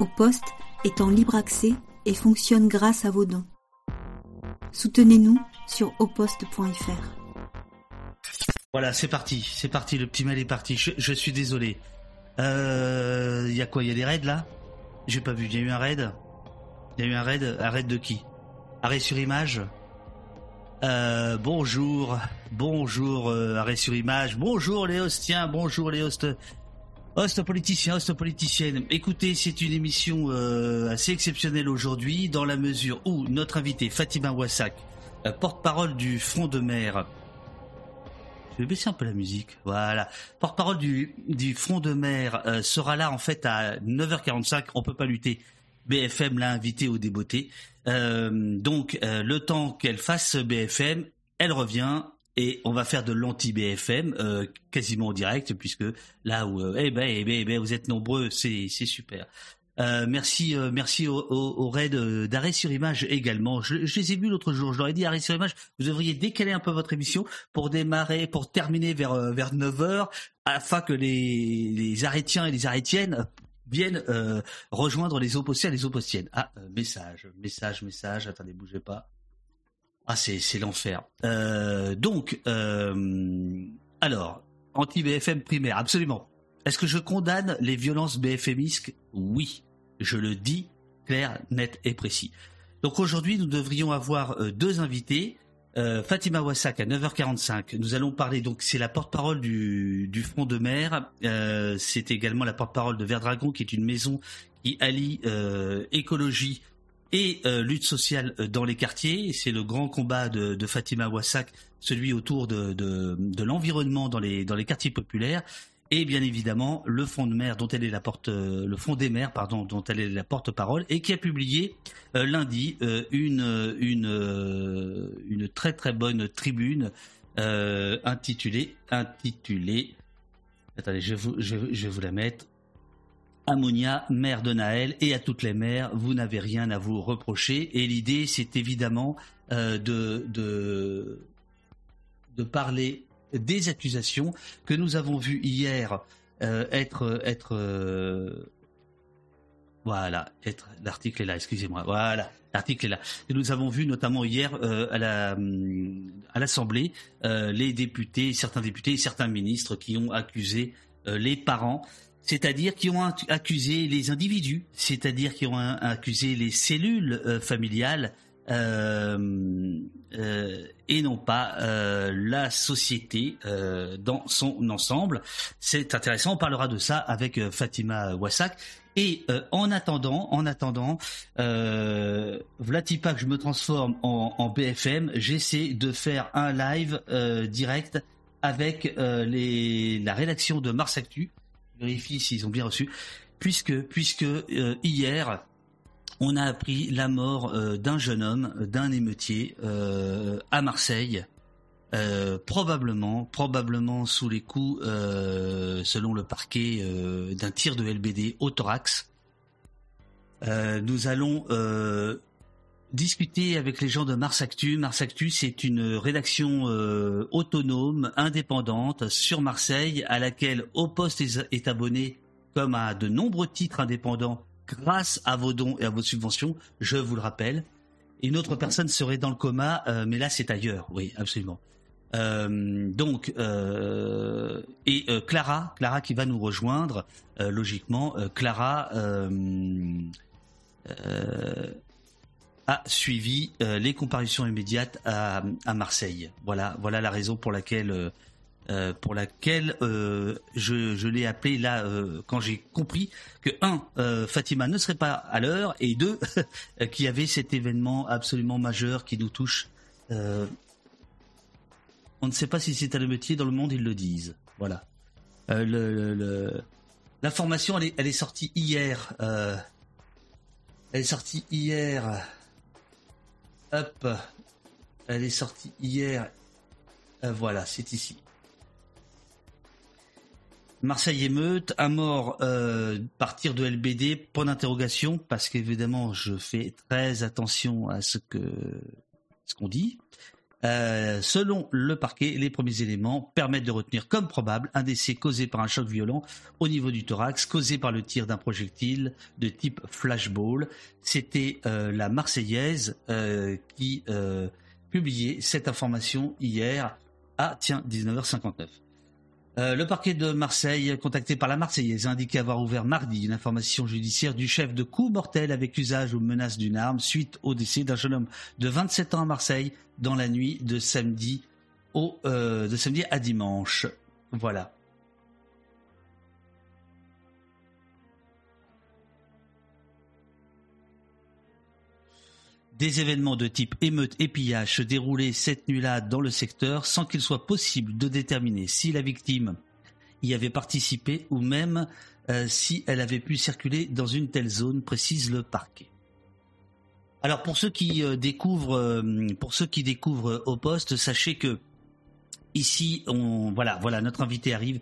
Au poste est en libre accès et fonctionne grâce à vos dons. Soutenez-nous sur oposte.fr. Voilà, c'est parti, c'est parti, le petit mail est parti. Je, suis désolé. Il euh, y a quoi Il y a des raids là? J'ai pas vu. Il y a eu un raid? Il y a eu un raid Un raid de qui? Arrêt sur image? Euh, bonjour, bonjour, euh, arrêt sur image, bonjour les hostiens, bonjour les hosts politiciens, hosts politiciennes. Écoutez, c'est une émission euh, assez exceptionnelle aujourd'hui dans la mesure où notre invité Fatima Wassak, porte-parole du Front de mer, je vais baisser un peu la musique. Voilà. Porte-parole du, Front de mer sera là en fait à 9h45. On peut pas lutter. BFM l'a invité au débeauté. Euh, donc, euh, le temps qu'elle fasse BFM, elle revient et on va faire de l'anti-BFM euh, quasiment en direct puisque là où eh ben, eh ben, eh ben, vous êtes nombreux, c'est super. merci, merci au, au, raid d'arrêt sur image également. Je, les ai vus l'autre jour. Je leur ai dit arrêt sur image. Vous devriez décaler un peu votre émission pour démarrer, pour terminer vers vers 9 h afin que les les arrêtiens et les arrêtiennes viennent euh, rejoindre les opposés les oppostiennes. Ah, euh, message, message, message, attendez, bougez pas. Ah, c'est, l'enfer. Euh, donc, alors, anti-BFM primaire, absolument. Est-ce que je condamne les violences BFMisques Oui, je le dis clair, net et précis. Donc aujourd'hui, nous devrions avoir deux invités. Euh, Fatima Wassak à 9h45. Nous allons parler donc c'est la porte-parole du, du Front de Mer. Euh, c'est également la porte-parole de Verdragon qui est une maison qui allie euh, écologie et lutte sociale dans les quartiers. C'est le grand combat de, Fatima Wassak, celui autour de, l'environnement dans les quartiers populaires et bien évidemment le Front de mer dont elle est la porte, euh, le Front des mers pardon, dont elle est la porte-parole et qui a publié euh, lundi euh, une très très bonne tribune intitulée intitulée attendez je, vous, je, vais vous la mettre Ammonia, mère de Naël, et à toutes les mères, vous n'avez rien à vous reprocher. Et l'idée, c'est évidemment de, de, de parler des accusations que nous avons vues hier euh, être être euh, voilà être l'article est là excusez-moi voilà l'article est là et nous avons vu notamment hier euh, à la à l'Assemblée les députés certains députés et certains ministres qui ont accusé les parents c'est-à-dire qui ont accusé les individus, c'est-à-dire qui ont accusé les cellules familiales euh, euh, et non pas euh, la société dans son ensemble. C'est intéressant. On parlera de ça avec Fatima Wassak. Et en attendant, en attendant, euh, pas que je me transforme en, BFM, j'essaie de faire un live direct avec la rédaction de Mars Actu. Vérifie s'ils ont bien reçu, puisque puisque hier on a appris la mort euh, d'un jeune homme, d'un émeutier euh, à Marseille, euh, probablement, probablement sous les coups, selon le parquet, d'un tir de LBD au thorax. nous allons discuter avec les gens de Mars Actu. Mars Actu, c'est une rédaction autonome, indépendante sur Marseille, à laquelle Au est abonné, comme à de nombreux titres indépendants grâce à vos dons et à vos subventions, je vous le rappelle. Une autre personne serait dans le coma, euh, mais là c'est ailleurs, oui, absolument. Euh, donc euh, et Clara, Clara qui va nous rejoindre logiquement. Clara a suivi les comparutions immédiates à, à, Marseille. Voilà, voilà la raison pour laquelle euh, pour laquelle euh, je, je l'ai appelé là euh, quand j'ai compris que un Fatima ne serait pas à l'heure et deux qu'il y avait cet événement absolument majeur qui nous touche. on ne sait pas si c'est un métier dans le monde ils le disent. Voilà. le, L'information elle est, elle est sortie hier. elle est sortie hier. Hop. Elle est sortie hier. voilà, c'est ici. Marseille émeute, à mort euh, partir de LBD, point d'interrogation, parce qu'évidemment je fais très attention à ce que ce qu'on dit. Euh, selon le parquet, les premiers éléments permettent de retenir comme probable un décès causé par un choc violent au niveau du thorax, causé par le tir d'un projectile de type flashball. C'était euh, la Marseillaise euh, qui publiait cette information hier à tiens 19h59. Euh, le parquet de Marseille, contacté par la Marseillaise, a indiqué avoir ouvert mardi une information judiciaire du chef de coup mortel avec usage ou menace d'une arme suite au décès d'un jeune homme de 27 ans à Marseille dans la nuit de samedi, au, euh, de samedi à dimanche. Voilà. Des événements de type émeute et pillage se déroulaient cette nuit-là dans le secteur sans qu'il soit possible de déterminer si la victime y avait participé ou même euh, si elle avait pu circuler dans une telle zone, précise le parquet. Alors pour ceux qui euh, découvrent, euh, pour ceux qui découvrent au poste, sachez que ici, voilà, voilà, notre invité arrive.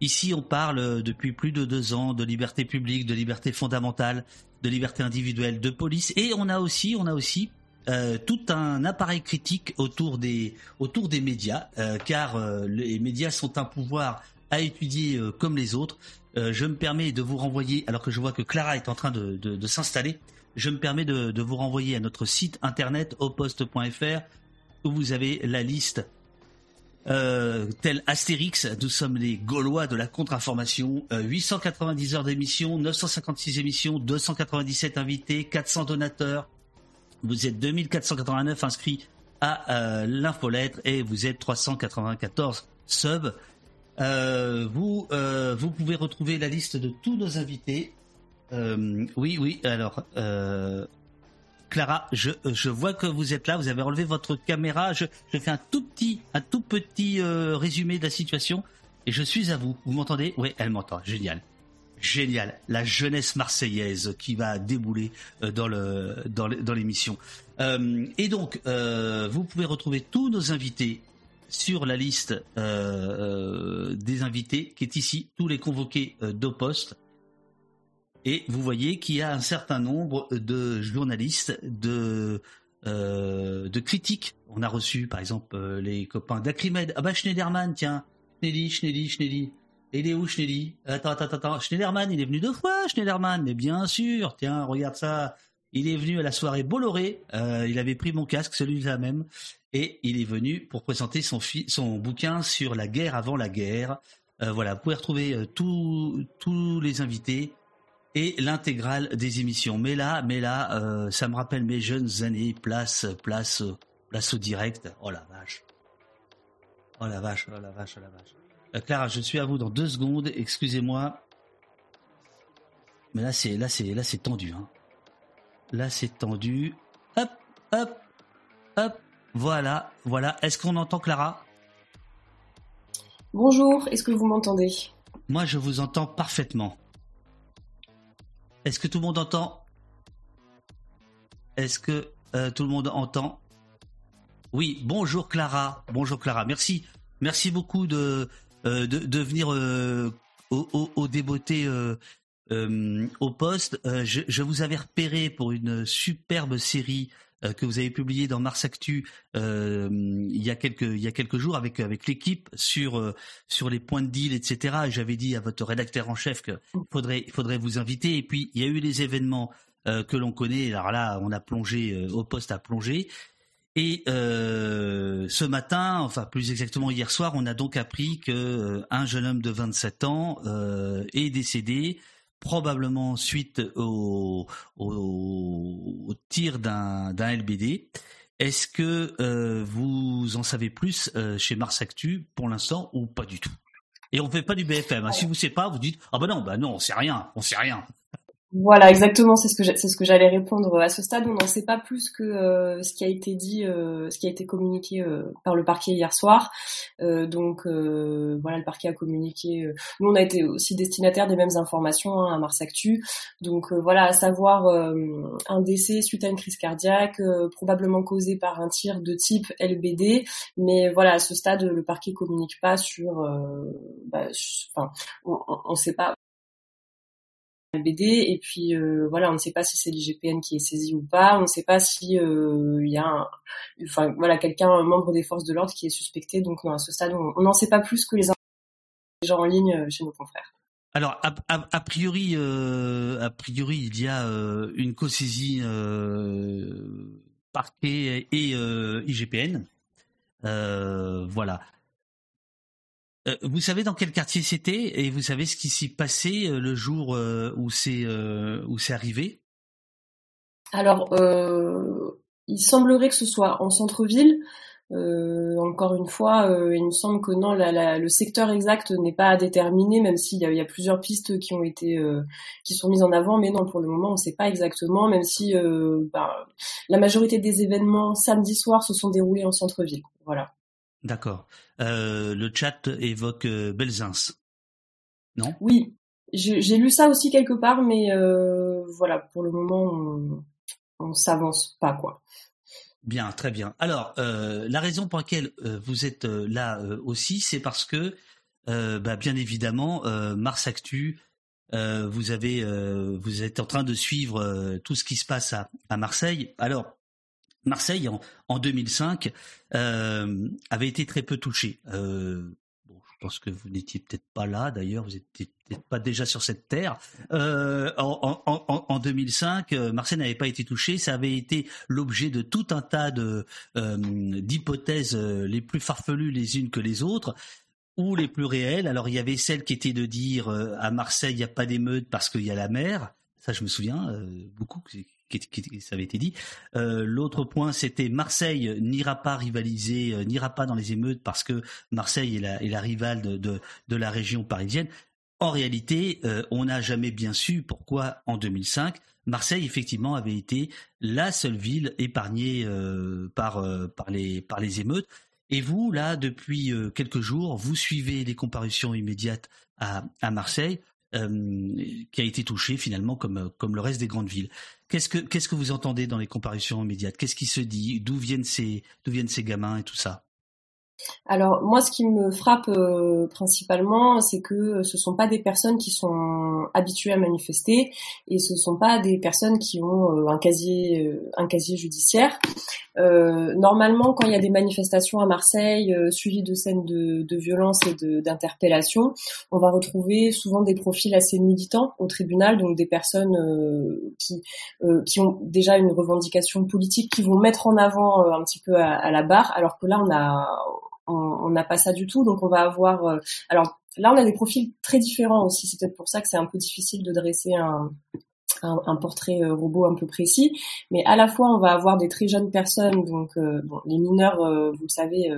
Ici, on parle depuis plus de deux ans de liberté publique, de liberté fondamentale, de liberté individuelle, de police, et on a aussi, on a aussi euh, tout un appareil critique autour des autour des médias, euh, car euh, les médias sont un pouvoir à étudier comme les autres. je me permets de vous renvoyer, alors que je vois que Clara est en train de, de, s'installer, je me permets de, de, vous renvoyer à notre site internet oposte.fr où vous avez la liste euh, tel Astérix, nous sommes les Gaulois de la contre-information. 890 euh, heures d'émission, 956 émissions, 297 invités, 400 donateurs. Vous êtes 2489 inscrits à euh, l'infolettre et vous êtes 394 subs. vous, vous pouvez retrouver la liste de tous nos invités. oui, oui, alors Clara, je, vois que vous êtes là, vous avez relevé votre caméra. Je, fais un tout petit, un tout petit euh, résumé de la situation et je suis à vous. Vous m'entendez? Oui, elle m'entend. Génial. Génial. La jeunesse marseillaise qui va débouler euh, dans le dans l'émission. Euh, et donc, vous pouvez retrouver tous nos invités sur la liste des invités qui est ici, tous les convoqués d'Opost. Et vous voyez qu'il y a un certain nombre de journalistes, de, euh, de critiques. On a reçu, par exemple, euh, les copains d'Acrimed. Ah bah Schneiderman, tiens. Et il est où Schnelly Attends, attends, attends. Schneiderman, il est venu deux fois, Schneiderman. Mais bien sûr, tiens, regarde ça. Il est venu à la soirée Bolloré. Euh, il avait pris mon casque, celui-là même. Et il est venu pour présenter son, son bouquin sur la guerre avant la guerre. Voilà, vous pouvez retrouver tous les invités et l'intégrale des émissions. Mais là, mais là, euh, ça me rappelle mes jeunes années, place, place, place au direct. Oh la vache. Oh la vache, oh la vache, oh la vache. Euh, Clara, je suis à vous dans deux secondes. Excusez-moi. Mais là, c'est là, c'est là, c'est tendu. Hein. Là, c'est tendu. Hop, hop, hop. Voilà, voilà. Est-ce qu'on entend Clara? Bonjour. Est-ce que vous m'entendez? Moi, je vous entends parfaitement. Est-ce que tout le monde entend? Est-ce que euh, tout le monde entend? Oui, bonjour Clara. Bonjour Clara. Merci. Merci beaucoup de, euh, venir euh, au, au, au, poste. Je, vous avais repéré pour une superbe série que vous avez publié dans Mars Actu euh, il y a quelques il y a quelques jours avec avec l'équipe sur euh, sur les points de deal etc. Et j'avais dit à votre rédacteur en chef qu'il faudrait il faudrait vous inviter. Et puis il y a eu les événements que l'on connaît. Alors là, on a plongé au poste à plonger. Et ce matin, enfin plus exactement hier soir, on a donc appris que un jeune homme de 27 ans est décédé probablement suite au, tir d'un LBD. Est-ce que euh, vous en savez plus euh, chez Mars Actu pour l'instant ou pas du tout? Et on ne fait pas du BFM. Hein. Si vous ne savez pas, vous dites ah ben non, ben non, on sait rien, on sait rien. Voilà, exactement, c'est ce que c'est ce que j'allais répondre. À ce stade, on n'en sait pas plus que euh, ce qui a été dit, euh, ce qui a été communiqué euh, par le parquet hier soir. donc voilà, le parquet a communiqué. nous, on a été aussi destinataire des mêmes informations hein, à Mars Actu. Donc voilà, à savoir un décès suite à une crise cardiaque, probablement causé par un tir de type LBD. Mais voilà, à ce stade, le parquet communique pas sur. Bah, enfin, on ne sait pas BD et puis euh, voilà on ne sait pas si c'est l'IGPN qui est saisi ou pas. On ne sait pas si euh, il y a enfin voilà quelqu'un un membre des forces de l'ordre qui est suspecté. Donc à ce stade on n'en sait pas plus que les gens en ligne euh, chez nos confrères. Alors a, a, priori a priori il y a une co-saisie parquet et IGPN voilà euh, vous savez dans quel quartier c'était et vous savez ce qui s'y passait euh, le jour euh, où c'est où c'est arrivé? Alors, il semblerait que ce soit en centre-ville. encore une fois, il me semble que non, le secteur exact n'est pas déterminé, même s'il y, a plusieurs pistes qui ont été, qui sont mises en avant, mais non, pour le moment, on ne sait pas exactement, même si bah, la majorité des événements samedi soir se sont déroulés en centre-ville. Voilà. D'accord. Euh, le chat évoque euh, Belzins. Non? Oui, j'ai lu ça aussi quelque part, mais euh, voilà, pour le moment, on, on s'avance pas, quoi. Bien, très bien. Alors, la raison pour laquelle vous êtes là aussi, c'est parce que, bah, bien évidemment, Mars Actu, vous avez, vous êtes en train de suivre tout ce qui se passe à, à Marseille. Alors, Marseille, en, 2005, euh, avait été très peu touché. Euh, je pense que vous n'étiez peut-être pas là, d'ailleurs, vous n'étiez peut-être pas déjà sur cette terre. Euh, en, 2005, Marseille n'avait pas été touché. Ça avait été l'objet de tout un tas de d'hypothèses les plus farfelues les unes que les autres ou les plus réelles. Alors il y avait celle qui était de dire à Marseille il n'y a pas d'émeute parce qu'il y a la mer. Ça je me souviens beaucoup ça avait été dit. Euh, l'autre point, c'était Marseille n'ira pas rivaliser, euh, n'ira pas dans les émeutes parce que Marseille est la, rivale de, la région parisienne. En réalité, euh, on n'a jamais bien su pourquoi en 2005, Marseille effectivement avait été la seule ville épargnée par, les, émeutes. Et vous, là, depuis quelques jours, vous suivez les comparutions immédiates à, Marseille. qui a été touché finalement comme le reste des grandes villes. Qu'est-ce que qu'est-ce que vous entendez dans les comparutions immédiates? Qu'est-ce qui se dit? D'où viennent ces d'où viennent ces gamins et tout ça? Alors moi, ce qui me frappe euh, principalement, c'est que ce sont pas des personnes qui sont habituées à manifester et ce sont pas des personnes qui ont euh, un casier euh, un casier judiciaire. normalement, quand il y a des manifestations à Marseille suivies de scènes de, de violence et d'interpellation, on va retrouver souvent des profils assez militants au tribunal, donc des personnes qui qui ont déjà une revendication politique, qui vont mettre en avant un petit peu à, à la barre, alors que là, on a on n'a pas ça du tout. Donc on va avoir, euh, alors là on a des profils très différents aussi. C'est peut-être pour ça que c'est un peu difficile de dresser un, un, portrait euh, robot un peu précis, mais à la fois on va avoir des très jeunes personnes, donc euh, bon, les mineurs, vous le savez,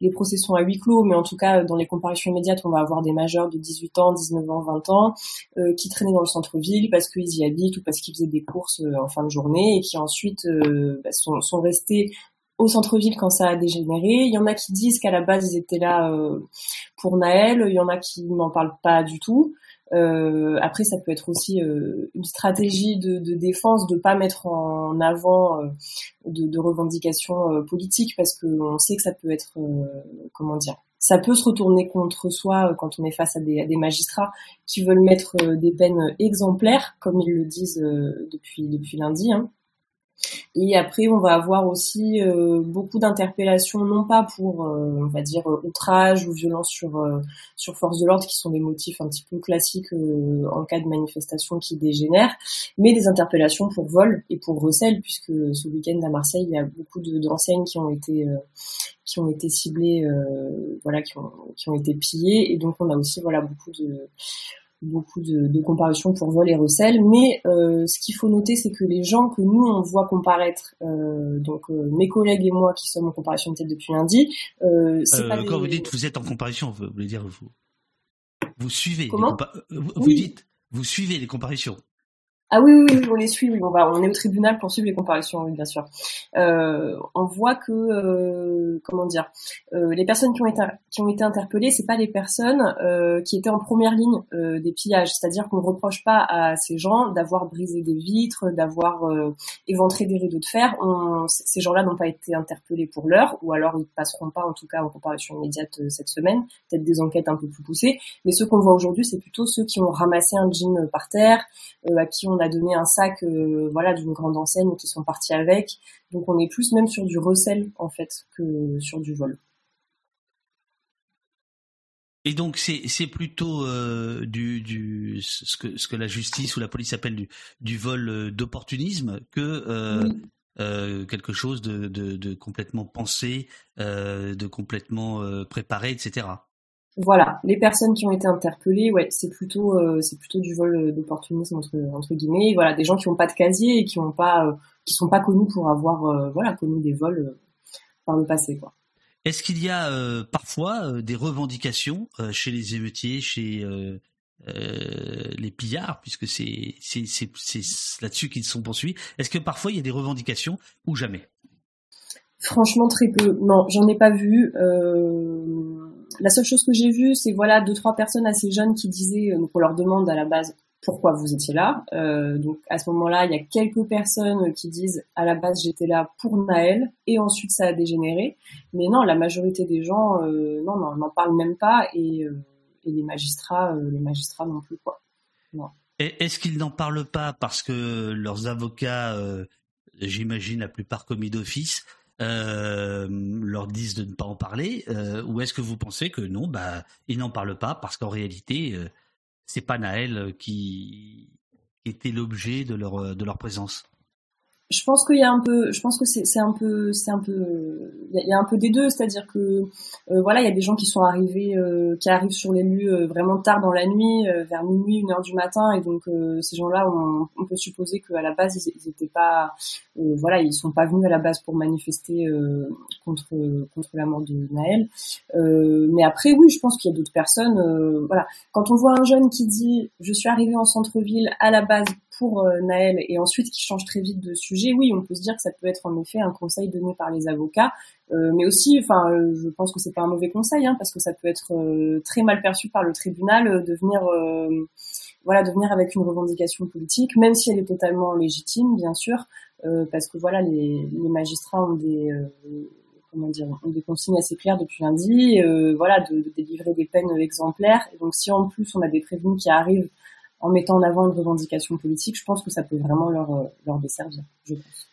les procès sont à huis clos, mais en tout cas dans les comparaisons immédiates, on va avoir des majeurs de 18 ans, 19 ans, 20 ans, qui traînaient dans le centre-ville parce qu'ils y habitent ou parce qu'ils faisaient des courses en fin de journée et qui ensuite bah, sont, sont restés au centre-ville quand ça a dégénéré. Il y en a qui disent qu'à la base ils étaient là euh, pour Naël. Il y en a qui n'en parlent pas du tout. Euh, après, ça peut être aussi euh, une stratégie de, de, défense de pas mettre en avant euh, de, de, revendications euh, politiques parce que on sait que ça peut être comment dire, ça peut se retourner contre soi quand on est face à des, à des magistrats qui veulent mettre des peines exemplaires, comme ils le disent depuis depuis lundi. Hein. Et après, on va avoir aussi euh, beaucoup d'interpellations, non pas pour, euh, on va dire, outrage ou violence sur euh, sur force de l'ordre, qui sont des motifs un petit peu classiques en cas de manifestation qui dégénère, mais des interpellations pour vol et pour recel, puisque ce week-end à Marseille, il y a beaucoup d'enseignes qui ont été qui ont été ciblées, voilà, qui ont qui ont été pillées, et donc on a aussi voilà beaucoup de beaucoup de, de comparutions pour vol et recel, mais euh, ce qu'il faut noter, c'est que les gens que nous on voit comparaître, euh, donc euh, mes collègues et moi qui sommes en comparution de tête depuis lundi, c'est pas quand vous dites vous êtes en comparution, vous voulez dire vous vous suivez Comment? vous, dites vous suivez les comparutions. Ah oui, oui, oui, on les suit. Oui, on va, on est au tribunal pour suivre les comparutions, oui, bien sûr. Euh, on voit que, euh, comment dire, euh, les personnes qui ont été qui ont été interpellées, c'est pas les personnes qui étaient en première ligne des pillages. C'est-à-dire qu'on ne reproche pas à ces gens d'avoir brisé des vitres, d'avoir éventré des rideaux de fer. Ces gens-là n'ont pas été interpellés pour l'heure, ou alors ils passeront pas, en tout cas, en comparution immédiate cette semaine. Peut-être des enquêtes un peu plus poussées. Mais ceux qu'on voit aujourd'hui, c'est plutôt ceux qui ont ramassé un jean par terre, à qui on a donné un sac euh, voilà d'une grande enseigne qui sont partis avec. Donc on est plus même sur du recel en fait que sur du vol. Et donc c'est plutôt euh, du, du ce que ce que la justice ou la police appelle du, du vol euh, d'opportunisme que quelque chose de, de, de complètement pensé, de complètement préparé, etc. Voilà, les personnes qui ont été interpellées, ouais, c'est plutôt euh, c'est plutôt du vol d'opportunisme entre entre guillemets. Voilà, des gens qui n'ont pas de casier et qui ont pas euh, qui sont pas connus pour avoir euh, voilà connu des vols par le passé quoi. Est-ce qu'il y a parfois des revendications chez les émeutiers, chez les pillards, puisque c'est c'est c'est là-dessus qu'ils sont poursuivis? Est-ce que parfois il y a des revendications ou jamais? Franchement, très peu. Non, j'en ai pas vu. Euh, la seule chose que j'ai vue, c'est voilà deux trois personnes assez jeunes qui disaient, euh, on leur demande à la base pourquoi vous étiez là. Euh, donc à ce moment-là, il y a quelques personnes qui disent à la base j'étais là pour Naël et ensuite ça a dégénéré. Mais non, la majorité des gens, non, non, n'en parlent même pas et, les magistrats, les magistrats non plus quoi. Est-ce qu'ils n'en parlent pas parce que leurs avocats, j'imagine la plupart commis d'office, euh, leur disent de ne pas en parler euh, Ou est-ce que vous pensez que non, bah, ils n'en parlent pas parce qu'en réalité, euh, c'est pas Naël qui, était l'objet de leur, de leur présence? Je pense qu'il y a un peu, je pense que c'est un peu, c'est un peu, il y, a un peu des deux, c'est-à-dire que euh, voilà, il y a des gens qui sont arrivés, euh, qui arrivent sur les lieux euh, vraiment tard dans la nuit, vers minuit, une heure du matin, et donc ces gens-là, on, peut supposer qu'à la base ils n'étaient pas, voilà, ils sont pas venus à la base pour manifester contre contre la mort de Naël. mais après, oui, je pense qu'il y a d'autres personnes, voilà, quand on voit un jeune qui dit, je suis arrivé en centre-ville à la base pour euh, Naël et ensuite qui change très vite de sujet, oui, on peut se dire que ça peut être en effet un conseil donné par les avocats, euh, mais aussi, enfin, euh, je pense que c'est pas un mauvais conseil, hein, parce que ça peut être très mal perçu par le tribunal de venir, voilà, de venir avec une revendication politique, même si elle est totalement légitime, bien sûr, parce que voilà, les, les magistrats ont des comment dire, ont des consignes assez claires depuis lundi, voilà, de, de, délivrer des peines exemplaires. Et donc, si en plus on a des prévenus qui arrivent en mettant en avant une revendication politique, je pense que ça peut vraiment leur, euh, leur desservir, je pense.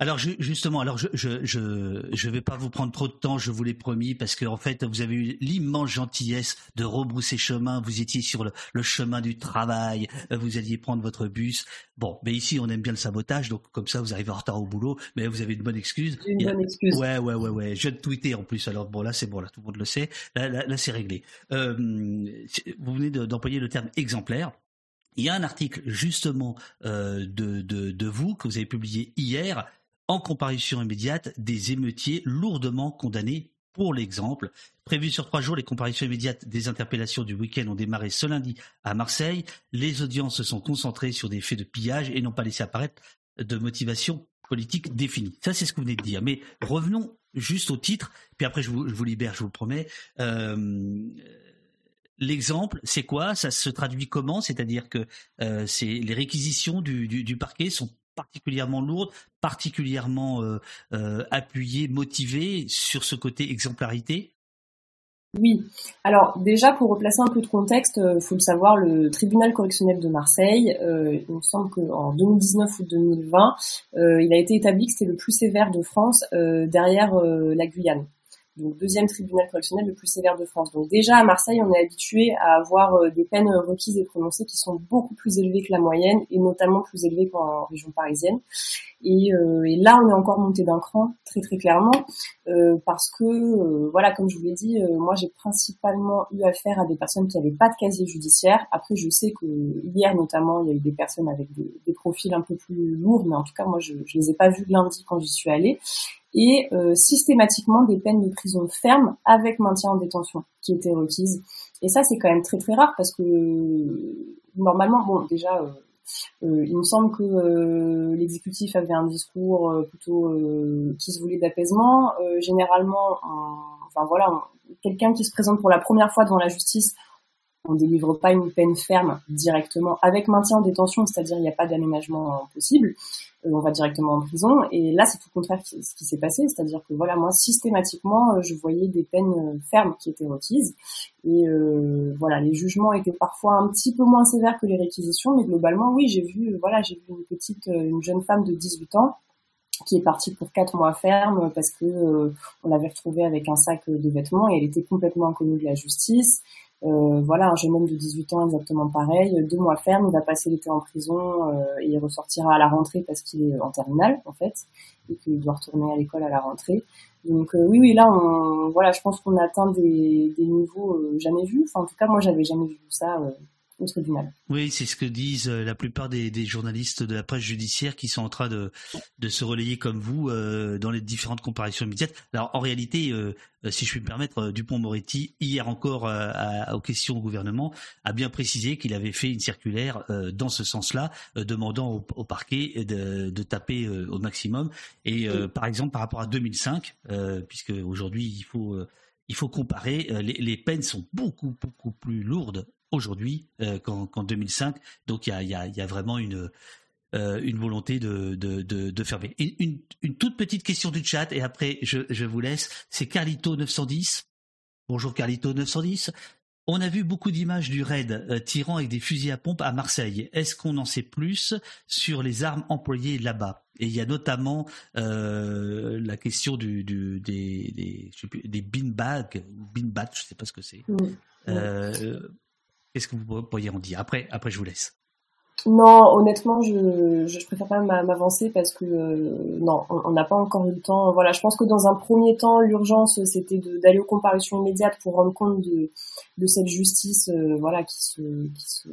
Alors justement, alors je je, je vais pas vous prendre trop de temps, je vous l'ai promis, parce qu'en en fait vous avez eu l'immense gentillesse de rebrousser chemin. Vous étiez sur le, chemin du travail, euh, vous alliez prendre votre bus. Bon, mais ici on aime bien le sabotage, donc comme ça vous arrivez en retard au boulot, mais vous avez une bonne excuse. Une bonne excuse. Ouais, ouais, ouais, ouais. Je viens de tweeter en plus. Alors bon là c'est bon, là tout le monde le sait. Là, là, c'est réglé. Euh, vous venez d'employer le terme exemplaire. Il y a un article justement euh, de, de, vous que vous avez publié hier en comparution immédiate des émeutiers lourdement condamnés pour l'exemple. Prévu sur trois jours, les comparutions immédiates des interpellations du week-end ont démarré ce lundi à Marseille. Les audiences se sont concentrées sur des faits de pillage et n'ont pas laissé apparaître de motivation politique définie. Ça, c'est ce que vous venez de dire. Mais revenons juste au titre, puis après je vous, je vous libère, je vous le promets. Euh, L'exemple, c'est quoi? Ça se traduit comment? C'est-à-dire que euh, les réquisitions du, du, parquet sont particulièrement lourdes, particulièrement euh, euh, appuyées, motivées sur ce côté exemplarité? Oui. Alors déjà pour replacer un peu de contexte, il faut le savoir, le tribunal correctionnel de Marseille, il me semble qu'en 2019 ou 2020, il a été établi que c'était le plus sévère de France derrière la Guyane donc deuxième tribunal correctionnel le plus sévère de France. Donc déjà à Marseille, on est habitué à avoir euh, des peines requises et prononcées qui sont beaucoup plus élevées que la moyenne et notamment plus élevées qu'en région parisienne. Et, euh, là, on est encore monté d'un cran très très clairement euh, parce que euh, voilà, comme je vous l'ai dit, moi j'ai principalement eu affaire à des personnes qui n'avaient pas de casier judiciaire. Après, je sais que hier notamment, il y a eu des personnes avec des, des profils un peu plus lourds, mais en tout cas, moi je, je les ai pas vus lundi quand j'y suis allée et euh, systématiquement des peines de prison ferme avec maintien en détention qui étaient requises. Et ça, c'est quand même très très rare parce que normalement, bon, déjà, euh, il me semble que l'exécutif avait un discours plutôt qui se voulait d'apaisement. généralement, enfin voilà, quelqu'un qui se présente pour la première fois devant la justice, on délivre pas une peine ferme directement avec maintien en détention, c'est-à-dire il n'y a pas d'aménagement possible. Euh, on va directement en prison. Et là, c'est tout le contraire ce qui s'est passé, c'est-à-dire que voilà, moi systématiquement, euh, je voyais des peines euh, fermes qui étaient requises. Et voilà, les jugements étaient parfois un petit peu moins sévères que les réquisitions, mais globalement, oui, j'ai vu, voilà, j'ai vu une petite, une jeune femme de 18 ans qui est partie pour quatre mois ferme parce que on l'avait retrouvée avec un sac de vêtements et elle était complètement inconnue de la justice. Euh, voilà, un jeune homme de 18 ans exactement pareil, deux mois ferme, il va passer l'été en prison euh, et il ressortira à la rentrée parce qu'il est en terminale en fait et qu'il doit retourner à l'école à la rentrée. Donc euh, oui, oui, là, on, voilà, je pense qu'on atteint des, des niveaux jamais vus. Enfin, en tout cas, moi, j'avais jamais vu ça oui, c'est ce que disent euh, la plupart des, journalistes de la presse judiciaire qui sont en train de, de se relayer comme vous euh, dans les différentes comparaisons immédiates. Alors en réalité, euh, si je puis me permettre, Dupont-Moretti, hier encore aux questions au gouvernement, a bien précisé qu'il avait fait une circulaire dans ce sens-là, demandant au, parquet de, de taper au maximum. Et par exemple, par rapport à 2005, puisque aujourd'hui il faut il faut comparer, les, les, peines sont beaucoup, beaucoup plus lourdes aujourd'hui euh, qu'en 2005. Donc il y a, vraiment une, euh, une volonté de, de, fermer. Une, toute petite question du chat et après je, vous laisse. C'est Carlito910. Bonjour Carlito910. On a vu beaucoup d'images du raid euh, tirant avec des fusils à pompe à Marseille. Est-ce qu'on en sait plus sur les armes employées là-bas? Et il y a notamment la question du, des, des, des beanbags, beanbags, je ne sais pas ce que c'est. Qu'est-ce que vous pourriez en dire? Après, après, je vous laisse. Non, honnêtement, je, je, préfère pas m'avancer parce que euh, non, on n'a pas encore eu le temps. Voilà, je pense que dans un premier temps, l'urgence c'était d'aller aux comparutions immédiates pour rendre compte de, cette justice, euh, qui se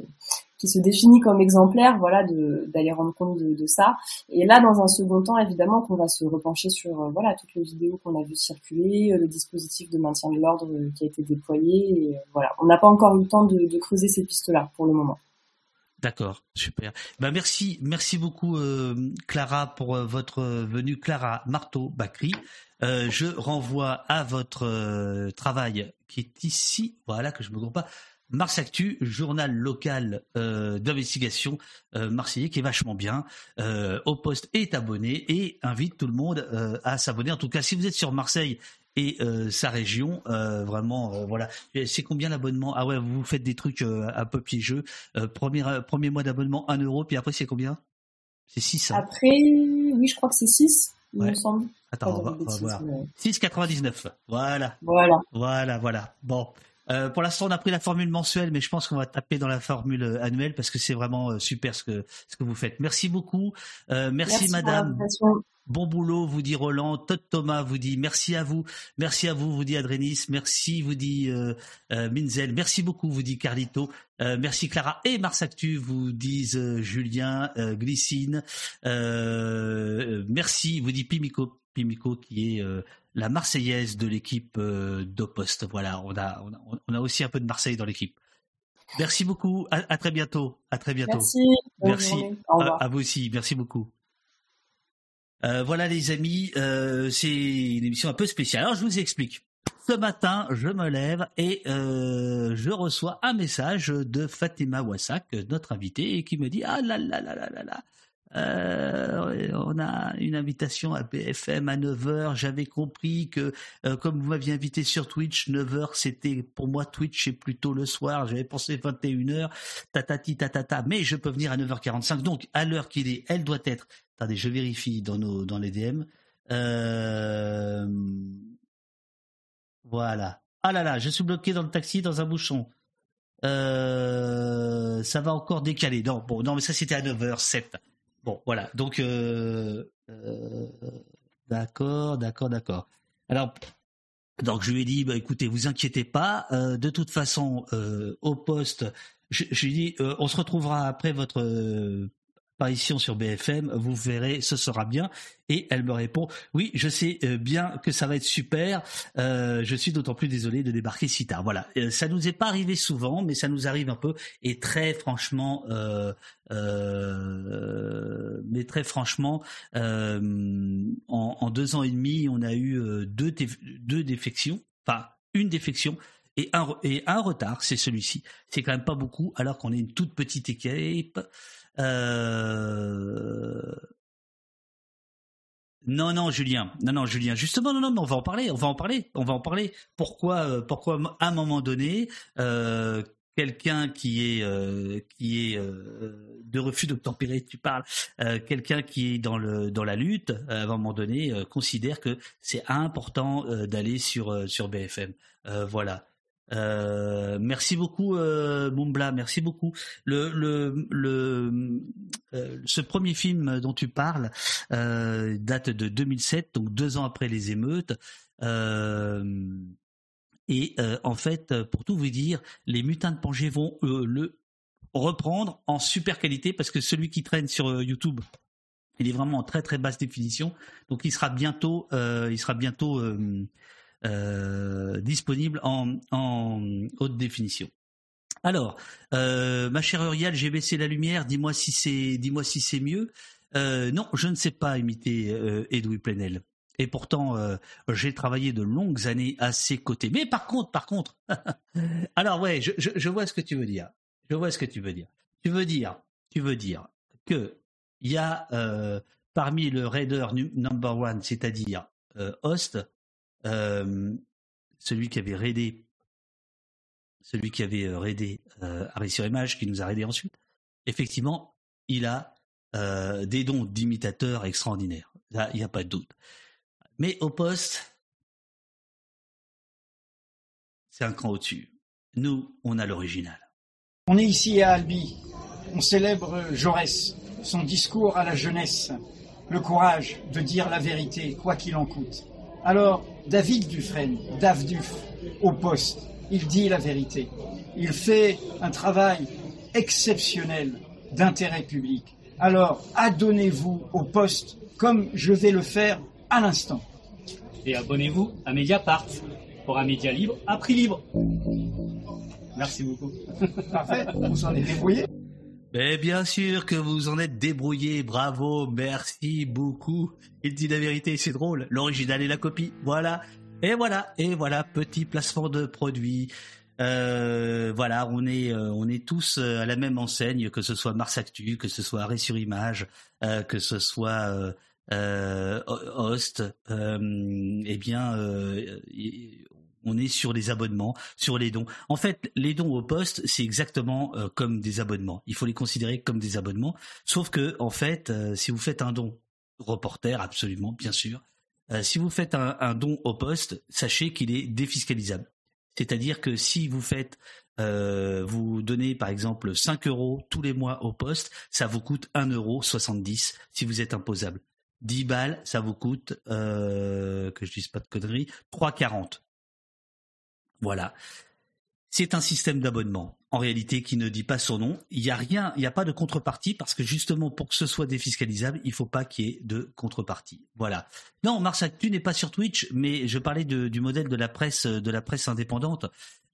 qui se définit comme exemplaire, voilà, d'aller rendre compte de, ça. Et là, dans un second temps, évidemment, qu'on va se repencher sur, euh, voilà, toutes les vidéos qu'on a vues circuler, le dispositif de maintien de l'ordre qui a été déployé. Et, voilà, on n'a pas encore eu le temps de, creuser ces pistes-là pour le moment. D'accord, super. Ben merci, merci beaucoup euh, Clara pour euh, votre venue, Clara Marteau Bacry. Euh, je renvoie à votre travail qui est ici, voilà que je me trompe pas. Mars Actu, journal local d'investigation marseillais qui est vachement bien. au poste est abonné et invite tout le monde à s'abonner. En tout cas, si vous êtes sur Marseille et euh, sa région. Euh, vraiment, euh, voilà. C'est combien l'abonnement? Ah ouais, vous faites des trucs un peu piégeux. premier, premier mois d'abonnement 1 euro, puis après c'est combien? C'est 6. Hein après, oui, je crois que c'est 6, il me semble. Attends, on va, voir. 6,99. Voilà. Voilà. Voilà, voilà. Bon. Pour l'instant, on a pris la formule mensuelle, mais je pense qu'on va taper dans la formule annuelle parce que c'est vraiment super ce que ce que vous faites. Merci beaucoup. merci, merci, Madame. Bon boulot, vous dit Roland. Todd Thomas vous dit merci à vous. Merci à vous, vous dit Adrenis. Merci, vous dit euh, euh, Minzel. Merci beaucoup, vous dit Carlito. Euh, merci Clara et Mars Actu, vous disent Julien, Glycine. merci, vous dit Pimico. Pimico qui est la Marseillaise de l'équipe d'Opost. Voilà, on a, on a, aussi un peu de Marseille dans l'équipe. Merci beaucoup. À, très bientôt. À très bientôt. Merci. Merci. à vous aussi. Merci beaucoup. Euh, voilà les amis, euh, c'est une émission un peu spéciale. Alors je vous explique. Ce matin, je me lève et euh, je reçois un message de Fatima Wassak, notre invitée, qui me dit ah là là là là là là. Euh, on a une invitation à BFM à 9h. J'avais compris que, euh, comme vous m'aviez invité sur Twitch, 9h, c'était pour moi Twitch, c'est plutôt le soir. J'avais pensé 21h, tatati tatata, mais je peux venir à 9h45. Donc, à l'heure qu'il est, elle doit être Attendez, je vérifie dans, nos, dans les DM. Euh, voilà. Ah là là, je suis bloqué dans le taxi dans un bouchon. Ça va encore décaler. Non, bon, non, mais ça c'était à 9h07. Bon, voilà. Donc, euh, d'accord, d'accord, d'accord. Alors, donc je lui ai dit, bah, écoutez, vous inquiétez pas. de toute façon, au poste, je, je lui ai dit, on se retrouvera après votre apparition sur BFM, vous verrez, ce sera bien. Et elle me répond, oui, je sais euh, bien que ça va être super. Euh, je suis d'autant plus désolé de débarquer si tard. Voilà, euh, ça nous est pas arrivé souvent, mais ça nous arrive un peu. Et très franchement, mais très franchement, en, deux ans et demi, on a eu deux, deux défections, enfin une défection et un, et un retard, c'est celui-ci. C'est quand même pas beaucoup, alors qu'on est une toute petite équipe. Euh... Non, non, Julien. Non, non, Julien. Justement, non, non, on va en parler. On va en parler. On va en parler. Pourquoi, euh, pourquoi à un moment donné, euh, quelqu'un qui est qui est de refus d'obtempérer, tu parles, quelqu'un qui est dans le dans la lutte, à un moment donné, considère que c'est important d'aller sur sur BFM. voilà. Euh, merci beaucoup euh, merci beaucoup. Euh, ce premier film dont tu parles euh, date de 2007, donc deux ans après les émeutes. et en fait, pour tout vous dire, les mutins de Pangée vont le reprendre en super qualité parce que celui qui traîne sur YouTube, il est vraiment en très très basse définition. Donc il sera bientôt, il sera bientôt euh, disponible en, haute définition. Alors, euh, ma chère Uriel, j'ai baissé la lumière. Dis-moi si c'est, dis-moi si c'est mieux. Euh, non, je ne sais pas imiter Edoui Plenel. Et pourtant, j'ai travaillé de longues années à ses côtés. Mais par contre, par contre, alors ouais, je, vois ce que tu veux dire. Je vois ce que tu veux dire. Tu veux dire, tu veux dire que il y a parmi le raider number one, c'est-à-dire Host, celui qui avait raidé, celui qui avait raidé euh, qui nous a raidé ensuite, effectivement, il a des dons d'imitateurs extraordinaires. Là, il n'y a pas de doute. Mais au poste, c'est un cran au-dessus. Nous, on a l'original. On est ici à Albi. On célèbre Jaurès, son discours à la jeunesse, le courage de dire la vérité, quoi qu'il en coûte. Alors, David Dufresne, Duf, au poste, il dit la vérité. Il fait un travail exceptionnel d'intérêt public. Alors, adonnez-vous au poste comme je vais le faire à l'instant. Et abonnez-vous à Mediapart pour un média libre à prix libre. Merci beaucoup. Parfait, vous s'en êtes débrouillé. Mais bien sûr que vous en êtes débrouillé, bravo, merci beaucoup. Il dit la vérité, c'est drôle. L'original et la copie, voilà. Et voilà, et voilà, petit placement de produit. Euh, voilà, on est, euh, on est tous euh, à la même enseigne, que ce soit Mars Actu, que ce soit Arrêt sur Image, que ce soit Host. eh bien, on est sur les abonnements, sur les dons. En fait, les dons au poste, c'est exactement euh, comme des abonnements. Il faut les considérer comme des abonnements. Sauf que, en fait, euh, si vous faites un don reporter, absolument, bien sûr, euh, si vous faites un, don au poste, sachez qu'il est défiscalisable. C'est-à-dire que si vous faites, vous donnez par exemple 5 euros tous les mois au poste, ça vous coûte 1,70 euro si vous êtes imposable. 10 balles, ça vous coûte, que je dise pas de conneries, 3,40. Voilà. C'est un système d'abonnement, en réalité, qui ne dit pas son nom. Il n'y a rien, il n'y a pas de contrepartie, parce que justement, pour que ce soit défiscalisable, il ne faut pas qu'il y ait de contrepartie. Voilà. Non, Mars Actu n'est pas sur Twitch, mais je parlais du modèle de la presse, de la presse indépendante.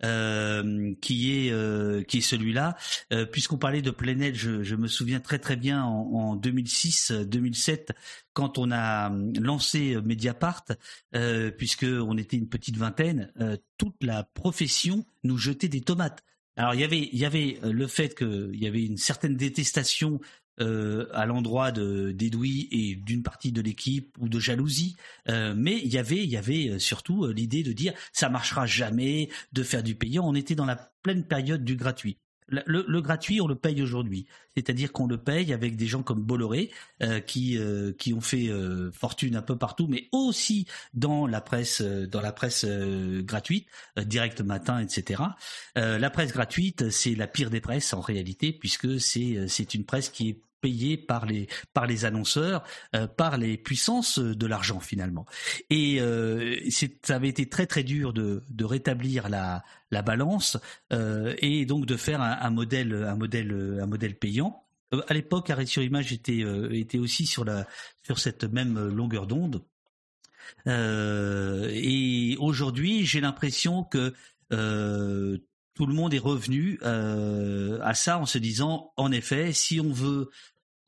Euh, qui est euh, qui est celui-là. Euh, puisqu'on parlait de Plenel, je, je, me souviens très très bien en, en 2006-2007 quand on a lancé Mediapart, puisque on était une petite vingtaine, toute la profession nous jetait des tomates. Alors il y avait avait le fait qu'il y avait une certaine détestation euh, à l'endroit de d'Edoui et d'une partie de l'équipe ou de jalousie, euh, mais il y avait il y avait euh, surtout l'idée de dire ça marchera jamais de faire du payant. On était dans la pleine période du gratuit. Le, gratuit, on le paye aujourd'hui. C'est-à-dire qu'on le paye avec des gens comme Bolloré, qui, qui ont fait fortune un peu partout, mais aussi dans la presse, dans la presse gratuite, Direct Matin, etc. la presse gratuite, c'est la pire des presses en réalité, puisque c'est c'est une presse qui est payé par les par les annonceurs, euh, par les puissances de l'argent finalement. Et euh, ça avait été très très dur de, de rétablir la la balance euh, et donc de faire un, modèle un modèle un modèle payant. à l'époque, Arrêt sur Image était, était aussi sur, la, sur cette même longueur d'onde. et aujourd'hui, j'ai l'impression que tout le monde est revenu à ça en se disant, en effet, si on veut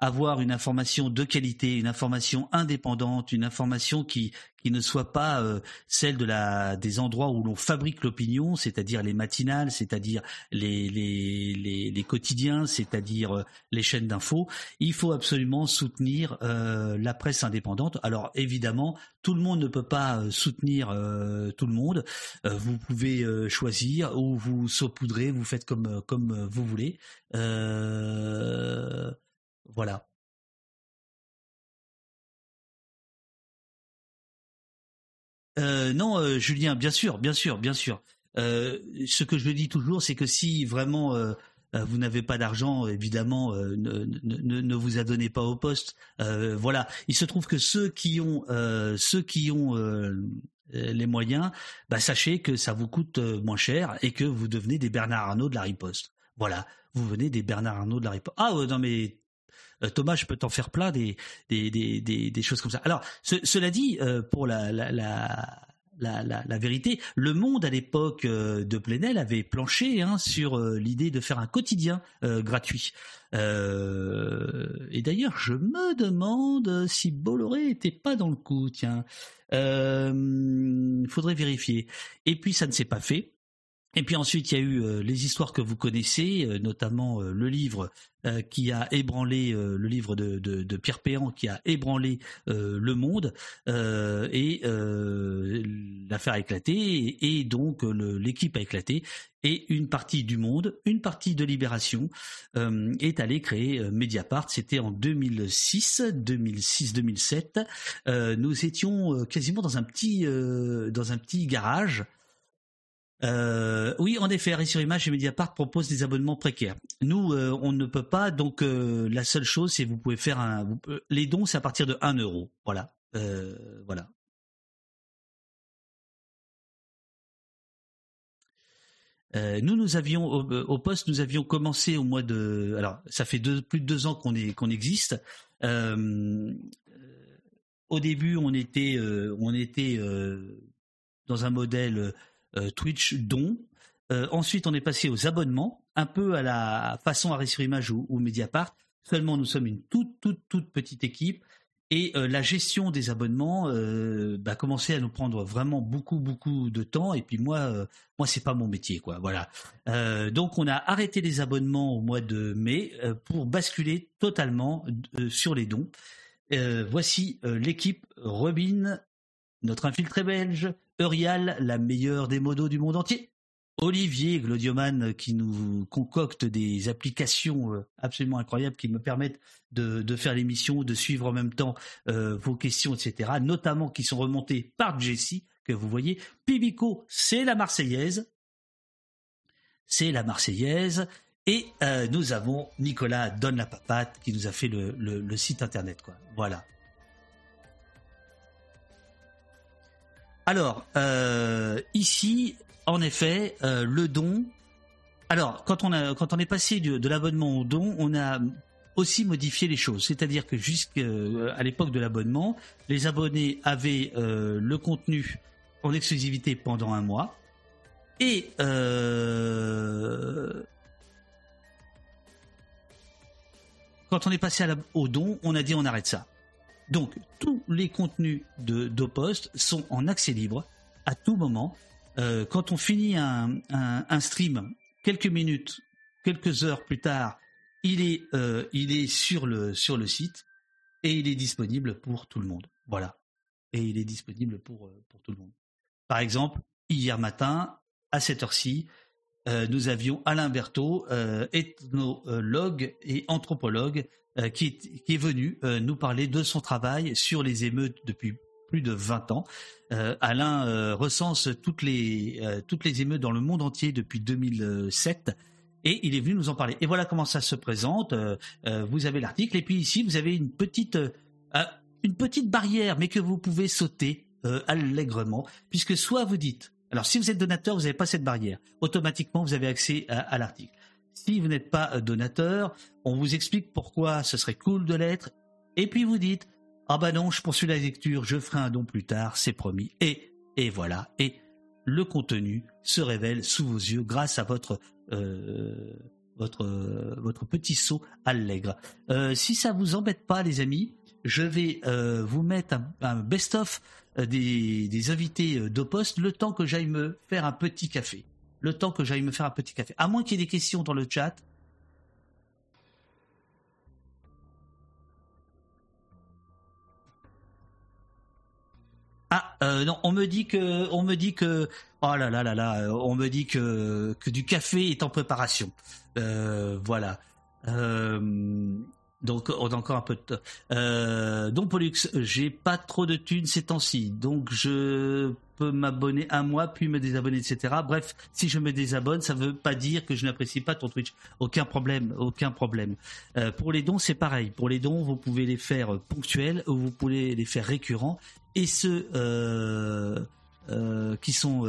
avoir une information de qualité, une information indépendante, une information qui qui ne soit pas euh, celle de la des endroits où l'on fabrique l'opinion, c'est-à-dire les matinales, c'est-à-dire les les, les, quotidiens, c'est-à-dire euh, les chaînes d'infos. Il faut absolument soutenir euh, la presse indépendante. Alors évidemment, tout le monde ne peut pas soutenir tout le monde. vous pouvez choisir ou vous saupoudrez, vous faites comme comme vous voulez. Voilà. Euh, non, euh, Julien, bien sûr, bien sûr, bien sûr. Euh, ce que je dis toujours, c'est que si vraiment vous n'avez pas d'argent, évidemment, ne, vous adonnez pas au poste. voilà. Il se trouve que ceux qui ont, ceux qui ont les moyens, bah, sachez que ça vous coûte moins cher et que vous devenez des Bernard Arnault de la riposte. Voilà. Vous venez des Bernard Arnault de la riposte. Ah non mais Thomas, je peux t'en faire plein des, choses comme ça. Alors, cela dit, euh, pour la, vérité. Le Monde, à l'époque euh, de Plenel, avait planché hein, sur l'idée de faire un quotidien gratuit. et d'ailleurs, je me demande si Bolloré était pas dans le coup. Tiens, il faudrait vérifier. Et puis, ça ne s'est pas fait. Et puis ensuite, il y a eu euh, les histoires que vous connaissez, euh, notamment euh, le livre qui a ébranlé le livre de, Pierre Péan, qui a ébranlé le monde, et l'affaire a éclaté, et, et donc l'équipe a éclaté, et une partie du monde, une partie de Libération est allée créer Mediapart. C'était en 2006, 2006, 2007. nous étions quasiment dans un petit dans un petit garage euh, oui, en effet, Arrêt sur Image et Mediapart proposent des abonnements précaires. Nous, euh, on ne peut pas, donc euh, la seule chose, c'est vous pouvez faire un... les dons, c'est à partir de 1 euro. Voilà. voilà. nous, nous avions au, poste, nous avions commencé au mois de. Alors, ça fait plus de deux ans qu'on qu'on existe. au début, on était on était dans un modèle Twitch don. Euh, ensuite, on est passé aux abonnements, un peu à la façon Arrêt sur Image ou, Mediapart. Seulement, nous sommes une toute, toute, toute petite équipe. Et euh, la gestion des abonnements euh, bah, commençait à nous prendre vraiment beaucoup beaucoup de temps. Et puis moi, euh, moi c'est pas mon métier, quoi. Voilà. donc on a arrêté les abonnements au mois de mai pour basculer totalement sur les dons. voici l'équipe Robin, notre infiltré belge, Eurial, la meilleure des modos du monde entier. Olivier Glodioman qui nous concocte des applications euh, absolument incroyables qui me permettent de, faire l'émission, de suivre en même temps euh, vos questions, etc. Notamment qui sont remontées par Jessie, que vous voyez. Pibico, c'est la Marseillaise. C'est la Marseillaise. Et euh, nous avons Nicolas Donne la Papate qui nous a fait le, site internet. Voilà. Alors, euh, ici, en effet, euh, le don. Alors, quand on, est passé de, l'abonnement au don, on a aussi modifié les choses. C'est-à-dire que jusqu'à l'époque de l'abonnement, les abonnés avaient euh, le contenu en exclusivité pendant un mois. Et quand on est passé au don, on a dit on arrête ça. Donc, tous les contenus de d'Opost sont en accès libre à tout moment. Euh, quand on finit un, stream, quelques minutes, quelques heures plus tard, il est, euh, il est sur, le, sur le site et il est disponible pour tout le monde. Voilà. Et il est disponible pour, euh, pour tout le monde. Par exemple, hier matin, à cette heure-ci, nous avions Alain Berthaud, ethnologue et anthropologue, euh, qui, est, venu euh, nous parler de son travail sur les émeutes depuis plus de 20 ans. Euh, Alain recense toutes les, toutes les émeutes dans le monde entier depuis 2007 et il est venu nous en parler. Et voilà comment ça se présente. vous avez l'article et puis ici vous avez une petite, une petite barrière mais que vous pouvez sauter allègrement puisque soit vous dites, alors si vous êtes donateur vous n'avez pas cette barrière, automatiquement vous avez accès à l'article. Si vous n'êtes pas donateur, on vous explique pourquoi ce serait cool de l'être. Et puis vous dites, ah bah non, je poursuis la lecture, je ferai un don plus tard, c'est promis. Et, voilà. Et le contenu se révèle sous vos yeux grâce à votre euh, votre votre petit saut allègre. Euh, si ça vous embête pas, les amis, je vais euh, vous mettre un, best-of des, des invités d'Opost le temps que j'aille me faire un petit café. Le temps que j'aille me faire un petit café. À moins qu'il y ait des questions dans le chat, Ah euh, non, on me dit que, on me dit que, oh là là là là, euh, on me dit que du café est en préparation. Euh, voilà. Donc on a encore un peu de temps. Euh, donc Pollux, j'ai pas trop de thunes ces temps-ci, donc je peux m'abonner un mois puis me désabonner, etc. Bref, si je me désabonne, ça veut pas dire que je n'apprécie pas ton Twitch. Aucun problème, aucun problème. pour les dons, c'est pareil. Pour les dons, vous pouvez les faire ponctuels ou vous pouvez les faire récurrents et ceux euh, euh, qui sont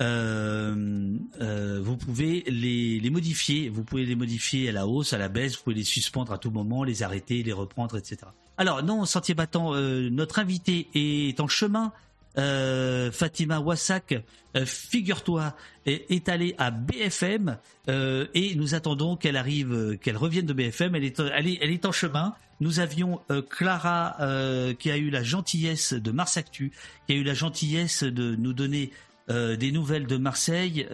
euh, récurrents, vous pouvez les, les, modifier. Vous pouvez les modifier à la hausse, à la baisse. Vous pouvez les suspendre à tout moment, les arrêter, les reprendre, etc. Alors non, Sentier Battant, notre invité est en chemin euh, Fatima Wassak, euh, figure-toi, est, allée à BFM euh, et nous attendons qu'elle arrive, qu'elle revienne de BFM. Elle est, elle est, en chemin. Nous avions Clara qui a eu la gentillesse de Mars Actu, qui a eu la gentillesse de nous donner des nouvelles de Marseille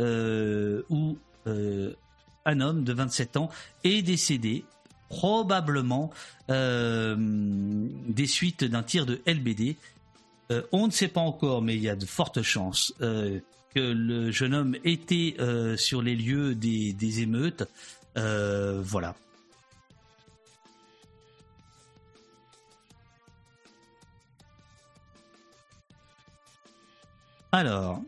où un homme de 27 ans est décédé probablement des suites d'un tir de LBD euh, on ne sait pas encore, mais il y a de fortes chances euh, que le jeune homme était euh, sur les lieux des, émeutes. voilà. Alors,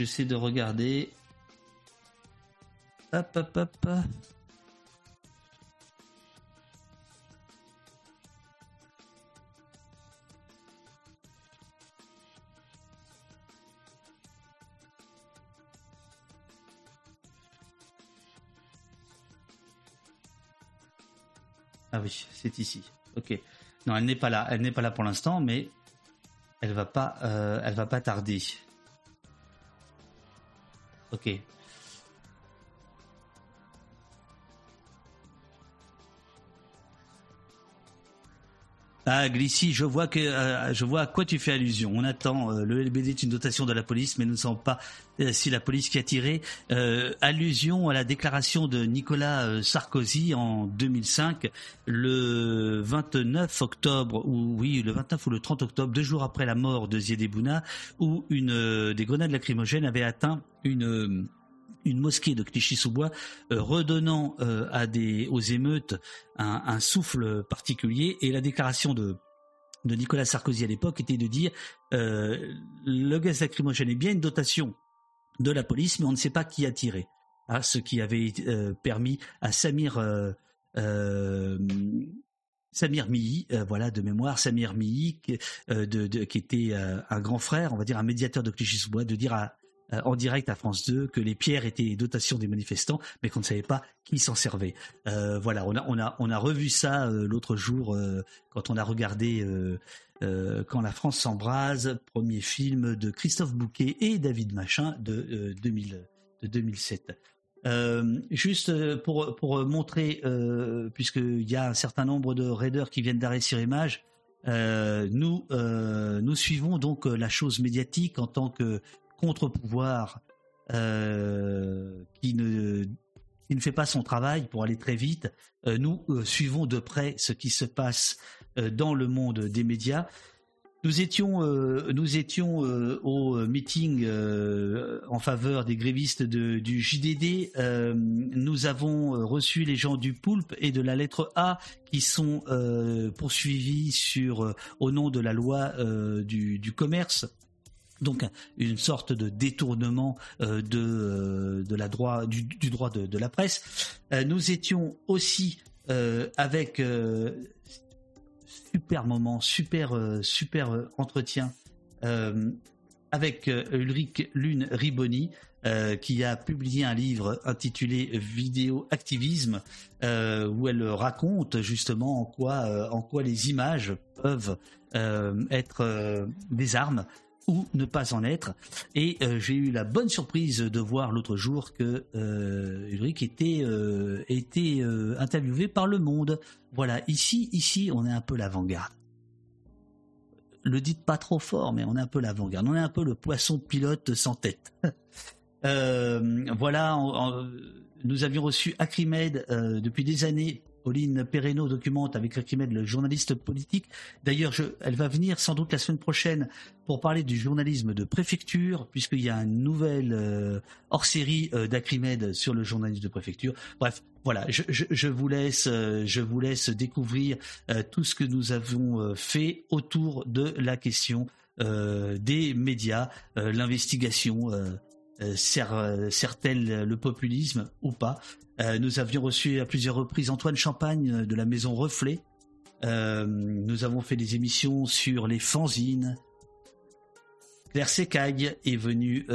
j'essaie de regarder. Hop, hop, hop. Ah oui, c'est ici. Ok. Non, elle n'est pas là. Elle n'est pas là pour l'instant, mais elle va pas, euh, elle va pas tarder. Ok. Ah, Glissy, je vois que euh, je vois à quoi tu fais allusion. On attend euh, le LBD est une dotation de la police, mais nous ne savons pas euh, si la police qui a tiré. allusion à la déclaration de Nicolas Sarkozy en 2005, le 29 octobre, ou oui, le 29 ou le 30 octobre, deux jours après la mort de Ziedebouna, où une des grenades lacrymogènes avait atteint une une mosquée de Clichy-sous-Bois, euh, redonnant euh, à des, aux émeutes un, souffle particulier. Et la déclaration de, de Nicolas Sarkozy à l'époque était de dire euh, le gaz lacrymogène est bien une dotation de la police, mais on ne sait pas qui a tiré. Ah, ce qui avait permis à Samir Samir voilà de mémoire, Samir Mihi, de, qui était un grand frère, on va dire un médiateur de Clichy-sous-Bois, de dire à, euh, en direct à France 2 que les pierres étaient les dotations des manifestants, mais qu'on ne savait pas qui s'en servait. Euh, voilà, on a, on, a, on a revu ça euh, l'autre jour quand on a regardé Quand la France s'embrase, premier film de Christophe Bouquet et David Machin de, 2000, de 2007. juste pour, pour montrer, puisqu'il y a un certain nombre de raiders qui viennent d'arrêter sur image, nous, nous suivons donc la chose médiatique en tant que contre-pouvoir euh, qui ne qui ne fait pas son travail pour aller très vite. Euh, nous euh, suivons de près ce qui se passe dans le monde des médias. Nous étions, nous étions au meeting en faveur des grévistes du JDD. nous avons reçu les gens du Poulpe et de la lettre A qui sont poursuivis sur, au nom de la loi du commerce donc une sorte de détournement euh, de, euh, de la droit, du, droit de, la presse. Euh, nous étions aussi avec super moment, super super entretien avec Ulrich Lune Riboni, qui a publié un livre intitulé Vidéo Activisme, où elle raconte justement en quoi, en quoi les images peuvent être des armes ne pas en être. Et euh, j'ai eu la bonne surprise de voir l'autre jour que euh, Ulrich était, euh, était interviewé par Le Monde. Voilà, ici, ici, on est un peu l'avant-garde. Le dites pas trop fort, mais on est un peu l'avant-garde. On est un peu le poisson pilote sans tête. voilà, nous avions reçu Acrimed depuis des années Pauline Perreno documente avec Archimède le journaliste politique. D'ailleurs, elle va venir sans doute la semaine prochaine pour parler du journalisme de préfecture, puisqu'il y a une nouvelle euh, hors-série euh, d'Acrimède sur le journalisme de préfecture. Bref, voilà, je, vous laisse, euh, je vous laisse découvrir tout ce que nous avons fait autour de la question des médias, l'investigation. sert-elle le populisme ou pas? Euh, nous avions reçu à plusieurs reprises Antoine Champagne euh, de la maison Reflet. Euh, nous avons fait des émissions sur les fanzines. Claire Secaille est venue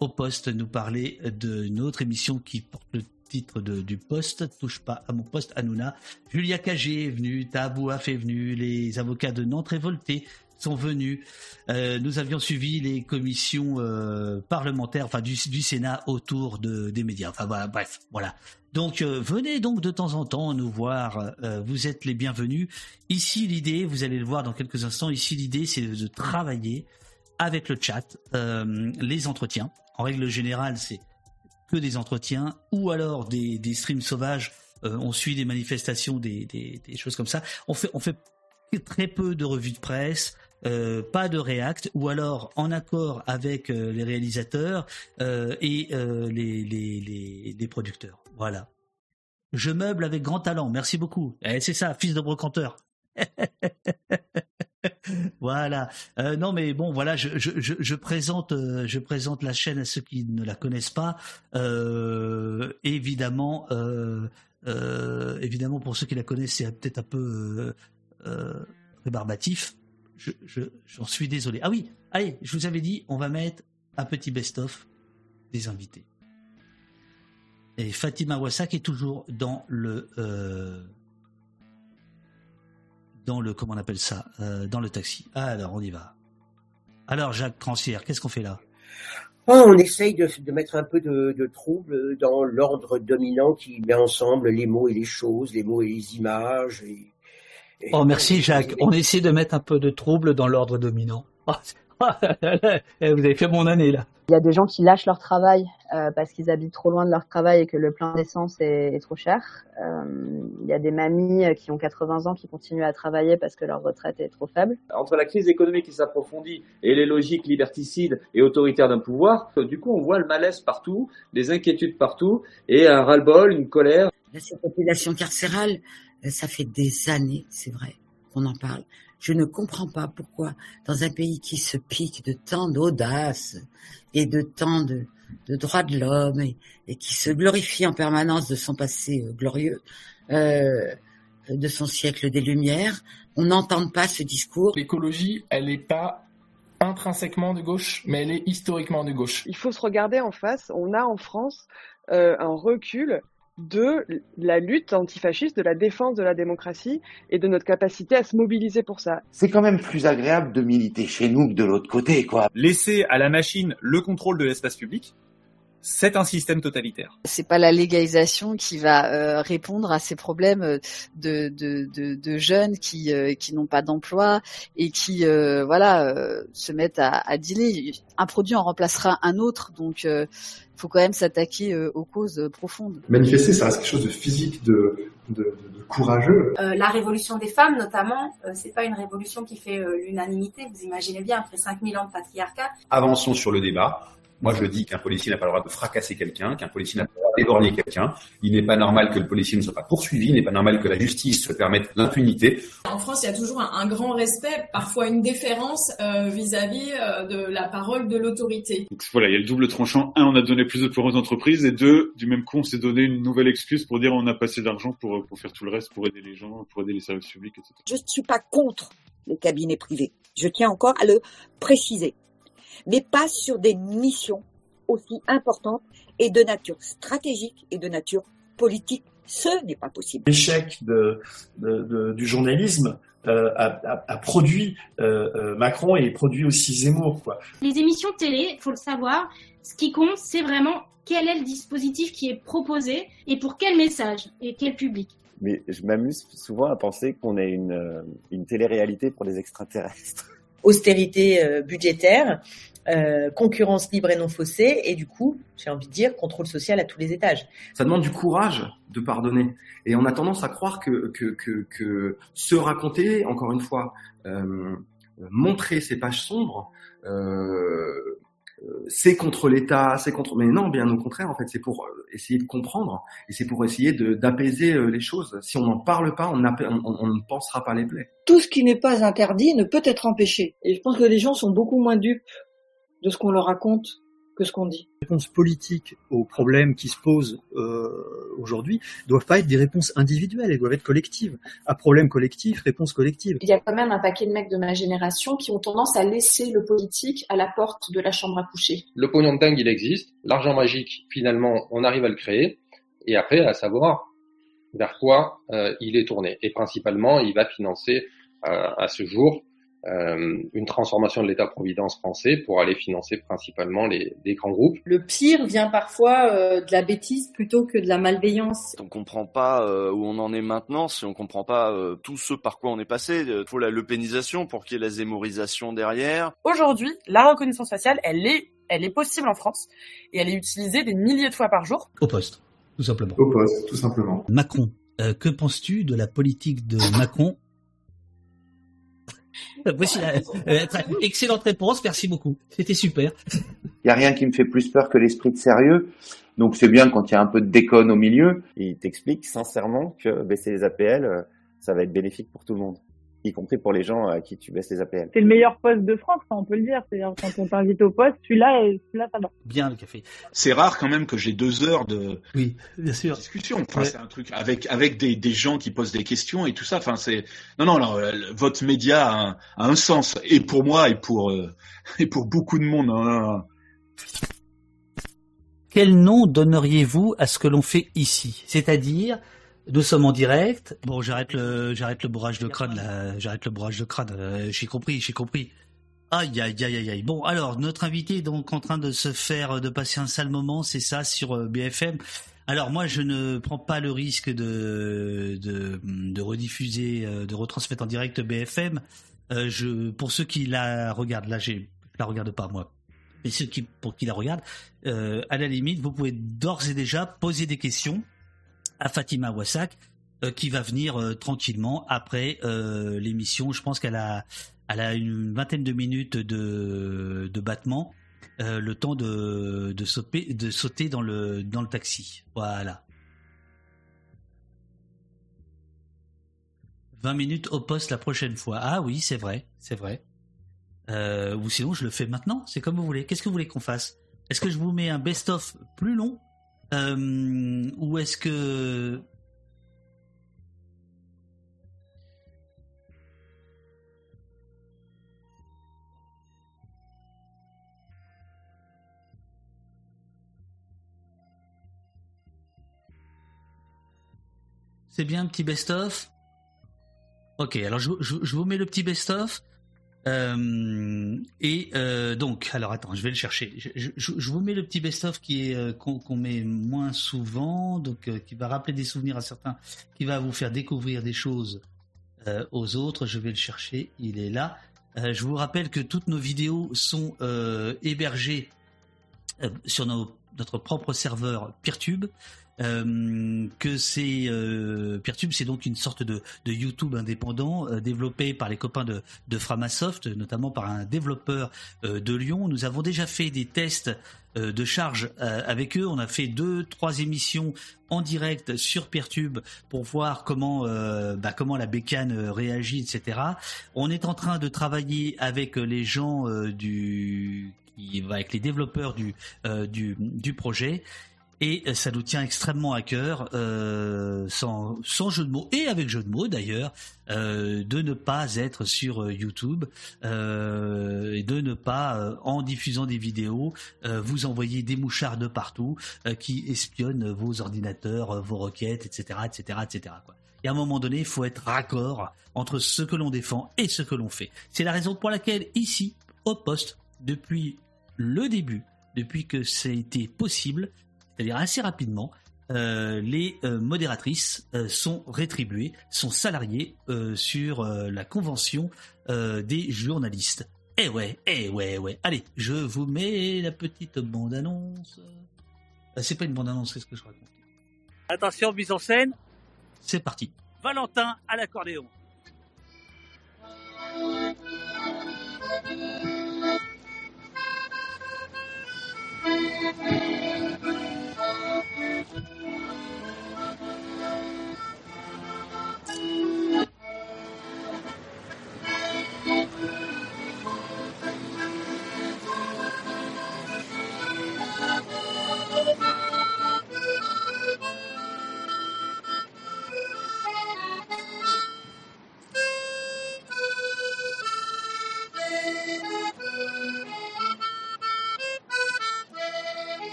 au poste nous parler d'une autre émission qui porte le titre du poste, touche pas à mon poste, Hanouna. Julia Cagé est venue, Tabouaf est venu, les avocats de Nantes révoltés sont venus. Euh, nous avions suivi les commissions euh, parlementaires, enfin du, Sénat autour de, des médias. Enfin bref, voilà. Donc euh, venez donc de temps en temps nous voir. vous êtes les bienvenus. Ici l'idée, vous allez le voir dans quelques instants. Ici l'idée, c'est de travailler avec le chat, les entretiens. En règle générale, c'est que des entretiens ou alors des, streams sauvages. on suit des manifestations, des, des, des, choses comme ça. On fait, on fait très peu de revues de presse. Euh, pas de React, ou alors en accord avec euh, les réalisateurs euh, et les, les, les, producteurs. Voilà. Je meuble avec grand talent. Merci beaucoup. Eh, c'est ça, fils de brocanteur. voilà. non, mais bon, voilà, je, je, présente, je présente la chaîne à ceux qui ne la connaissent pas. évidemment, évidemment, pour ceux qui la connaissent, c'est peut-être un peu rébarbatif je, j'en suis désolé. Ah oui, allez, je vous avais dit, on va mettre un petit best-of des invités. Et Fatima Wassak est toujours dans le euh, dans le comment on appelle ça euh, dans le taxi. alors on y va. Alors Jacques Trancière, qu'est-ce qu'on fait là? On essaye de, mettre un peu de, de trouble dans l'ordre dominant qui met ensemble les mots et les choses, les mots et les images. Et Oh, merci Jacques. On essaie de mettre un peu de trouble dans l'ordre dominant. Oh, eh, vous avez fait mon année là. Il y a des gens qui lâchent leur travail euh, parce qu'ils habitent trop loin de leur travail et que le plein d'essence est, trop cher. Euh, il y a des mamies qui ont 80 ans qui continuent à travailler parce que leur retraite est trop faible. Entre la crise économique qui s'approfondit et les logiques liberticides et autoritaires d'un pouvoir, du coup on voit le malaise partout, des inquiétudes partout et un ras-le-bol, une colère. La population carcérale, euh, ça fait des années, c'est vrai, qu'on en parle. Je ne comprends pas pourquoi, dans un pays qui se pique de tant d'audace et de tant de, de droits de l'homme et, qui se glorifie en permanence de son passé euh, glorieux, euh, de son siècle des Lumières, on n'entend pas ce discours. L'écologie, elle n'est pas intrinsèquement de gauche, mais elle est historiquement de gauche. Il faut se regarder en face. On a en France euh, un recul de la lutte antifasciste, de la défense de la démocratie et de notre capacité à se mobiliser pour ça. C'est quand même plus agréable de militer chez nous que de l'autre côté, quoi. Laisser à la machine le contrôle de l'espace public, c'est un système totalitaire. C'est pas la légalisation qui va euh, répondre à ces problèmes euh, de, de, de, de jeunes qui, euh, qui n'ont pas d'emploi et qui voilà se mettent à, à dealer. Un produit en remplacera un autre, donc il faut quand même s'attaquer aux causes profondes. Manifester, ça reste quelque chose de physique, de, de, de courageux. la révolution des femmes, notamment, c'est pas une révolution qui fait l'unanimité. Vous imaginez bien, après 5000 ans de patriarcat. Avançons sur le débat moi, je dis qu'un policier n'a pas le droit de fracasser quelqu'un, qu'un policier n'a pas le droit d'éborgner quelqu'un. Il n'est pas normal que le policier ne soit pas poursuivi, il n'est pas normal que la justice se permette l'impunité. En France, il y a toujours un, grand respect, parfois une déférence euh, vis-à-vis euh, de la parole de l'autorité. Donc voilà, il y a le double tranchant. Un, on a donné plus de pouvoir aux entreprises, et deux, du même coup, on s'est donné une nouvelle excuse pour dire on a passé de l'argent pour, pour faire tout le reste, pour aider les gens, pour aider les services publics, etc. Je ne suis pas contre les cabinets privés. Je tiens encore à le préciser. Mais pas sur des missions aussi importantes et de nature stratégique et de nature politique. Ce n'est pas possible. L'échec de, de- de- du journalisme euh, a, a- a produit euh, euh, Macron et produit aussi Zemmour. Quoi. Les émissions télé, faut le savoir, ce qui compte, c'est vraiment quel est le dispositif qui est proposé et pour quel message et quel public. Mais je m'amuse souvent à penser qu'on est une, une télé-réalité pour les extraterrestres. austérité euh, budgétaire, euh, concurrence libre et non faussée, et du coup, j'ai envie de dire, contrôle social à tous les étages. Ça demande du courage de pardonner. Et on a tendance à croire que, que, que, que se raconter, encore une fois, euh, montrer ces pages sombres, euh, c'est contre l'État, c'est contre. Mais non, bien au contraire, en fait, c'est pour essayer de comprendre et c'est pour essayer d'apaiser les choses. Si on n'en parle pas, on- on ne pensera pas les plaies. Tout ce qui n'est pas interdit ne peut être empêché. Et je pense que les gens sont beaucoup moins dupes de ce qu'on leur raconte que ce qu'on dit. Les réponses politiques aux problèmes qui se posent euh, aujourd'hui doivent pas être des réponses individuelles, elles doivent être collectives. À problème collectif, réponse collective. Il y a quand même un paquet de mecs de ma génération qui ont tendance à laisser le politique à la porte de la chambre à coucher. Le pognon de dingue, il existe. L'argent magique, finalement, on arrive à le créer. Et après, à savoir vers quoi euh, il est tourné. Et principalement, il va financer euh, à ce jour une transformation de l'État-providence français pour aller financer principalement les, les grands groupes. Le pire vient parfois euh, de la bêtise plutôt que de la malveillance. On comprend pas euh, où on en est maintenant si on comprend pas euh, tout ce par quoi on est passé. Il faut la lepénisation pour qu'il y ait la zémorisation derrière. Aujourd'hui, la reconnaissance faciale, elle est, elle est possible en France et elle est utilisée des milliers de fois par jour. Au poste, tout simplement. Au poste, tout simplement. Macron, euh, que penses-tu de la politique de Macron excellente réponse, merci beaucoup. C'était super. Il n'y a rien qui me fait plus peur que l'esprit de sérieux. Donc c'est bien quand il y a un peu de déconne au milieu. Il t'explique sincèrement que baisser les APL, euh, ça va être bénéfique pour tout le monde, y compris pour les gens à qui tu baisses les APL. C'est le meilleur poste de France, ça, on peut le dire. C'est-à-dire quand on t'invite au poste, celui-là, et celui-là, ça va. Bien le café. C'est rare quand même que j'ai deux heures de oui, bien sûr. discussion. Enfin, Ouais. c'est un truc avec avec des, des gens qui posent des questions et tout ça. Enfin, c'est non non non. Votre média a un, a un sens et pour moi et pour euh, et pour beaucoup de monde. hein. Quel nom donneriez-vous à ce que l'on fait ici? C'est-à-dire, nous sommes en direct. Bon, j'arrête le, j'arrête le bourrage de crâne là. J'arrête le bourrage de crâne. euh, j'ai compris, j'ai compris. Aïe, aïe, aïe, aïe, aïe. Bon, alors, notre invité est donc en train de se faire, de passer un sale moment, c'est ça, sur euh, BFM. Alors, moi, je ne prends pas le risque de, de, rediffuser, euh, de retransmettre en direct BFM. Pour ceux qui la regardent, là, je la regarde pas, moi. Et ceux qui, pour qui la regardent, à la limite, vous pouvez d'ores et déjà poser des questions à Fatima Wassak, euh, qui va venir euh, tranquillement après euh, l'émission. Je pense qu'elle a, une vingtaine de minutes de, battement, le temps de, sauter, dans le, dans le taxi. Voilà. 20 minutes au poste la prochaine fois. Ah oui, c'est vrai, c'est vrai. Ou sinon, je le fais maintenant. C'est comme vous voulez. Qu'est-ce que vous voulez qu'on fasse? Est-ce que je vous mets un best-of plus long? Euh, Ou est-ce que... C'est bien petit best-of? Ok, alors je, je- je vous mets le petit best-of. Euh, et euh, donc, alors attends, je vais le chercher. Je, vous mets le petit best-of qui est euh, qu'on met moins souvent, donc qui va rappeler des souvenirs à certains, qui va vous faire découvrir des choses aux autres. Je vais le chercher, il est là. Je vous rappelle que toutes nos vidéos sont hébergées sur notre propre serveur Peertube. Euh, que c'est euh, Peertube, c'est donc une sorte de, YouTube indépendant euh, développé par les copains de, Framasoft, notamment par un développeur euh, de Lyon. Nous avons déjà fait des tests de charge avec eux. On a fait deux, trois émissions en direct sur Peertube pour voir comment bah, comment la bécane réagit, etc. On est en train de travailler avec les gens du avec les développeurs du du projet Et euh, ça nous tient extrêmement à cœur, euh, sans, jeu de mots, et avec jeu de mots d'ailleurs, euh, de ne pas être sur YouTube et de ne pas, en diffusant des vidéos, vous envoyer des mouchards de partout qui espionnent vos ordinateurs, vos requêtes, etc., etc., etc. Et à un moment donné, il faut être raccord entre ce que l'on défend et ce que l'on fait. C'est la raison pour laquelle ici, au poste, depuis le début, depuis que ça a été possible, c'est-à-dire assez rapidement, euh, les euh, modératrices euh, sont rétribuées, sont salariées sur la convention des journalistes. Eh ouais, eh ouais, ouais. Allez, je vous mets la petite bande-annonce. C'est pas une bande-annonce, c'est ce que je raconte. Attention, mise en scène. C'est parti. Valentin à l'accordéon. Thank you.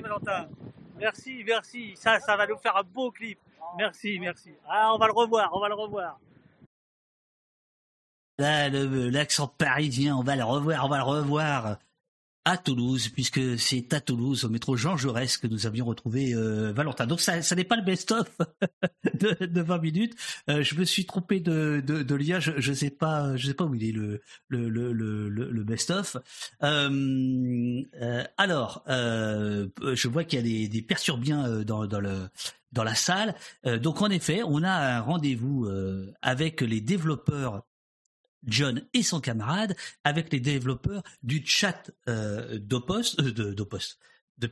Merci Valentin. Merci, merci. Ça, ça va nous faire un beau clip. Merci, merci. Ah, on va le revoir, on va le revoir. Là, l'accent parisien, on va le revoir, on va le revoir. À Toulouse, puisque c'est à Toulouse, au métro Jean Jaurès, que nous avions retrouvé euh, Valentin. Donc ça, n'est pas le best-of de, de 20 minutes. Euh, je me suis trompé de, de, de lien. Je, je sais pas, sais pas où il est le best-of. Euh, alors, je vois qu'il y a des, des perturbiens dans la salle. donc en effet, on a un rendez-vous avec les développeurs John et son camarade avec les développeurs du chat euh, euh, de, d'Opost, de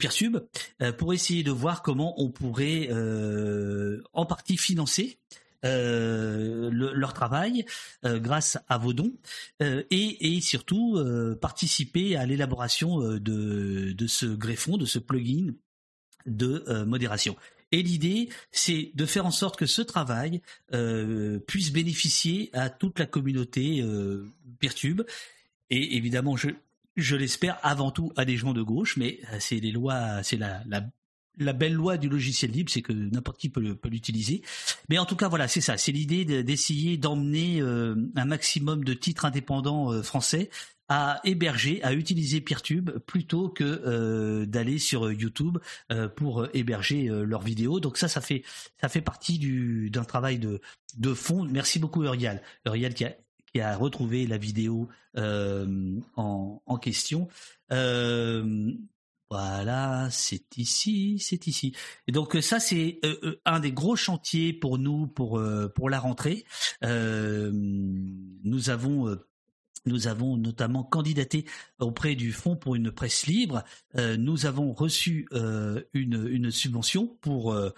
euh, pour essayer de voir comment on pourrait euh, en partie financer le, leur travail grâce à vos dons et, surtout participer à l'élaboration de ce greffon, de ce plugin de modération. Et l'idée, c'est de faire en sorte que ce travail euh, puisse bénéficier à toute la communauté euh. Et évidemment, je, je l'espère avant tout à des gens de gauche, mais euh, c'est les lois, c'est la, la belle loi du logiciel libre, c'est que n'importe qui peut, l'utiliser. Mais en tout cas, voilà, c'est ça. C'est l'idée d'essayer d'emmener euh, un maximum de titres indépendants euh, français à héberger, à utiliser Peertube plutôt que euh, d'aller sur YouTube pour héberger leurs vidéos. Donc ça, ça fait ça fait partie du d'un travail de de fond. Merci beaucoup Uriel, Uriel qui a qui a retrouvé la vidéo en, en question. Voilà, c'est ici, c'est ici. Et donc ça, c'est un des gros chantiers pour nous pour pour la rentrée. nous avons nous avons notamment candidaté auprès du Fonds pour une presse libre. Euh, nous avons reçu euh, une, une, subvention pour, euh,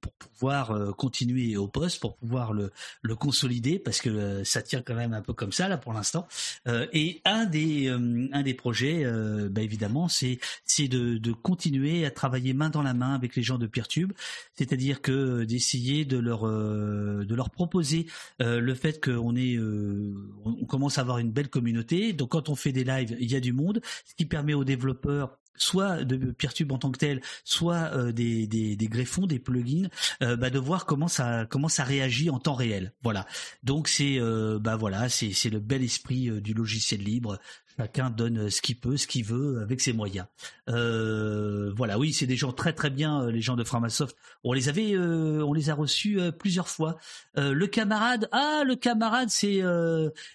pour pouvoir continuer au poste, pour pouvoir le, le consolider, parce que ça tient quand même un peu comme ça là pour l'instant. et un des, un des projets, bah, évidemment, c'est c'est de, de continuer à travailler main dans la main avec les gens de Peertube, c'est-à-dire que d'essayer de leur de leur proposer le fait qu'on est on commence avoir une belle communauté. Donc quand on fait des lives, il y a du monde, ce qui permet aux développeurs soit de Peertube en tant que tel, soit euh, des, greffons, des plugins, euh, bah, de voir comment ça comment ça réagit en temps réel. Voilà. Donc c'est euh, bah voilà, c'est c'est le bel esprit du logiciel libre. Chacun donne ce qu'il peut, ce qu'il veut avec ses moyens. Euh, voilà, oui, c'est des gens très très bien, euh, les gens de Framasoft. On les avait, euh, on les a reçus plusieurs fois. le camarade, ah, le camarade, c'est,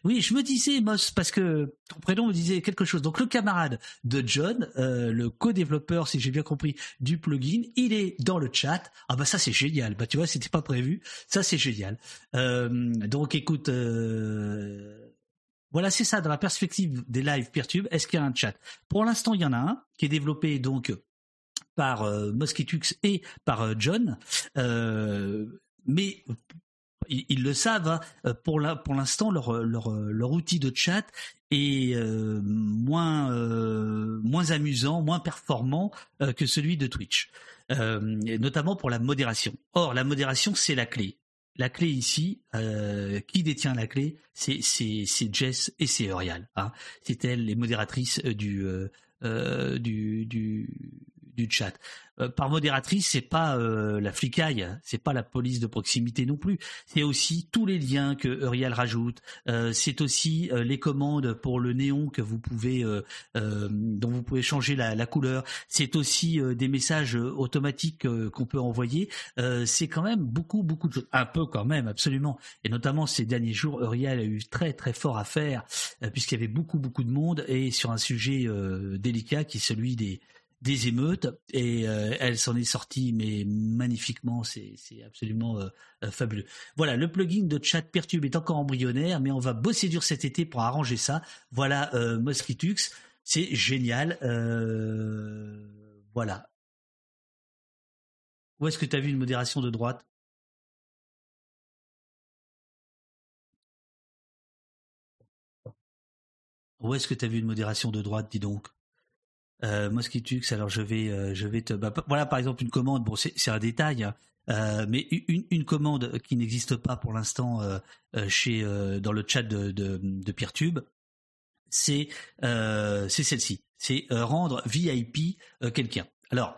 oui, je me disais, Moss, parce que ton prénom me disait quelque chose. Donc le camarade de John, le co-développeur, si j'ai bien compris, du plugin, il est dans le chat. Ah bah ça c'est génial. Bah tu vois, c'était pas prévu. Ça c'est génial. donc écoute. Voilà, c'est ça, dans la perspective des lives Peertube, est-ce qu'il y a un chat? Pour l'instant, il y en a un qui est développé donc par euh, Mosquitux et par euh, John, euh, mais ils, le savent. Hein, pour l'instant, leur, leur, leur outil de chat est euh, moins amusant, moins performant que celui de Twitch, notamment pour la modération. Or, la modération, c'est la clé la clé ici, euh, qui détient la clé? C'est Jess et c'est Eurial. Hein. C'est elles les modératrices du euh, euh, du, du du chat. Euh, par modératrice, c'est pas euh, la flicaille, c'est pas la police de proximité non plus. C'est aussi tous les liens que Uriel rajoute. Euh, c'est aussi les commandes pour le néon que vous pouvez, dont vous pouvez changer la, la couleur. C'est aussi des messages automatiques qu'on peut envoyer. c'est quand même beaucoup, beaucoup de choses. Un peu quand même, absolument. Et notamment ces derniers jours, Uriel a eu très, très fort à faire puisqu'il y avait beaucoup, beaucoup de monde et sur un sujet délicat qui est celui des des émeutes et euh, elle s'en est sortie mais magnifiquement c'est absolument euh, euh, fabuleux. Voilà le plugin de chat Pertube est encore embryonnaire mais on va bosser dur cet été pour arranger ça. Voilà Mosquitux c'est génial voilà. Où est-ce que tu as vu une modération de droite? Où est-ce que tu as vu une modération de droite dis donc? Euh, Mosquitux, alors je vais, euh, te, bah, voilà par exemple une commande. Bon, c'est un détail, hein, euh, mais une, commande qui n'existe pas pour l'instant euh, dans le chat de Peertube, c'est c'est celle-ci. C'est rendre VIP quelqu'un. Alors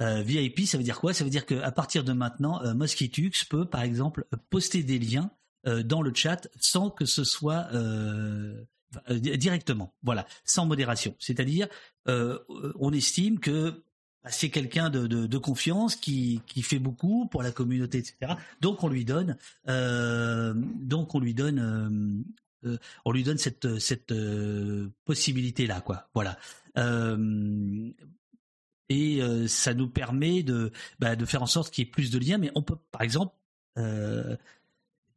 VIP, ça veut dire quoi? Ça veut dire qu'à partir de maintenant, Mosquitux peut par exemple poster des liens dans le chat sans que ce soit euh, di- directement, voilà, sans modération. C'est-à-dire, euh, on estime que bah, c'est quelqu'un de, confiance qui, fait beaucoup pour la communauté, etc. Donc on lui donne, euh, donc on lui donne, cette possibilité là, quoi. Voilà. Et ça nous permet de bah, de faire en sorte qu'il y ait plus de liens. Mais on peut, par exemple,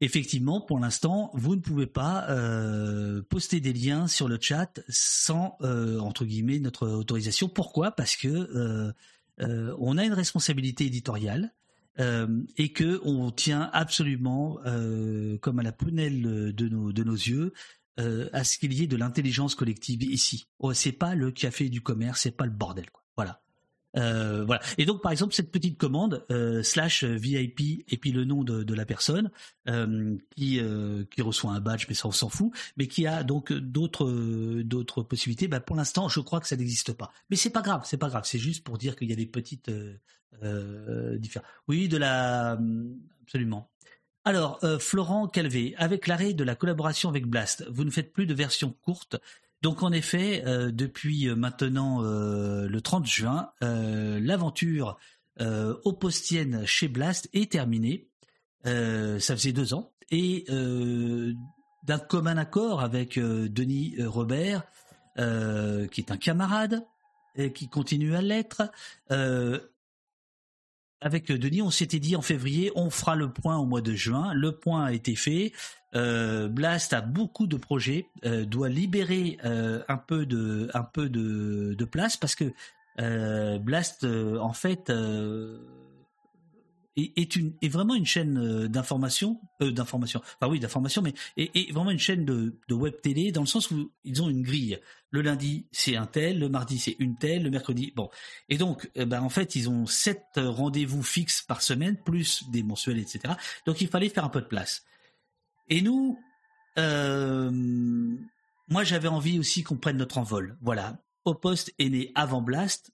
effectivement, pour l'instant, vous ne pouvez pas euh, poster des liens sur le chat sans euh, entre guillemets notre autorisation. Pourquoi? Parce que euh, on a une responsabilité éditoriale. et que on tient absolument, comme à la prunelle de nos yeux, à ce qu'il y ait de l'intelligence collective ici. Oh, c'est pas le café du commerce, c'est pas le bordel. Voilà. Euh, voilà. Et donc, par exemple, cette petite commande euh, slash VIP et puis le nom de, la personne euh, qui euh, qui reçoit un badge, mais ça on s'en fout, mais qui a donc d'autres euh, d'autres possibilités. Bah, pour l'instant, je crois que ça n'existe pas. Mais c'est pas grave, c'est pas grave. C'est juste pour dire qu'il y a des petites euh, euh, différences. Oui, de la absolument. Alors, euh, Florent Calvé, avec l'arrêt de la collaboration avec Blast, vous ne faites plus de versions courtes. Donc en effet, euh, depuis maintenant euh, le 30 juin, euh, l'aventure euh, opostienne chez Blast est terminée. Euh, ça faisait deux ans. Et euh, d'un commun accord avec euh, Denis euh, Robert, euh, qui est un camarade, et qui continue à l'être, euh, avec Denis, on s'était dit en février, on fera le point au mois de juin. Le point a été fait. Euh, Blast a beaucoup de projets, euh, doit libérer euh, un peu de, un peu de, de place parce que Blast, en fait, est, une, est vraiment une chaîne d'information, d'information. Enfin oui, d'information, mais est, vraiment une chaîne de, de web télé dans le sens où ils ont une grille. Le lundi, c'est un tel, le mardi, c'est une telle, le mercredi, bon. Et donc, ben, en fait, ils ont sept rendez-vous fixes par semaine, plus des mensuels, etc. Donc, il fallait faire un peu de place. Et nous, euh, moi, j'avais envie aussi qu'on prenne notre envol. Voilà. Opost est né avant Blast,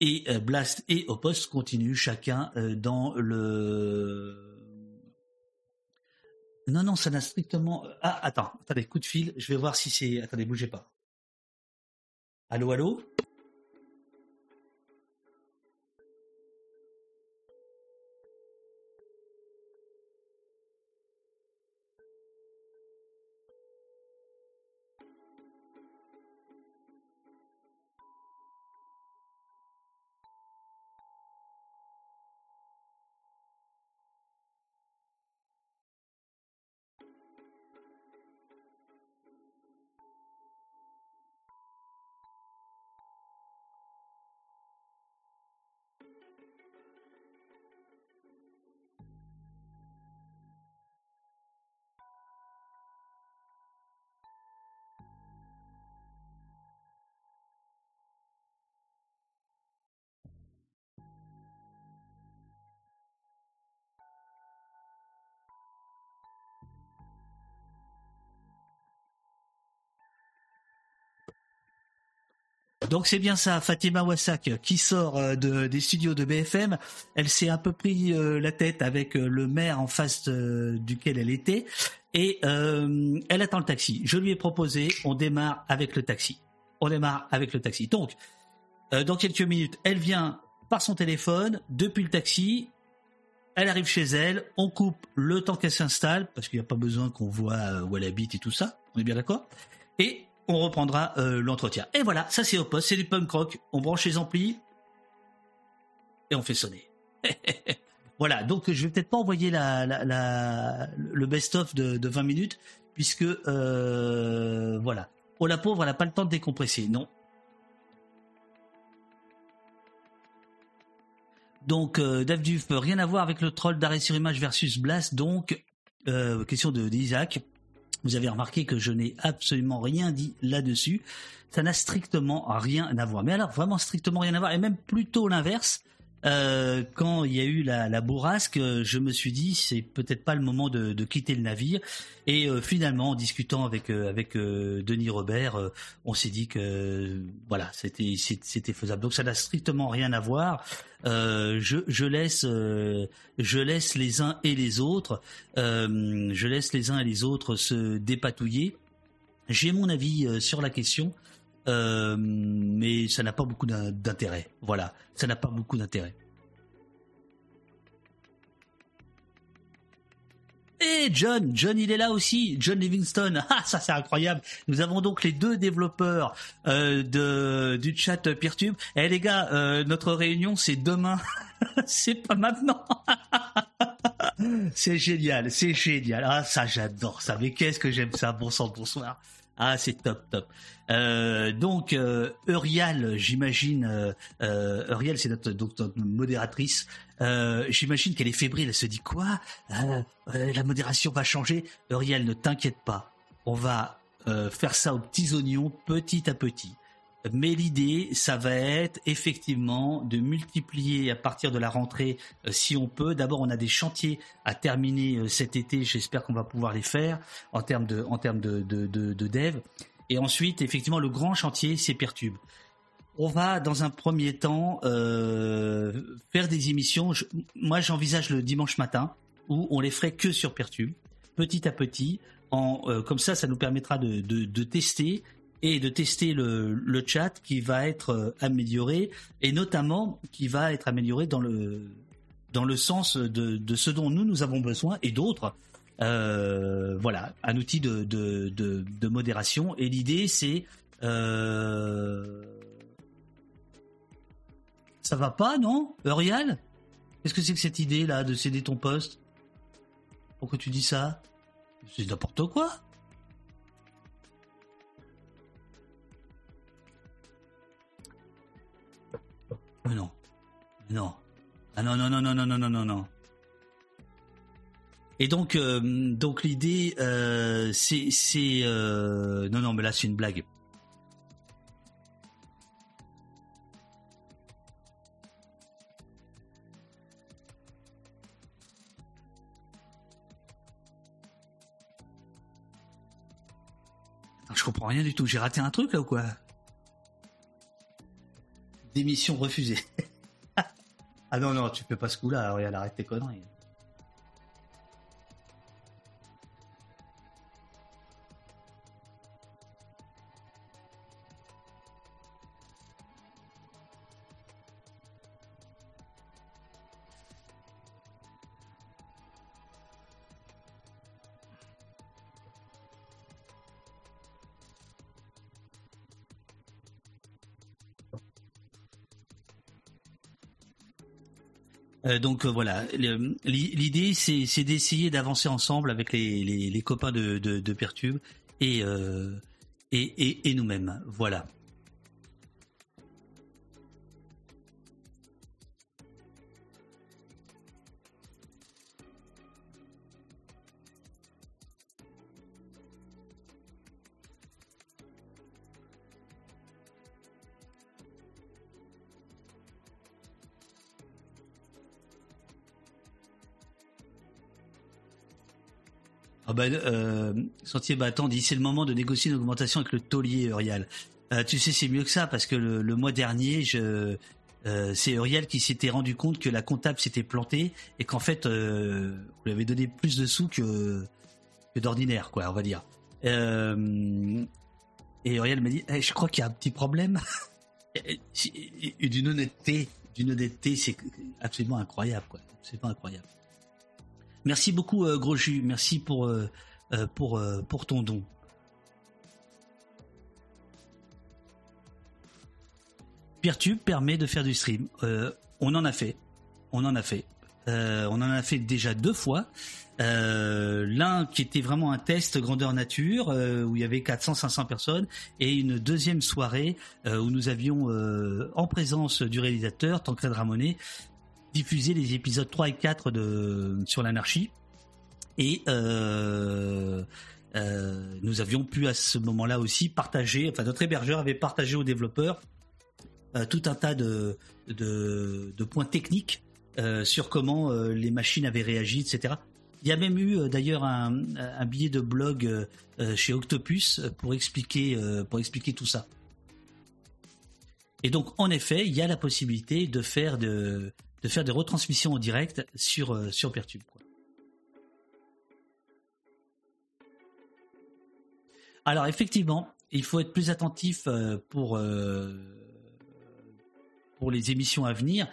et euh, Blast et Opost continuent chacun euh, dans le. Non, non, ça n'a strictement. Ah, attends, attendez, coup de fil. Je vais voir si c'est. Attendez, bougez pas. Allô, allô? Donc c'est bien ça, Fatima Wassak qui sort euh, de, des studios de BFM. Elle s'est un peu pris euh, la tête avec euh, le maire en face duquel elle était et elle attend le taxi. Je lui ai proposé, on démarre avec le taxi. On démarre avec le taxi. Donc, dans quelques minutes, elle vient par son téléphone depuis le taxi. Elle arrive chez elle, on coupe le temps qu'elle s'installe parce qu'il n'y a pas besoin qu'on voit où elle habite et tout ça. On est bien d'accord Et on reprendra euh, l'entretien. Et voilà, ça c'est au poste, c'est du punk rock. On branche les amplis et on fait sonner. voilà, donc je vais peut-être pas envoyer la, le best-of de, de 20 minutes puisque euh, voilà. Oh la pauvre, elle a pas le temps de décompresser, non. Donc euh, Dave Duf, rien à voir avec le troll d'arrêt sur image versus Blast, donc euh, question de d'Isaac. Vous avez remarqué que je n'ai absolument rien dit là-dessus. Ça n'a strictement rien à voir. Mais alors, vraiment strictement rien à voir. Et même plutôt l'inverse. Euh, quand il y a eu la, la bourrasque, euh, je me suis dit c'est peut-être pas le moment de, de quitter le navire. Et euh, finalement, en discutant avec euh, avec euh, Denis Robert, on s'est dit que voilà, c'était c'était faisable. Donc ça n'a strictement rien à voir. Je, je laisse je laisse les uns et les autres, je laisse les uns et les autres se dépatouiller. J'ai mon avis sur la question, euh, mais ça n'a pas beaucoup d'in- d'intérêt. Voilà, ça n'a pas beaucoup d'intérêt. Et John, John il est là aussi, John Livingston. Ah ça c'est incroyable. Nous avons donc les deux développeurs euh, de du chat Peertube. Eh les gars, euh, notre réunion c'est demain, c'est pas maintenant. c'est génial, c'est génial. Ah ça j'adore ça. Mais qu'est-ce que j'aime ça. Bon sang, bonsoir. Ah c'est top top. Euh, donc euh, Eurial, j'imagine. Euh, euh, Eurial c'est notre, notre modératrice. Euh, j'imagine qu'elle est fébrile. Elle se dit quoi? La modération va changer. Eurial, ne t'inquiète pas. On va faire ça aux petits oignons, petit à petit. Mais l'idée, ça va être effectivement de multiplier à partir de la rentrée, si on peut. D'abord, on a des chantiers à terminer cet été. J'espère qu'on va pouvoir les faire en termes de, en termes de, de, de, de dev. Et ensuite, effectivement, le grand chantier, c'est Pertube. On va, dans un premier temps, euh, faire des émissions. Moi, j'envisage le dimanche matin où on les ferait que sur Pertube, petit à petit. En, euh, comme ça, ça nous permettra de, de, de tester et de tester le, le chat qui va être euh, amélioré et notamment qui va être amélioré dans le dans le sens de, de ce dont nous nous avons besoin et d'autres. Euh, voilà, un outil de, modération. Et l'idée, c'est euh... ça va pas, non, Eurial Qu'est-ce que c'est que cette idée là de céder ton poste? Pourquoi tu dis ça? C'est n'importe quoi. Mais non. Non. Ah non, non, non, non, non, non, non, non, non. Et donc, euh, donc l'idée, euh, c'est, euh, non, non, mais là, c'est une blague. Je comprends rien du tout. J'ai raté un truc là ou quoi? Démission refusée. ah non, non, tu fais pas ce coup-là. Regarde, arrête tes conneries. Euh, donc euh, voilà, l'idée c'est d'essayer d'avancer ensemble avec les, copains de, Pertube et, euh, et nous-mêmes. Voilà. Ah bah, euh, Sentier Battant dit c'est le moment de négocier une augmentation avec le taulier Eurial. Euh, tu sais c'est mieux que ça parce que le, mois dernier je euh, c'est Eurial qui s'était rendu compte que la comptable s'était plantée et qu'en fait euh, vous lui avez donné plus de sous que, que d'ordinaire quoi on va dire. Euh, et Eurial m'a dit Eh, je crois qu'il y a un petit problème. D'une honnêteté d'une honnêteté c'est absolument incroyable quoi absolument incroyable. Merci beaucoup euh, Gros Jus, merci pour euh, euh, pour euh, pour ton don. Peertube permet de faire du stream. On en a fait, on en a fait, on en a fait déjà deux fois. L'un qui était vraiment un test grandeur nature où il y avait 400-500 personnes et une deuxième soirée où nous avions en présence du réalisateur Tancred Ramonet diffusé les épisodes 3 et 4 de sur l'anarchie et euh, euh, nous avions pu à ce moment-là aussi partager, enfin notre hébergeur avait partagé aux développeurs euh, tout un tas de, points techniques sur comment les machines avaient réagi, etc. Il y a même eu d'ailleurs un, un billet de blog chez Octopus pour expliquer pour expliquer tout ça. Et donc en effet, il y a la possibilité de faire de de faire des retransmissions en direct sur euh, sur Pertube. quoi. Alors effectivement, il faut être plus attentif euh, pour euh, pour les émissions à venir.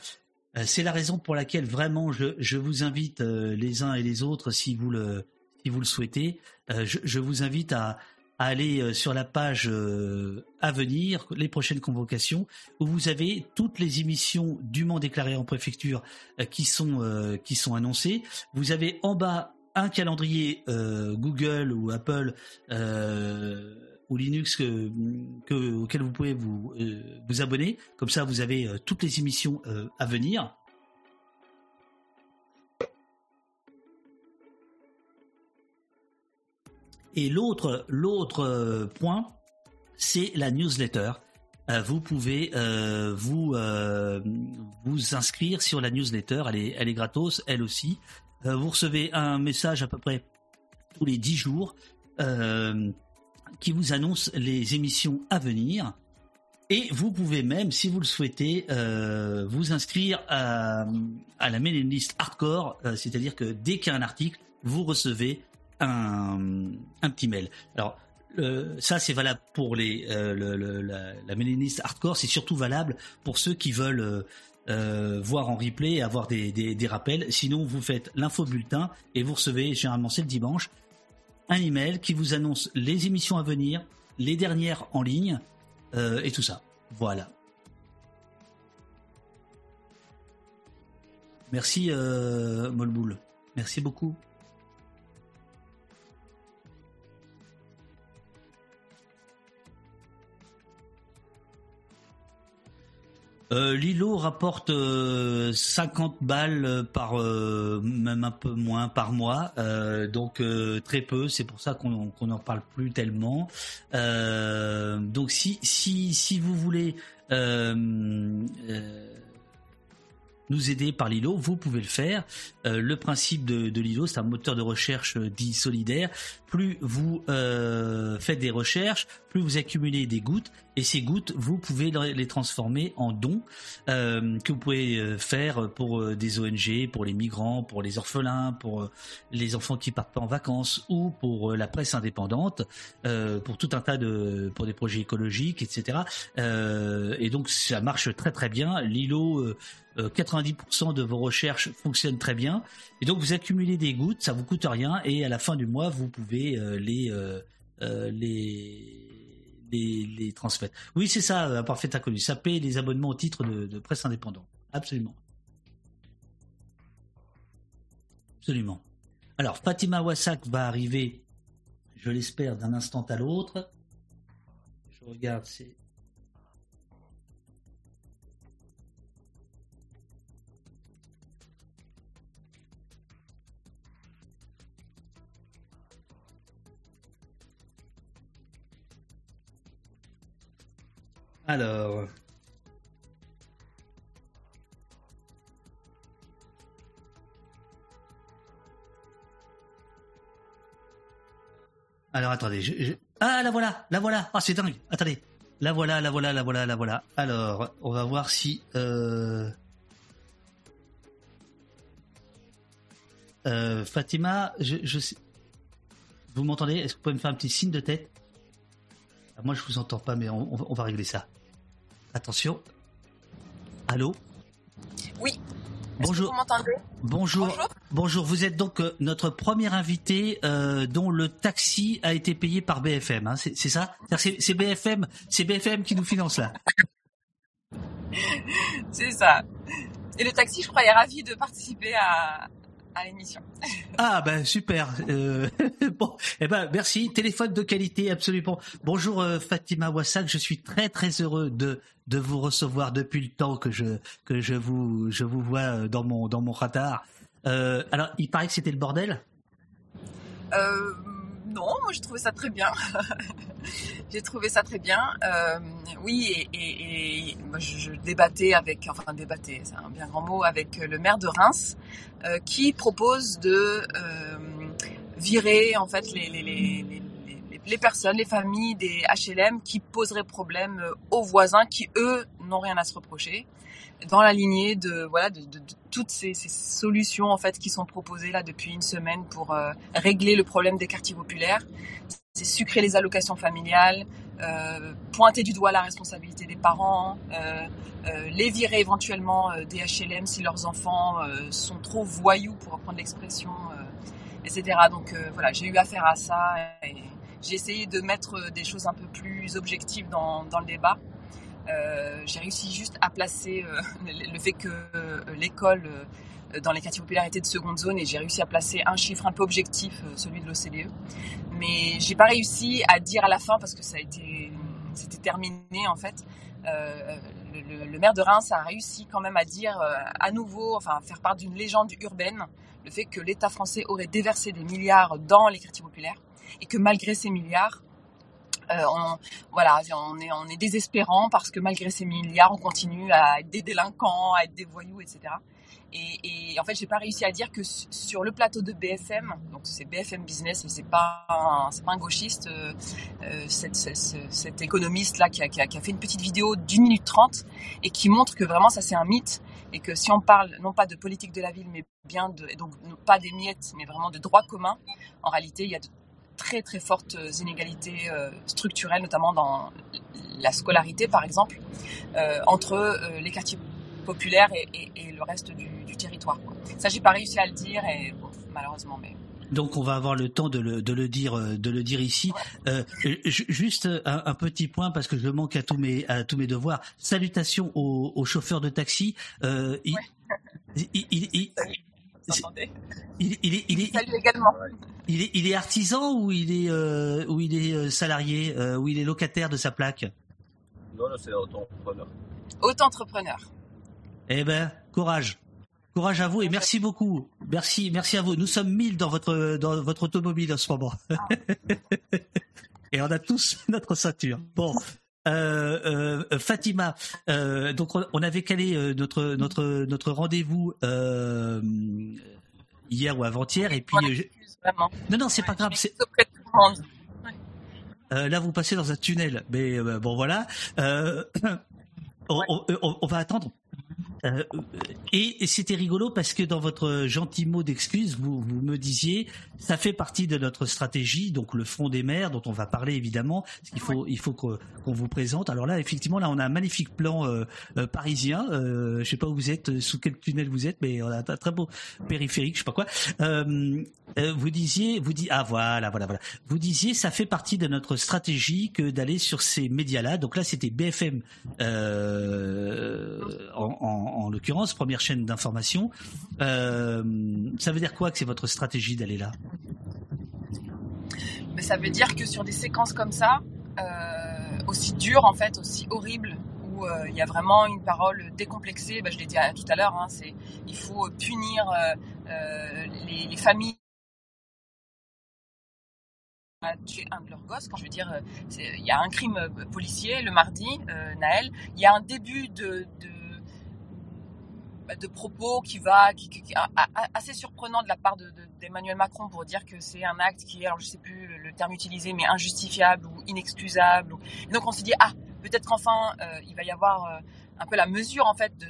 Euh, C'est la raison pour laquelle vraiment je, je vous invite les uns et les autres, si vous le si vous le souhaitez, je, je vous invite à, à aller euh, sur la page euh, à venir, les prochaines convocations, où vous avez toutes les émissions dûment déclarées en préfecture euh, qui sont annoncées. Vous avez en bas un calendrier Google ou Apple ou Linux que, que- auquel vous pouvez vous abonner. Comme ça, vous avez toutes les émissions à venir. Et l'autre l'autre euh, point, c'est la newsletter. Euh, vous pouvez euh, vous vous inscrire sur la newsletter. Elle est elle est gratos, elle aussi. Vous recevez un message à peu près tous les 10 jours qui vous annonce les émissions à venir. Et vous pouvez même, si vous le souhaitez, vous inscrire à, la mailing list hardcore, c'est-à-dire que dès qu'il y a un article, vous recevez un, petit mail. Alors, euh, ça c'est valable pour les euh, la, la list hardcore, c'est surtout valable pour ceux qui veulent euh, voir en replay et avoir des, rappels. Sinon, vous faites l'info bulletin et vous recevez, généralement c'est le dimanche, un email qui vous annonce les émissions à venir, les dernières en ligne et tout ça. Voilà. Merci Molboul. Merci beaucoup. Euh, Lilo rapporte euh, 50 balles par, euh, même un peu moins par mois, euh, donc euh, très peu. C'est pour ça qu'on n'en parle plus tellement. Euh, donc si si vous voulez euh, euh, nous aider par Lilo, vous pouvez le faire. Euh, le principe de, Lilo, c'est un moteur de recherche euh, dit solidaire. Plus vous euh, faites des recherches, plus vous accumulez des gouttes, et ces gouttes, vous pouvez le- les transformer en dons euh, que vous pouvez euh, faire pour euh, des ONG, pour les migrants, pour les orphelins, pour les enfants qui partent pas en vacances, ou pour la presse indépendante, pour tout un tas de pour des projets écologiques, etc. Et donc ça marche très très bien. Lilo euh, euh, 90% de vos recherches fonctionnent très bien. Et donc vous accumulez des gouttes, ça vous coûte rien, et à la fin du mois, vous pouvez les, les, les. Oui, c'est ça, un parfait inconnu. Ça paye les abonnements au titre de, de presse indépendante. Absolument. Absolument. Alors, Fatima Wassak va arriver, je l'espère, d'un instant à l'autre. Je regarde, c'est Alors. Alors attendez, je, je- ah la voilà, la voilà, ah c'est dingue. Attendez, la voilà, la voilà, la voilà, la voilà. Alors, on va voir si euh... euh, Fatima, je, je sais, vous m'entendez? Est-ce que vous pouvez me faire un petit signe de tête? Ah, Moi je vous entends pas, mais on, on va- on va régler ça. Attention. Allô Oui. Bonjour. Vous m'entendez Bonjour. Bonjour. Vous êtes donc euh, notre premier invité euh, dont le taxi a été payé par BFM. hein, c'est ça c'est BFM, c'est BFM qui nous finance là. C'est ça. Et le taxi, je crois, est ravi de participer à, à l'émission. Ah ben super. Euh, bon, eh ben merci. Téléphone de qualité absolument. Bonjour euh, Fatima Wassak. Je suis très très heureux de de vous recevoir depuis le temps que je que je vous je vous vois euh, dans mon dans mon radar. Euh, alors il paraît que c'était le bordel? Non, moi j'ai trouvé ça très bien. j'ai trouvé ça très bien. Euh, oui, et, je, débattais avec, enfin débattais, c'est un bien grand mot, avec le maire de Reims, euh, qui propose de euh, virer en fait les, personnes, les familles des HLM qui poseraient problème aux voisins, qui eux n'ont rien à se reprocher dans la lignée de voilà de, toutes ces, solutions en fait qui sont proposées là depuis une semaine pour euh, régler le problème des quartiers populaires. c'est sucrer les allocations familiales, euh, pointer du doigt la responsabilité des parents, euh, les virer éventuellement des HLM si leurs enfants sont trop voyous pour reprendre l'expression, etc. Donc voilà, j'ai eu affaire à ça et j'ai essayé de mettre des choses un peu plus objectives dans le débat. Euh, j'ai réussi juste à placer euh, le fait que euh, l'école dans les quartiers populaires était de seconde zone et j'ai réussi à placer un chiffre un peu objectif, celui de l'OCDE. Mais j'ai pas réussi à dire à la fin parce que ça a été, c'était terminé en fait. Le, maire de Reims a réussi quand même à dire à nouveau, enfin faire part d'une légende urbaine, le fait que l'État français aurait déversé des milliards dans les quartiers populaires et que malgré ces milliards, euh, on, voilà, on est, désespérant parce que malgré ces milliards, on continue à être des délinquants, à être des voyous, etc. Et, en fait, j'ai pas réussi à dire que su- sur le plateau de BFM, donc c'est BFM Business et c'est pas c'est pas un gauchiste, cet, économiste là qui a, fait une petite vidéo d'une minute trente et qui montre que vraiment ça c'est un mythe et que si on parle non pas de politique de la ville mais bien de, donc pas des miettes mais vraiment de droit commun, en réalité il y a de très très fortes inégalités euh, structurelles, notamment dans la scolarité par exemple, euh, entre euh, les quartiers populaires et, et- et le reste du, du territoire. quoi. Ça, j'ai pas réussi à le dire et bon, malheureusement, mais Donc on va avoir le temps de le, de le dire euh, de le dire ici. Euh, ju- juste un, un petit point parce que je manque à tous mes à tous mes devoirs. Salutations aux, aux chauffeurs de taxi. Euh, il, il, il, il, il, il, il est il est salut également. il est il est artisan ou il est euh, ou il est euh, salarié euh, ou il est locataire de sa plaque. Non, non, c'est auto-entrepreneur. auto-entrepreneur. Eh ben courage. Courage à vous et merci beaucoup. Merci, merci à vous. Nous sommes 1000 dans votre dans votre automobile en ce moment. et on a tous notre ceinture. Bon. Euh, euh, Fatima, euh, donc on, avait calé notre notre notre rendez-vous hier ou avant-hier et puis je- Vraiment. non non c'est pas grave c'est Auprès de tout le monde. là, vous passez dans un tunnel, mais bon, voilà. On, on- on- on va attendre. Euh, et et c'était rigolo parce que dans votre gentil mot d'excuse, vous, vous me disiez, ça fait partie de notre stratégie, donc le front des mers, dont on va parler évidemment. Parce qu'il faut, il faut qu'on vous présente. Alors là, effectivement, là, on a un magnifique plan euh, euh, parisien. Euh, je sais pas où vous êtes, sous quel tunnel vous êtes, mais on a un très beau périphérique, je sais pas quoi. Euh, euh, vous disiez, vous dites, ah voilà, voilà, voilà. Vous disiez, ça fait partie de notre stratégie que d'aller sur ces médias-là. Donc là, c'était BFM euh, en, en- en l'occurrence, première chaîne d'information. Euh, ça veut dire quoi que c'est votre stratégie d'aller là? Mais ça veut dire que sur des séquences comme ça, euh, aussi dures en fait, aussi horribles, où euh, il y a vraiment une parole décomplexée, bah, je l'ai dit tout à l'heure, hein, c'est il faut punir les, les familles a tué un de leurs gosses. Quand je veux dire, il y a un crime policier le mardi, Naël. Il y a un début de, de propos qui va, qui, qui- assez surprenant de la part de- de- d'Emmanuel Macron pour dire que c'est un acte qui est, alors je sais plus le, terme utilisé, mais injustifiable ou inexcusable. ou- donc on se dit ah peut-être qu'enfin euh, il va y avoir euh, un peu la mesure en fait de,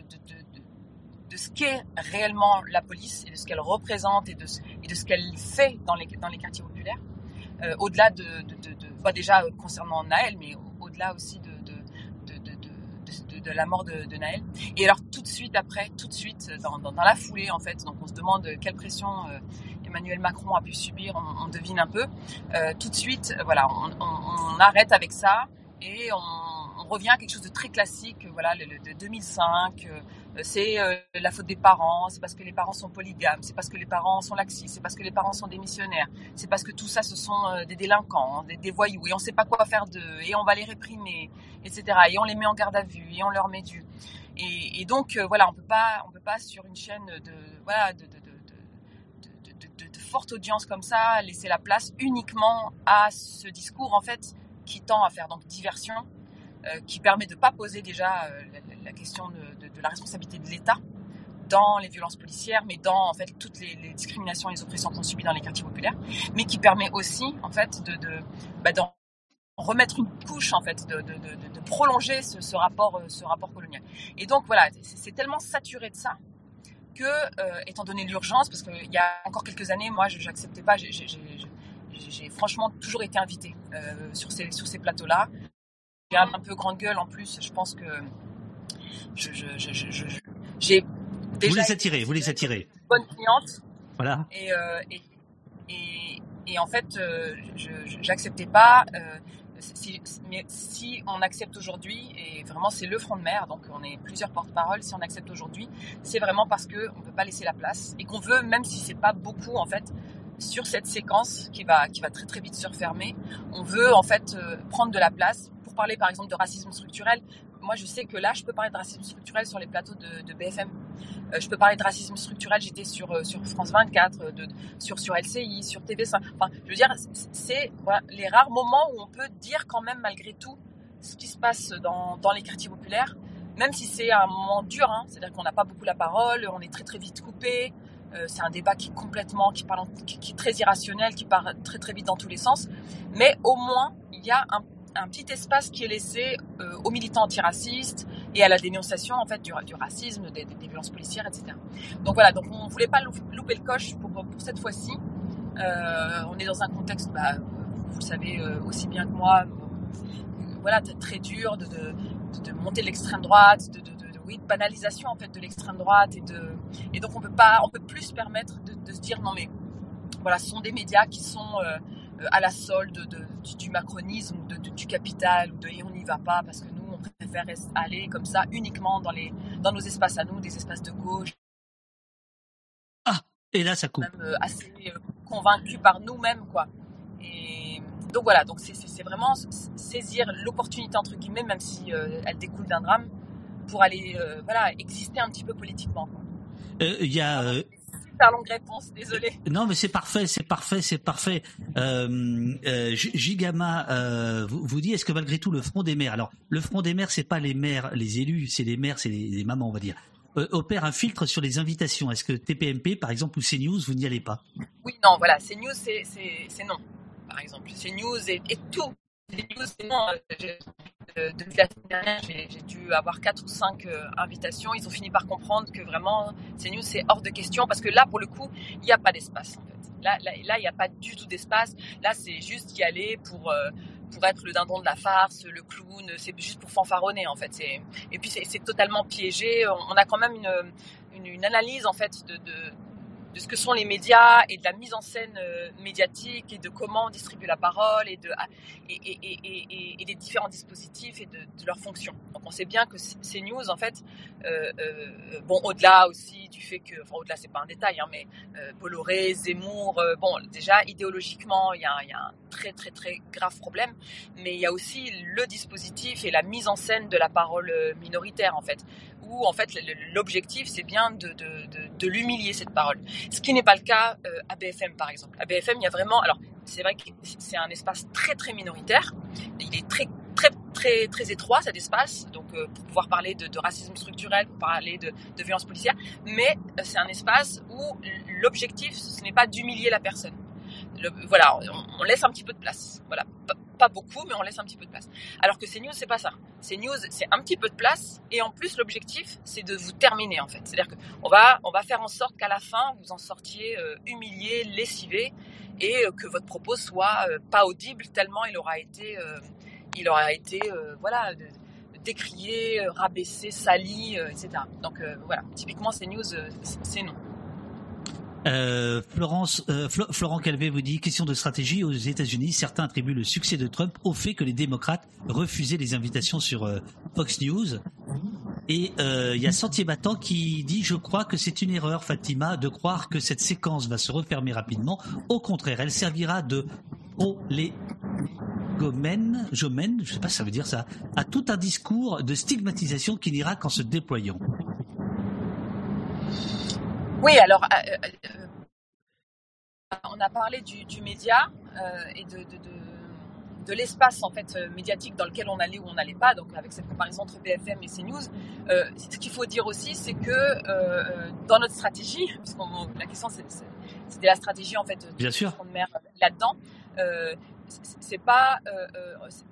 ce qu'est réellement la police et de ce qu'elle représente et de ce, qu'elle fait dans les quartiers populaires. Euh, au-delà de, de, bah, déjà concernant Naël, mais au- au-delà aussi de, de, la mort de, Naël. Et alors tout de suite après, tout de suite dans, dans, la foulée en fait, donc on se demande quelle pression euh, Emmanuel Macron a pu subir, on, devine un peu. Euh, tout de suite, euh, voilà, on, arrête avec ça et on, revient à quelque chose de très classique, euh, voilà, le- de 2005. C'est euh, la faute des parents, c'est parce que les parents sont polygames, c'est parce que les parents sont laxistes, c'est parce que les parents sont démissionnaires, c'est parce que tout ça ce sont euh, des délinquants, des, des voyous et on sait pas quoi faire d'eux et on va les réprimer, etc. Et on les met en garde à vue et on leur met du et, donc euh, voilà, on peut peut pas sur une chaîne de voilà de, de, de, de, forte audience comme ça laisser la place uniquement à ce discours en fait qui tend à faire donc diversion, qui permet de pas poser déjà euh, la, question de, la responsabilité de l'État dans les violences policières, mais dans en fait toutes les, discriminations et les oppressions qu'on subit dans les quartiers populaires, mais qui permet aussi en fait de, bah, d'en remettre une couche en fait, de, prolonger ce, ce rapport, euh, ce rapport colonial. Et donc voilà, c'est tellement saturé de ça que, euh, étant donné l'urgence, parce qu'il y a encore quelques années, moi, je n'acceptais pas, j'ai- franchement toujours été invitée euh, sur ces, plateaux-là. J'ai un, un peu grande gueule en plus. Je pense que je, je, je, je- je- j'ai Vous les attirez, vous les attirez. bonne cliente Voilà. et, euh, et, et, et en fait, euh, j'acceptais pas. euh, si, mais si on accepte aujourd'hui, et vraiment c'est le front de mer, donc on est plusieurs porte-parole, si on accepte aujourd'hui, c'est vraiment parce qu'on ne peut pas laisser la place et qu'on veut, même si c'est pas beaucoup en fait, sur cette séquence qui va, qui va très très vite se refermer, on veut en fait euh, prendre de la place pour parler par exemple de racisme structurel. Moi je sais que là je peux parler de racisme structurel sur les plateaux de, BFM. Euh, je peux parler de racisme structurel, j'étais sur, euh, sur France 24, euh, de, sur, sur LCI, sur TV5. Enfin, je veux dire, c'est- les rares moments où on peut dire quand même malgré tout ce qui se passe dans, dans les quartiers populaires, même si c'est un moment dur, hein, c'est-à-dire qu'on n'a pas beaucoup la parole, on est très très vite coupé, c'est un débat qui est complètement, qui, parle, qui, qui est très irrationnel, qui part très très vite dans tous les sens, mais au moins il y a un, un petit espace qui est laissé euh, aux militants antiracistes et à la dénonciation en fait du, racisme, des, violences policières, etc. Donc voilà, donc on voulait pas lou- louper le coche pour, pour cette fois-ci. Euh, on est dans un contexte, bah, vous le savez euh, aussi bien que moi, voilà, très dur de, de, de, monter l'extrême droite, de, de, oui, de banalisation en fait de l'extrême droite et de et donc on peut pas, on peut plus se permettre de, de se dire non mais voilà, ce sont des médias qui sont à la solde de, du, du macronisme, de, du capital, ou de et on n'y va pas parce que nous on préfère aller comme ça uniquement dans les dans nos espaces à nous, des espaces de gauche, Et là, ça coupe. même euh, assez euh, convaincus par nous-mêmes quoi. Et donc voilà, donc c'est- vraiment saisir l'opportunité entre guillemets, même si euh, elle découle d'un drame, pour aller euh, voilà exister un petit peu politiquement. Euh, Il y a. euh, Super longue réponse, désolé. Non, mais c'est parfait, c'est parfait, c'est parfait. Euh, euh, Gigama euh, vous, vous dit est-ce que malgré tout le front des maires, alors le front des maires, c'est pas les maires, les élus, c'est les maires, c'est les, les mamans, on va dire, euh, opère un filtre sur les invitations. Est-ce que TPMP, par exemple, ou CNews, vous n'y allez pas? Oui, non, voilà, CNews, c'est non, par exemple. CNews et, et tout. Non. Euh, euh, depuis la semaine dernière, j'ai dû avoir quatre ou cinq euh, invitations. Ils ont fini par comprendre que vraiment, CNews, c'est hors de question parce que là, pour le coup, il n'y a pas d'espace, en. Là, là, là, il n'y a pas du tout d'espace. Là, c'est juste y aller pour, euh, pour être le dindon de la farce, le clown. C'est juste pour fanfaronner, en fait. Et puis, c'est totalement piégé. On a quand même une, une, analyse, en fait, de, de ce que sont les médias et de la mise en scène euh, médiatique et de comment on distribue la parole et, de, et, des différents dispositifs et de, de leurs fonctions. Donc on sait bien que ces news, en fait, euh, euh, bon, au-delà aussi du fait que, enfin au-delà c'est pas un détail, hein, mais Bolloré, Zemmour, bon, déjà idéologiquement, il y, a, il y a un très très très grave problème, mais il y a aussi le dispositif et la mise en scène de la parole minoritaire, en fait, où en fait l'objectif c'est bien de, l'humilier cette parole. Ce qui n'est pas le cas euh, à BFM par exemple. À BFM, il y a vraiment, alors c'est vrai que c'est un espace très très minoritaire. Il est très très très très étroit cet espace, donc euh, pour pouvoir parler de, racisme structurel, pour parler de, de violence policière, mais euh, c'est un espace où l'objectif ce n'est pas d'humilier la personne. Voilà, on, laisse un petit peu de place. Voilà, pas beaucoup, mais on laisse un petit peu de place. Alors que CNews, c'est pas ça. CNews, c'est un petit peu de place, et en plus, l'objectif, c'est de vous terminer, en fait. C'est-à-dire qu'on va, on va faire en sorte qu'à la fin, vous en sortiez euh, humilié, lessivé, et euh, que votre propos soit euh, pas audible tellement il aura été, il aura été, voilà, décrié, rabaissé, sali, etc. Donc voilà, typiquement CNews, c'est non. Euh, Florence, euh, Flo- Florent Calvé vous dit question de stratégie aux États-Unis. Certains attribuent le succès de Trump au fait que les démocrates refusaient les invitations sur euh, Fox News. Et il y a Sentier Battant qui dit je crois que c'est une erreur, Fatima, de croire que cette séquence va se refermer rapidement. Au contraire, elle servira de prolégomène, jomène, je sais pas si ça veut dire ça, à tout un discours de stigmatisation qui n'ira qu'en se déployant. Oui, alors, euh, euh, euh, on a parlé du, du média euh, et de, de, de, de l'espace en fait médiatique dans lequel on allait ou on n'allait pas, donc avec cette comparaison entre BFM et CNews. Ce qu'il faut dire aussi, c'est que dans notre stratégie, puisque la question c'était la stratégie en fait Bien sûr. de mer là-dedans, c'est- pas,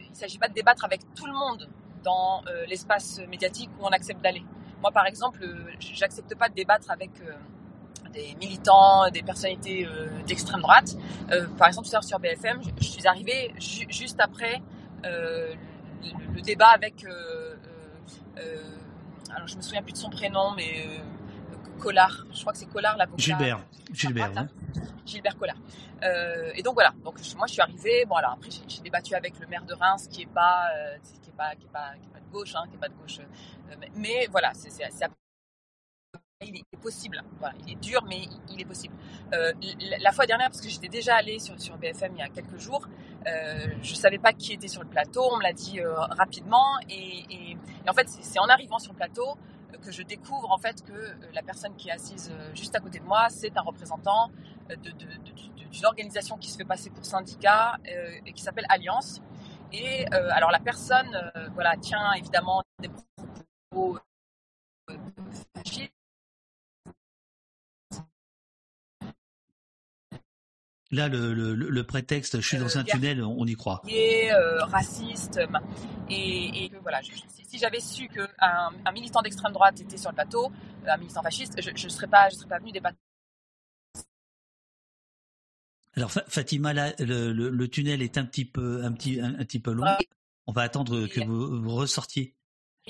il s'agit pas de débattre avec tout le monde dans l'espace médiatique où on accepte d'aller. Moi, par exemple, j'accepte pas de débattre avec des militants, des personnalités euh, d'extrême droite. Euh, par exemple, tout à l'heure sur BFM, je, je suis arrivée ju- juste après euh, le, le débat avec. alors, je me souviens plus de son prénom, mais Collard. Je crois que c'est Collard, l'avocat. Gilbert. Gilbert, droite. Gilbert Collard. Et donc voilà. Donc moi je suis arrivée. Bon alors après j'ai débattu avec le maire de Reims qui est pas qui est pas qui est pas qui est pas de gauche, hein, qui est pas de gauche. mais, mais voilà, c'est il est possible. Il est dur, mais il- est possible. Euh, la fois dernière, parce que j'étais déjà allée sur, sur BFM il y a quelques jours, euh, je savais pas qui était sur le plateau. On me l'a dit euh, rapidement, et, en fait, c'est en arrivant sur le plateau euh, que je découvre en fait que la personne qui est assise juste à côté de moi, c'est un représentant d'une organisation qui se fait passer pour syndicat et qui s'appelle Alliance. Et alors la personne, voilà, tient évidemment des propos fascistes. Là, le, le, le prétexte, je suis dans un hier. tunnel, on y croit. euh, raciste. euh, Et, et que, voilà, je- si, j'avais su qu'un un militant d'extrême droite était sur le plateau, euh, un militant fasciste, je ne serais pas, je serais pas venu débattre. Alors Fa- Fatima, là, le, tunnel est un petit peu, un petit, un, un petit peu long. On va attendre que vous, vous ressortiez.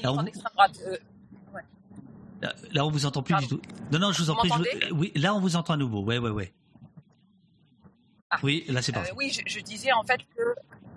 Là, on, Militant d'extrême droite. euh, ouais. là, là, on vous entend plus du tout. Non, non, je vous en Vous prie. je oui, là, on vous entend à nouveau. Ouais, ouais, ouais. Oui, là, c'est Euh, parti. oui, je, je disais en fait que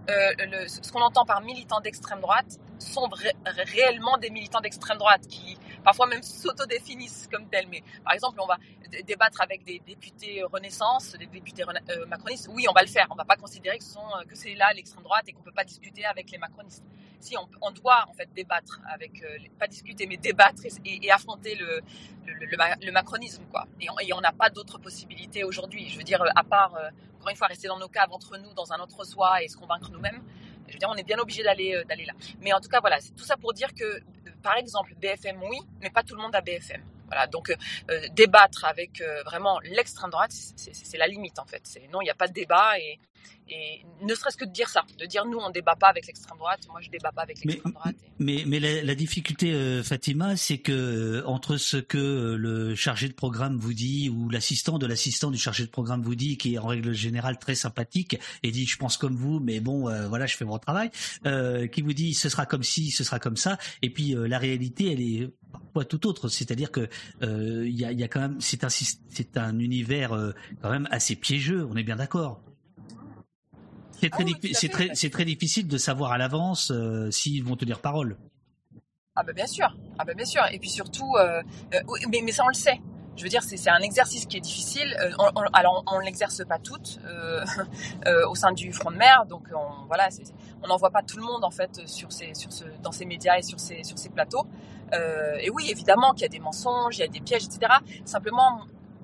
euh, le- ce qu'on entend par militants d'extrême droite sont réellement des militants d'extrême droite qui parfois même s'autodéfinissent comme tels. Mais par exemple, on va débattre avec des députés Renaissance, des députés rena- euh, macronistes. Oui, on va le faire. On va pas considérer que, ce sont, que c'est là l'extrême droite et qu'on peut pas discuter avec les macronistes. Si on, doit en fait débattre avec, euh, pas discuter, mais débattre et, affronter le, le, le ma- le macronisme, quoi. Et on n'a pas d'autre possibilité aujourd'hui. Je veux dire, à part euh, encore une fois rester dans nos caves entre nous, dans un autre soi et se convaincre nous-mêmes. Je veux dire, on est bien obligé d'aller euh, d'aller là. Mais en tout cas, voilà, c'est tout ça pour dire que, euh, par exemple, BFM, oui, mais pas tout le monde a BFM. Voilà, donc euh, euh, débattre avec euh, vraiment l'extrême droite, c'est- la limite en fait. Non, il n'y a pas de débat et, et ne serait-ce que de dire ça, de dire nous on débat pas avec l'extrême droite, moi je débat pas avec l'extrême droite. Mais, mais la, la difficulté, euh, Fatima, c'est que euh, entre ce que euh, le chargé de programme vous dit ou l'assistant de l'assistant du chargé de programme vous dit, qui est en règle générale très sympathique et dit je pense comme vous, mais bon, euh, voilà, je fais mon travail, euh, qui vous dit ce sera comme ci, ce sera comme ça, et puis la réalité, elle est parfois tout autre. C'est-à-dire que il y, a, il y a quand même, c'est un, c'est un univers quand même assez piégeux. On est bien d'accord. C'est très, diffi- c'est très, difficile de savoir à l'avance euh, s'ils vont tenir parole. Ah ben bien sûr, ah ben bien sûr. Et puis surtout, euh, euh, mais, mais ça on le sait. Je veux dire, c'est c'est un exercice qui est difficile. On- on- alors on ne l'exerce pas toutes au sein du front de mer, donc on, voilà, on n'envoie pas tout le monde en fait sur ces, sur ce, dans ces médias et sur ces, sur ces plateaux. Et oui, évidemment qu'il y a des mensonges, il y a des pièges, etc. Simplement,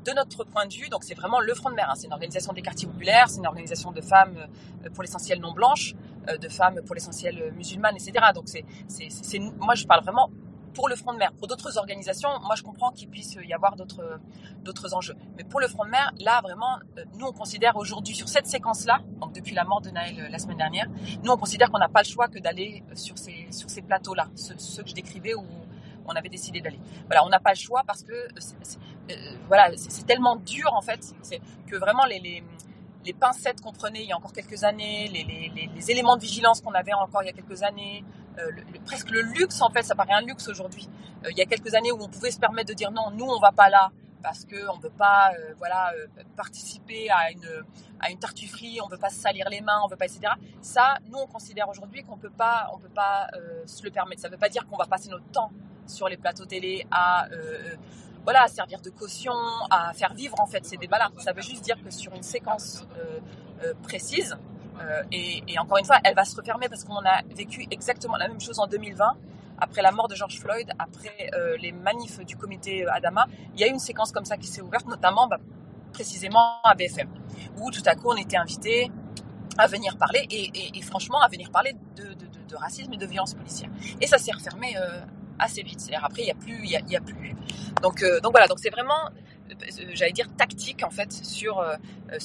de notre point de vue, donc c'est vraiment le Front de Mer. hein. c'est une organisation des quartiers populaires, c'est une organisation de femmes euh, pour l'essentiel non blanches, euh, de femmes pour l'essentiel euh, musulmanes, etc. Donc c'est, c'est, c'est- moi je parle vraiment pour le Front de Mer. Pour d'autres organisations, moi je comprends qu'il puisse y avoir d'autres, d'autres enjeux. Mais pour le Front de Mer, là vraiment, nous on considère aujourd'hui sur cette séquence-là, donc depuis la mort de Naël la semaine dernière, nous on considère qu'on n'a pas le choix que d'aller sur ces, sur ces plateaux-là, ceux, ceux que je décrivais où on avait décidé d'aller. Voilà, on n'a pas le choix parce que c'est, euh, voilà, c'est, tellement dur en fait, que vraiment les, pincettes qu'on prenait il y a encore quelques années, les, éléments de vigilance qu'on avait encore il y a quelques années, euh, presque le luxe en fait, ça paraît un luxe aujourd'hui. Euh, il y a quelques années où on pouvait se permettre de dire non, nous on va pas là parce que on veut pas, voilà, participer à une tartufferie, on veut pas salir les mains, on veut pas, etc. Ça, nous on considère aujourd'hui qu'on peut pas, on peut pas se le permettre. Ça veut pas dire qu'on va passer notre temps sur les plateaux télé à euh, voilà, à servir de caution, à faire vivre en fait ces débats-là. Ça veut juste dire que sur une séquence euh, euh, précise, euh, et, encore une fois, elle va se refermer parce qu'on a vécu exactement la même chose en 2020, après la mort de George Floyd, après euh, les manifs du comité Adama. Il y a eu une séquence comme ça qui s'est ouverte, notamment bah, précisément à BFM, où tout à coup on était invité à venir parler, et, franchement à venir parler de, racisme et de violence policière. Et ça s'est refermé euh, assez vite. C'est-à-dire après, il n'y a plus, il y a, plus. Donc, euh, donc voilà, donc c'est vraiment, euh, j'allais dire tactique en fait sur, euh, euh,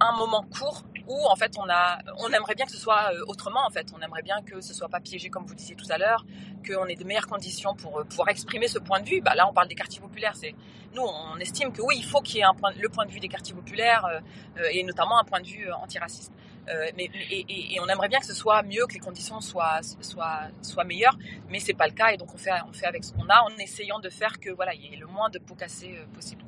un, moment court où en fait on a, on aimerait bien que ce soit euh, autrement en fait. On aimerait bien que ce soit pas piégé comme vous disiez tout à l'heure, qu'on ait de meilleures conditions pour euh, pouvoir exprimer ce point de vue. Bah, là, on parle des quartiers populaires. Nous, on estime que oui, il faut qu'il y ait un point, le point de vue des quartiers populaires euh, euh, et notamment un point de vue euh, antiraciste. Euh, mais, et, on aimerait bien que ce soit mieux, que les conditions soient, soient, soient meilleures, mais c'est pas le cas et donc on fait, on fait avec ce qu'on a en essayant de faire que voilà, il y ait le moins de pots cassés euh, possible.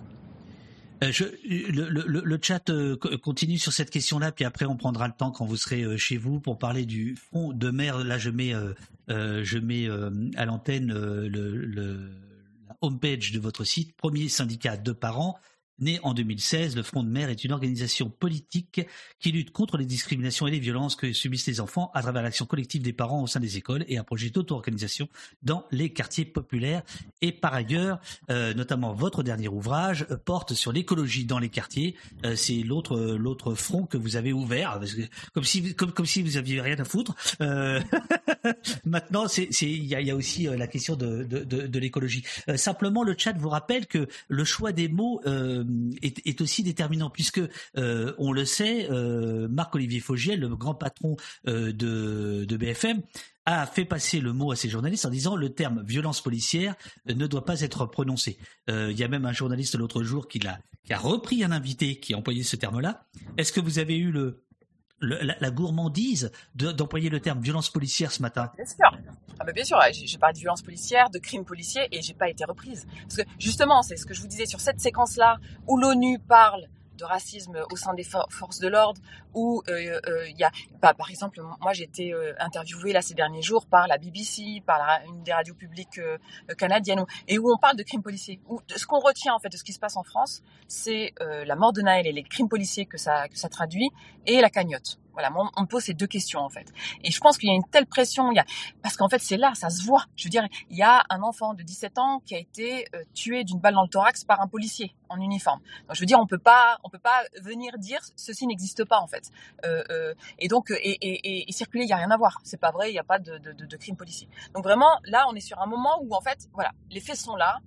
Euh, je, le, chat co- continue sur cette question-là, puis après on prendra le temps quand vous serez chez vous pour parler du front de mer. Là, je mets, je mets à l'antenne le, le- la homepage de votre site. Premier syndicat de parents. Né en 2016, le Front de mer est une organisation politique qui lutte contre les discriminations et les violences que subissent les enfants à travers l'action collective des parents au sein des écoles et un projet d'auto-organisation dans les quartiers populaires. Et par ailleurs, euh, notamment votre dernier ouvrage euh, porte sur l'écologie dans les quartiers. Euh, c'est l'autre l'autre front que vous avez ouvert, comme si comme comme si vous aviez rien à foutre. Maintenant, c'est il y a, aussi la question de de, de, l'écologie. Simplement, le chat vous rappelle que le choix des mots est, est aussi déterminant puisque euh, on le sait, euh, Marc-Olivier Fogiel, le grand patron euh, de de BFM a fait passer le mot à ses journalistes en disant le terme violence policière euh, ne doit pas être prononcé. Euh, Il y a même un journaliste l'autre jour qui, l'a- qui a repris un invité qui a employé ce terme-là. Est-ce que vous avez eu le, la, gourmandise de- d'employer le terme violence policière ce matin Bien sûr. Ah bien sûr, j'ai parlé de violence policière, de crimes policiers et j'ai pas été reprise. Parce que justement, c'est ce que je vous disais sur cette séquence-là où l'ONU parle de racisme au sein des for- forces de l'ordre, où euh, euh, il y a, bah, par exemple, moi j'ai été euh, interviewée là ces derniers jours par la BBC, par une des radios publiques canadiennes, et où on parle de crimes policiers. Où, ce qu'on retient en fait de ce qui se passe en France, c'est la mort de Naël et les crimes policiers que ça, que ça traduit, et la cagnotte. Voilà, moi, on me pose ces deux questions en fait. Et je pense qu'il y a une telle pression, parce qu'en fait c'est là, ça se voit. Je veux dire, il y a un enfant de 17 ans qui a été euh, tué d'une balle dans le thorax par un policier en uniforme. Donc je veux dire, on peut pas, on peut pas venir dire ceci n'existe pas en fait. Euh, euh, et donc et, et, et, circuler, il y a rien à voir. C'est pas vrai, il n'y a pas de, crime policier. Donc vraiment, là, on est sur un moment où en fait, voilà, les faits sont là.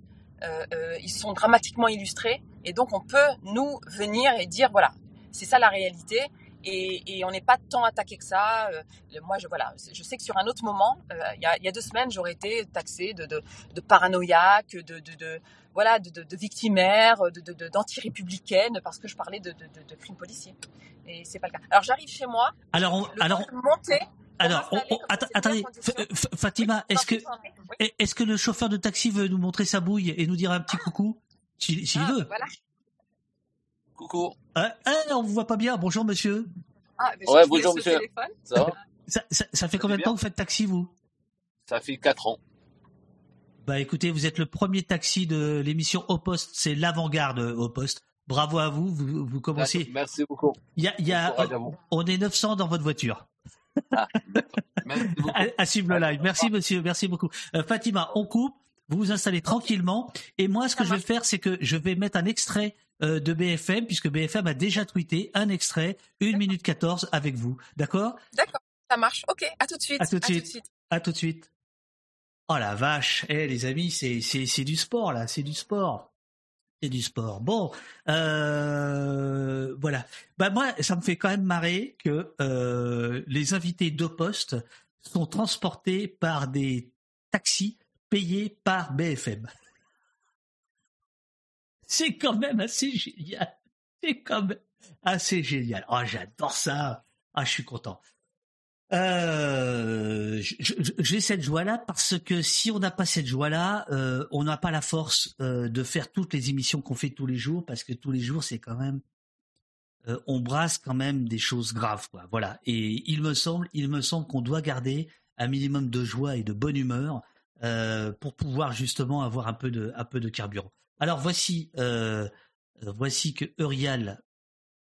Ils sont dramatiquement illustrés et donc on peut nous venir et dire voilà c'est ça la réalité et, et on n'est pas tant attaqué que ça. Euh, moi, je, voilà, je sais que sur un autre moment, euh, il y, a, il y a deux semaines, j'aurais été taxée de, de, de paranoïaque, de, de, voilà, de, de, de victimaire, de, d'anti-républicaine, parce que je parlais de, de, crimes policiers. Et c'est pas le cas. Alors j'arrive chez moi. Alors, on- le temps alors, de monter. alors, on- on- atta- attendez, Fatima, est-ce que est-ce que le chauffeur de taxi veut nous montrer sa bouille et nous dire un petit coucou? S'il s'il veut Voilà. Coucou. Ah, ah, on vous voit pas bien. Bonjour, monsieur. Ah, mais Ouais, bonjour monsieur. Ça va Ça, ça- ça fait combien de temps que vous faites taxi, vous? Ça fait 4 ans. Bah écoutez, vous êtes le premier taxi de l'émission Au Poste. C'est l'avant-garde au Poste. Bravo à vous. Vous, vous commencez. Merci beaucoup. Il y a, il y on est 900 dans votre voiture. Merci À, à suivre le live. Merci monsieur, merci beaucoup. Euh, Fatima, on coupe. Vous vous installez tranquillement. Et moi, ce que je vais faire, c'est que je vais mettre un extrait euh, de BFM, puisque BFM a déjà tweeté un extrait, 1 minute 14 avec vous. D'accord? D'accord, ça marche. Ok, à tout de suite. À tout de suite. À tout de suite. Oh la vache, eh les amis, c'est c'est c'est du sport là, c'est du sport. C'est du sport. Bon, euh, voilà. Bah moi, ça me fait quand même marrer que euh, les invités de poste sont transportés par des taxis payés par BFM. C'est quand même assez génial. C'est quand même assez génial. Oh, j'adore ça. Ah, je suis content. Euh, j'ai cette joie-là parce que si on n'a pas cette joie-là, euh, on n'a pas la force euh, de faire toutes les émissions qu'on fait tous les jours parce que tous les jours c'est quand même, on brasse quand même des choses graves, quoi. Voilà. Et il me semble, semble qu'on doit garder un minimum de joie et de bonne humeur pour pouvoir justement avoir un peu de carburant. Alors voici, euh, voici que Eurial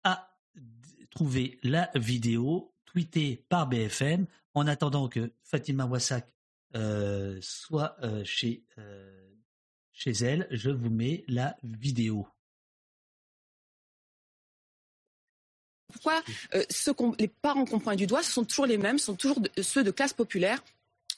a trouvé la vidéo tweetée par BFM en attendant que Fatima Wassak euh, soit euh, chez, elle. Je vous mets la vidéo. Pourquoi les parents qu'on pointe du doigt, ce sont toujours les mêmes, ce sont toujours ceux de classe populaire?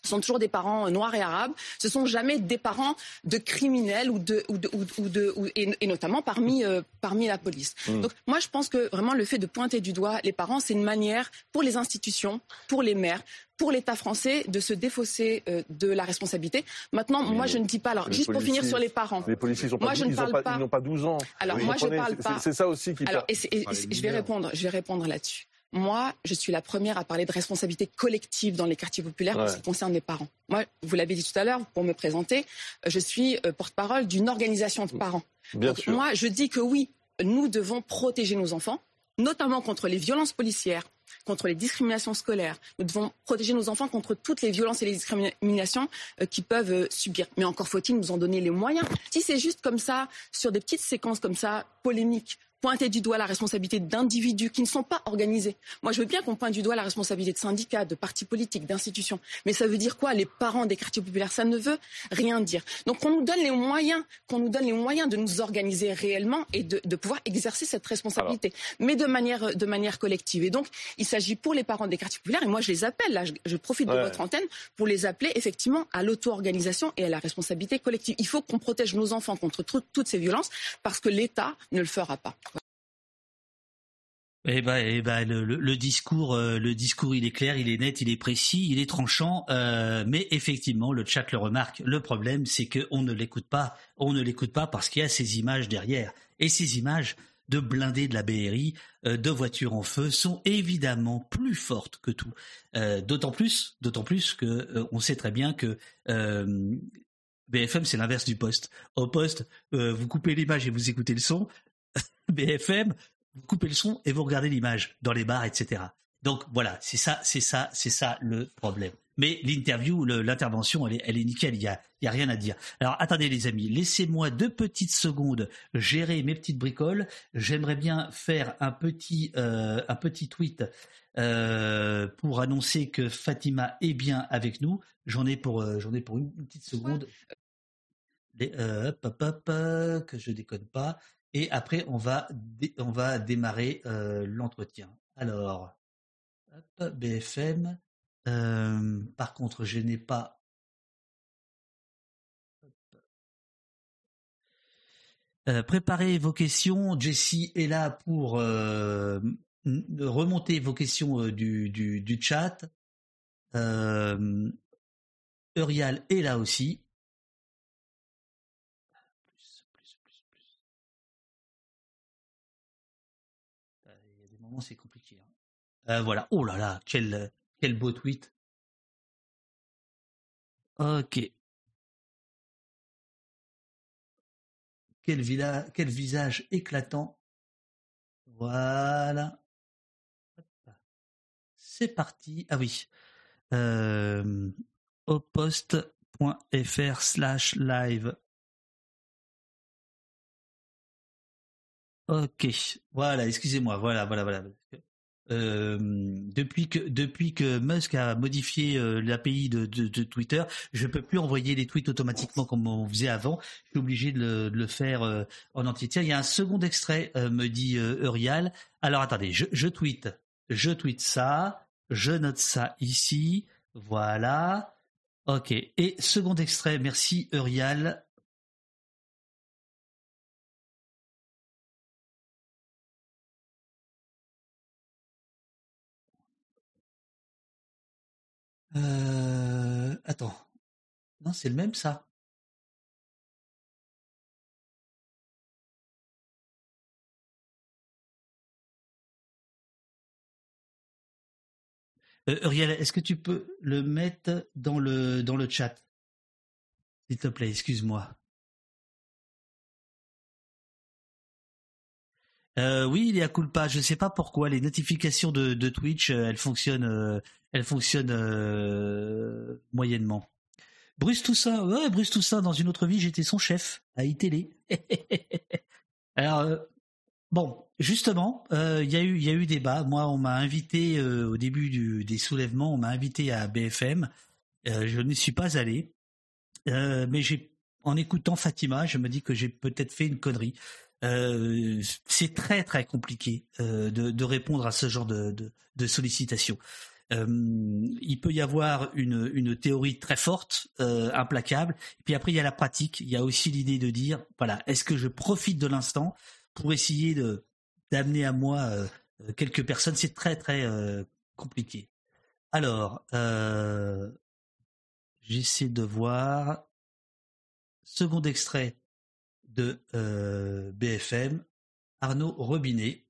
Sont toujours des parents noirs et arabes. Ce sont jamais des parents de criminels ou de ou de ou, de ou- et, et notamment parmi euh, parmi la police. Mm. Donc moi je pense que vraiment le fait de pointer du doigt les parents, c'est une manière pour les institutions, pour les maires, pour l'État français de se défausser euh, de la responsabilité. Maintenant, moi je ne dis pas alors juste pour finir sur les parents. Les policiers, ils ont moi pas, ne pas, pas. ils n'ont pas 12 ans. Alors moi je comprenez? parle C'est- pas. C'est ça aussi qui. Alors et et- et c'est- je vais répondre, je vais répondre là-dessus. Moi, je suis la première à parler de responsabilité collective dans les quartiers populaires pour Ouais. ce qui concerne les parents. Moi, vous l'avez dit tout à l'heure, pour me présenter, euh, je suis euh, porte-parole d'une organisation de parents. Bien Donc, sûr. Moi, je dis que oui, nous devons protéger nos enfants, notamment contre les violences policières, contre les discriminations scolaires. Nous devons protéger nos enfants contre toutes les violences et les discriminations euh, qu'ils peuvent euh, subir. Mais encore faut-il nous en donner les moyens. Si c'est juste comme ça, sur des petites séquences comme ça, polémiques, pointer du doigt la responsabilité d'individus qui ne sont pas organisés. Moi, je veux bien qu'on pointe du doigt la responsabilité de syndicats, de partis politiques, d'institutions. Mais ça veut dire quoi? Les parents des quartiers populaires, ça ne veut rien dire. Donc, qu'on nous donne les moyens, qu'on nous donne les moyens de nous organiser réellement et de, de pouvoir exercer cette responsabilité, mais de manière, de manière collective. Et donc, il s'agit pour les parents des quartiers populaires, et moi, je les appelle, là, je, je profite de Ouais. votre antenne pour les appeler effectivement à l'auto-organisation et à la responsabilité collective. Il faut qu'on protège nos enfants contre tout- toutes ces violences parce que l'État ne le fera pas. Eh ben, eh ben, le, discours, euh, le discours, il est clair, il est net, il est précis, il est tranchant. euh, mais effectivement, le chat le remarque. Le problème, c'est que on ne l'écoute pas. On ne l'écoute pas parce qu'il y a ces images derrière. Et ces images de blindés de la BRI, euh, de voitures en feu, sont évidemment plus fortes que tout. D'autant plus, d'autant plus que on sait très bien que BFM, c'est l'inverse du poste. Au poste, vous coupez l'image et vous écoutez le son. BFM, vous coupez le son et vous regardez l'image dans les bars, etc. Donc voilà, c'est ça, c'est ça, c'est ça le problème. Mais l'interview, l'intervention, elle est, elle est nickel. Il y a, y a rien à dire. Alors attendez les amis, laissez-moi deux petites secondes gérer mes petites bricoles. J'aimerais bien faire un petit, euh, un petit tweet euh, pour annoncer que Fatima est bien avec nous. J'en ai pour, euh, j'en ai pour une petite seconde. Les- hop, hop, hop, que je déconne pas. Et après, on va, on va démarrer euh, l'entretien. Alors, BFM. Euh, par contre, je n'ai pas. Euh, préparez vos questions. Jessie est là pour euh, remonter vos questions du, du, du chat. Eurial est là aussi. Euh, C'est compliqué. hein. Euh, voilà. Oh là là, quel quel beau tweet. Ok. Quel, vila- quel visage éclatant. Voilà. C'est parti. Ah oui. Euh, au poste.fr slash live. Ok. Voilà, excusez-moi. Voilà, voilà, voilà. Euh, depuis que Musk a modifié euh, l'API de, Twitter, je peux plus envoyer les tweets automatiquement comme on faisait avant. Je suis obligé de le, faire euh, en entier. Tiens, il y a un second extrait, me dit Eurial. Alors attendez, je, tweete, je tweete ça, je note ça ici, voilà. Ok. Et second extrait, merci Eurial. Euh, attends. Non, c'est le même ça. Euh, Uriel, est-ce que tu peux le mettre dans le dans le chat, s'il te plaît, excuse-moi. Euh, oui, il y a culpa. Je sais pas pourquoi les notifications de, Twitch, euh, elles fonctionnent, euh, elles fonctionnent moyennement. Bruce Toussaint, ouais, Bruce Toussaint. Dans une autre vie, j'étais son chef à iTélé. Alors euh, bon, justement, il y a eu, il y a eu débat. Moi, on m'a invité au début des soulèvements, on m'a invité à BFM. Je ne suis pas allé, mais j'ai, en écoutant Fatima, je me dis que j'ai peut-être fait une connerie. Euh, c'est très très compliqué euh, de, répondre à ce genre de, de, sollicitations. Euh, il peut y avoir une, théorie très forte, implacable. Et puis après, il y a la pratique. Il y a aussi l'idée de dire, voilà, est-ce que je profite de l'instant pour essayer d'amener à moi quelques personnes? C'est très très compliqué. Alors, j'essaie de voir. Second extrait de euh, BFM, Arnaud Robinet.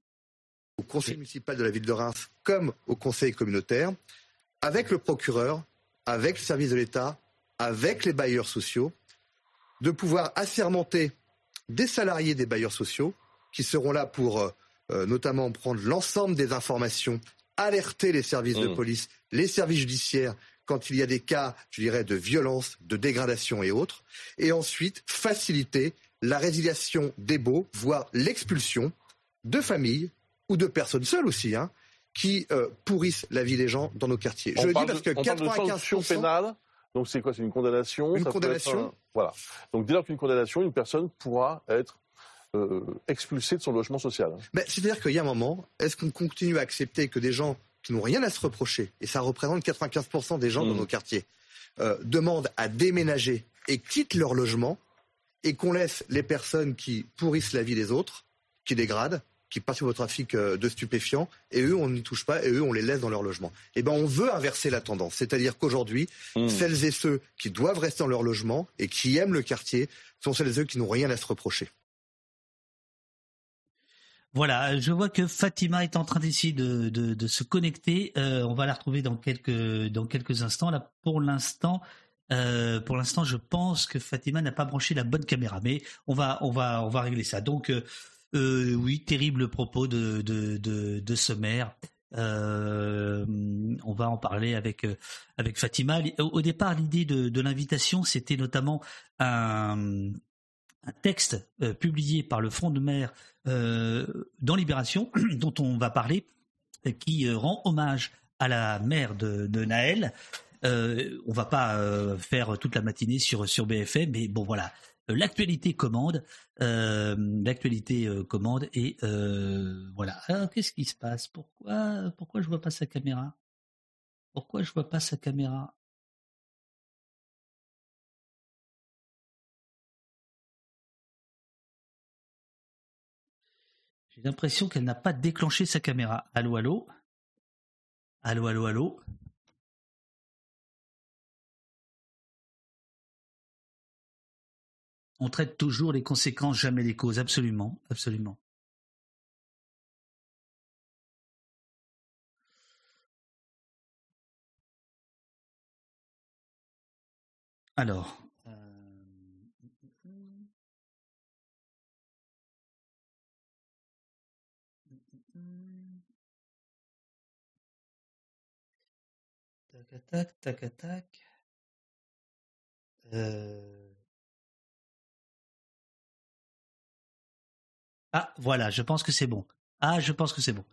au conseil municipal de la ville de Reims comme au conseil communautaire, avec le procureur, avec le service de l'État, avec les bailleurs sociaux, de pouvoir assermenter des salariés des bailleurs sociaux qui seront là pour euh, euh, notamment prendre l'ensemble des informations, alerter les services de Mmh. police, les services judiciaires quand il y a des cas, je dirais, de violence, de dégradation et autres, et ensuite faciliter la résiliation des baux, voire l'expulsion de familles ou de personnes seules aussi, hein, qui euh, pourrissent la vie des gens dans nos quartiers. On Je le dis parce que on parle de 95%, sanction pénale. Donc c'est quoi? C'est une condamnation? Une ça condamnation. un- Voilà. Donc dès lors qu'une condamnation, une personne pourra être euh, expulsée de son logement social. Ben, C'est-à-dire qu'il y a un moment, est-ce qu'on continue à accepter que des gens qui n'ont rien à se reprocher, et ça représente 95% des gens dans Mm. nos quartiers, euh, demandent à déménager et quittent leur logement, et qu'on laisse les personnes qui pourrissent la vie des autres, qui dégradent, qui participent au trafic euh, de stupéfiants, et eux, on n'y touche pas, et eux, on les laisse dans leur logement. Eh ben, on veut inverser la tendance. C'est-à-dire qu'aujourd'hui, Mm. celles et ceux qui doivent rester dans leur logement et qui aiment le quartier sont celles et ceux qui n'ont rien à se reprocher. Voilà, je vois que Fatima est en train d'essayer de, de, de se connecter. Euh, on va la retrouver dans quelques dans quelques instants. Là, pour l'instant, euh, pour l'instant, je pense que Fatima n'a pas branché la bonne caméra, mais on va on va on va régler ça. Donc, euh, euh, oui, terrible propos de de de, ce maire. On va en parler avec avec Fatima. Au, départ, l'idée de, l'invitation, c'était notamment un texte publié par le Front de mer dans Libération, dont on va parler, qui rend hommage à la mère de Naël. Euh, on va pas euh, faire toute la matinée sur sur BFM, mais bon voilà, Euh, l'actualité commande, euh, l'actualité commande et voilà. Alors, qu'est-ce qui se passe? Pourquoi pourquoi je vois pas sa caméra? Pourquoi je vois pas sa caméra? J'ai l'impression qu'elle n'a pas déclenché sa caméra. Allô, allô? Allô, allô, allô? On traite toujours les conséquences, jamais les causes. Absolument, absolument. Alors. euh, Tac, tac, tac, tac. Euh, Ah, voilà, je pense que c'est bon. Ah, je pense que c'est bon.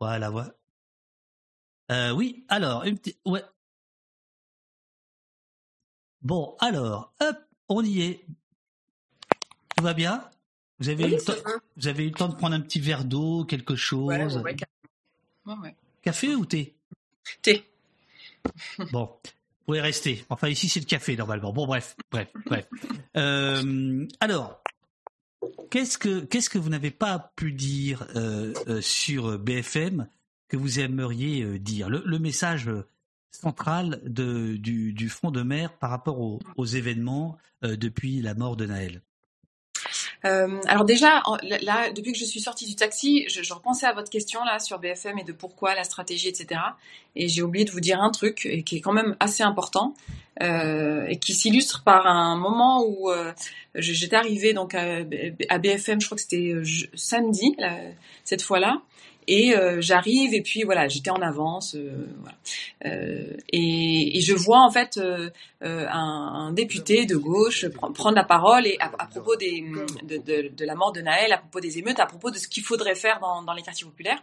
Voilà, voilà. Euh, oui, alors, une petite... Ouais. Bon, alors, hop, on y est. Tout va bien? Vous avez, Oui, eu le temps, va. vous avez eu le temps de prendre un petit verre d'eau, quelque chose? Ouais, ouais, ouais, Ouais, ouais. Café ou thé? Thé. Bon, vous pouvez rester. Enfin, ici, c'est le café, normalement. Bon, bref, bref, bref. Euh, alors, qu'est-ce que, qu'est-ce que vous n'avez pas pu dire euh, euh, sur BFM que vous aimeriez euh, dire? Le, message euh, central de, du, front de mer par rapport aux, aux événements euh, depuis la mort de Naël Euh, alors déjà, là, depuis que je suis sortie du taxi, je, je repensais à votre question là sur BFM et de pourquoi la stratégie, etc. Et j'ai oublié de vous dire un truc et qui est quand même assez important euh, et qui s'illustre par un moment où euh, j'étais arrivée donc à, à BFM, je crois que c'était euh, samedi là, cette fois-là. Et euh, j'arrive et puis voilà, j'étais en avance, euh. Euh, et, je vois en fait un, député de gauche pr- prendre la parole et à, propos des, de, la mort de Naël, à propos des émeutes, à propos de ce qu'il faudrait faire dans, les quartiers populaires.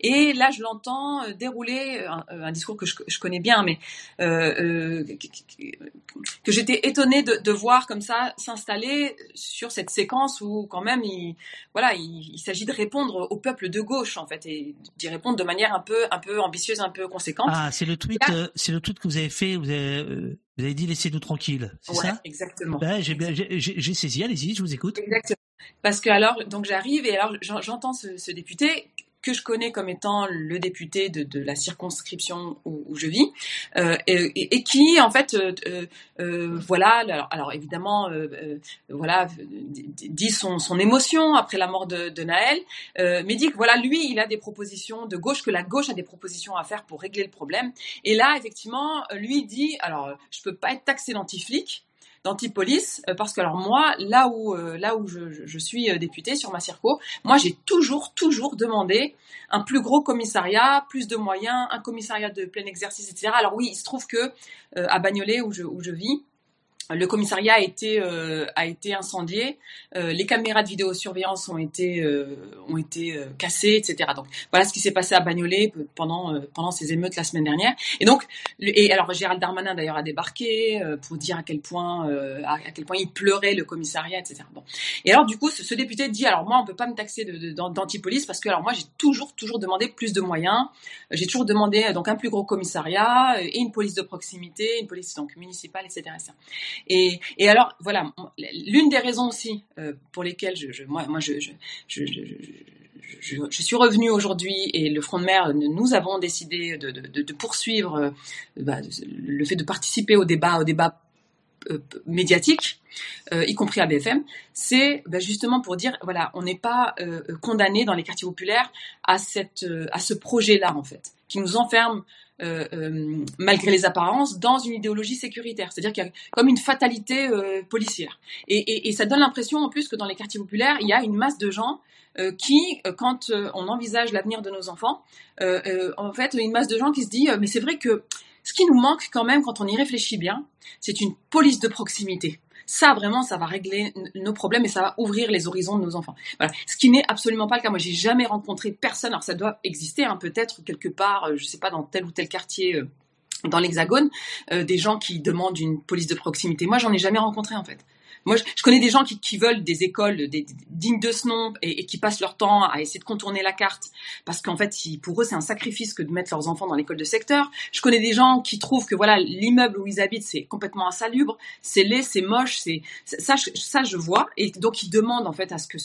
Et là, je l'entends dérouler un, discours que je, connais bien, mais que j'étais étonnée de, voir comme ça s'installer sur cette séquence où quand même il voilà il, il s'agit de répondre au peuple de gauche en fait fait et d'y répondre de manière un peu, un peu ambitieuse, un peu conséquente. Ah, c'est le tweet, euh, c'est le tweet que vous avez fait. Vous avez, euh, vous avez dit laissez-nous tranquilles. C'est Ouais, ça? exactement. Ouais, j'ai saisi. Allez-y, je vous écoute. Exactement. Parce que alors, donc j'arrive et alors j'en- j'entends ce, ce député que je connais comme étant le député de, la circonscription où, je vis euh, et, qui en fait euh, euh, voilà alors, évidemment voilà dit son, son émotion après la mort de, Naël mais dit que voilà lui il a des propositions de gauche que la gauche a des propositions à faire pour régler le problème. Et là effectivement lui dit alors je peux pas être taxé d'anti-flic d'anti-police euh, parce que alors moi là où euh, je, suis euh, députée sur ma circo moi j'ai toujours toujours demandé un plus gros commissariat plus de moyens un commissariat de plein exercice etc alors oui il se trouve que à Bagnolet où je vis le commissariat a été euh, a été incendié, euh, les caméras de vidéosurveillance ont été euh, ont été euh, cassées, etc. Donc voilà ce qui s'est passé à Bagnolet pendant euh, pendant ces émeutes la semaine dernière. Et donc et alors Gérald Darmanin d'ailleurs a débarqué euh, pour dire à quel point à, à quel point il pleurait le commissariat, etc. Bon. Et alors du coup ce, ce député dit alors moi on peut pas me taxer de, de- d'an- d'anti-police parce que alors moi j'ai toujours toujours demandé plus de moyens, j'ai toujours demandé donc un plus gros commissariat et une police de proximité, une police donc municipale, etc. Et, alors, voilà, l'une des raisons aussi euh, pour lesquelles je, moi, je, suis revenue aujourd'hui et le Front de mer, nous avons décidé de, poursuivre euh, bah, le fait de participer au débat, au débat euh, médiatique, euh, y compris à BFM, c'est bah, justement pour dire voilà, on n'est pas euh, condamné dans les quartiers populaires à cette euh, à ce projet-là en fait, qui nous enferme euh, euh, malgré les apparences dans une idéologie sécuritaire, c'est-à-dire qu'il y a comme une fatalité euh, policière. Et, et, ça donne l'impression en plus que dans les quartiers populaires, il y a une masse de gens qui, quand on envisage l'avenir de nos enfants, en fait, une masse de gens qui se dit mais c'est vrai que ce qui nous manque quand même quand on y réfléchit bien, c'est une police de proximité. Ça, vraiment, ça va régler nos problèmes et ça va ouvrir les horizons de nos enfants. Voilà. Ce qui n'est absolument pas le cas. Moi, j'ai jamais rencontré personne. Alors, ça doit exister, hein, peut-être quelque part, euh, je sais pas, dans tel ou tel quartier. euh, dans l'Hexagone, euh, des gens qui demandent une police de proximité. Moi, j'en ai jamais rencontré en fait. Moi, je, je connais des gens qui, qui veulent des écoles des, des- dignes de ce nom et, et qui passent leur temps à essayer de contourner la carte parce qu'en fait, ils- pour eux, c'est un sacrifice que de mettre leurs enfants dans l'école de secteur. Je connais des gens qui trouvent que voilà, l'immeuble où ils habitent, c'est complètement insalubre, c'est laid, c'est moche, c'est ça, je- ça, je vois et donc ils demandent en fait à ce que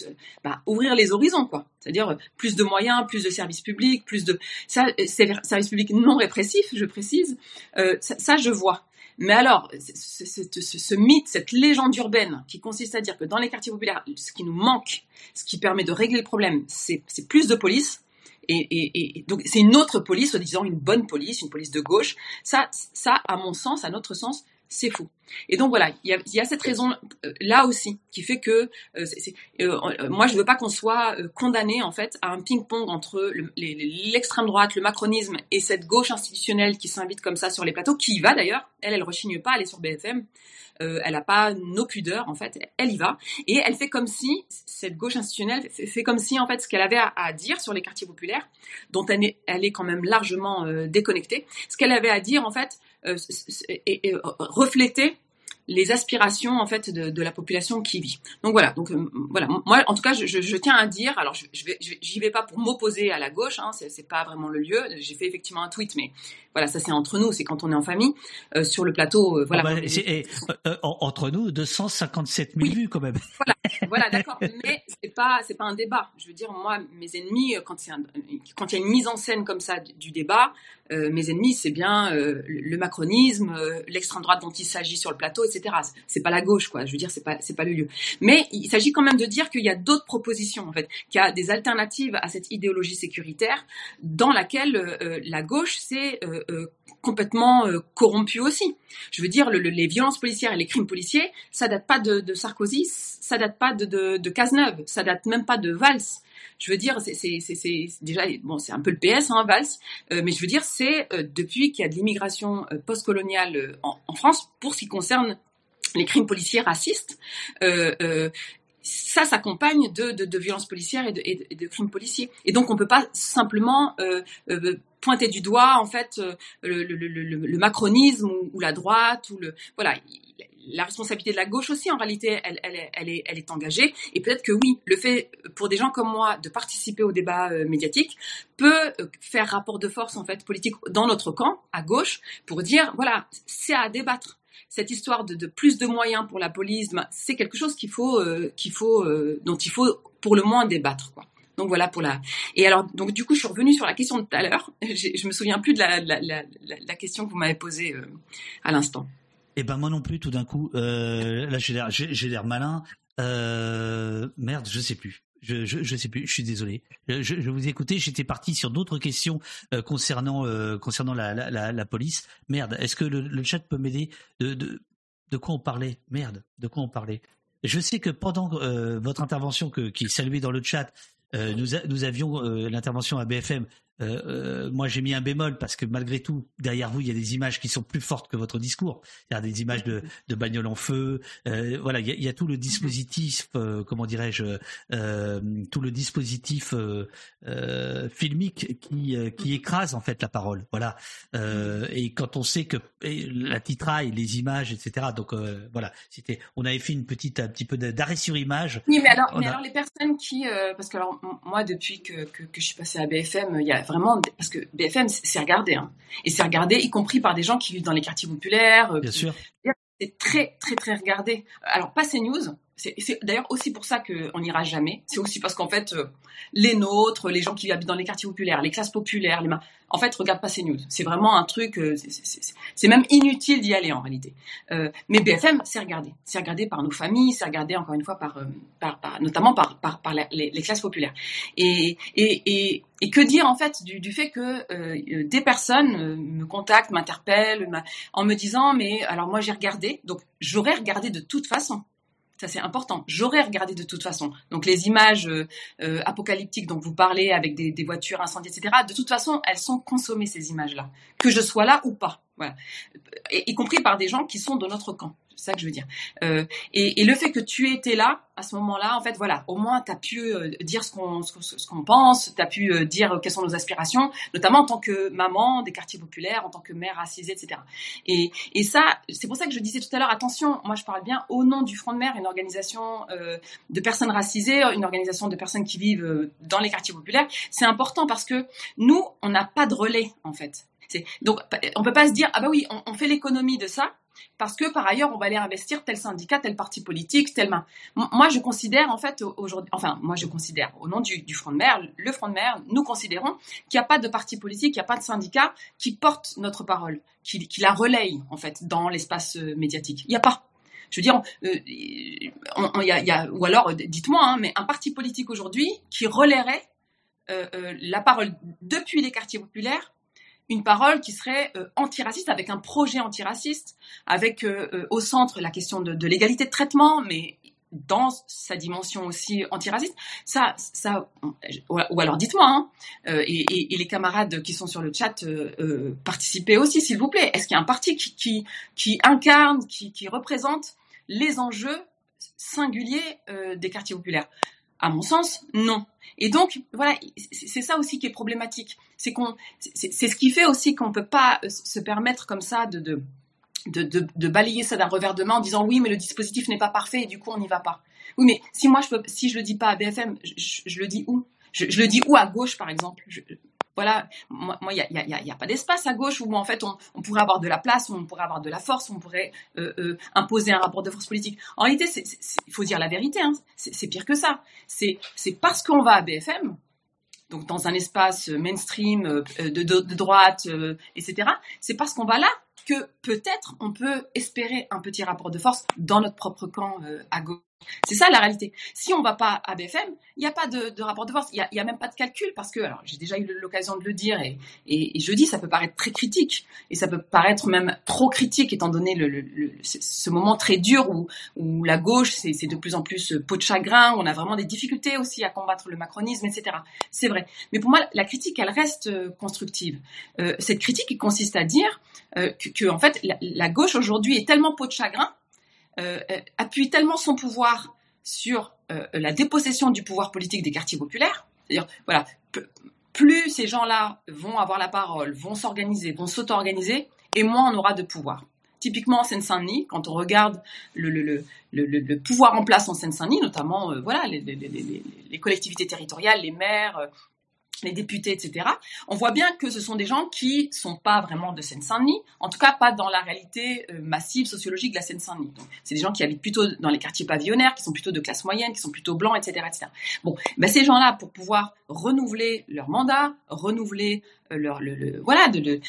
bah, ouvrir les horizons, quoi. C'est-à-dire euh, plus de moyens, plus de services publics, plus de ça, euh, services publics non répressifs, je précise. Euh, ça, je vois. Mais alors, ce, mythe, cette légende urbaine qui consiste à dire que dans les quartiers populaires, ce qui nous manque, ce qui permet de régler le problème, c'est plus de police. Et donc c'est une autre police, soi-disant une bonne police, une police de gauche. Ça, ça, à mon sens, à notre sens, c'est fou. Et donc voilà, il y a, cette raison euh, là aussi qui fait que euh, euh, moi je veux pas qu'on soit condamné en fait à un ping-pong entre l'extrême droite, le macronisme et cette gauche institutionnelle qui s'invite comme ça sur les plateaux, qui y va d'ailleurs. Elle, elle rechigne pas, elle est sur BFM. Elle n'a pas nos pudeurs en fait, elle y va et elle fait comme si cette gauche institutionnelle fait, comme si en fait ce qu'elle avait à, dire sur les quartiers populaires, dont elle est, quand même largement déconnectée, ce qu'elle avait à dire en fait euh, les aspirations en fait de, de la population qui vit. Donc voilà, donc euh, voilà, moi en tout cas je, je- je tiens à dire, alors je, je vais, j'y vais pas pour m'opposer à la gauche, hein, c'est, c'est pas vraiment le lieu. J'ai fait effectivement un tweet, mais voilà, ça c'est entre nous, c'est quand on est en famille euh, sur le plateau, euh, voilà. Ah bah, c'est- et, en- entre nous, 257 000 vues quand même. voilà, d'accord, mais c'est pas c'est pas un débat. Je veux dire, moi, mes ennemis, quand c'est un- quand il y a une mise en scène comme ça du, du débat, mes ennemis, c'est bien le macronisme, l'extrême droite dont il s'agit sur le plateau, etc. C'est pas la gauche, quoi. Je veux dire, c'est pas c'est pas le lieu. Mais il s'agit quand même de dire qu'il y a d'autres propositions, en fait, qu'il y a des alternatives à cette idéologie sécuritaire dans laquelle euh, euh, la gauche s'est euh, complètement corrompue aussi. Je veux dire, le- le- les violences policières et les crimes policiers, ça date pas de, Sarkozy, ça date pas de, de, de Cazeneuve, ça date même pas de Valls. Je veux dire, c'est déjà bon, c'est un peu le PS, hein, Valls, euh, mais je veux dire, c'est euh, depuis qu'il y a de l'immigration euh, postcoloniale en, en France, pour ce qui concerne les crimes policiers racistes, ça s'accompagne de, violences policières et de, crimes policiers. Et donc on peut pas simplement pointer du doigt en fait euh, le, le, le, le macronisme ou, ou, la droite ou le voilà la responsabilité de la gauche aussi en réalité elle, elle, elle, est, elle est engagée et peut-être que oui le fait pour des gens comme moi de participer au débat euh, médiatique peut euh, faire rapport de force en fait politique dans notre camp à gauche pour dire voilà c'est à débattre cette histoire de, de, plus de moyens pour la police, ben, c'est quelque chose qu'il faut, euh, qu'il faut, euh, dont il faut pour le moins débattre. Quoi. Donc voilà pour la. Et alors donc du coup je suis revenue sur la question de tout à l'heure. Je me souviens plus de la, la, la, question que vous m'avez posée euh, à l'instant. Eh ben moi non plus tout d'un coup. Euh, là j'ai l'air malin. Euh, merde je sais plus. Je, je, sais plus, je suis désolé. Je, vous ai écouté, j'étais parti sur d'autres questions concernant concernant la, la, police. Merde, est-ce que le, chat peut m'aider? De, de, de quoi on parlait? Merde, de quoi on parlait? Je sais que pendant votre intervention que, qui est saluée dans le chat, euh, nous, nous avions euh, l'intervention à BFM euh, euh, moi, j'ai mis un bémol parce que malgré tout, derrière vous, il y a des images qui sont plus fortes que votre discours. Il y a des images de, de bagnoles en feu. Euh, voilà, il y, a, il y, a, tout le dispositif, euh, comment dirais-je, tout le dispositif filmique qui, qui écrase en fait la parole. Voilà. et quand on sait que la titraille, les images, etc. Donc voilà, c'était, on avait fait une petite, un petit peu d'arrêt sur image. Oui, mais alors, mais a... alors les personnes qui, parce que alors moi, depuis que, que, que je suis passée à BFM, il y a vraiment parce que BFM c'est regardé hein. et c'est regardé y compris par des gens qui vivent dans les quartiers populaires. Bien qui, sûr. C'est très très très regardé. Alors pas CNews. C'est d'ailleurs aussi pour ça qu'on n'ira jamais. C'est aussi parce qu'en fait, euh, les nôtres, les gens qui habitent dans les quartiers populaires, les classes populaires, en fait, regarde pas CNews. C'est vraiment un truc, euh, c'est même inutile d'y aller en réalité. Euh, mais BFM, c'est regardé. C'est regardé par nos familles, c'est regardé encore une fois par, notamment par, les, classes populaires. Et, que dire en fait du, fait que des personnes me contactent, m'interpellent, en me disant mais alors moi j'ai regardé, donc j'aurais regardé de toute façon. Ça, c'est important. J'aurais regardé de toute façon. Donc, les images euh, euh, apocalyptiques dont vous parlez avec des, voitures incendiées, etc., de toute façon, elles sont consommées, ces images-là. Que je sois là ou pas. Voilà. Y compris par des gens qui sont de notre camp. C'est ça que je veux dire. Euh, et, le fait que tu étais là, à ce moment-là, en fait, voilà, au moins, tu as pu euh, dire ce qu'on ce, qu'on pense, tu as pu euh, dire quelles sont nos aspirations, notamment en tant que maman des quartiers populaires, en tant que mère racisée, etc. Et, et ça, c'est pour ça que je disais tout à l'heure, attention, moi je parle bien au nom du Front de mer, une organisation de personnes racisées, une organisation de personnes qui vivent dans les quartiers populaires. C'est important parce que nous, on n'a pas de relais, en fait. Donc, on peut pas se dire, ah bah oui, on fait l'économie de ça, parce que par ailleurs on va aller investir tel syndicat, tel parti politique, tel main. Moi je considère en fait aujourd'hui, enfin moi je considère au nom du, Front de Mer, le Front de Mer, nous considérons qu'il n'y a pas de parti politique, il n'y a pas de syndicat qui porte notre parole, qui, la relaye en fait dans l'espace médiatique. Il n'y a pas. Je veux dire, euh, y a, ou alors dites-moi, hein, mais un parti politique aujourd'hui qui relayerait euh, euh, la parole depuis les quartiers populaires une parole qui serait euh, antiraciste, avec un projet antiraciste, avec euh, euh, au centre la question de, l'égalité de traitement, mais dans sa dimension aussi antiraciste, ça, ça, ou alors dites-moi, hein, euh, et, les camarades qui sont sur le chat, euh, participez aussi, s'il vous plaît. Est-ce qu'il y a un parti qui incarne, qui, qui, représente les enjeux singuliers des quartiers populaires? À mon sens, non. Et donc, voilà, c'est ça aussi qui est problématique. C'est qu'on, c'est ce qui fait aussi qu'on peut pas se permettre comme ça de, de, de, balayer ça d'un revers de main en disant oui, mais le dispositif n'est pas parfait et du coup on n'y va pas. Oui, mais si moi je peux, si je le dis pas à BFM, je, le dis où? Je, je, le dis où à gauche par exemple? Voilà, moi, il y a, y, a, pas d'espace à gauche où en fait on, pourrait avoir de la place, on pourrait avoir de la force, on pourrait euh, euh, imposer un rapport de force politique. En réalité, il faut dire la vérité, hein, c'est pire que ça. C'est parce qu'on va à BFM, donc dans un espace mainstream euh, de, droite, etc. C'est parce qu'on va là que peut-être on peut espérer un petit rapport de force dans notre propre camp à gauche. C'est ça la réalité. Si on va pas à BFM, il n'y a pas de, de, rapport de force, il n'y a, a, même pas de calcul parce que, alors j'ai déjà eu l'occasion de le dire et, et, je dis, ça peut paraître très critique et ça peut paraître même trop critique étant donné le, le, le ce moment très dur où, où la gauche c'est de plus en plus peau de chagrin, où on a vraiment des difficultés aussi à combattre le macronisme, etc. C'est vrai. Mais pour moi, la critique, elle reste constructive. Euh, cette critique consiste à dire euh, que, que, en fait, la, la gauche aujourd'hui est tellement peau de chagrin euh, appuie tellement son pouvoir sur euh, la dépossession du pouvoir politique des quartiers populaires, c'est-à-dire voilà, plus ces gens-là vont avoir la parole, vont s'organiser, vont s'auto-organiser, et moins on aura de pouvoir. Typiquement en Seine-Saint-Denis, quand on regarde le, le, le, le, pouvoir en place en Seine-Saint-Denis, notamment euh, voilà les, collectivités territoriales, les maires, euh, les députés, etc., on voit bien que ce sont des gens qui sont pas vraiment de Seine-Saint-Denis, en tout cas pas dans la réalité euh, massive sociologique de la Seine-Saint-Denis. Donc, c'est des gens qui habitent plutôt dans les quartiers pavillonnaires, qui sont plutôt de classe moyenne, qui sont plutôt blancs, etc., etc. Bon, ben ces gens-là, pour pouvoir renouveler leur mandat, renouveler euh, leur, le, voilà, de,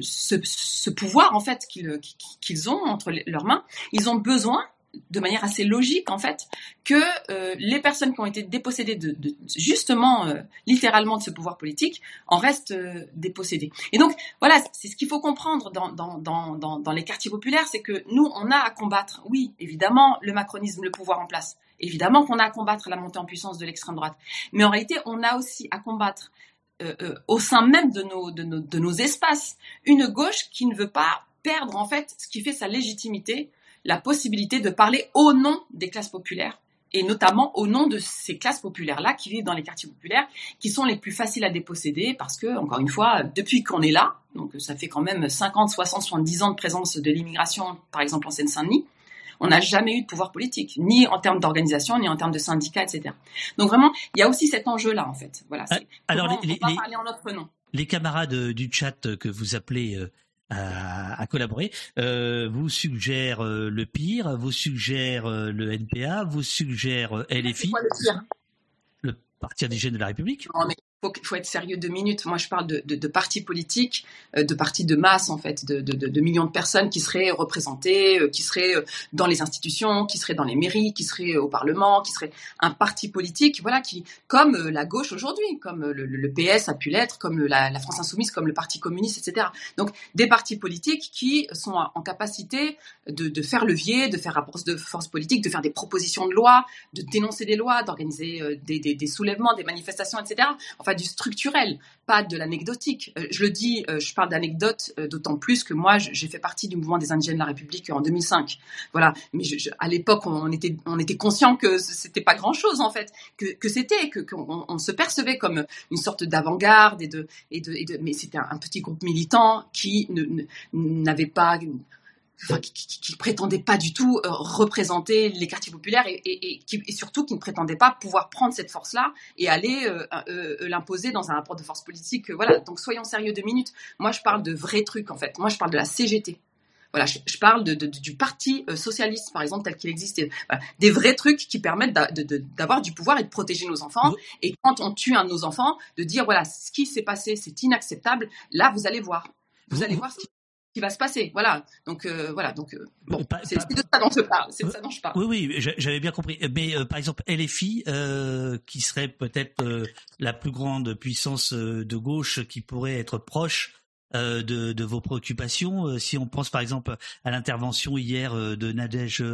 ce, ce, pouvoir en fait qu'ils ont entre leurs mains, ils ont besoin de manière assez logique en fait que euh, les personnes qui ont été dépossédées de, justement euh, littéralement de ce pouvoir politique en restent euh, dépossédées. Et donc voilà, c'est ce qu'il faut comprendre dans, les quartiers populaires, c'est que nous on a à combattre, oui évidemment le macronisme, le pouvoir en place, évidemment qu'on a à combattre la montée en puissance de l'extrême droite, mais en réalité on a aussi à combattre au sein même de nos, de, nos, de nos espaces une gauche qui ne veut pas perdre en fait ce qui fait sa légitimité la possibilité de parler au nom des classes populaires et notamment au nom de ces classes populaires-là qui vivent dans les quartiers populaires, qui sont les plus faciles à déposséder parce que, encore une fois, depuis qu'on est là, donc ça fait quand même 50, 60, 70 ans de présence de l'immigration, par exemple en Seine-Saint-Denis, on n'a jamais eu de pouvoir politique, ni en termes d'organisation, ni en termes de syndicats, etc. Donc vraiment, il y a aussi cet enjeu-là, en fait. Voilà. Euh, alors, les, parler en notre nom. Les camarades du chat que vous appelez euh, à, collaborer, euh, vous suggère euh, le pire, vous suggère euh, le NPA, vous suggère LFI, le, le Parti indigène de la République faut être sérieux deux minutes. Moi, je parle de, de, partis politiques, euh, de partis de masse, en fait, de, de, millions de personnes qui seraient représentées, euh, qui seraient euh, dans les institutions, qui seraient dans les mairies, qui seraient au Parlement, qui seraient un parti politique, voilà, qui, comme la gauche aujourd'hui, comme le, PS a pu l'être, comme la, la, France Insoumise, comme le Parti communiste, etc. Donc, des partis politiques qui sont en capacité de, faire levier, de faire rapport de force politique, de faire des propositions de loi, de dénoncer des lois, d'organiser des, des, des soulèvements, des manifestations, etc. Enfin, du structurel, pas de l'anecdotique. Euh, je le dis, euh, je parle d'anecdote euh, d'autant plus que moi, j'ai fait partie du mouvement des indigènes de la République en 2005. Voilà, mais à l'époque, on était, on était conscient que c'était pas grand-chose en fait, que, que c'était, que qu'on on se percevait comme une sorte d'avant-garde et de, et de, et de, mais c'était un, petit groupe militant qui n'avait pas qui, ne prétendait pas du tout euh, représenter les quartiers populaires et, surtout qui ne prétendait pas pouvoir prendre cette force-là et aller euh, euh, l'imposer dans un rapport de force politique. voilà, donc soyons sérieux deux minutes. Moi, je parle de vrais trucs en fait. Moi, je parle de la CGT. Voilà, je, parle de, du parti socialiste, par exemple, tel qu'il existe. des vrais trucs qui permettent d'avoir du pouvoir et de protéger nos enfants. Et quand on tue un de nos enfants, de dire, voilà, ce qui s'est passé, c'est inacceptable. Là, vous allez voir. Vous allez voir ce qui qui va se passer. Voilà. Donc euh, voilà. Donc euh, bon, c'est de ça dont je parle. C'est de ça dont je parle. Oui, oui, j'avais bien compris. Mais euh, par exemple, LFI, qui serait peut-être la plus grande puissance de gauche qui pourrait être proche de, de, vos préoccupations. si on pense par exemple à l'intervention hier de Nadège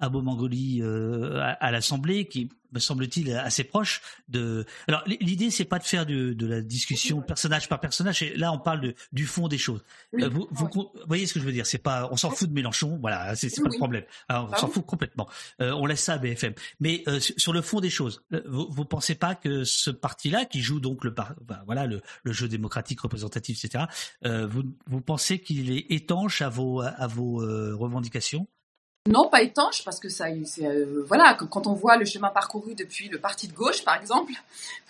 Abomangoli à, à l'Assemblée, qui me semble-t-il, assez proche de. Alors, l'idée, c'est pas de faire de, de, la discussion personnage par personnage. Et là, on parle de, du fond des choses. Euh, vous, vous, voyez ce que je veux dire C'est pas, on s'en fout de Mélenchon. Voilà, c'est pas le problème. Alors, on ah s'en fout complètement. Euh, on laisse ça à BFM. Mais euh, sur le fond des choses, vous, vous pensez pas que ce parti-là, qui joue donc le, voilà, le, le, jeu démocratique représentatif, etc. vous, vous pensez qu'il est étanche à vos, à vos revendications? Non, pas étanche, parce que ça, euh, voilà, quand on voit le chemin parcouru depuis le parti de gauche, par exemple,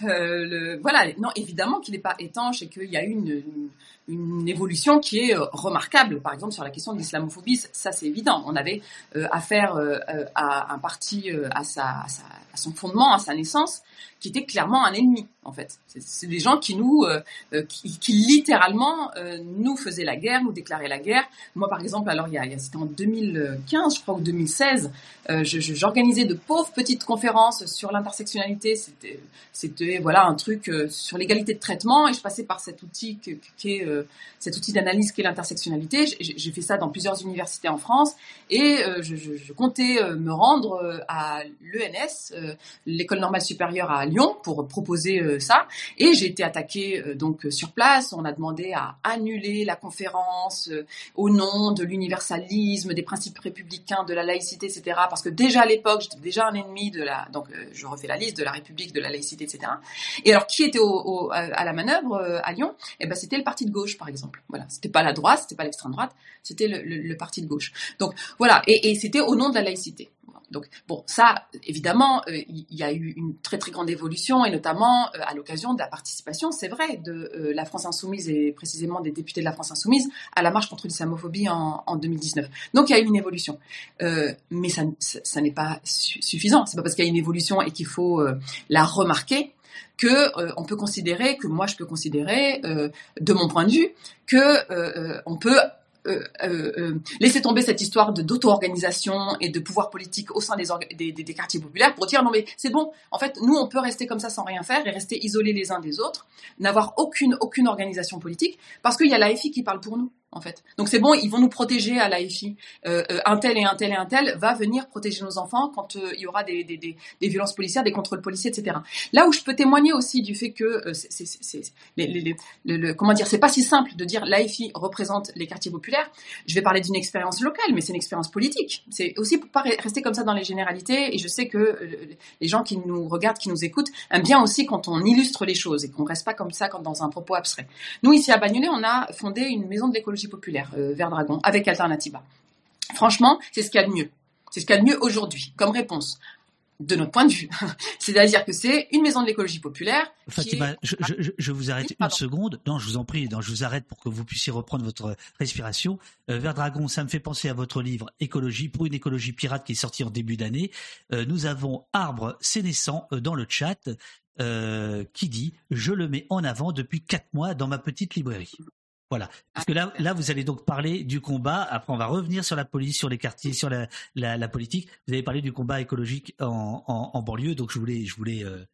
euh, voilà, non, évidemment qu'il n'est pas étanche et qu'il y a eu une, une, évolution qui est euh, remarquable. Par exemple, sur la question de l'islamophobie, ça c'est évident. On avait affaire à un parti à son fondement, à sa naissance, qui était clairement un ennemi en fait. C'est des gens qui nous, euh, euh, qui, littéralement euh, nous faisaient la guerre, nous déclaraient la guerre. Moi par exemple, alors il y a, c'était en 2015 je crois ou 2016, j'organisais de pauvres petites conférences sur l'intersectionnalité. C'était, c'était voilà un truc sur l'égalité de traitement et je passais par cet outil qui est cet outil d'analyse qui est l'intersectionnalité. J'ai fait ça dans plusieurs universités en France et je, comptais me rendre à l'ENS, l'école normale supérieure à Lyon, pour proposer ça. Et j'ai été attaquée euh, donc sur place. On a demandé à annuler la conférence euh, au nom de l'universalisme, des principes républicains, de la laïcité, etc. Parce que déjà à l'époque, j'étais déjà un ennemi de la. Donc je refais la liste de la République, de la laïcité, etc. Et alors qui était au, à la manœuvre à Lyon? Eh ben c'était le parti de gauche, par exemple. Voilà, c'était pas la droite, c'était pas l'extrême droite, c'était le, parti de gauche. Donc voilà, et c'était au nom de la laïcité. Donc bon, ça, évidemment, euh, il y a eu une très très grande évolution et notamment euh, à l'occasion de la participation, c'est vrai, de euh, la France insoumise et précisément des députés de la France insoumise à la marche contre l'islamophobie en, en 2019. Donc il y a eu une évolution, mais ça, n'est pas su suffisant. C'est pas parce qu'il y a une évolution et qu'il faut la remarquer que on peut considérer, que moi je peux considérer, de mon point de vue, que on peut laisser tomber cette histoire d'auto-organisation et de pouvoir politique au sein des, quartiers populaires pour dire non mais c'est bon, en fait nous on peut rester comme ça sans rien faire et rester isolés les uns des autres, n'avoir aucune organisation politique parce qu'il y a l'AFI qui parle pour nous Donc c'est bon, ils vont nous protéger à l'AFI. Euh, un tel et un tel et un tel va venir protéger nos enfants quand euh, il y aura des, des, des, violences policières, des contrôles policiers, etc. Là où je peux témoigner aussi du fait que euh, c'est, comment dire, c'est pas si simple de dire l'AFI représente les quartiers populaires. Je vais parler d'une expérience locale, mais c'est une expérience politique. C'est aussi pour pas rester comme ça dans les généralités. Et je sais que euh, les gens qui nous regardent, qui nous écoutent, aiment bien aussi quand on illustre les choses et qu'on reste pas comme ça quand dans un propos abstrait. Nous ici à Bagnolet, on a fondé une maison de l'écologie populaire, euh, Vert Dragon, avec Alternativa. Franchement, c'est ce qu'il y a de mieux. C'est ce qu'il y a de mieux aujourd'hui, comme réponse de notre point de vue. C'est-à-dire que c'est une maison de l'écologie populaire. Fatima, est... je, je, je, vous arrête une seconde. Non, je vous en prie, non, je vous arrête pour que vous puissiez reprendre votre respiration. Euh, Vert Dragon, ça me fait penser à votre livre Écologie pour une écologie pirate qui est sorti en début d'année. Euh, nous avons Arbre Sénescent dans le chat euh, qui dit « Je le mets en avant depuis quatre mois dans ma petite librairie ». Voilà. Parce que là, là, vous allez donc parler du combat. Après, on va revenir sur la police, sur les quartiers, sur la, la, la politique. Vous avez parlé du combat écologique en, en, en banlieue. Donc, je voulais, je voulais, euh,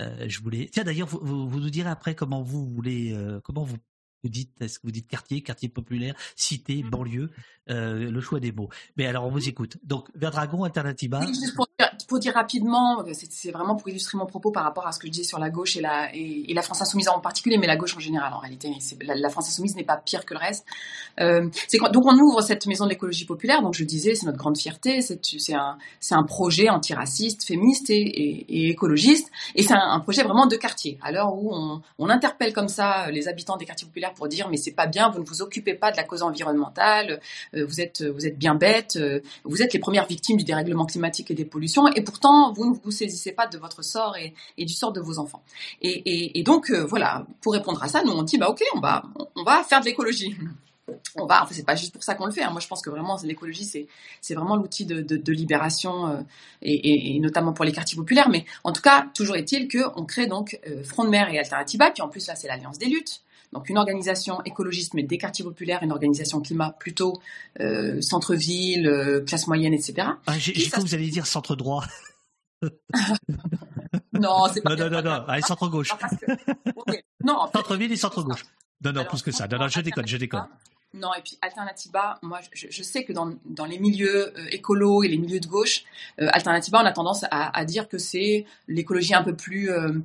euh, je voulais. Tiens, d'ailleurs, vous, vous, vous, nous direz après comment vous voulez, euh, comment vous vous dites, est-ce que vous dites quartier, quartier populaire, cité, banlieue, euh, le choix des mots. Mais alors, on vous écoute. Donc, Verdragon, Alternativa. Oui, juste pour dire, pour dire rapidement, c'est vraiment pour illustrer mon propos par rapport à ce que je disais sur la gauche et la, et, la France Insoumise en particulier, mais la gauche en général, en réalité. La, France Insoumise n'est pas pire que le reste. Euh, donc, on ouvre cette maison de l'écologie populaire. Donc, je disais, c'est notre grande fierté. C'est un, un projet antiraciste, féministe et, écologiste. Et c'est un, projet vraiment de quartier. À l'heure où on, interpelle comme ça les habitants des quartiers populaires pour dire mais c'est pas bien, vous ne vous occupez pas de la cause environnementale, euh, vous êtes vous êtes bien bête, euh, vous êtes les premières victimes du dérèglement climatique et des pollutions et pourtant vous ne vous saisissez pas de votre sort et, et du sort de vos enfants. Et, et, et donc euh, voilà, pour répondre à ça, nous on dit bah ok, on va faire de l'écologie on va, enfin c'est pas juste pour ça qu'on le fait. Hein. Moi je pense que vraiment l'écologie c'est c'est vraiment l'outil de, libération euh, et, et, et, notamment pour les quartiers populaires. Mais en tout cas toujours est-il que on crée donc euh, Front de Mer et Alternativa, puis en plus là c'est l'alliance des luttes. Donc une organisation écologiste mais des quartiers populaires, une organisation climat plutôt euh, centre-ville, euh, classe moyenne, etc. Ah, J'ai cru que vous alliez dire centre droit. non, c'est pas. Non, non, non, non, allez centre gauche. Que... Okay. Non, en fait, centre ville et centre gauche. Non, non, Alors, plus que ça. Non, non, je déconne, je déconne. Non, et puis Alternativa, moi je, sais que dans, les milieux euh, et les milieux de gauche, euh, Alternativa, on a tendance à, dire que c'est l'écologie un peu plus euh,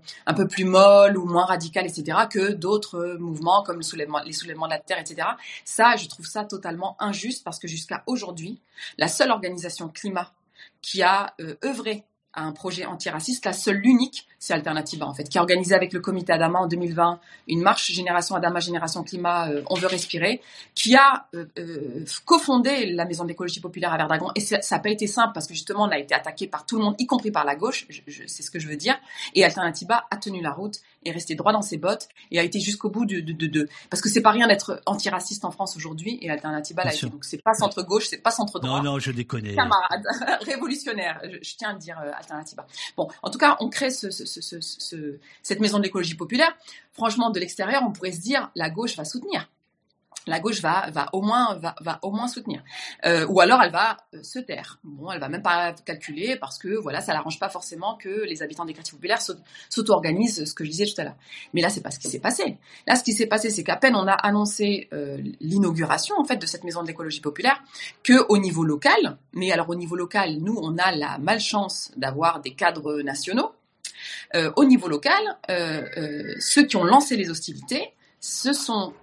molle ou moins radicale, etc., que d'autres mouvements comme les soulèvements de la terre, etc. Ça, je trouve ça totalement injuste parce que jusqu'à aujourd'hui, la seule organisation climat qui a euh, œuvré à un projet antiraciste, la seule, l'unique, c'est Alternativa en fait, qui a organisé avec le comité Adama en 2020 une marche Génération Adama, Génération Climat, euh, on veut respirer, qui a euh, euh, cofondé la Maison d'écologie populaire à Verdragon. Et ça n'a pas été simple parce que justement on a été attaqué par tout le monde, y compris par la gauche, c'est ce que je veux dire. Et Alternativa a tenu la route, est resté droit dans ses bottes et a été jusqu'au bout de, de, de, de, parce que c'est pas rien d'être antiraciste en France aujourd'hui et Alternativa l'a été. Donc c'est pas centre gauche, c'est pas centre droit. Non non, je déconne. Camarade, révolutionnaire, je, je, tiens à le dire. Euh, Alternativa. Bon, en tout cas, on crée ce, ce, ce, cette maison de l'écologie populaire. Franchement, de l'extérieur, on pourrait se dire la gauche va soutenir la gauche va, va au moins va, va au moins soutenir, euh, ou alors elle va euh, se taire. Bon, elle va même pas calculer parce que voilà, ça l'arrange pas forcément que les habitants des quartiers populaires s'auto-organisent, ce que je disais tout à l'heure. Mais là, c'est pas ce qui s'est passé. Là, ce qui s'est passé, c'est qu'à peine on a annoncé euh, l'inauguration en fait de cette maison de l'écologie populaire, que au niveau local, mais alors au niveau local, nous, on a la malchance d'avoir des cadres nationaux Euh, au niveau local, euh, euh, ceux qui ont lancé les hostilités, ce sont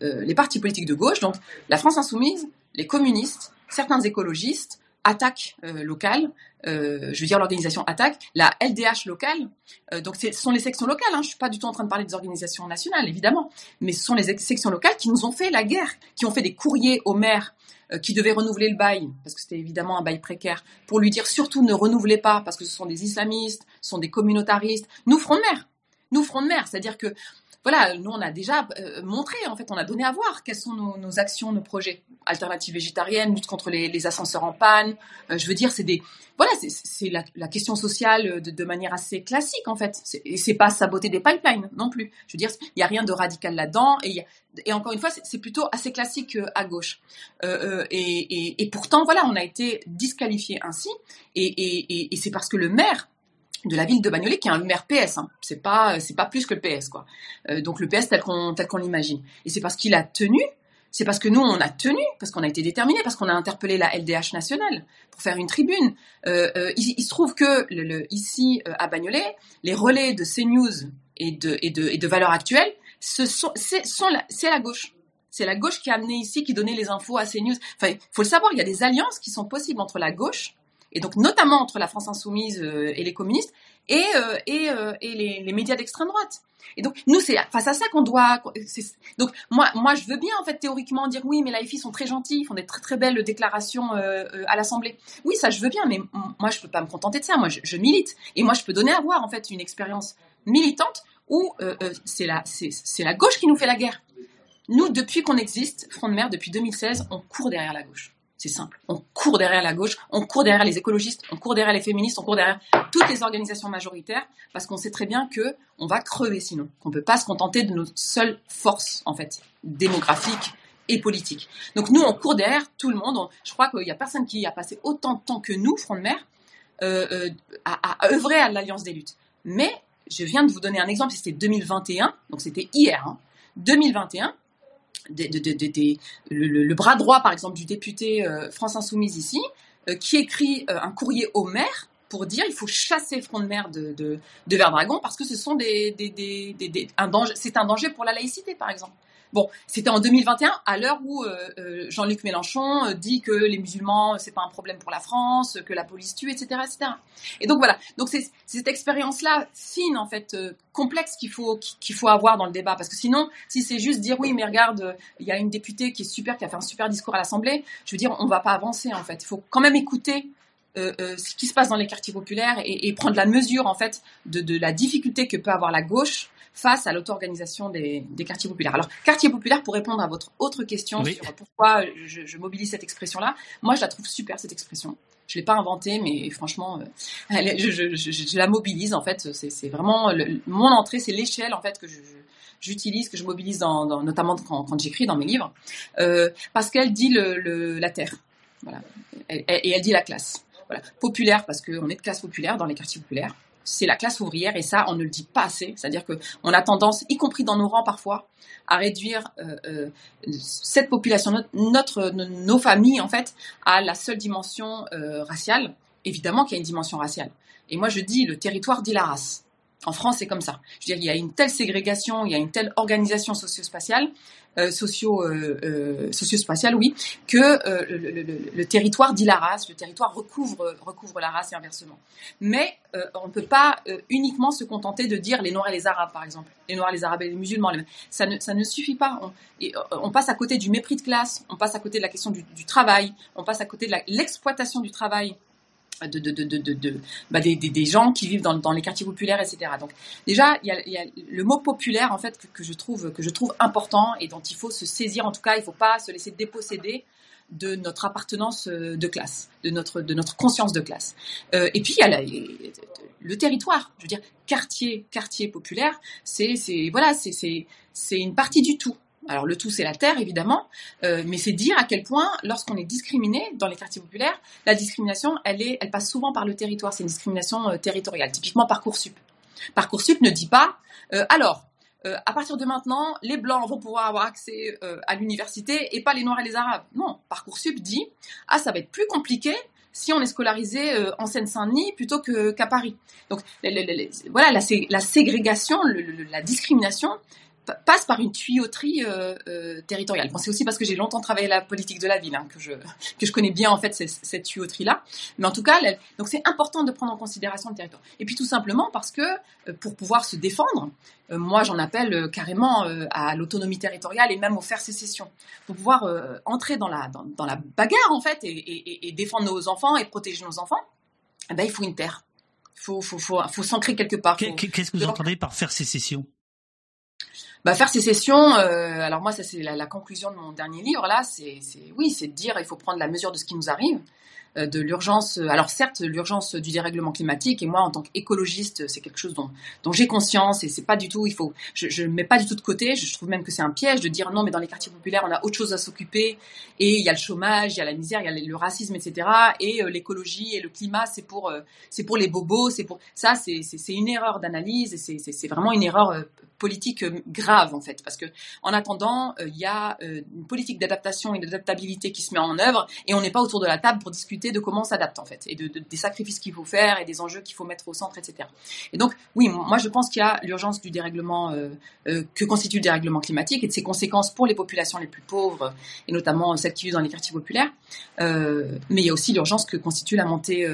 les partis politiques de gauche, donc la France insoumise, les communistes, certains écologistes, Attaque euh, je veux dire l'organisation Attaque, la LDH locale, donc ce sont les sections locales, hein, je suis pas du tout en train de parler des organisations nationales, évidemment, mais ce sont les sections locales qui nous ont fait la guerre, qui ont fait des courriers au maire euh, qui devait renouveler le bail, parce que c'était évidemment un bail précaire, pour lui dire surtout ne renouvelez pas, parce que ce sont des islamistes, ce sont des communautaristes, nous front de mer, nous front de mer, c'est-à-dire que voilà, nous on a déjà euh, montré, en fait, on a donné à voir quelles sont nos, actions, nos projets. Alternative végétarienne, lutte contre les, ascenseurs en panne. Euh, je veux dire, c'est des, voilà, c'est- la, question sociale de, de manière assez classique en fait. Et c'est pas saboter des pipelines non plus. Je veux dire, il y a rien de radical là-dedans. Et, encore une fois, c'est plutôt assez classique euh, à gauche. Euh, euh, et, pourtant, voilà, on a été disqualifié ainsi. Et c'est parce que le maire de la ville de Bagnolet, qui est un maire PS, hein. c'est pas c'est pas plus que le PS quoi. Euh, donc le PS tel qu'on tel qu'on l'imagine. Et c'est parce qu'il a tenu, c'est parce que nous on a tenu, parce qu'on a été déterminés, parce qu'on a interpellé la LDH nationale pour faire une tribune. Euh, euh, il, se trouve que ici à Bagnolet, les relais de CNews et de et de et de Valeurs Actuelles, c'est la, la gauche. C'est la gauche qui a amené ici, qui donnait les infos à CNews. Enfin, il faut le savoir, il y a des alliances qui sont possibles entre la gauche et donc notamment entre la France insoumise euh, et les communistes et, euh, et, euh, les, médias d'extrême droite. Et donc nous c'est face à ça qu'on doit. Donc moi moi je veux bien en fait théoriquement dire oui mais la FI sont très gentils, ils font des très très belles déclarations à l'Assemblée. Oui ça je veux bien mais moi je peux pas me contenter de ça. Moi je, milite et moi je peux donner à voir en fait une expérience militante où c'est la la gauche qui nous fait la guerre. Nous, depuis qu'on existe, Front de Mer, depuis 2016, on court derrière la gauche. C'est simple. On court derrière la gauche, on court derrière les écologistes, on court derrière les féministes, on court derrière toutes les organisations majoritaires, parce qu'on sait très bien que on va crever sinon, qu'on peut pas se contenter de nos seules forces, en fait, démographiques et politiques. Donc nous, on court derrière tout le monde. On- je crois qu'il y a personne qui a passé autant de temps que nous, Front de Mer, euh, euh, à, œuvrer à l'Alliance des luttes. Mais je viens de vous donner un exemple, c'était 2021, donc c'était hier, hein, 2021, le, le- le bras droit, par exemple, du député euh, France Insoumise ici, euh, qui écrit euh, un courrier au maire pour dire il faut chasser Front de Mer de, de, de Verdragon parce que ce sont des, des, des- des- un danger, c'est un danger pour la laïcité, par exemple. Bon, c'était en 2021, à l'heure où euh, euh, Jean-Luc Mélenchon euh, dit que les musulmans, c'est pas un problème pour la France, que la police tue, etc., etc. Et donc voilà. Donc c'est cette expérience-là fine, en fait, complexe qu'il faut faut avoir dans le débat, parce que sinon, si c'est juste dire oui, mais regarde, il y a une députée qui est super, qui a fait un super discours à l'Assemblée, je veux dire, on va pas avancer en fait. Il faut quand même écouter. ce qui se passe dans les quartiers populaires et, prendre la mesure en fait de la difficulté que peut avoir la gauche face à l'auto-organisation des, des quartiers populaires. Alors, quartier populaire, pour répondre à votre autre question Oui. sur pourquoi je, je mobilise cette expression-là, moi je la trouve super cette expression. Je l'ai pas inventée, mais franchement, euh, elle je, je- je- je la mobilise en fait. C'est vraiment le- mon entrée, c'est l'échelle en fait que je- j'utilise, que je mobilise dans, dans- notamment quand, quand j'écris dans mes livres, euh, parce qu'elle dit le, le- la terre, voilà, et, et elle dit la classe, voilà, populaire parce qu'on est de classe populaire dans les quartiers populaires. C'est la classe ouvrière et ça, on ne le dit pas assez. C'est-à-dire que on a tendance, y compris dans nos rangs parfois, à réduire euh, euh, cette population, notre- nos familles en fait, à la seule dimension euh, raciale. Évidemment qu'il y a une dimension raciale. Et moi, je dis le territoire dit la race. En France, c'est comme ça. Je veux dire, il y a une telle ségrégation, il y a une telle organisation socio-spatiale, euh, socio, euh, euh, socio-spatiale, oui, que euh, le, le- le- territoire dit la race, le territoire recouvre, recouvre la race et inversement. Mais euh, on ne peut pas uniquement se contenter de dire les Noirs et les Arabes, par exemple, les Noirs, les Arabes et les musulmans. Ça ne, ça ne suffit pas. On, on passe à côté du mépris de classe, on passe à côté de la question du, du travail, on passe à côté de l'exploitation du travail de, de, de, de, bah, des, des, des gens qui vivent dans, dans les quartiers populaires, etc. Donc déjà, il y a, le mot populaire en fait que, je trouve que je trouve important et dont il faut se saisir. En tout cas, il ne faut pas se laisser déposséder de notre appartenance euh, de classe, de notre de notre conscience de classe. Euh, et puis il y a le territoire. Je veux dire, quartier quartier populaire, c'est c'est voilà, c'est c'est une partie du tout. Alors le tout c'est la terre évidemment, euh, mais c'est dire à quel point lorsqu'on est discriminé dans les quartiers populaires, la discrimination elle est elle passe souvent par le territoire. C'est une discrimination euh, territoriale. Typiquement parcoursup. Parcoursup ne dit pas euh, alors à partir de maintenant, les blancs vont pouvoir avoir accès à l'université et pas les noirs et les arabes. Non, Parcoursup dit ah ça va être plus compliqué si on est scolarisé en Seine-Saint-Denis plutôt qu'à Paris. Donc voilà, la, sé- la ségrégation, la discrimination passe par une tuyauterie euh, euh, territoriale. Bon, c'est aussi parce que j'ai longtemps travaillé la politique de la ville hein, que je que je connais bien en fait cette, cette tuyauterie là. Mais en tout cas, donc c'est important de prendre en considération le territoire. Et puis tout simplement parce que euh, pour pouvoir se défendre, moi j'en appelle carrément à l'autonomie territoriale et même au faire sécession pour pouvoir entrer dans la dans, dans la bagarre en fait et, et- et- et défendre nos enfants et protéger nos enfants. Eh ben, il faut une terre. Il faut faut faut, faut s'ancrer quelque part. Qu'est-ce que vous entendez par faire sécession? Bah, faire sécession, euh, alors moi, ça c'est la, conclusion de mon dernier livre là, c'est oui, c'est de dire il faut prendre la mesure de ce qui nous arrive, euh, de l'urgence. euh, Alors certes, l'urgence du dérèglement climatique et moi en tant qu'écologiste, c'est quelque chose dont, dont j'ai conscience et c'est pas du tout, il faut, je, je mets pas du tout de côté. Je trouve même que c'est un piège de dire non, mais dans les quartiers populaires, on a autre chose à s'occuper et il y a le chômage, il y a la misère, il y a le racisme, etc. Et l'écologie et le climat, c'est pour c'est pour les bobos, c'est pour ça, c'est une erreur d'analyse et c'est vraiment une erreur politique euh, grave en fait parce que en attendant euh, il y a euh, une politique d'adaptation et d'adaptabilité qui se met en œuvre et on n'est pas autour de la table pour discuter de comment on s'adapte en fait et de, de- des sacrifices qu'il faut faire et des enjeux qu'il faut mettre au centre etc et donc oui moi je pense qu'il y a l'urgence du dérèglement que constitue le dérèglement climatique et de ses conséquences pour les populations les plus pauvres et notamment celles qui vivent dans les quartiers populaires mais il y a aussi l'urgence que constitue la montée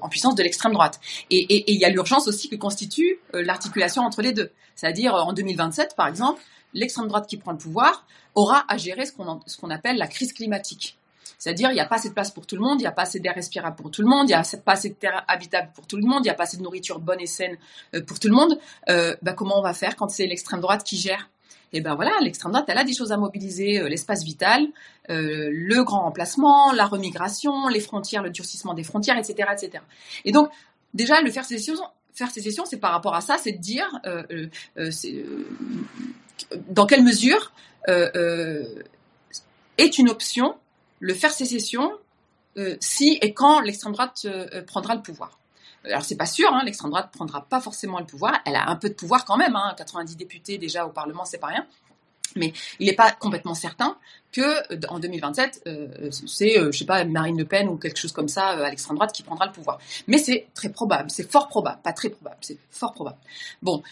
en puissance de l'extrême droite. Et, il y a l'urgence aussi que constitue l'articulation entre les deux. C'est-à-dire, euh, en 2027, par exemple, l'extrême droite qui prend le pouvoir aura à gérer ce qu'on appelle la crise climatique. C'est-à-dire, il n'y a pas assez de place pour tout le monde, il n'y a pas assez d'air respirable pour tout le monde, il n'y a pas assez de terre habitable pour tout le monde, il n'y a pas assez de nourriture bonne et saine euh, pour tout le monde. Euh, bah, comment on va faire quand c'est l'extrême droite qui gère? Et ben voilà, l'extrême droite, elle a des choses à mobiliser, l'espace vital, le grand remplacement, la remigration, les frontières, le durcissement des frontières, etc., etc. Et donc, déjà, le faire sécession, faire sécession, c'est par rapport à ça, c'est de dire euh, euh, euh, dans quelle mesure est une option le faire sécession si et quand l'extrême droite prendra le pouvoir. Alors c'est pas sûr, hein, l'extrême droite prendra pas forcément le pouvoir. Elle a un peu de pouvoir quand même, hein, 90 députés déjà au Parlement, c'est pas rien. Mais il n'est pas complètement certain que en 2027, euh, c'est, euh, je sais pas, Marine Le Pen ou quelque chose comme ça à l'extrême droite qui prendra le pouvoir. Mais c'est très probable, c'est fort probable, pas très probable, c'est fort probable. Bon,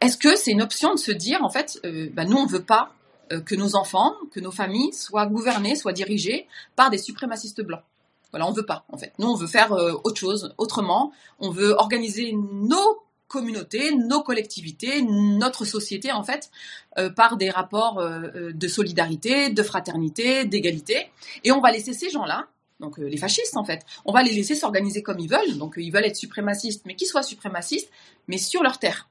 est-ce que c'est une option de se dire en fait, euh, bah, nous on veut pas que nos enfants, que nos familles soient gouvernées, soient dirigées par des suprémacistes blancs? Voilà, on veut pas, en fait. Nous, on veut faire autre chose, autrement. On veut organiser nos communautés, nos collectivités, notre société, en fait, euh, par des rapports euh, euh, de solidarité, de fraternité, d'égalité. Et on va laisser ces gens-là, donc les fascistes, en fait, on va les laisser s'organiser comme ils veulent. Donc, ils veulent être suprémacistes, mais qu'ils soient suprémacistes, mais sur leur terre,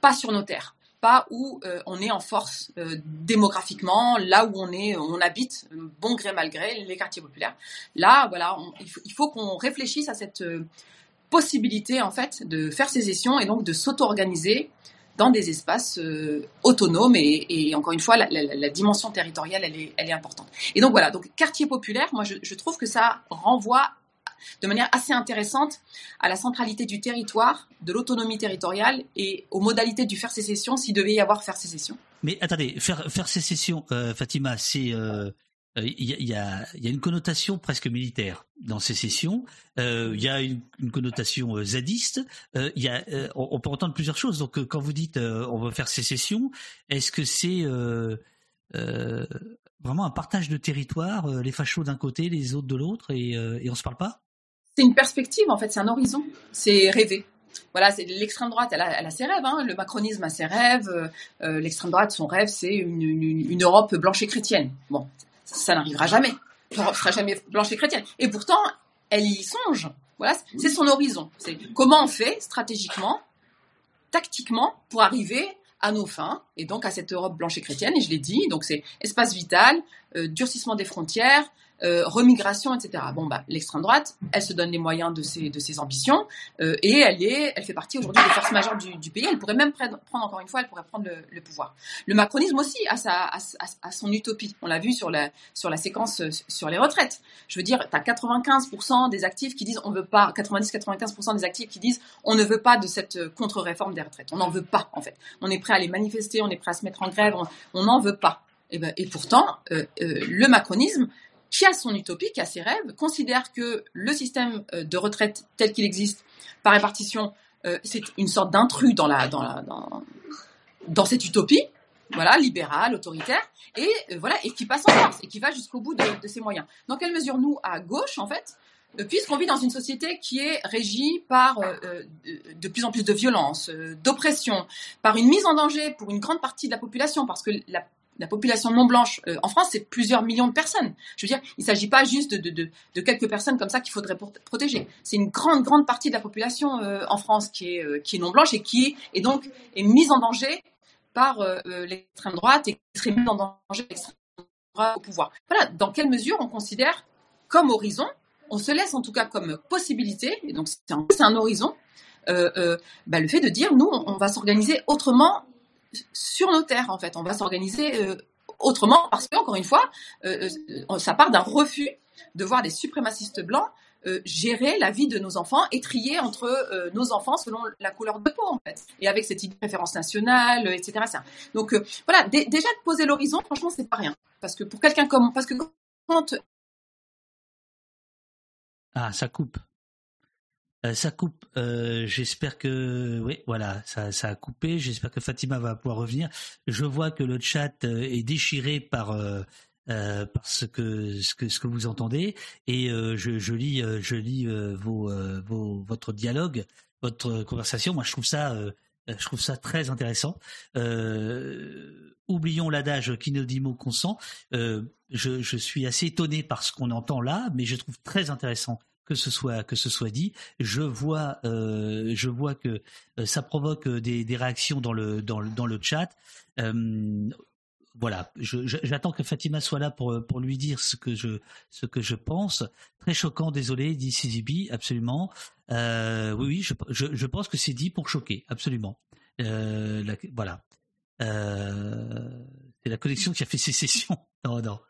pas sur nos terres pas où on est en force démographiquement, là où on est, on habite, bon gré mal gré, les quartiers populaires. Là, voilà, il faut, qu'on réfléchisse à cette possibilité en fait de faire sécession et donc de s'auto-organiser dans des espaces euh, autonomes et, et encore une fois la, la- la dimension territoriale elle est, elle est importante. Et donc voilà, donc quartier populaire, moi je, je trouve que ça renvoie de manière assez intéressante à la centralité du territoire, de l'autonomie territoriale et aux modalités du faire sécession s'il devait y avoir faire sécession. Mais attendez, faire, faire sécession, euh, Fatima, c'est euh, il y, a, il y, a, une connotation presque militaire dans sécession. Euh, il y a une, connotation euh, zadiste. Euh, y a, euh, on, on peut entendre plusieurs choses. Donc, euh, quand vous dites euh, on veut faire sécession, est-ce que c'est euh, euh, vraiment un partage de territoire, euh, les fachos d'un côté, les autres de l'autre, et, euh, et on se parle pas? C'est une perspective en fait, c'est un horizon, c'est rêver. Voilà, l'extrême droite, elle a, ses rêves. Hein. Le macronisme a ses rêves. euh, euh, l'extrême droite, son rêve, c'est une, une, une Europe blanche et chrétienne. Bon, ça, n'arrivera jamais. L'Europe sera jamais blanche et chrétienne. Et pourtant, elle y songe. Voilà, c'est son horizon. C'est comment on fait stratégiquement, tactiquement, pour arriver à nos fins et donc à cette Europe blanche et chrétienne. Et je l'ai dit, donc c'est espace vital, euh, durcissement des frontières, euh, remigration, etc. Bon, bah, l'extrême droite, elle se donne les moyens de ses, de ses ambitions euh, et elle est, elle fait partie aujourd'hui des forces majeures du, pays. Elle pourrait même prendre, encore une fois, elle pourrait prendre le, pouvoir. Le macronisme aussi a, sa, a, son utopie. On l'a vu sur la, sur la séquence euh, sur les retraites. Je veux dire, tu as 95% des actifs qui disent on veut pas, 90-95% des actifs qui disent on ne veut pas de cette contre-réforme des retraites. On n'en veut pas, en fait. On est prêt à les manifester, on est prêt à se mettre en grève, on n'en veut pas. Et, ben, et pourtant, le macronisme qui a son utopie, qui a ses rêves, considère que le système euh, de retraite tel qu'il existe par répartition, euh, c'est une sorte d'intrus dans, la, dans, la, dans, cette utopie, voilà, libérale, autoritaire, et euh, voilà, et qui passe en force, et qui va jusqu'au bout de, de ses moyens. Dans quelle mesure nous, à gauche, en fait, euh, puisqu'on vit dans une société qui est régie par euh, de plus en plus de violence, euh, d'oppression, par une mise en danger pour une grande partie de la population, parce que la, la population non blanche euh, en France, c'est plusieurs millions de personnes. Je veux dire, il ne s'agit pas juste de, de, de, quelques personnes comme ça qu'il faudrait protéger. C'est une grande, grande partie de la population euh, en France qui est, euh, qui est non blanche et qui est donc est mise en danger par l'extrême droite et qui serait mise en danger l'extrême droite au pouvoir. Voilà, dans quelle mesure on considère comme horizon, on se laisse en tout cas comme possibilité, et donc c'est un, horizon, bah, le fait de dire nous on va s'organiser autrement sur nos terres en fait, on va s'organiser euh, autrement parce que encore une fois, euh, euh, ça part d'un refus de voir des suprémacistes blancs euh, gérer la vie de nos enfants et trier entre nos enfants selon la couleur de peau en fait et avec cette idée de préférence nationale etc donc voilà dé- déjà de poser l'horizon franchement c'est pas rien. Parce que pour quelqu'un comme parce que quand Ah, ça coupe. Euh, ça coupe. Euh, J'espère que oui, voilà, ça, ça a coupé. J'espère que Fatima va pouvoir revenir. Je vois que le chat euh, est déchiré par euh, euh, par ce que ce que ce que vous entendez et je, je lis je lis vos, vos votre dialogue, votre conversation. Moi, je trouve ça je trouve ça très intéressant. Euh, oublions l'adage qui ne dit mot consent. Euh, je, je suis assez étonné par ce qu'on entend là, mais je trouve très intéressant que ce soit que ce soit dit. Je vois euh, je vois que euh, ça provoque des, des réactions dans le dans le dans le chat. Euh, voilà, j'attends que Fatima soit là pour pour lui dire ce que je ce que je pense. Très choquant, désolé, dit Sizibi, absolument. Euh, oui, oui, je, je, pense que c'est dit pour choquer, absolument. Euh, voilà. Euh, c'est la connexion qui a fait sécession. Non, non.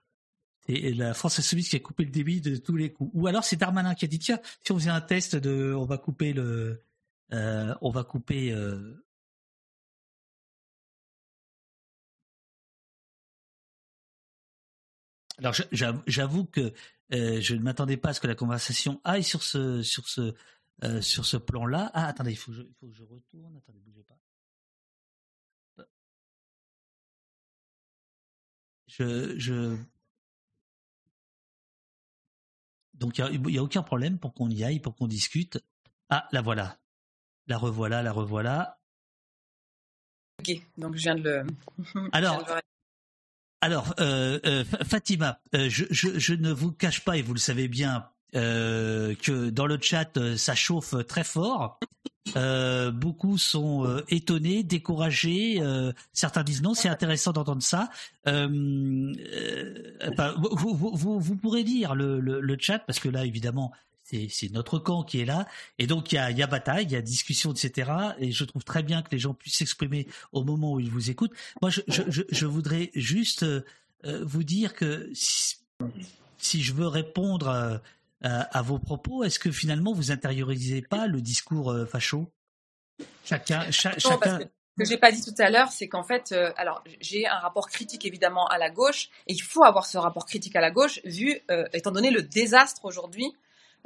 C'est la France Insoumise qui a coupé le débit de tous les coups. Ou alors c'est Darmanin qui a dit tiens, si on faisait un test de, on va couper le, euh, on va couper. euh, Alors j'avoue que euh, je ne m'attendais pas à ce que la conversation aille sur ce sur ce sur ce plan-là. Ah attendez, il faut il faut que je retourne. Attendez, bougez pas. Je je donc il y a, aucun problème pour qu'on y aille, pour qu'on discute. Ah la voilà, la revoilà, la revoilà. ok donc je viens de le Alors, de le- euh, euh, Fatima, euh, je, je, je ne vous cache pas, et vous le savez bien, euh, que dans le chat, euh, ça chauffe très fort. Euh, beaucoup sont euh, étonnés, découragés. euh, certains disent non, c'est intéressant d'entendre ça. Enfin, vous, vous, pourrez lire le, chat parce que là, évidemment, c'est notre camp qui est là. Et donc, il y a, y a bataille, il y a discussion, etc. Et je trouve très bien que les gens puissent s'exprimer au moment où ils vous écoutent. Moi, je, je, voudrais juste vous dire que si je veux répondre euh, à, vos propos, est-ce que finalement vous intériorisez pas le discours euh, facho? Chacun, cha- Non, parce que ce que j'ai pas dit tout à l'heure, c'est qu'en fait, euh, alors j'ai un rapport critique évidemment à la gauche, et il faut avoir ce rapport critique à la gauche, vu euh, étant donné le désastre aujourd'hui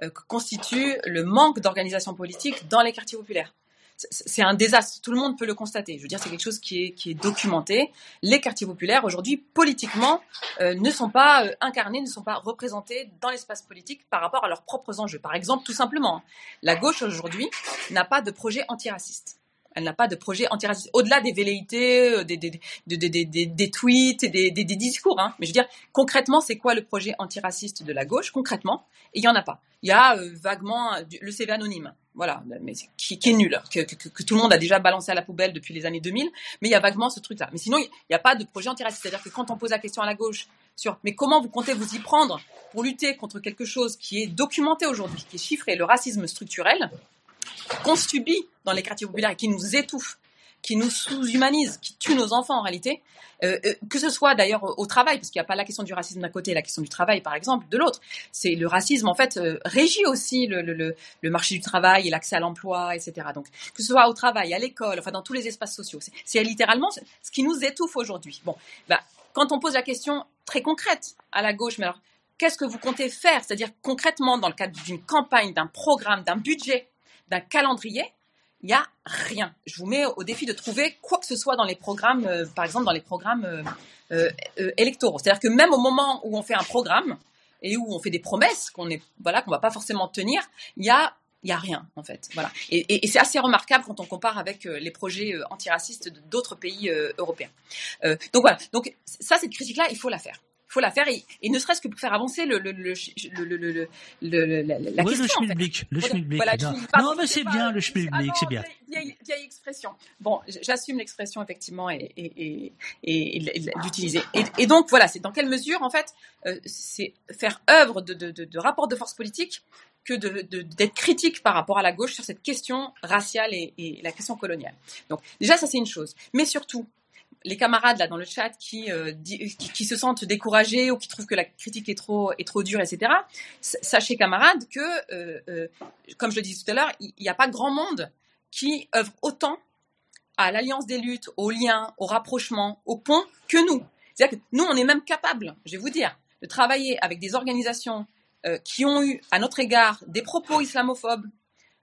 que constitue le manque d'organisation politique dans les quartiers populaires. C'est- un désastre, tout le monde peut le constater. Je veux dire, c'est quelque chose qui est, documenté. Les quartiers populaires, aujourd'hui, politiquement, euh, ne sont pas euh, incarnés, ne sont pas représentés dans l'espace politique par rapport à leurs propres enjeux. Par exemple, tout simplement, la gauche aujourd'hui n'a pas de projet antiraciste. Elle n'a pas de projet antiraciste. Au-delà des velléités, euh, des, des, des, des, tweets et des, des, discours. Hein. Mais je veux dire, concrètement, c'est quoi le projet antiraciste de la gauche? Concrètement, il n'y en a pas. Il y a euh, vaguement euh, le CV anonyme. Voilà, mais qui, est nul, que, que, que tout le monde a déjà balancé à la poubelle depuis les années 2000. Mais il y a vaguement ce truc-là. Mais sinon, il n'y a pas de projet antiraciste. C'est-à-dire que quand on pose la question à la gauche sur mais comment vous comptez vous y prendre pour lutter contre quelque chose qui est documenté aujourd'hui, qui est chiffré, le racisme structurel, qu'on subit dans les quartiers populaires qui nous étouffe, qui nous sous-humanise, qui tue nos enfants en réalité, euh, euh, que ce soit d'ailleurs au, travail, parce qu'il n'y a pas la question du racisme d'un côté et la question du travail par exemple de l'autre. C'est le racisme en fait euh, régit aussi le, le, marché du travail et l'accès à l'emploi, etc. Donc que ce soit au travail, à l'école, enfin dans tous les espaces sociaux, c'est- littéralement ce ce qui nous étouffe aujourd'hui. Bon, bah, quand on pose la question très concrète à la gauche, mais alors qu'est-ce que vous comptez faire C'est-à-dire concrètement, dans le cadre d'une campagne, d'un programme, d'un budget, d'un calendrier, il n'y a rien. Je vous mets au défi de trouver quoi que ce soit dans les programmes, euh, par exemple dans les programmes euh, euh, électoraux. C'est-à-dire que même au moment où on fait un programme et où on fait des promesses qu'on qu'on va pas forcément tenir, il y a il y a rien en fait. Voilà. Et, c'est assez remarquable quand on compare avec les projets antiracistes d'autres pays européens. Donc voilà. Donc ça, cette critique-là, il faut la faire. Faut la faire et, et ne serait-ce que pour faire avancer le, le, le, le, la, la oui, question. le en fait. schmilblick, le Voilà, non, mais c'est bien le Ah schmilblick, c'est bien. vieille, vieille, expression. Bon, j'assume l'expression effectivement et, et, et, l'utiliser. Et, donc voilà, c'est dans quelle mesure en fait euh, c'est faire œuvre de, de, de, de rapport de force politique que de- de- d'être critique par rapport à la gauche sur cette question raciale et, et la question coloniale. Donc déjà ça c'est une chose, mais surtout les camarades là dans le chat qui, euh, qui, qui se sentent découragés ou qui trouvent que la critique est trop est trop dure, etc. Sachez camarades que, euh, euh, comme je le disais tout à l'heure, il n'y a pas grand monde qui œuvre autant à l'alliance des luttes, au lien, au rapprochement, au pont que nous. C'est-à-dire que nous, on est même capable, je vais vous dire, de travailler avec des organisations qui ont eu à notre égard des propos islamophobes,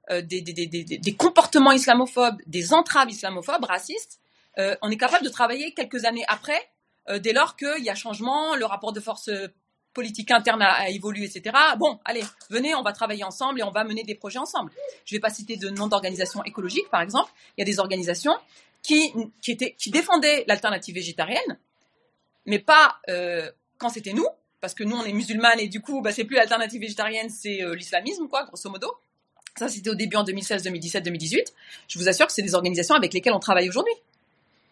des, des, des, des comportements islamophobes, des entraves islamophobes, racistes. Euh, on est capable de travailler quelques années après, euh, dès lors qu'il y a changement, le rapport de force euh, politique interne a, évolué, etc. Bon, allez, venez, on va travailler ensemble et on va mener des projets ensemble. Je ne vais pas citer de nom d'organisations écologiques, par exemple. Il y a des organisations qui, défendaient l'alternative végétarienne, mais pas quand c'était nous, parce que nous, on est musulmanes et du coup, bah, c'est plus l'alternative végétarienne, c'est l'islamisme, quoi, grosso modo. Ça, c'était au début en 2016, 2017, 2018. Je vous assure que c'est des organisations avec lesquelles on travaille aujourd'hui.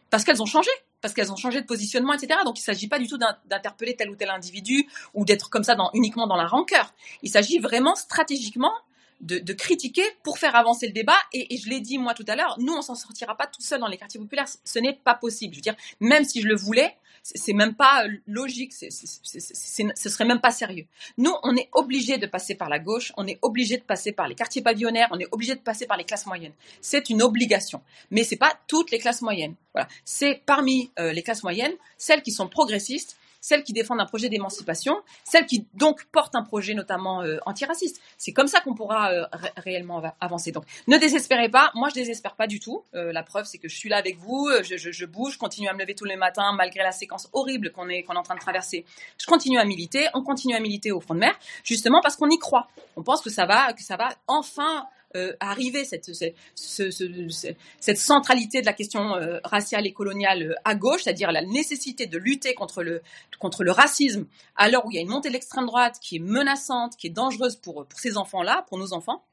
Parce qu'elles ont changé, parce qu'elles ont changé de positionnement, etc. Donc il ne s'agit pas du tout d'in- d'interpeller tel ou tel individu ou d'être comme ça uniquement dans la rancœur. Il s'agit vraiment stratégiquement de, de critiquer pour faire avancer le débat. Et, et je l'ai dit moi tout à l'heure, nous on s'en sortira pas tout seul dans les quartiers populaires. Ce n'est pas possible. Je veux dire, même si je le voulais, c'est même pas euh, logique. ce serait même pas sérieux. Nous, on est obligé de passer par la gauche, on est obligé de passer par les quartiers pavillonnaires, on est obligé de passer par les classes moyennes. C'est une obligation. Mais c'est pas toutes les classes moyennes. Voilà. C'est parmi euh, les classes moyennes, celles qui sont progressistes, celles qui défendent un projet d'émancipation, celles qui donc portent un projet notamment euh, antiraciste. C'est comme ça qu'on pourra euh, ré- réellement ava- avancer. Donc ne désespérez pas, moi je désespère pas du tout. Euh, la preuve c'est que je suis là avec vous, euh, je, je- je bouge, je continue à me lever tous les matins malgré la séquence horrible qu'on est, qu'on est en train de traverser. Je continue à militer, on continue à militer au front de mer, justement parce qu'on y croit. On pense que ça va, que ça va enfin euh, arriver cette, ce- ce- ce- ce- cette centralité de la question euh, raciale et coloniale euh, à gauche, c'est-à-dire la nécessité de lutter contre le, contre le racisme l'heure où il y a une montée de l'extrême droite qui est menaçante, qui est dangereuse pour, pour ces enfants-là, pour nos enfants.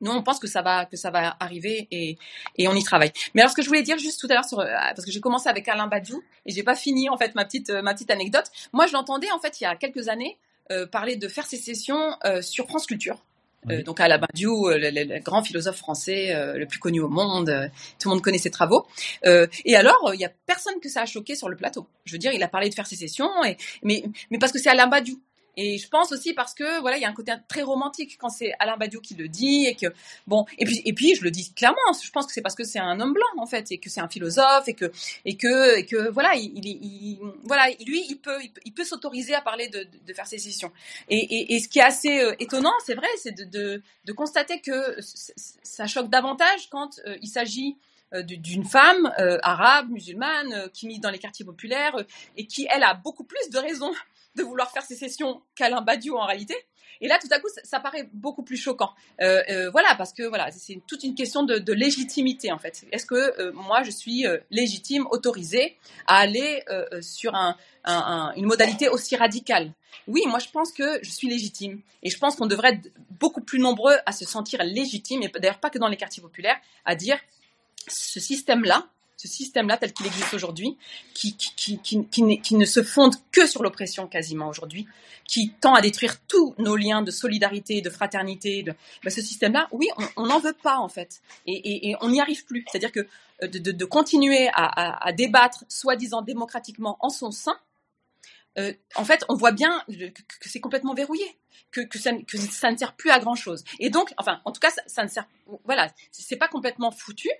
Nous, on pense que ça va, que ça va arriver et, et on y travaille. Mais alors, ce que je voulais dire juste tout à l'heure, parce que j'ai commencé avec Alain Badiou et j'ai pas fini en fait ma petite, ma petite anecdote. Moi, je l'entendais en fait il y a quelques années parler de faire sécession euh, sur France Culture. Euh, donc Alain Badiou, euh, le, le- le grand philosophe français euh, le plus connu au monde, tout le monde connaît ses travaux. Et alors, il y a personne que ça a choqué sur le plateau. Je veux dire, il a parlé de faire sécession, et, mais, mais parce que c'est Alain Badiou. Et je pense aussi parce que voilà, il y a un côté très romantique quand c'est Alain Badiou qui le dit et que bon et puis et puis je le dis clairement, je pense que c'est parce que c'est un homme blanc en fait et que c'est un philosophe et que et que et que voilà, il, il, il- voilà, lui il peut il peut, s'autoriser à parler de, de, faire sécession. Et, et, et ce qui est assez euh, étonnant, c'est vrai, c'est de, de, constater que ça choque davantage quand euh, il s'agit euh, du- d'une femme arabe, musulmane, qui milite dans les quartiers populaires et qui, elle, a beaucoup plus de raisons de vouloir faire sécession qu'Alain Badiou en réalité. Et là, tout à coup, ça, paraît beaucoup plus choquant. Euh, euh, voilà, parce que voilà, c'est toute une question de, légitimité en fait. Est-ce que euh, moi, je suis légitime, autorisée à aller sur un- une modalité aussi radicale? Oui, moi, je pense que je suis légitime, et je pense qu'on devrait être beaucoup plus nombreux à se sentir légitime, et d'ailleurs pas que dans les quartiers populaires, à dire ce système-là, ce système-là tel qu'il existe aujourd'hui, qui, qui, qui, qui, ne se fonde que sur l'oppression quasiment aujourd'hui, qui tend à détruire tous nos liens de solidarité, de fraternité, ben, ce système-là, oui, on n'en veut pas en fait, et, et, on n'y arrive plus. C'est-à-dire que euh, de, de, continuer à, à, débattre, soi-disant démocratiquement, en son sein, euh, en fait, on voit bien que, c'est complètement verrouillé, que, que ça ne sert plus à grand chose. Et donc, enfin, en tout cas, ça, ça ne sert, voilà, c'est pas complètement foutu,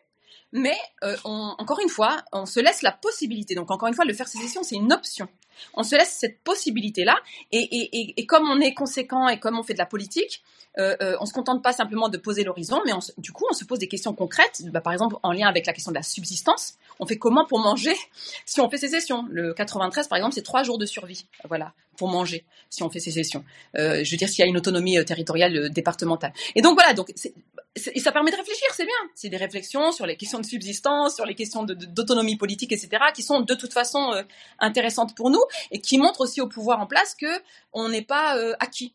mais euh, on- encore une fois, on se laisse la possibilité. Donc encore une fois, le faire sécession, c'est une option. On se laisse cette possibilité-là, et, comme on est conséquent et comme on fait de la politique, euh, euh, on se contente pas simplement de poser l'horizon, mais du coup, on se pose des questions concrètes. Bah, par exemple, en lien avec la question de la subsistance, on fait comment pour manger si on fait sécession? Le 93, par exemple, c'est trois jours de survie, voilà, pour manger si on fait sécession. Euh, je veux dire, s'il y a une autonomie euh, territoriale départementale. Et donc voilà, donc ça permet de réfléchir, c'est bien. C'est des réflexions sur les questions de subsistance, sur les questions d'autonomie politique, etc., qui sont de toute façon intéressantes pour nous et qui montrent aussi au pouvoir en place que on n'est pas euh, acquis.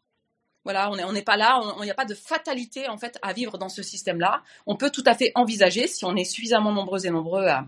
Voilà, on n'est pas là, il n'y a pas de fatalité en fait à vivre dans ce système-là. On peut tout à fait envisager, si on est suffisamment nombreux et nombreux à,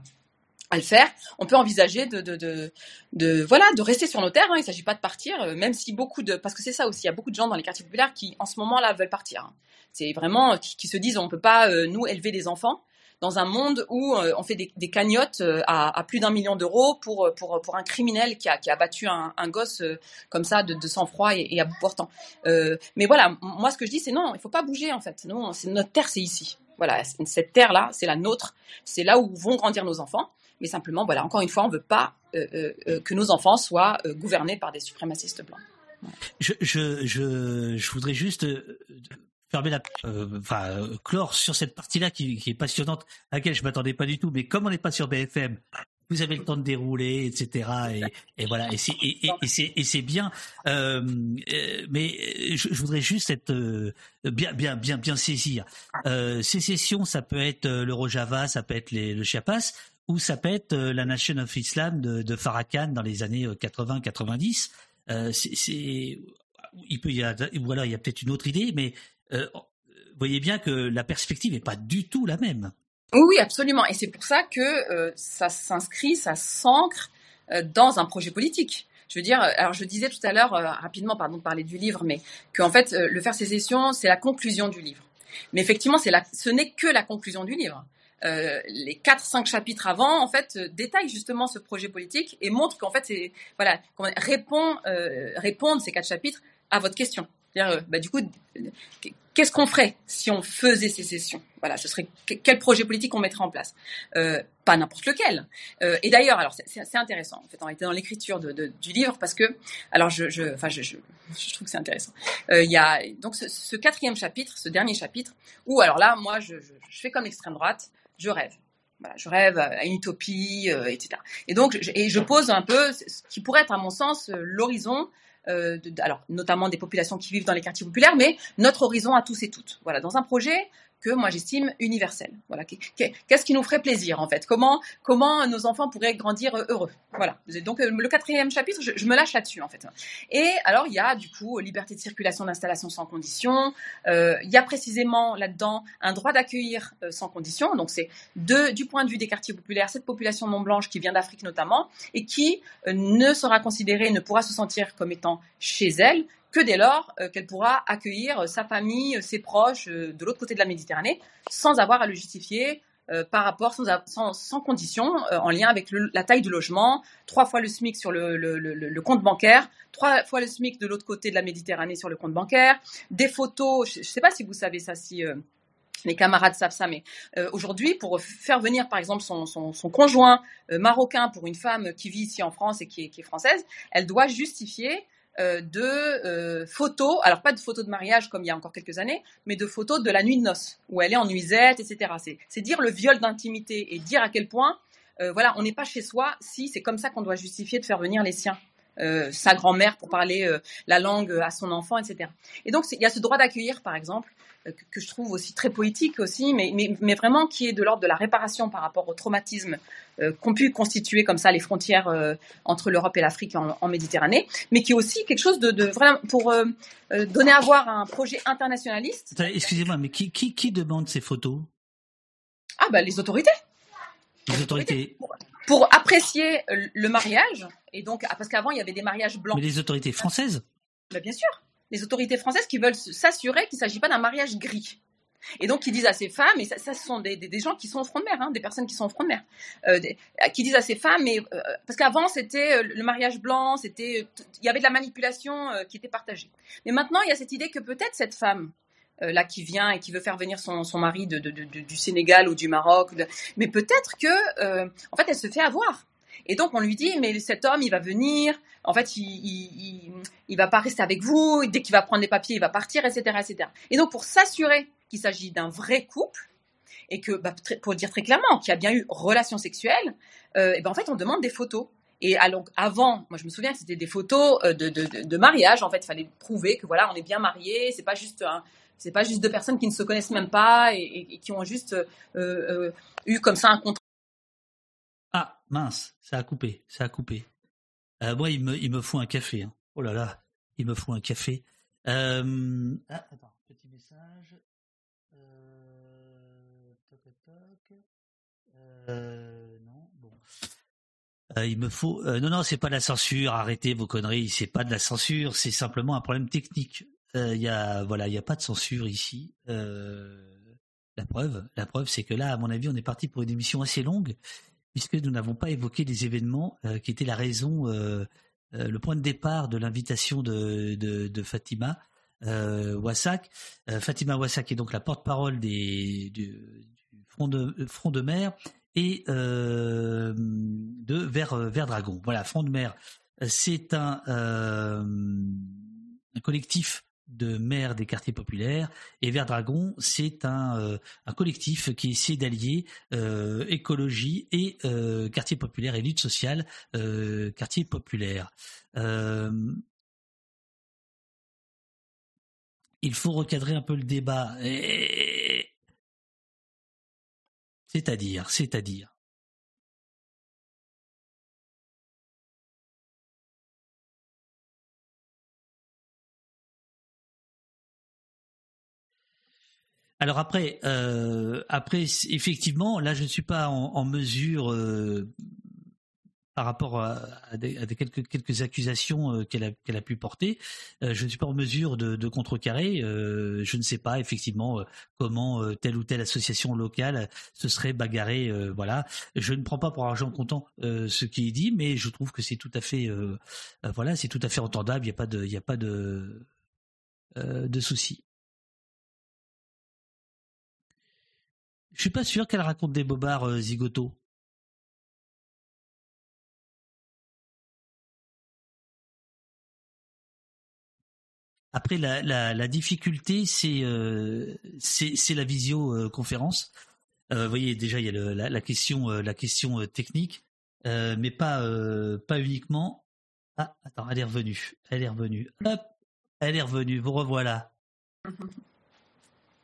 le faire, on peut envisager de, voilà de rester sur nos terres. hein. Il ne s'agit pas de partir, euh, même si beaucoup de parce que c'est ça aussi, il y a beaucoup de gens dans les quartiers populaires qui en ce moment-là veulent partir. hein. C'est vraiment euh, qui, se disent on peut pas nous élever des enfants dans un monde où euh, on fait des, des cagnottes euh, à, plus d'un million d'euros pour, pour, pour un criminel qui a, qui a battu un, gosse euh, comme ça de, de sang-froid et, et à bout portant. Euh, mais voilà, moi ce que je dis c'est non, il faut pas bouger en fait. Non, notre terre, c'est ici. Voilà, cette terre-là, c'est la nôtre. C'est là où vont grandir nos enfants. Mais simplement, voilà, encore une fois, on veut pas euh, euh, euh, que nos enfants soient euh, gouvernés par des suprémacistes blancs. Je, je, je, voudrais juste euh, fermer la, euh, enfin, euh, clore sur cette partie-là qui, est passionnante, à laquelle je m'attendais pas du tout. Mais comme on n'est pas sur BFM, vous avez le temps de dérouler, etc. Et, voilà, et c'est et, c'est bien. Euh, mais je, voudrais juste être bien bien bien bien saisir. Euh, sécession, ça peut être le Rojava, ça peut être le Chiapas, ou ça peut être la Nation of Islam de, de Farrakhan dans les années 80-90. Euh, c'est c'est- il peut y avoir, ou alors il y a peut-être une autre idée, mais euh, vous voyez bien que la perspective n'est pas du tout la même. Oui, absolument. Et c'est pour ça que euh, ça s'inscrit, ça s'ancre euh, dans un projet politique. Je veux dire, euh, alors je disais tout à l'heure, euh, rapidement, pardon de parler du livre, mais qu'en fait, euh, le faire sécession, c'est la conclusion du livre. Mais effectivement, la, ce n'est que la conclusion du livre. Euh, les quatre, cinq chapitres avant, en fait, euh, détaillent justement ce projet politique et montrent qu'en fait, c'est voilà, répond, euh, répondent ces quatre chapitres à votre question. C'est-à-dire, euh, bah, du coup, qu'est-ce qu'on ferait si on faisait sécession Voilà, ce serait que- quel projet politique on mettrait en place? Euh, Pas n'importe lequel. Euh, et d'ailleurs, alors c'est- intéressant. En fait, on était dans l'écriture du livre parce que, alors je, enfin, je, trouve que c'est intéressant. Il y a donc ce, quatrième chapitre, ce dernier chapitre, où alors là, moi, je, je, fais comme l'extrême droite, je rêve. Voilà, je rêve à une utopie, etc. Et donc, et je pose un peu ce qui pourrait être, à mon sens, l'horizon de- alors notamment des populations qui vivent dans les quartiers populaires, mais notre horizon à tous et toutes. Voilà, dans un projet que moi j'estime universel. Voilà, Qu'est- qu'est- qu'est-ce qui nous ferait plaisir en fait? Comment comment nos enfants pourraient grandir euh, heureux? Voilà. Donc euh, le quatrième chapitre, je, me lâche là-dessus en fait. Et alors il y a du coup liberté de circulation, d'installation sans condition. Euh, il y a précisément là-dedans un droit d'accueillir sans condition. Donc c'est du point de vue des quartiers populaires, cette population non blanche qui vient d'Afrique notamment et qui ne sera considérée, ne pourra se sentir comme étant chez elle que dès lors euh, qu'elle pourra accueillir sa famille, euh, ses proches euh, de l'autre côté de la Méditerranée, sans avoir à le justifier par rapport, sans, sans, condition, en lien avec la taille du logement, trois fois le SMIC sur le, le- le- compte bancaire, trois fois le SMIC de l'autre côté de la Méditerranée sur le compte bancaire, des photos, je ne sais pas si vous savez ça, si... euh, mes camarades savent ça, mais aujourd'hui, pour faire venir par exemple son, son, son conjoint marocain pour une femme qui vit ici en France et qui est, qui est française, elle doit justifier euh, de euh, photos, alors pas de photos de mariage comme il y a encore quelques années, mais de photos de la nuit de noces, où elle est en nuisette, etc. C'est, dire le viol d'intimité et dire à quel point, euh, voilà, on n'est pas chez soi si c'est comme ça qu'on doit justifier de faire venir les siens. Sa grand-mère pour parler la langue à son enfant, etc. Et donc il y a ce droit d'accueillir, par exemple, que, je trouve aussi très poétique aussi, mais, mais, mais vraiment qui est de l'ordre de la réparation par rapport au traumatisme euh, qu'ont pu constituer comme ça les frontières euh, entre l'Europe et l'Afrique en, en Méditerranée, mais qui est aussi quelque chose de, de vraiment pour euh, donner à voir un projet internationaliste. Excusez-moi, mais qui, qui, qui demande ces photos? Ah bah les autorités Les autorités. pour apprécier le mariage et donc ah, parce qu'avant il y avait des mariages blancs. Mais les autorités françaises? Bah, bien sûr, les autorités françaises qui veulent s'assurer qu'il ne s'agit pas d'un mariage gris. Et donc, qui disent à ces femmes, et ça, ce sont des, des, gens qui sont au front de mer, hein, des personnes qui sont au front de mer, euh, qui disent à ces femmes, mais, euh, parce qu'avant, c'était euh, le mariage blanc, c'était, il y avait de la manipulation qui était partagée. Mais maintenant, il y a cette idée que peut-être cette femme là qui vient et qui veut faire venir son, son mari du Sénégal ou du Maroc. Mais peut-être que, en fait, elle se fait avoir. Et donc on lui dit, mais cet homme, il va venir. En fait, il, il, va pas rester avec vous. Dès qu'il va prendre les papiers, il va partir, etc., etc. Et donc pour s'assurer qu'il s'agit d'un vrai couple et que, bah, pour dire très clairement, qu'il y a bien eu relation sexuelle, euh, et ben en fait on demande des photos. Et alors, avant, moi je me souviens que c'était des photos euh, de, de, mariage. En fait, il fallait prouver que voilà, on est bien mariés. C'est pas juste c'est pas juste deux personnes qui ne se connaissent même pas et, qui ont juste euh, eu comme ça un contrat. Mince, ça a coupé, ça a coupé. Euh, moi, il me, faut un café. hein. Oh là là, il me faut un café. Euh, ah, attends, petit message. Euh. Euh, non, bon. Euh, il me faut. euh, non, non, c'est pas de la censure. Arrêtez vos conneries. C'est pas de la censure. C'est simplement un problème technique. Euh, Il y a, voilà, il a pas de censure ici. Euh, la preuve, la preuve, c'est que là, à mon avis, on est parti pour une émission assez longue, puisque nous n'avons pas évoqué les événements euh, qui étaient la raison, euh, euh, le point de départ de l'invitation de, Fatima Wassak. Fatima Wassak est donc la porte-parole du, Front de Mer et de Vert Dragon. Voilà, Front de Mer, c'est un collectif de maires des quartiers populaires et Vert Dragon c'est un, euh, collectif qui essaie d'allier euh, écologie et euh, quartier populaire et lutte sociale quartier populaire. Il faut recadrer un peu le débat. C'est-à-dire, c'est-à-dire. Alors après, euh, effectivement, là je ne suis pas en, mesure euh, par rapport à, quelques, accusations euh, qu'elle a, a pu porter, je ne suis pas en mesure de, contrecarrer. je ne sais pas effectivement comment telle ou telle association locale se serait bagarrée. voilà, je ne prends pas pour argent comptant ce qui est dit, mais je trouve que c'est tout à fait, voilà, c'est tout à fait entendable. Il n'y a pas de, il de souci. Je suis pas sûr qu'elle raconte des bobards euh, zigoto. Après, la, difficulté, c'est euh, c'est la visioconférence. Euh, vous voyez, déjà, il y a la, question, technique, mais pas, pas uniquement. Ah, attends, elle est revenue. Elle est revenue. Hop, elle est revenue. Vous revoilà.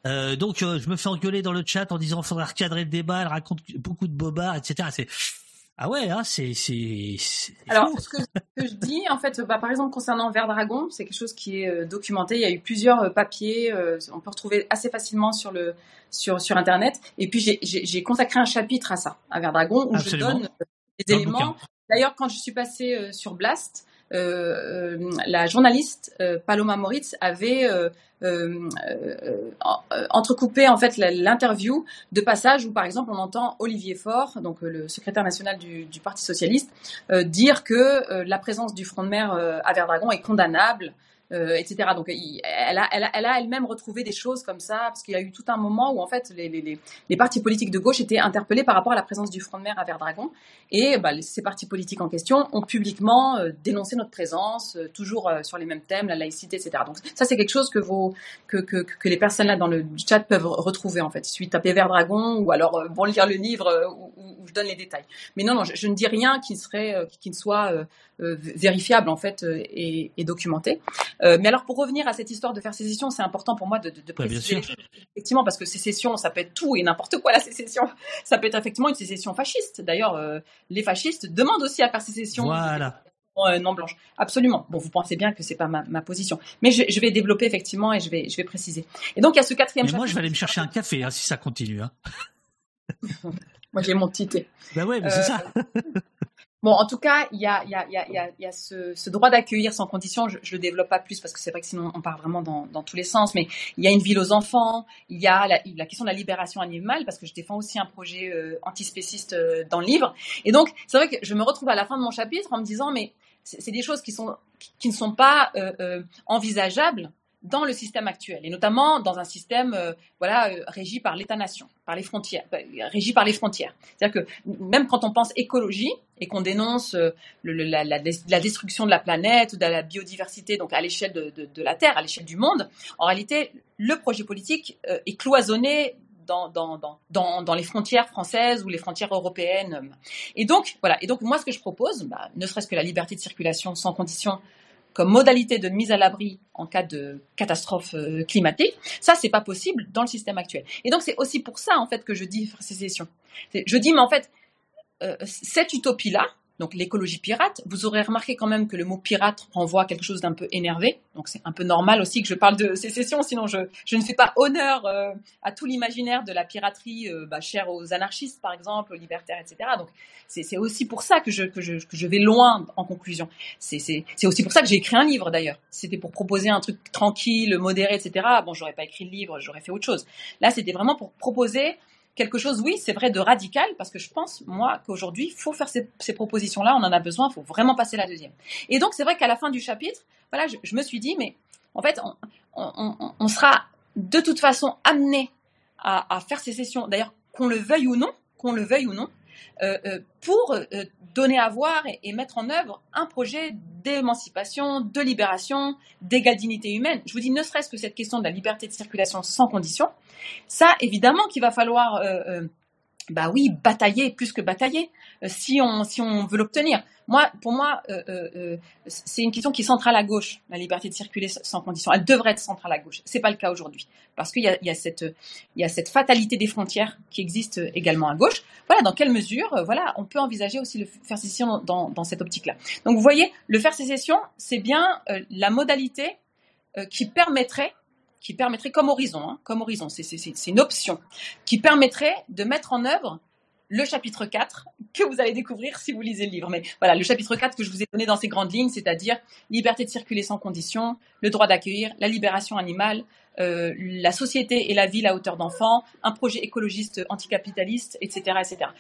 Euh, donc, euh, je me fais engueuler dans le chat en disant faudra recadrer le débat. Elle raconte beaucoup de bobards, etc. C'est ah ouais, hein, c'est c'est Alors, fou. ce que, je dis, en fait, bah, par exemple, concernant Vert Dragon, c'est quelque chose qui est euh, documenté. Il y a eu plusieurs papiers, on peut retrouver assez facilement sur le sur sur internet. Et puis j'ai- consacré un chapitre à ça, à Vert Dragon, où Absolument. je donne des Dans éléments. D'ailleurs, quand je suis passée sur Blast, la journaliste euh, Paloma Moritz avait euh, euh, euh, en- euh, entrecoupé en fait l'interview de passages où par exemple on entend Olivier Faure, euh, le secrétaire national du, du Parti socialiste, euh, dire que euh, la présence du front de mer euh, à Verdragon est condamnable. Euh, etc. Donc, elle a, elle a, elle a elle-même retrouvé des choses comme ça, parce qu'il y a eu tout un moment où en fait les, les, les, partis politiques de gauche étaient interpellés par rapport à la présence du front de mer à Verdragon, et bah, ces partis politiques en question ont publiquement euh, dénoncé notre présence, euh, toujours sur les mêmes thèmes, la laïcité, etc. Donc ça c'est quelque chose que, vos, que, que, que les personnes là dans le chat peuvent retrouver en fait. Il taper Verdragon ou alors bon lire le livre où, je donne les détails. Mais non, non, je, ne dis rien qui serait, qui ne soit vérifiable en fait et documenté. Euh, mais alors pour revenir à cette histoire de faire sécession, c'est important pour moi de, de, de Ouais, bien préciser choses. effectivement parce que sécession, ça peut être tout et n'importe quoi la sécession. Ça peut être effectivement une sécession fasciste. D'ailleurs, euh, les fascistes demandent aussi à faire sécession. Voilà. Euh, non blanche, absolument. Bon, vous pensez bien que c'est pas ma, ma position, mais je, je vais développer effectivement et je vais, je vais préciser. Et donc il y a ce quatrième. Mais moi, je vais aller me chercher un café hein, si ça continue. Hein. Moi, j'ai mon petit thé. Bah ouais, mais c'est ça. Bon, en tout cas, il y a, y a, y a, y a, ce, ce droit d'accueillir sans condition. Je, je le développe pas plus parce que c'est vrai que sinon on part vraiment dans, dans tous les sens. Mais il y a une ville aux enfants. Il y a la, la question de la libération animale parce que je défends aussi un projet euh, antispéciste euh, dans le livre. Et donc, c'est vrai que je me retrouve à la fin de mon chapitre en me disant, mais c'est c'est des choses qui sont qui ne sont pas euh, euh, envisageables dans le système actuel, et notamment dans un système euh, voilà, euh, régi par l'État-nation, par les frontières, euh, régi par les frontières. C'est-à-dire que même quand on pense écologie et qu'on dénonce euh, la, la des- la destruction de la planète ou de la biodiversité, donc à l'échelle de, la Terre, à l'échelle du monde, en réalité, le projet politique est cloisonné dans, dans, dans, dans, dans les frontières françaises ou les frontières européennes. Et donc, voilà. Et donc, moi, ce que je propose, bah, ne serait-ce que la liberté de circulation sans condition comme modalité de mise à l'abri en cas de catastrophe euh, climatique, ça, c'est pas possible dans le système actuel. Et donc, c'est aussi pour ça, en fait, que je dis sécession. Je dis, mais en fait, euh, cette utopie-là, donc l'écologie pirate, vous aurez remarqué quand même que le mot pirate renvoie à quelque chose d'un peu énervé. Donc c'est un peu normal aussi que je parle de sécession, sinon je, je ne fais pas honneur euh, à tout l'imaginaire de la piraterie euh, bah, chère aux anarchistes, par exemple, aux libertaires, etc. Donc c'est aussi pour ça que je, que, je, que je vais loin en conclusion. C'est aussi pour ça que j'ai écrit un livre d'ailleurs. C'était pour proposer un truc tranquille, modéré, etc. Bon, j'aurais pas écrit le livre, j'aurais fait autre chose. Là, c'était vraiment pour proposer quelque chose, oui, c'est vrai, de radical, parce que je pense, moi, qu'aujourd'hui, il faut faire ces, propositions-là, on en a besoin, il faut vraiment passer la deuxième. Et donc, c'est vrai qu'à la fin du chapitre, voilà, je, me suis dit, mais en fait, on, sera de toute façon amené à, à faire ces sessions, d'ailleurs, qu'on le veuille ou non, qu'on le veuille ou non, pour euh, donner à voir et, et mettre en œuvre un projet d'émancipation, de libération, d'égale dignité humaine. Je vous dis, ne serait-ce que cette question de la liberté de circulation sans condition, ça, évidemment qu'il va falloir, euh, euh, bah oui, batailler plus que batailler euh, si on si on veut l'obtenir. Moi, pour moi, euh, euh, c'est une question qui est centrale à gauche, la liberté de circuler sans condition. Elle devrait être centrale à gauche. C'est pas le cas aujourd'hui parce qu'il y a, il y a cette il y a cette fatalité des frontières qui existe également à gauche. Voilà, dans quelle mesure, voilà, on peut envisager aussi le faire sécession dans, dans cette optique-là. Donc, vous voyez, le faire sécession, c'est bien la modalité qui permettrait qui permettrait comme horizon, hein, comme horizon, c'est une option, qui permettrait de mettre en œuvre le chapitre 4 que vous allez découvrir si vous lisez le livre. Mais voilà, le chapitre 4 que je vous ai donné dans ces grandes lignes, c'est-à-dire liberté de circuler sans condition, le droit d'accueillir, la libération animale, euh, la société et la ville à hauteur d'enfant, un projet écologiste anticapitaliste, etc. etc.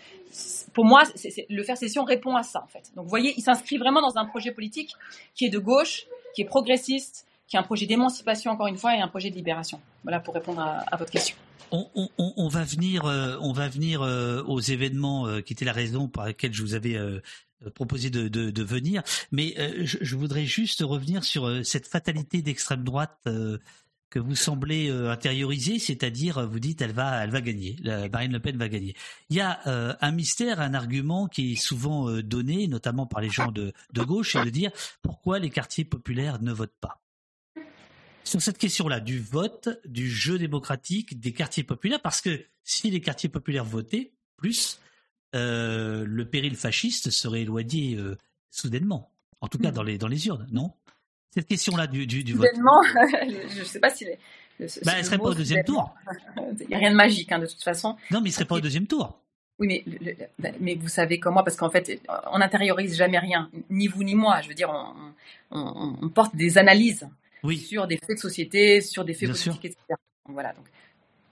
Pour moi, le faire session répond à ça, en fait. Donc, vous voyez, il s'inscrit vraiment dans un projet politique qui est de gauche, qui est progressiste, qui est un projet d'émancipation, encore une fois, et un projet de libération. Voilà pour répondre à, votre question. On, va venir, euh, on va venir euh, aux événements euh, qui étaient la raison pour laquelle je vous avais euh, euh, proposé de, venir. Mais euh, je, voudrais juste revenir sur euh, cette fatalité d'extrême droite euh, que vous semblez euh, intérioriser, c'est-à-dire euh, vous dites elle va, elle va gagner, la- Marine Le Pen va gagner. Il y a euh, un mystère, un argument qui est souvent euh, donné, notamment par les gens de, de gauche, c'est de dire pourquoi les quartiers populaires ne votent pas sur cette question-là du vote, du jeu démocratique, des quartiers populaires, parce que si les quartiers populaires votaient plus, euh, le péril fasciste serait éloigné euh, soudainement, en tout cas dans les, dans les urnes, non? Cette question-là du, du, du vote. Soudainement, je ne sais pas si. le- ce- Bah, ce elle serait mot pas au deuxième soudainement. Il n'y a rien de magique, hein, de toute façon. Non, mais il serait pas au deuxième tour. Oui, mais, le- le- mais vous savez comment Parce qu'en fait, on n'intériorise jamais rien, ni vous ni moi. Je veux dire, on, on- on porte des analyses sur des faits de société, sur des faits Bien sûr. politiques, etc. Donc, voilà. Donc,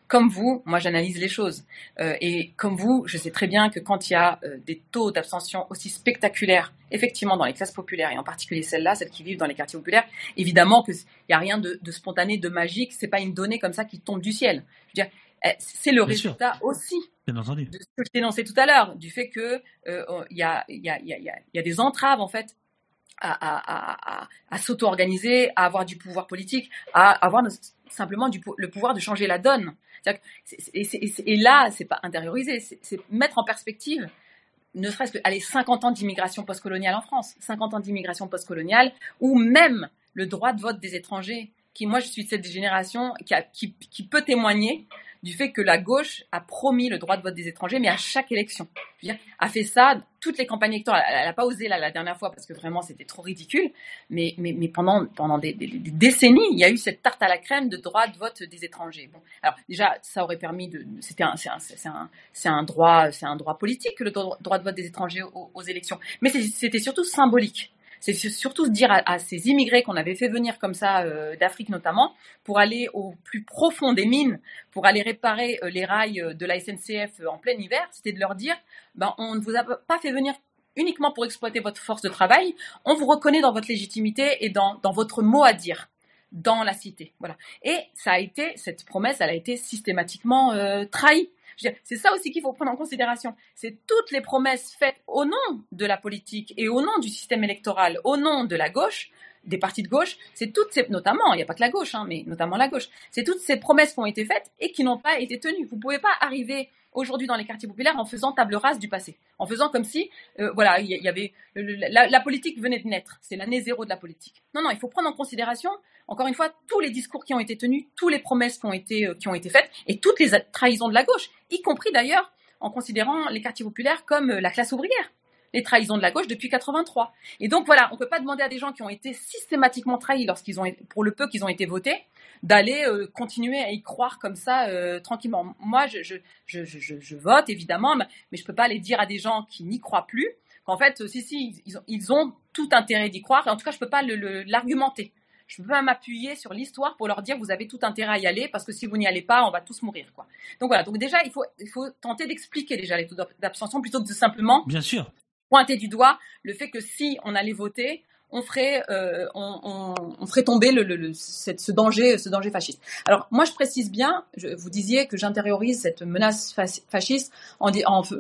comme vous, moi, j'analyse les choses. Euh, et comme vous, je sais très bien que quand il y a euh, des taux d'abstention aussi spectaculaires, effectivement, dans les classes populaires, et en particulier celles-là, celles qui vivent dans les quartiers populaires, évidemment qu'il n'y a rien de, de spontané, de magique. C'est pas une donnée comme ça qui tombe du ciel. Je veux dire, eh, c'est le Bien sûr. résultat aussi de ce que je dénonçais tout à l'heure, du fait que y, y, y il y a des entraves en fait à, s'auto-organiser, à avoir du pouvoir politique, à avoir simplement le pouvoir de changer la donne. Que et, et là, c'est pas intérioriser, c'est mettre en perspective ne serait-ce que allez, 50 ans d'immigration postcoloniale en France, 50 ans d'immigration postcoloniale, ou même le droit de vote des étrangers, qui moi je suis de cette génération qui peut témoigner du fait que la gauche a promis le droit de vote des étrangers, mais à chaque élection. Dire, a fait ça toutes les campagnes électorales. Elle n'a pas osé la dernière fois parce que vraiment c'était trop ridicule, mais, mais, mais pendant, pendant des, décennies, il y a eu cette tarte à la crème de droit de vote des étrangers. Bon, alors déjà, ça aurait permis de. C'était un, c'est un, un, un droit, un droit politique le droit de vote des étrangers aux, élections, mais c'était surtout symbolique. C'est surtout se dire à, ces immigrés qu'on avait fait venir comme ça euh, d'Afrique notamment, pour aller au plus profond des mines, pour aller réparer euh, les rails euh, de la SNCF en plein hiver, c'était de leur dire, ben, on ne vous a pas fait venir uniquement pour exploiter votre force de travail, on vous reconnaît dans votre légitimité et dans, dans votre mot à dire. dans la cité. Voilà. Et ça a été, cette promesse, elle a été systématiquement trahie. C'est ça aussi qu'il faut prendre en considération. C'est toutes les promesses faites au nom de la politique et au nom du système électoral, au nom de la gauche, des partis de gauche, c'est toutes ces, notamment, il n'y a pas que la gauche, hein, mais notamment la gauche, c'est toutes ces promesses qui ont été faites et qui n'ont pas été tenues. Vous ne pouvez pas arriver aujourd'hui dans les quartiers populaires en faisant table rase du passé, en faisant comme si, euh, voilà, il y, avait la, politique venait de naître, c'est l'année zéro de la politique. Non, non, il faut prendre en considération, encore une fois, tous les discours qui ont été tenus, toutes les promesses qui ont été euh, qui ont été faites et toutes les trahisons de la gauche, y compris d'ailleurs en considérant les quartiers populaires comme euh, la classe ouvrière les trahisons de la gauche depuis 83. Et donc voilà, on ne peut pas demander à des gens qui ont été systématiquement trahis lorsqu'ils ont, pour le peu qu'ils ont été votés, d'aller euh, continuer à y croire comme ça euh, tranquillement. Moi, je, je, je, je, vote évidemment, mais je ne peux pas aller dire à des gens qui n'y croient plus qu'en fait, si, si, ils ont, ils ont tout intérêt d'y croire. Et en tout cas, je ne peux pas l'argumenter. Je peux pas m'appuyer sur l'histoire pour leur dire vous avez tout intérêt à y aller parce que si vous n'y allez pas, on va tous mourir. Quoi. Donc voilà, donc déjà, il faut, il faut tenter d'expliquer déjà les taux d'abstention plutôt que de simplement Bien sûr pointer du doigt le fait que si on allait voter, on ferait, euh, on, on, ferait tomber le, le, cette, ce danger, ce danger fasciste. Alors moi, je précise bien, je, vous disiez que j'intériorise cette menace fasciste en,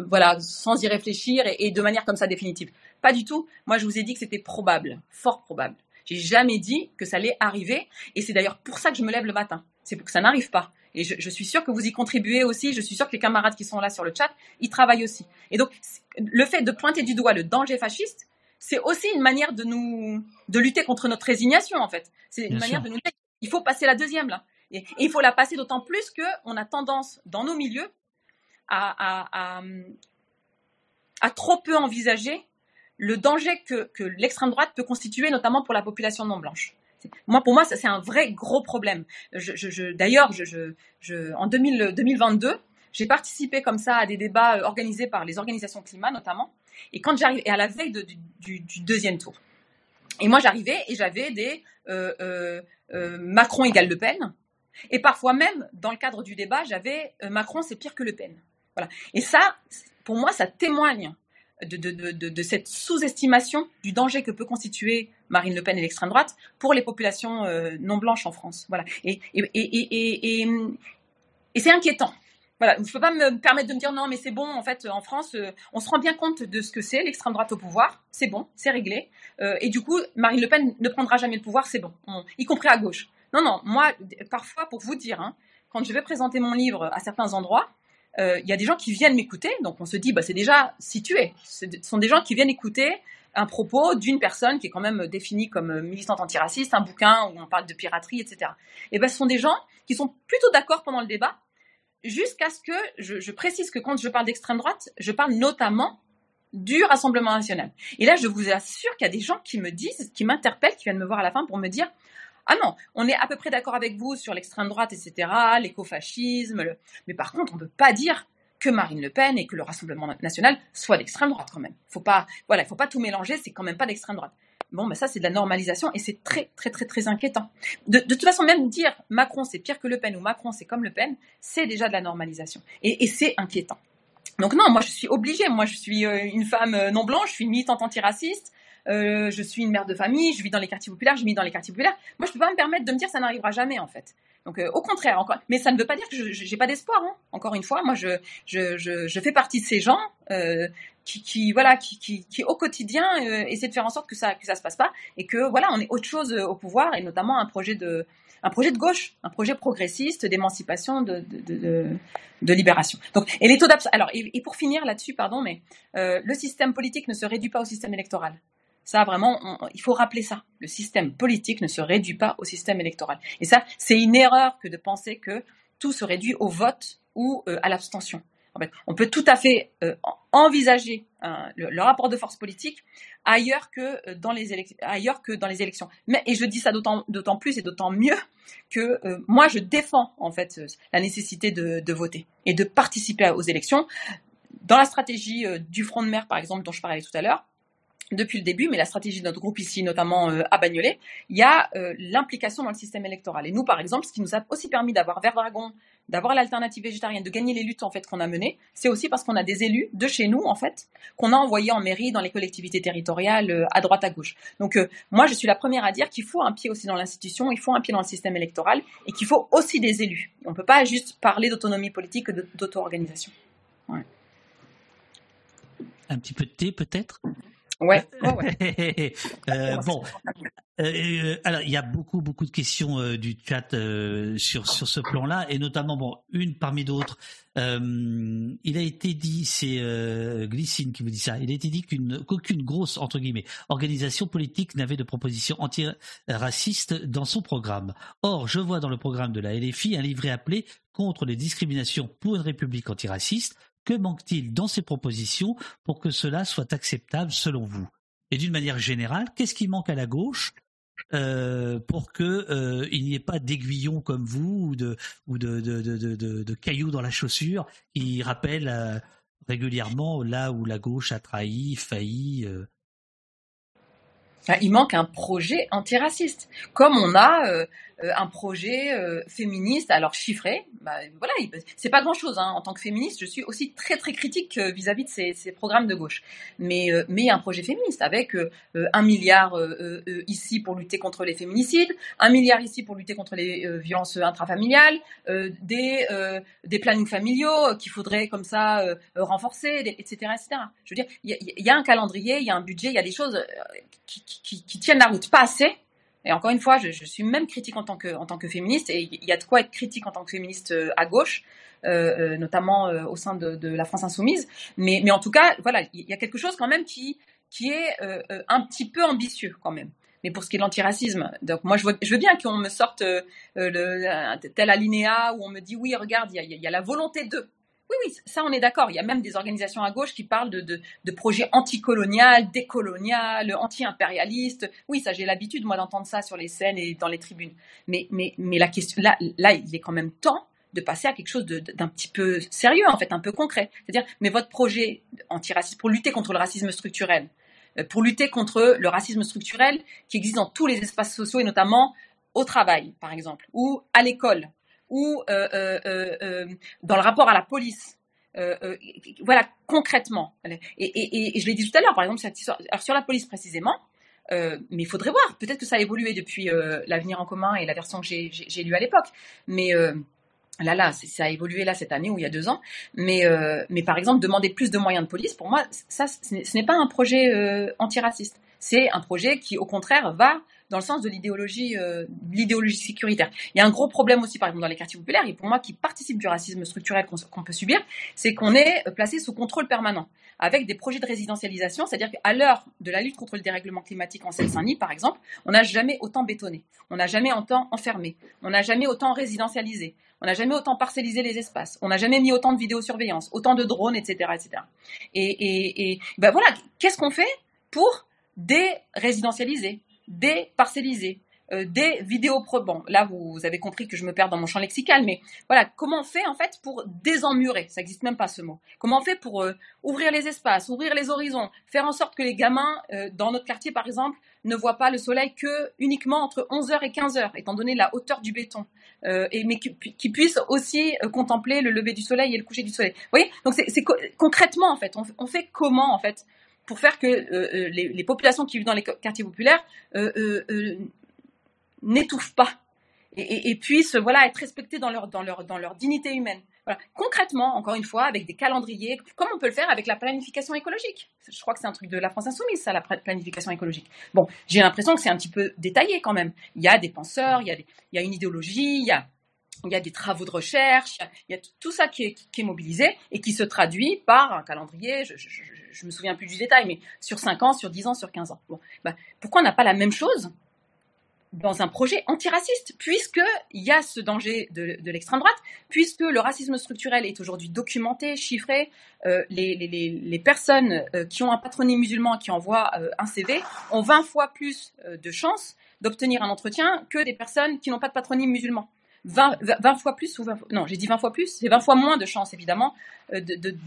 voilà, sans y réfléchir et, et, de manière comme ça définitive. Pas du tout. Moi, je vous ai dit que c'était probable, fort probable. J'ai jamais dit que ça allait arriver, et c'est d'ailleurs pour ça que je me lève le matin. C'est pour que ça n'arrive pas. Et je, je, suis sûre que vous y contribuez aussi. Je suis sûre que les camarades qui sont là sur le chat, ils travaillent aussi. Et donc, le fait de pointer du doigt le danger fasciste, c'est aussi une manière de nous, de lutter contre notre résignation, en fait. C'est une manière de nous dire, il faut passer la deuxième, là. Et, il faut la passer d'autant plus qu'on a tendance, dans nos milieux, à, à, à, à, trop peu envisager le danger que, que l'extrême droite peut constituer, notamment pour la population non blanche. Moi, pour moi, ça c'est un vrai gros problème. Je, je, D'ailleurs, je, en 2000, 2022, j'ai participé comme ça à des débats euh, organisés par les organisations climat notamment. Et quand j'arrive, à la veille du, deuxième tour. Et moi, j'arrivais et j'avais des euh, euh, euh, Macron égale Le Pen. Et parfois même, dans le cadre du débat, j'avais Macron c'est pire que Le Pen. Voilà. Et ça, pour moi, ça témoigne de, cette sous-estimation du danger que peut constituer Marine Le Pen et l'extrême droite pour les populations non blanches en France. Voilà. Et, et, et, et c'est inquiétant. Voilà, je peux pas me permettre de me dire non, mais c'est bon, en fait, en France, euh, on se rend bien compte de ce que c'est, l'extrême droite au pouvoir, c'est bon, c'est réglé. Euh, et du coup, Marine Le Pen ne prendra jamais le pouvoir, c'est bon, y compris à gauche. Non, non, moi, parfois, pour vous dire, hein, quand je vais présenter mon livre à certains endroits, il y a des gens qui viennent m'écouter, donc on se dit, bah, c'est déjà situé. Ce sont des gens qui viennent écouter un propos d'une personne qui est quand même définie comme militante antiraciste, un bouquin où on parle de piraterie, etc. Et ben, ce sont des gens qui sont plutôt d'accord pendant le débat, jusqu'à ce que je, précise que quand je parle d'extrême droite, je parle notamment du Rassemblement national. Et là, je vous assure qu'il y a des gens qui me disent, qui m'interpellent, qui viennent me voir à la fin pour me dire ah non, on est à peu près d'accord avec vous sur l'extrême droite, etc., l'écofascisme, mais par contre, on ne peut pas dire que Marine Le Pen et que le Rassemblement national soit d'extrême droite quand même. Faut pas, voilà, il faut pas tout mélanger, c'est quand même pas d'extrême droite. Bon, ben ça c'est de la normalisation et c'est très très très très inquiétant. De, toute façon, même dire Macron c'est pire que Le Pen ou Macron c'est comme Le Pen, c'est déjà de la normalisation et, c'est inquiétant. Donc non, moi je suis obligée, moi je suis euh, une femme euh, non blanche, je suis une militante antiraciste, euh, je suis une mère de famille, je vis dans les quartiers populaires, je vis dans les quartiers populaires. Moi, je peux pas me permettre de me dire ça n'arrivera jamais en fait. Donc au contraire, encore, mais ça ne veut pas dire que je n'ai pas d'espoir. Hein. Encore une fois, moi je, je, je, fais partie de ces gens qui, voilà, qui, qui, qui au quotidien euh, essaient de faire en sorte que ça que ça se passe pas et que voilà, on est autre chose au pouvoir et notamment un projet de un projet de gauche, un projet progressiste d'émancipation, de, de, de, libération. Donc, et. Alors, et, pour finir là-dessus, pardon, mais euh, le système politique ne se réduit pas au système électoral. Ça, vraiment, il faut rappeler ça. Le système politique ne se réduit pas au système électoral. Et ça, c'est une erreur que de penser que tout se réduit au vote ou euh, à l'abstention. On peut tout à fait euh, envisager le, rapport de force politique ailleurs que euh, dans les élections. Et je dis ça d'autant plus et d'autant mieux que moi je défends en fait la nécessité de, voter et de participer aux élections. Dans la stratégie du front de mer par exemple dont je parlais tout à l'heure, depuis le début, mais la stratégie de notre groupe ici, notamment euh, à Bagnolet, il y a euh, l'implication dans le système électoral. Et nous, par exemple, ce qui nous a aussi permis d'avoir Vert Dragon, d'avoir l'alternative végétarienne, de gagner les luttes en fait qu'on a menées, c'est aussi parce qu'on a des élus de chez nous en fait qu'on a envoyés en mairie, dans les collectivités territoriales, euh, à droite à gauche. Donc euh, moi, je suis la première à dire qu'il faut un pied aussi dans l'institution, il faut un pied dans le système électoral et qu'il faut aussi des élus. On ne peut pas juste parler d'autonomie politique, d'auto-organisation. Un petit peu de thé peut-être? Ouais. ouais, ouais. euh, bon, euh, alors il y a beaucoup beaucoup de questions du chat sur sur ce plan-là et notamment bon une parmi d'autres. il a été dit, c'est Glycine qui vous dit ça. Il a été dit qu'une qu'aucune grosse entre guillemets organisation politique n'avait de proposition anti-raciste dans son programme. Or, je vois dans le programme de la LFI un livret appelé contre les discriminations pour une république antiraciste que manque-t-il dans ces propositions pour que cela soit acceptable selon vous? Et d'une manière générale, qu'est-ce qui manque à la gauche euh, pour qu'il euh, n'y ait pas d'aiguillons comme vous ou de, ou de, de, de, cailloux dans la chaussure qui rappellent euh, régulièrement là où la gauche a trahi, failli il manque un projet antiraciste. Comme on a un projet euh, féministe, alors chiffré, bah, voilà, c'est pas grand-chose. Hein. En tant que féministe, je suis aussi très très critique euh, vis-à-vis de ces, programmes de gauche. Mais mais un projet féministe avec un milliard ici pour lutter contre les féminicides, un milliard ici pour lutter contre les violences intrafamiliales, des des plannings familiaux qu'il faudrait comme ça renforcer, etc., etc. Je veux dire, il y, a un calendrier, il y a un budget, il y a des choses qui, qui tiennent la route, pas assez et encore une fois, je, suis même critique en tant que, en tant que féministe, et il y a de quoi être critique en tant que féministe euh, à gauche, euh, euh, notamment au sein de, la France insoumise. Mais, mais en tout cas, voilà, il y a quelque chose quand même qui, qui est un petit peu ambitieux quand même. Mais pour ce qui est de l'antiracisme, donc moi je veux, bien qu'on me sorte tel alinéa où on me dit oui, regarde, il y a, y a la volonté de. Oui, oui, ça on est d'accord. Il y a même des organisations à gauche qui parlent de, de, projets anticolonial, décolonial, anti-impérialistes. Oui, ça j'ai l'habitude moi d'entendre ça sur les scènes et dans les tribunes. Mais, mais, mais là, là, il est quand même temps de passer à quelque chose d'un petit peu sérieux, en fait, un peu concret. C'est-à-dire, mais votre projet antiraciste pour lutter contre le racisme structurel, euh, pour lutter contre le racisme structurel qui existe dans tous les espaces sociaux et notamment au travail, par exemple, ou à l'école, ou euh, euh, euh, dans le rapport à la police. voilà, concrètement. Et, je l'ai dit tout à l'heure, par exemple, alors sur la police précisément, mais il faudrait voir. Peut-être que ça a évolué depuis l'avenir en commun et la version que j'ai lue à l'époque. Mais là, là, ça a évolué là cette année ou il y a deux ans. Mais, mais par exemple, demander plus de moyens de police, pour moi, ça, ce n'est pas un projet antiraciste. C'est un projet qui, au contraire, va dans le sens de l'idéologie, euh, sécuritaire. Il y a un gros problème aussi, par exemple, dans les quartiers populaires, et pour moi, qui participe du racisme structurel qu'on peut subir, c'est qu'on est placé sous contrôle permanent, avec des projets de résidentialisation, c'est-à-dire qu'à l'heure de la lutte contre le dérèglement climatique en Seine-Saint-Denis, par exemple, on n'a jamais autant bétonné, on n'a jamais autant enfermé, on n'a jamais autant résidentialisé, on n'a jamais autant parcellisé les espaces, on n'a jamais mis autant de vidéosurveillance, autant de drones, etc., etc. Et, et, et ben voilà, qu'est-ce qu'on fait pour dérésidentialiser? Déparcelliser, euh, des vidéos. Là, vous, avez compris que je me perds dans mon champ lexical, mais voilà, comment on fait en fait pour désemmurer? Ça n'existe même pas ce mot. Comment on fait pour euh, ouvrir les espaces, ouvrir les horizons, faire en sorte que les gamins euh, dans notre quartier, par exemple, ne voient pas le soleil que uniquement entre 11h et 15h, étant donné la hauteur du béton, et mais qui, puissent aussi contempler le lever du soleil et le coucher du soleil. Vous voyez? Donc c'est concrètement en fait, on, on fait comment en fait pour faire que euh, euh, les, populations qui vivent dans les quartiers populaires euh, n'étouffent pas et, puissent voilà être respectées dans leur dans leur dans leur dignité humaine. Concrètement, encore une fois, avec des calendriers, comme on peut le faire avec la planification écologique. Je crois que c'est un truc de la France insoumise, ça, la planification écologique. Bon, j'ai l'impression que c'est un petit peu détaillé quand même. Il y a des penseurs, il y a, il y a une idéologie, il y a il y a des travaux de recherche, il y a tout ça qui est, mobilisé et qui se traduit par un calendrier, je, je, me souviens plus du détail, mais sur 5 ans, sur 10 ans, sur 15 ans. Bah, pourquoi on n'a pas la même chose dans un projet antiraciste, puisqu'il y a ce danger de, l'extrême droite, puisque le racisme structurel est aujourd'hui documenté, chiffré, euh, les, personnes euh, qui ont un patronyme musulman qui envoient euh, un CV ont 20 fois plus de chances d'obtenir un entretien que des personnes qui n'ont pas de patronyme musulman. 20, 20 fois plus ou 20, non, j'ai dit 20 fois plus, c'est 20 fois moins de chances évidemment euh,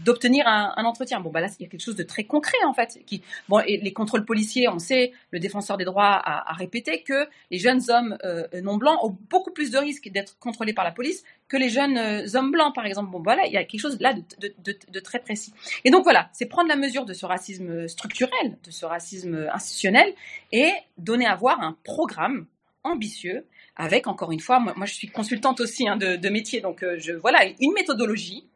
d'obtenir un, entretien. Bon, bah là, il y a quelque chose de très concret en fait. Qui, bon, et les contrôles policiers, on sait, le défenseur des droits a, répété que les jeunes hommes euh, non blancs ont beaucoup plus de risques d'être contrôlés par la police que les jeunes euh, hommes blancs, par exemple. Bon, voilà, il y a quelque chose là de, de, de très précis. Et donc voilà, c'est prendre la mesure de ce racisme structurel, de ce racisme institutionnel, et donner à voir un programme ambitieux avec encore une fois, moi, moi, je suis consultante aussi hein, de, de métier, donc euh, je voilà une méthodologie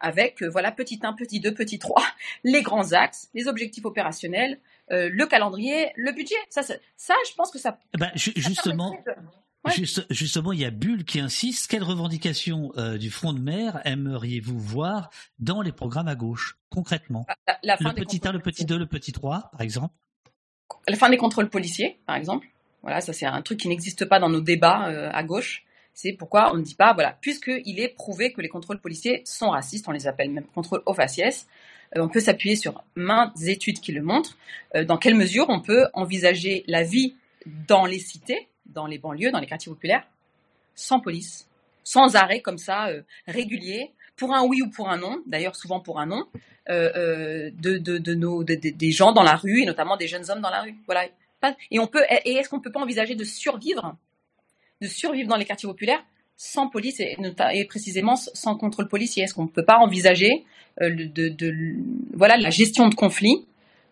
avec euh, voilà petit 1, petit 2, petit 3, les grands axes, les objectifs opérationnels, euh, le calendrier, le budget. Ça, ça, ça, je pense que ça. Eh ben, ju- ça justement, juste- justement, il y a Bulle qui insiste. Quelles revendications euh, du Front de mer aimeriez-vous voir dans les programmes à gauche, concrètement? La, la fin Le des petit 1, le petit 2, le petit 3, par exemple la fin des contrôles policiers, par exemple. Voilà, ça c'est un truc qui n'existe pas dans nos débats euh, à gauche. C'est pourquoi on ne dit pas, voilà, puisqu'il est prouvé que les contrôles policiers sont racistes, on les appelle même contrôles au faciès, euh, on peut s'appuyer sur maintes études qui le montrent, euh, dans quelle mesure on peut envisager la vie dans les cités, dans les banlieues, dans les quartiers populaires, sans police, sans arrêt comme ça, régulier, pour un oui ou pour un non, d'ailleurs souvent pour un non, de, de, nos, de- de- des gens dans la rue, et notamment des jeunes hommes dans la rue. Voilà. Et, on peut, et est-ce qu'on peut pas envisager de survivre, de survivre dans les quartiers populaires sans police et, précisément sans contrôle policier? Est-ce qu'on ne peut pas envisager euh, de, voilà, la gestion de conflits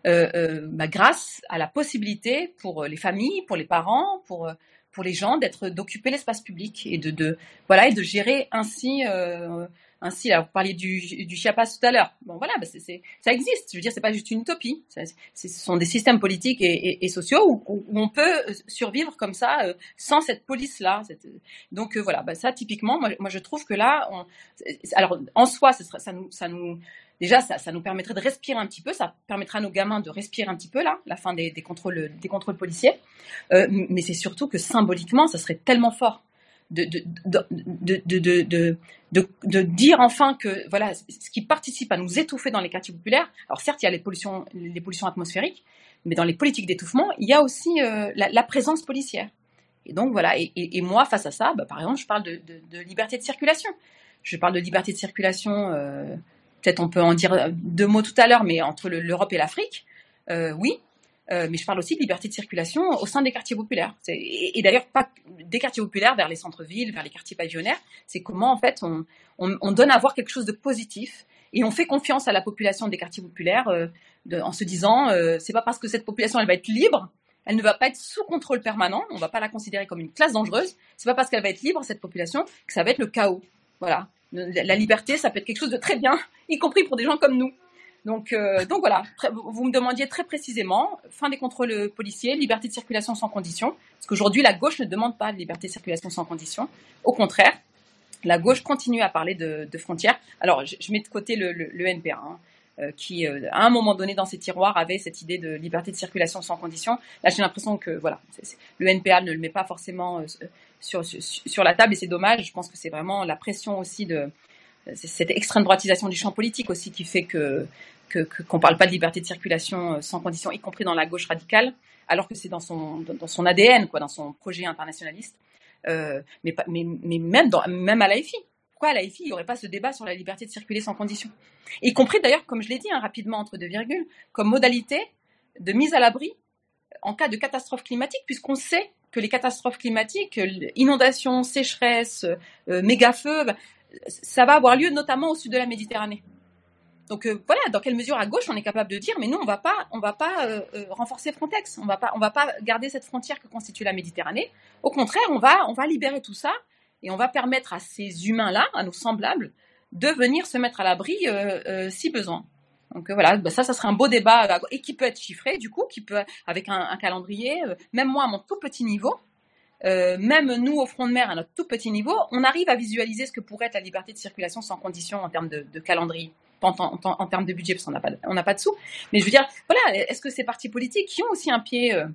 euh, euh, bah, grâce à la possibilité pour les familles, pour les parents, pour, pour les gens d'être d'occuper l'espace public et de, voilà et de gérer ainsi ainsi là vous parliez du, Chiapas tout à l'heure. Bon voilà bah, ça existe. Je veux dire c'est pas juste une utopie. Ce sont des systèmes politiques et, sociaux où, on peut euh, survivre comme ça euh, sans cette police là donc euh, voilà bah, ça typiquement moi, je trouve que là alors en soi ça nous déjà ça, nous permettrait de respirer un petit peu. Ça permettra à nos gamins de respirer un petit peu là la fin des, contrôles policiers. Euh, mais c'est surtout que symboliquement, ça serait tellement fort de, de, de, dire enfin que voilà, ce qui participe à nous étouffer dans les quartiers populaires, alors certes, il y a les pollutions, les pollutions atmosphériques, mais dans les politiques d'étouffement, il y a aussi euh, la, présence policière. Et donc voilà, et, moi, face à ça, bah, par exemple, je parle de, liberté de circulation. Je parle de liberté de circulation, euh, peut-être on peut en dire deux mots tout à l'heure, mais entre le- l'Europe et l'Afrique, euh, oui, euh, mais je parle aussi de liberté de circulation au sein des quartiers populaires. Et, d'ailleurs, pas des quartiers populaires vers les centres-villes, vers les quartiers pavillonnaires. C'est comment, en fait, on, on, on donne à voir quelque chose de positif et on fait confiance à la population des quartiers populaires euh, en se disant, euh, c'est pas parce que cette population, elle va être libre, elle ne va pas être sous contrôle permanent, on va pas la considérer comme une classe dangereuse, c'est pas parce qu'elle va être libre, cette population, que ça va être le chaos. Voilà. La liberté, ça peut être quelque chose de très bien, y compris pour des gens comme nous. Donc, euh, donc voilà, vous me demandiez très précisément, fin des contrôles policiers, liberté de circulation sans condition, parce qu'aujourd'hui la gauche ne demande pas de liberté de circulation sans condition. Au contraire, la gauche continue à parler de, frontières. Alors, je, mets de côté le, le, NPA, hein, euh, qui euh, à un moment donné dans ses tiroirs avait cette idée de liberté de circulation sans condition. Là, j'ai l'impression que voilà, le NPA ne le met pas forcément euh, sur, sur, sur la table et c'est dommage. Je pense que c'est vraiment la pression aussi de cette extrême droitisation du champ politique aussi qui fait que que- qu'on parle pas de liberté de circulation euh, sans condition, y compris dans la gauche radicale, alors que c'est dans son dans son ADN, quoi, dans son projet internationaliste. Euh, mais, mais même, dans, même à l'AFI. Pourquoi à l'AFI, il n'y aurait pas ce débat sur la liberté de circuler sans condition? Y compris d'ailleurs, comme je l'ai dit hein, rapidement entre deux virgules, comme modalité de mise à l'abri en cas de catastrophe climatique, puisqu'on sait que les catastrophes climatiques, euh, inondations, sécheresses, euh, méga-feux, bah, ça va avoir lieu notamment au sud de la Méditerranée. Donc euh, voilà, dans quelle mesure à gauche on est capable de dire, mais nous on va pas, on va pas euh, euh, renforcer Frontex, on va pas, on va pas garder cette frontière que constitue la Méditerranée. Au contraire, on va, on va libérer tout ça et on va permettre à ces humains-là, à nos semblables, de venir se mettre à l'abri si besoin. Donc voilà, bah, ça, ça serait un beau débat et qui peut être chiffré du coup, qui peut avec un, calendrier. même moi à mon tout petit niveau, même nous au front de mer à notre tout petit niveau, on arrive à visualiser ce que pourrait être la liberté de circulation sans condition en termes de, calendrier, en, termes de budget parce qu'on n'a pas, de- sous. Mais je veux dire, voilà, est-ce que ces partis politiques qui ont aussi un pied euh,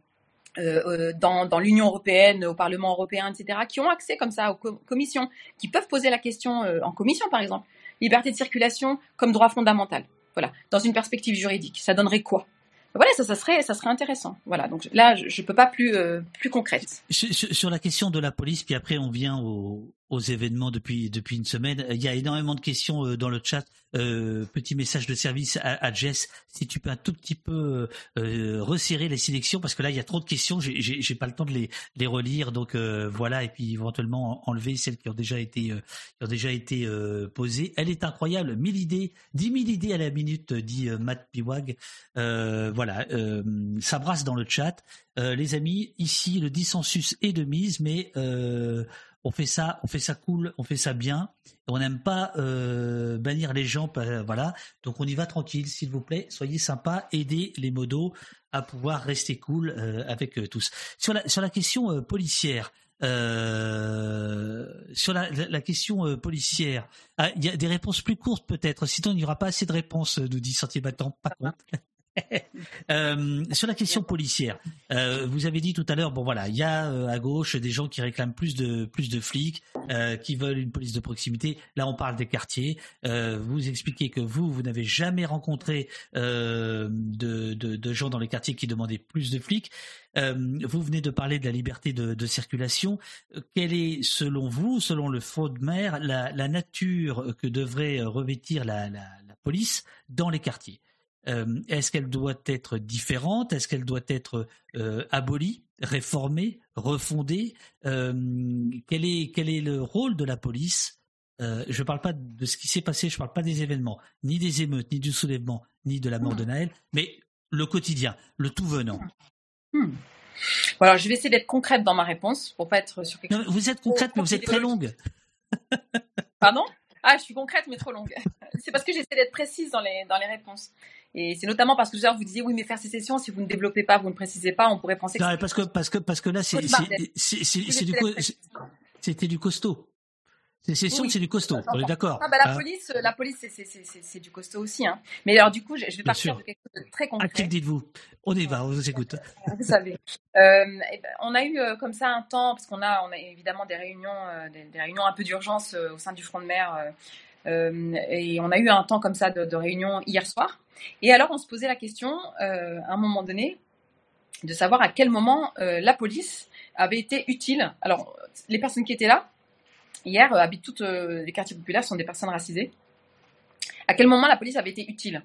euh, euh, dans, l'Union européenne, au Parlement européen, etc., qui ont accès comme ça aux co- commissions, qui peuvent poser la question en commission par exemple, liberté de circulation comme droit fondamental. Voilà, dans une perspective juridique, ça donnerait quoi? Voilà, ça, ça serait, ça serait intéressant. Voilà, donc là, je, je peux pas plus, euh, plus concrète. Sur la question de la police, puis après on vient au, aux événements depuis depuis une semaine. Il y a énormément de questions euh, dans le chat. Euh, petit message de service à, à, Jess, si tu peux un tout petit peu euh, resserrer les sélections parce que là il y a trop de questions, j'ai pas le temps de les les relire donc euh, voilà et puis éventuellement enlever celles qui ont déjà été euh, qui ont déjà été posées. Elle est incroyable, 1000 idées, 10 000 idées à la minute dit Matt Piwag. voilà, ça brasse dans le chat. les amis, ici le dissensus est de mise, mais on fait ça, on fait ça cool, on fait ça bien. On n'aime pas euh, bannir les gens, voilà. Donc on y va tranquille, s'il vous plaît. Soyez sympa, aidez les modos à pouvoir rester cool euh, avec euh, tous. Sur la question policière. sur la, question policière, il y a des réponses plus courtes peut-être. Sinon, il n'y aura pas assez de réponses, nous dit Sentier Battant. Pas contre. Euh, sur la question policière, euh, vous avez dit tout à l'heure, bon voilà, il y a euh, à gauche des gens qui réclament plus de plus de flics, qui veulent une police de proximité. Là, on parle des quartiers. vous expliquez que vous, vous n'avez jamais rencontré de, de, gens dans les quartiers qui demandaient plus de flics. vous venez de parler de la liberté de, circulation. Quelle est, selon vous, selon le faux de maire, la, nature que devrait revêtir la, la police dans les quartiers? Euh, est-ce qu'elle doit être différente? Est-ce qu'elle doit être euh, abolie, réformée, refondée? Euh, quel, est, quel est le rôle de la police? Je ne parle pas de ce qui s'est passé, je ne parle pas des événements, ni des émeutes, ni du soulèvement, ni de la mort de Naël, mais le quotidien, le tout venant. Hmm. alors, je vais essayer d'être concrète dans ma réponse pour pas être sur quelque chose. Vous êtes concrète, mais vous êtes très longue. Pardon? Ah, je suis concrète, mais trop longue. C'est parce que j'essaie d'être précise dans les, dans les réponses. Et c'est notamment parce que tout à vous disiez, oui, mais faire sécession, si vous ne développez pas, vous ne précisez pas, on pourrait penser que. Non, parce que, parce que, parce que là, c'est, c'est, du, c'était du costaud. Sécession, c'est du costaud. On est d'accord. Ah, bah, la hein police, la police, c'est du costaud aussi, hein. Mais alors, du coup, je, vais partir de quelque chose de très concret. Qui dites-vous? On y va, on vous écoute. Vous savez. Euh, ben, on a eu euh, comme ça un temps, parce qu'on a, on a évidemment des réunions, euh, des, des, réunions un peu d'urgence euh, au sein du front de mer euh, et on a eu un temps comme ça de, réunion hier soir. Et alors, on se posait la question, euh, à un moment donné, de savoir à quel moment euh, la police avait été utile. Alors, les personnes qui étaient là, hier, habitent toutes les quartiers populaires, sont des personnes racisées. À quel moment la police avait été utile?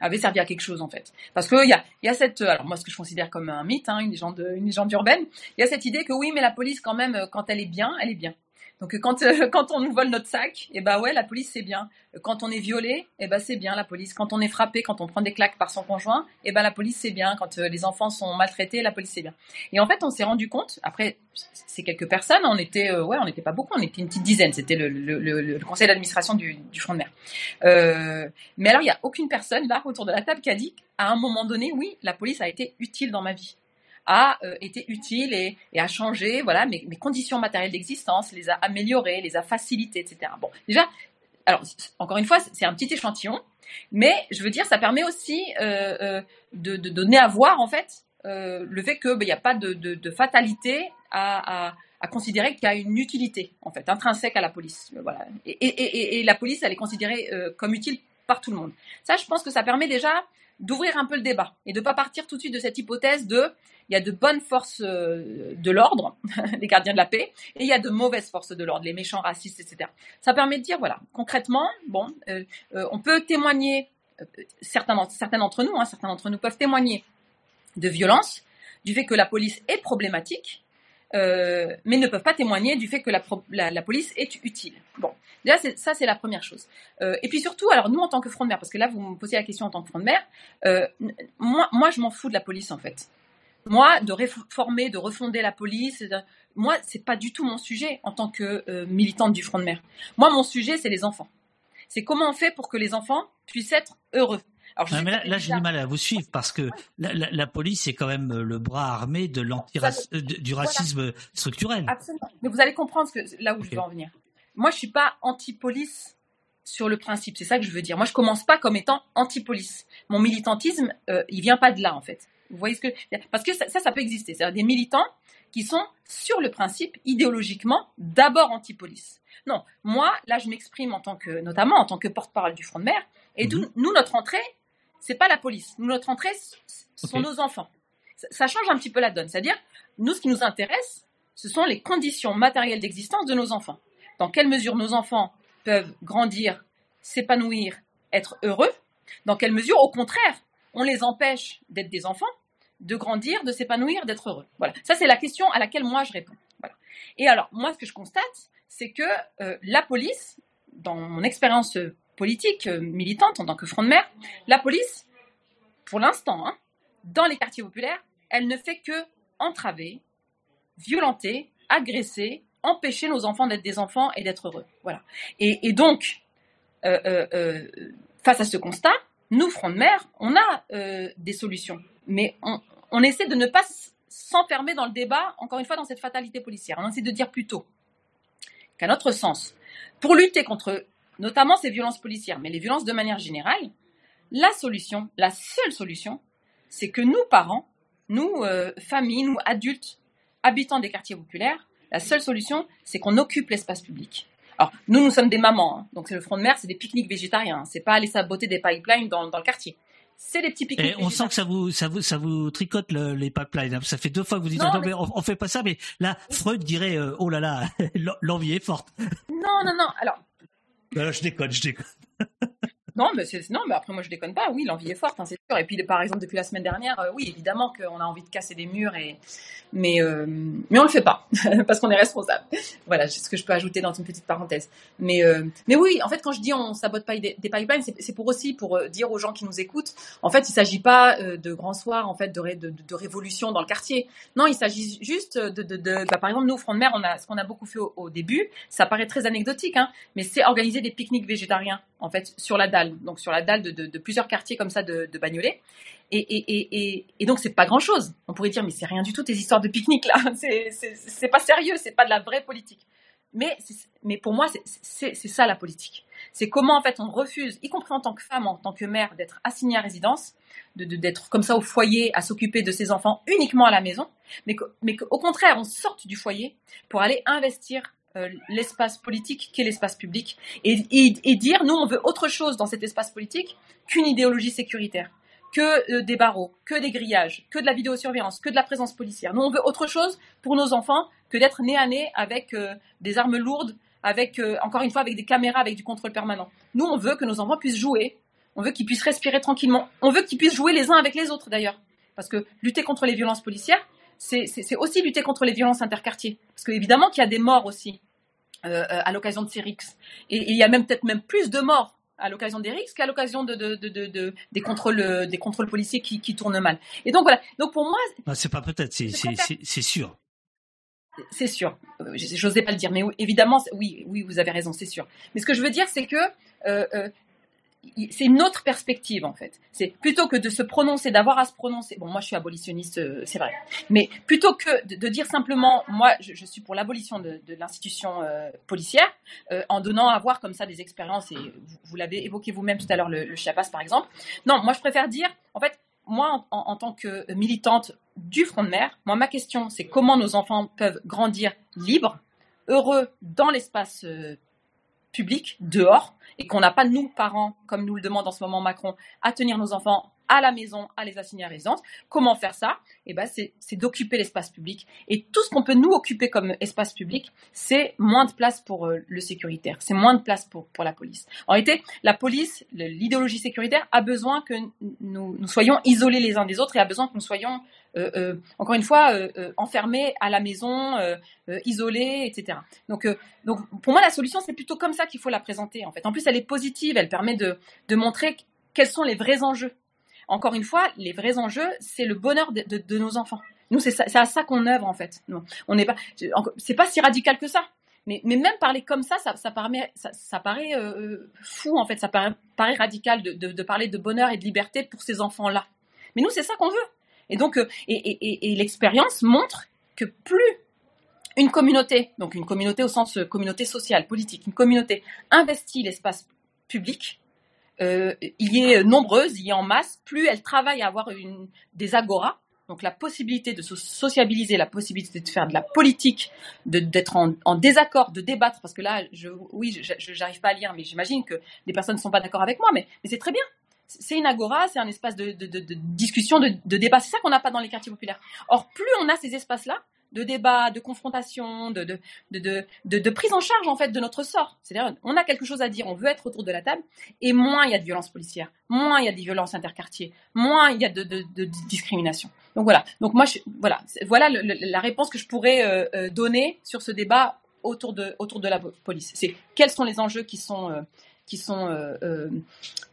Avait servi à quelque chose en fait? Parce qu'il y a, y a cette, alors moi ce que je considère comme un mythe, hein, une, légende, une légende urbaine, il y a cette idée que oui mais la police quand même, quand elle est bien, elle est bien. Donc quand euh, quand on nous vole notre sac, et eh ben ouais, la police c'est bien. Quand on est violé, et eh ben c'est bien la police. Quand on est frappé, quand on prend des claques par son conjoint, et eh ben la police c'est bien. Quand euh, les enfants sont maltraités, la police c'est bien. Et en fait, on s'est rendu compte. Après, c'est quelques personnes. On était euh, ouais, on n'était pas beaucoup. On était une petite dizaine. C'était le, conseil d'administration du, du front de mer. Euh, mais alors, il y a aucune personne là autour de la table qui a dit à un moment donné, oui, la police a été utile dans ma vie a euh, été utile et, a changé voilà mes, conditions matérielles d'existence, les a améliorées, les a facilitées, etc. Bon, déjà, alors encore une fois, c'est un petit échantillon, mais je veux dire, ça permet aussi euh, euh, de, donner à voir en fait le fait qu'il n'y a pas de, fatalité à, à, considérer qu'il y a une utilité en fait intrinsèque à la police. Voilà. Et, et, la police, elle est considérée comme utile par tout le monde. Ça, je pense que ça permet déjà d'ouvrir un peu le débat et de pas partir tout de suite de cette hypothèse de il y a de bonnes forces euh, de l'ordre, les gardiens de la paix, et il y a de mauvaises forces de l'ordre, les méchants racistes, etc. Ça permet de dire voilà, concrètement, bon, euh, euh, on peut témoigner certains d'entre nous, hein, certains d'entre nous peuvent témoigner de violence, du fait que la police est problématique, euh, mais ne peuvent pas témoigner du fait que la, police est utile. Bon, déjà ça c'est la première chose. Euh, et puis surtout, alors nous en tant que front de mer, parce que là vous me posez la question en tant que front de mer, euh, moi, moi je m'en fous de la police en fait. Moi, de réformer, de refonder la police, moi c'est pas du tout mon sujet en tant que militante du front de mer. Moi mon sujet c'est les enfants. C'est comment on fait pour que les enfants puissent être heureux. Alors, non, mais là, là j'ai du mal à vous suivre parce que la, la, la police est quand même le bras armé de euh, du racisme voilà. structurel. Absolument. Mais vous allez comprendre que, là où okay. je veux en venir. Moi, je suis pas anti-police sur le principe. C'est ça que je veux dire. Moi, je commence pas comme étant anti-police. Mon militantisme, euh, il vient pas de là, en fait. Vous voyez ce que parce que ça, ça, ça peut exister. C'est-à-dire des militants qui sont sur le principe idéologiquement d'abord anti-police. Non, moi, là, je m'exprime en tant que, notamment en tant que porte-parole du Front de Mer. Et mmh. nous, notre entrée, c'est pas la police. Nous, notre entrée, ce sont okay. nos enfants. Ça, ça, change un petit peu la donne. C'est-à-dire, nous, ce qui nous intéresse, ce sont les conditions matérielles d'existence de nos enfants. dans quelle mesure nos enfants peuvent grandir, s'épanouir, être heureux, dans quelle mesure, au contraire, on les empêche d'être des enfants, de grandir, de s'épanouir, d'être heureux? Voilà. Ça, c'est la question à laquelle moi je réponds. Voilà. Et alors, moi, ce que je constate, c'est que euh, la police, dans mon expérience politique euh, militante en tant que front de mer, la police, pour l'instant, hein, dans les quartiers populaires, elle ne fait que entraver, violenter, agresser, empêcher nos enfants d'être des enfants et d'être heureux. Voilà. Et, donc, euh, euh, face à ce constat, nous, Front de Mer, on a des solutions. Mais on, essaie de ne pas s'enfermer dans le débat, encore une fois, dans cette fatalité policière. On essaie de dire plutôt qu'à notre sens, pour lutter contre notamment ces violences policières, mais les violences de manière générale, la solution, la seule solution, c'est que nous, parents, nous, familles, nous, adultes, habitants des quartiers populaires, la seule solution, c'est qu'on occupe l'espace public. Alors, nous, nous sommes des mamans, hein. donc c'est le front de mer, c'est des pique-niques végétariens, c'est pas aller saboter des pipelines dans, dans le quartier. C'est des petits pique-niques. Et on sent que ça vous, ça vous, ça vous tricote les pipelines. Hein. Ça fait deux fois que vous dites non, mais... on, fait pas ça, mais là, Freud dirait euh, oh là là, l'envie est forte. Non, non, non. Alors. Alors je déconne, je déconne. Non, mais non, mais après moi je déconne pas. Oui, l'envie est forte, hein, c'est sûr. Et puis par exemple depuis la semaine dernière, euh, oui, évidemment qu'on a envie de casser des murs et mais euh, mais on le fait pas parce qu'on est responsable. Voilà, c'est ce que je peux ajouter dans une petite parenthèse. Mais euh, mais oui, en fait, quand je dis on sabote pas des, pipelines, c'est pour aussi pour dire aux gens qui nous écoutent. En fait, il s'agit pas de grands soirs en fait de, de, révolution dans le quartier. Non, il s'agit juste de, de, bah, par exemple nous au front de mer, on a ce qu'on a beaucoup fait au, début. Ça paraît très anecdotique, hein, mais c'est organiser des pique-niques végétariens en fait sur la dalle, donc sur la dalle de, plusieurs quartiers comme ça de, Bagnolet. Et, et, et, donc c'est pas grand chose. On pourrait dire mais c'est rien du tout tes histoires de pique-nique là, c'est pas sérieux, c'est pas de la vraie politique. Mais, mais pour moi c'est ça la politique. C'est comment en fait on refuse, y compris en tant que femme, en tant que mère, d'être assignée à résidence, d'être comme ça au foyer à s'occuper de ses enfants uniquement à la maison, mais qu'au mais contraire on sorte du foyer pour aller investir l'espace politique qu'est l'espace public et, et, dire nous on veut autre chose dans cet espace politique qu'une idéologie sécuritaire que euh, des barreaux, que des grillages, que de la vidéosurveillance, que de la présence policière. Nous on veut autre chose pour nos enfants que d'être nez à nez avec euh, des armes lourdes, avec encore une fois avec des caméras, avec du contrôle permanent. Nous on veut que nos enfants puissent jouer, on veut qu'ils puissent respirer tranquillement, on veut qu'ils puissent jouer les uns avec les autres d'ailleurs, parce que lutter contre les violences policières, c'est aussi lutter contre les violences interquartiers. Parce qu'évidemment qu'il y a des morts aussi euh, euh, à l'occasion de ces RICS. Et, il y a même peut-être même plus de morts à l'occasion des RICS qu'à l'occasion de, des contrôles euh, des contrôles policiers qui, tournent mal. Et donc voilà. Donc pour moi, c'est pas peut-être, c'est sûr. C'est sûr. J'osais pas le dire, mais évidemment, oui, oui, vous avez raison, c'est sûr. Mais ce que je veux dire, c'est que c'est une autre perspective en fait. C'est plutôt que de se prononcer, d'avoir à se prononcer. Bon, moi je suis abolitionniste, euh, c'est vrai. Mais plutôt que de, dire simplement, moi je, suis pour l'abolition de, l'institution euh, policière, euh, en donnant à voir comme ça des expériences. Et vous, l'avez évoqué vous-même tout à l'heure, le, Chiapas par exemple. Non, moi je préfère dire, en fait, moi en, en tant que militante du front de mer, moi ma question c'est comment nos enfants peuvent grandir libres, heureux dans l'espace public, dehors, et qu'on n'a pas, nous, parents, comme nous le demande en ce moment Macron, à tenir nos enfants à la maison, à les assigner à résidence. Comment faire ça? Eh ben, c'est d'occuper l'espace public. Et tout ce qu'on peut nous occuper comme espace public, c'est moins de place pour euh, le sécuritaire, c'est moins de place pour, pour la police. En réalité, la police, l'idéologie sécuritaire, a besoin que nous, nous soyons isolés les uns des autres et a besoin que nous soyons encore une fois, euh, enfermés à la maison, isolés, etc. Donc, donc, pour moi, la solution, c'est plutôt comme ça qu'il faut la présenter. En fait, en plus, elle est positive, elle permet de, de montrer quels sont les vrais enjeux. Encore une fois, les vrais enjeux, c'est le bonheur de, de, nos enfants. Nous, c'est à ça qu'on œuvre en fait. Non, on n'est pas, c'est pas si radical que ça. Mais, mais, même parler comme ça, ça, ça, paraît, ça, paraît fou en fait. Ça paraît, paraît radical de, de, parler de bonheur et de liberté pour ces enfants-là. Mais nous, c'est ça qu'on veut. Et donc, euh, et, l'expérience montre que plus une communauté, donc une communauté au sens euh, communauté sociale, politique, une communauté investit l'espace public, euh, y est nombreuse, y est en masse, plus elle travaille à avoir une, des agoras, donc la possibilité de se sociabiliser, la possibilité de faire de la politique, d'être en, désaccord, de débattre, parce que là, oui, je n'arrive pas à lire, mais j'imagine que les personnes ne sont pas d'accord avec moi, mais c'est très bien c'est une agora, c'est un espace de, discussion, de, débat. C'est ça qu'on n'a pas dans les quartiers populaires. Or, plus on a ces espaces-là, de débat, de confrontation, de, prise en charge en fait de notre sort. C'est-à-dire, on a quelque chose à dire, on veut être autour de la table, et moins il y a de violences policières, moins il y a de violences interquartiers, moins il y a de, discrimination. Donc voilà. Donc moi, voilà, voilà la réponse que je pourrais euh, euh, donner sur ce débat autour de autour de la police. C'est quels sont les enjeux qui sont euh, qui sont euh,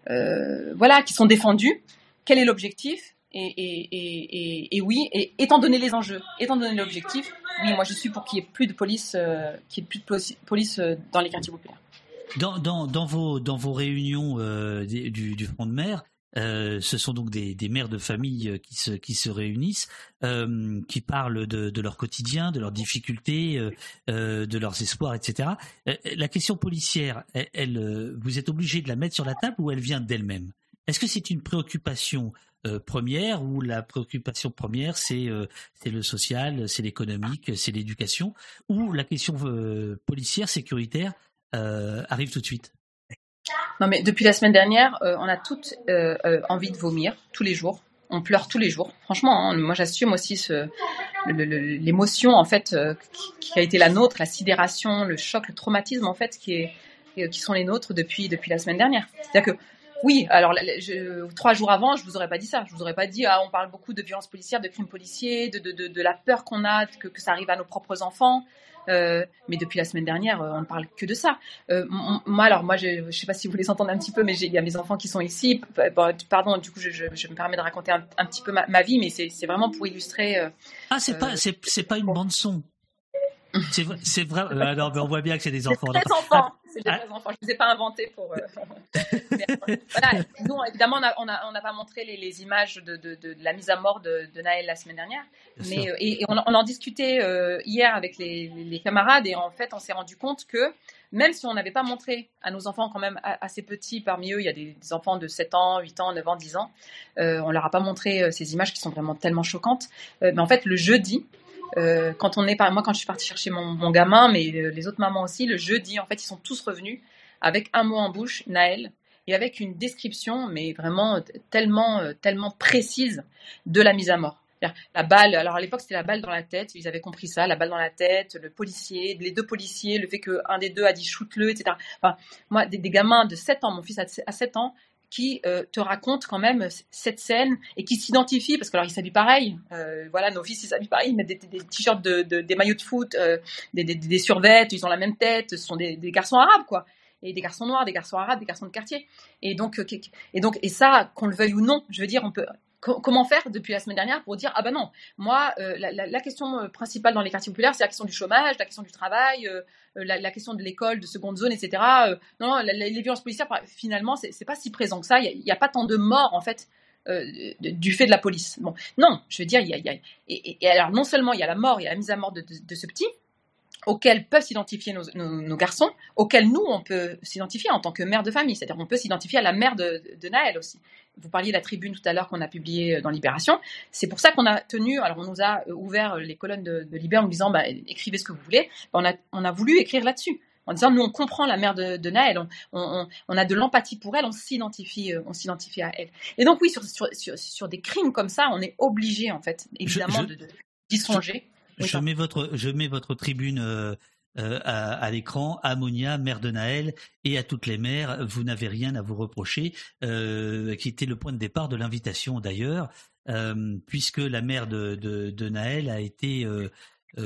euh, voilà qui sont défendus, quel est l'objectif? Et, et, et, oui, et étant donné les enjeux, étant donné l'objectif, oui, moi je suis pour qu'il n'y ait plus de police, euh, qu'il y ait plus de police dans les quartiers populaires. Dans, dans, dans vos dans vos réunions euh, du front de mer, euh, ce sont donc des, mères de famille qui se, qui se réunissent, euh, qui parlent de, leur quotidien, de leurs difficultés, euh, de leurs espoirs, etc. la question policière, elle, elle, vous êtes obligé de la mettre sur la table ou elle vient d'elle-même? Est-ce que c'est une préoccupation euh, première où la préoccupation première c'est euh, le social, c'est l'économique, c'est l'éducation, ou la question euh, policière sécuritaire arrive tout de suite? Non mais depuis la semaine dernière, on a toutes envie de vomir tous les jours. On pleure tous les jours. Franchement, hein, moi j'assume aussi l'émotion en fait qui, a été la nôtre, la sidération, le choc, le traumatisme en fait qui sont les nôtres depuis depuis la semaine dernière. C'est-à-dire que oui, alors trois jours avant, je vous aurais pas dit ça. Je vous aurais pas dit, ah, on parle beaucoup de violences policières, de crimes policiers, de, la peur qu'on a que, ça arrive à nos propres enfants. Euh, mais depuis la semaine dernière, on ne parle que de ça. Euh, moi, alors moi, je ne sais pas si vous les entendez un petit peu, mais il y a mes enfants qui sont ici. Pardon, du coup, je, je, je me permets de raconter un, un petit peu ma, ma vie, mais c'est vraiment pour illustrer. Euh, ah, c'est pas, c'est pas une bande son. C'est vrai. Euh, mais on voit bien que c'est des enfants. Des enfants. C'est ah. enfants. Je ne les ai pas inventés pour. Euh... mais, voilà. Nous, évidemment, on n'a on a, pas montré les, les images de, de, de, de, la mise à mort de, Naël la semaine dernière. Bien mais, et, et on, on, en discutait euh, hier avec les, les, camarades et en fait, on s'est rendu compte que même si on n'avait pas montré à nos enfants quand même assez petits, parmi eux, il y a des, des enfants de 7 ans, 8 ans, 9 ans, 10 ans, euh, on leur a pas montré euh, ces images qui sont vraiment tellement choquantes. Euh, mais en fait, le jeudi, euh, quand on est par moi quand je suis partie chercher mon, gamin, mais les autres mamans aussi, le jeudi, en fait, ils sont tous revenus avec un mot en bouche, Naël, et avec une description, mais vraiment tellement, tellement précise de la mise à mort. La balle, alors à l'époque c'était la balle dans la tête, ils avaient compris ça, la balle dans la tête, le policier, les deux policiers, le fait qu'un des deux a dit shoot-le, etc. Moi, des, des, gamins de 7 ans, mon fils a 7 ans, qui euh, te raconte quand même cette scène et qui s'identifie parce que alors ils s'habillent pareil. Euh, voilà, nos fils ils s'habillent pareil, ils mettent des, t-shirts, de, de, des maillots de foot, euh, des, des, survêtes, ils ont la même tête, ce sont des, des garçons arabes quoi. Et des garçons noirs, des garçons arabes, des garçons de quartier. Et donc, et donc, et ça, qu'on le veuille ou non, je veux dire, on peut, comment faire depuis la semaine dernière pour dire ah ben non moi euh, la, question euh, principale dans les quartiers populaires c'est la question du chômage la question du travail euh, la, question de l'école de seconde zone etc non les violences policières finalement c'est pas si présent que ça il n'y a, pas tant de morts en fait du fait de la police. Bon non je veux dire y a, y a et, alors non seulement il y a la mort il y a la mise à mort de ce petit auxquels peuvent s'identifier nos, nos, nos, garçons, auxquels nous, on peut s'identifier en tant que mère de famille. C'est-à-dire on peut s'identifier à la mère de, de Naël aussi. Vous parliez de la tribune tout à l'heure qu'on a publiée dans Libération. C'est pour ça qu'on a tenu, alors on nous a ouvert les colonnes de, de Libé en nous disant, bah, écrivez ce que vous voulez. On a, on a voulu écrire là-dessus. En disant, nous, on comprend la mère de, de Naël, on, on, on, a de l'empathie pour elle, on s'identifie, on s'identifie à elle. Et donc, oui, sur, sur, sur, sur, des crimes comme ça, on est obligé, en fait, évidemment, je, je, d'y songer. Je mets votre, je mets votre tribune euh, euh, à, à l'écran, Ammonia, mère de Naël, et à toutes les mères, vous n'avez rien à vous reprocher, euh, qui était le point de départ de l'invitation d'ailleurs, puisque la mère de, de, de Naël a été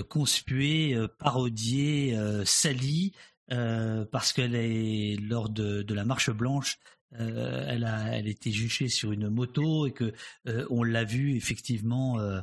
conspuée, parodiée, salie, parce qu'elle est lors de, de la marche blanche euh, elle a, elle était juchée sur une moto et que euh, on l'a vu effectivement euh,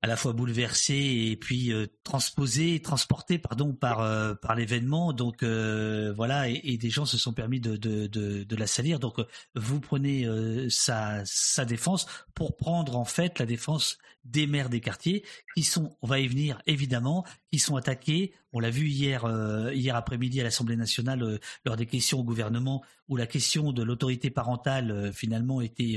à la fois bouleversé et puis euh, transposé, transporté pardon par euh, l'événement. Donc euh, voilà, et, des gens se sont permis de la salir. Donc vous prenez euh, sa sa défense pour prendre en fait la défense des maires des quartiers qui sont, on va y venir évidemment, qui sont attaqués. On l'a vu hier euh, hier après-midi à l'Assemblée nationale lors des questions au gouvernement où la question de l'autorité parentale finalement était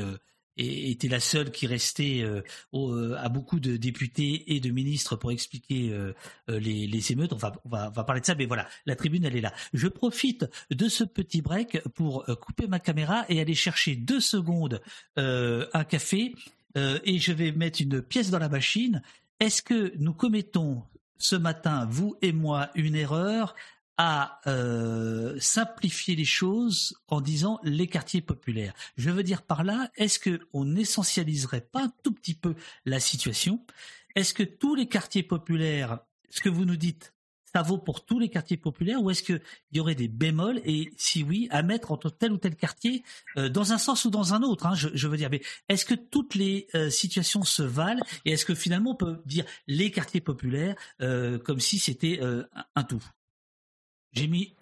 était la seule qui restait euh, euh, à beaucoup de députés et de ministres pour expliquer euh, les, émeutes. On va, parler de ça, mais voilà, la tribune, elle est là. Je profite de ce petit break pour couper ma caméra et aller chercher deux secondes un café et je vais mettre une pièce dans la machine est-ce que nous commettons ce matin, vous et moi, une erreur à euh, simplifier les choses en disant les quartiers populaires. Je veux dire par là, est-ce qu'on n'essentialiserait pas un tout petit peu la situation? Est-ce que tous les quartiers populaires, ce que vous nous dites, ça vaut pour tous les quartiers populaires ou est-ce qu'il y aurait des bémols et si oui, à mettre entre tel ou tel quartier euh, dans un sens ou dans un autre hein, je, veux dire, mais est-ce que toutes les euh, situations se valent et est-ce que finalement on peut dire les quartiers populaires comme si c'était un tout? J'ai mis.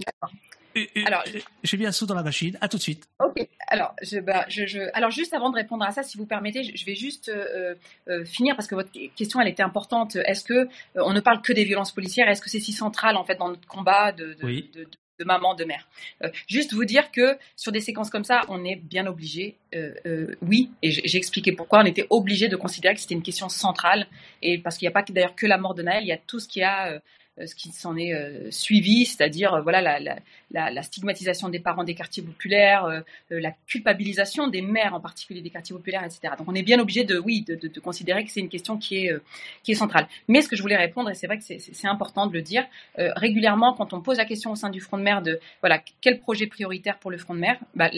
Alors, j'ai mis un saut dans la machine. À tout de suite. Ok. Alors, je, bah, je, je, alors juste avant de répondre à ça, si vous permettez, je, vais juste euh, euh, finir parce que votre question, elle était importante. Est-ce que euh, on ne parle que des violences policières? Est-ce que c'est si central en fait dans notre combat de, de, de, de maman, de mère? juste vous dire que sur des séquences comme ça, on est bien obligé, oui, et j'ai expliqué pourquoi, on était obligé de considérer que c'était une question centrale, et parce qu'il n'y a pas d'ailleurs que la mort de Naël, il y a tout ce qui a euh, ce qui s'en est euh, suivi, c'est-à-dire euh, voilà la, stigmatisation des parents des quartiers populaires, la culpabilisation des mères en particulier des quartiers populaires, etc. Donc on est bien obligé de oui de, considérer que c'est une question qui est qui est centrale. Mais ce que je voulais répondre et c'est vrai que c'est important de le dire régulièrement quand on pose la question au sein du front de mer de voilà quel projet prioritaire pour le front de mer, bah,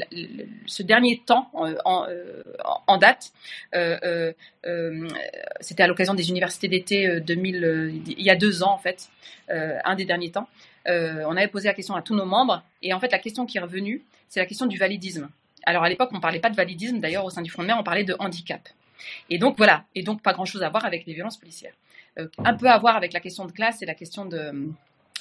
ce dernier temps en, date. c'était à l'occasion des universités d'été 2000, il y a deux ans en fait, euh, un des derniers temps, euh, on avait posé la question à tous nos membres, et en fait la question qui est revenue, c'est la question du validisme. Alors à l'époque, on ne parlait pas de validisme, d'ailleurs au sein du Front de mer, on parlait de handicap. Et donc voilà, et donc pas grand-chose à voir avec les violences policières. Euh, un peu à voir avec la question de classe et la question de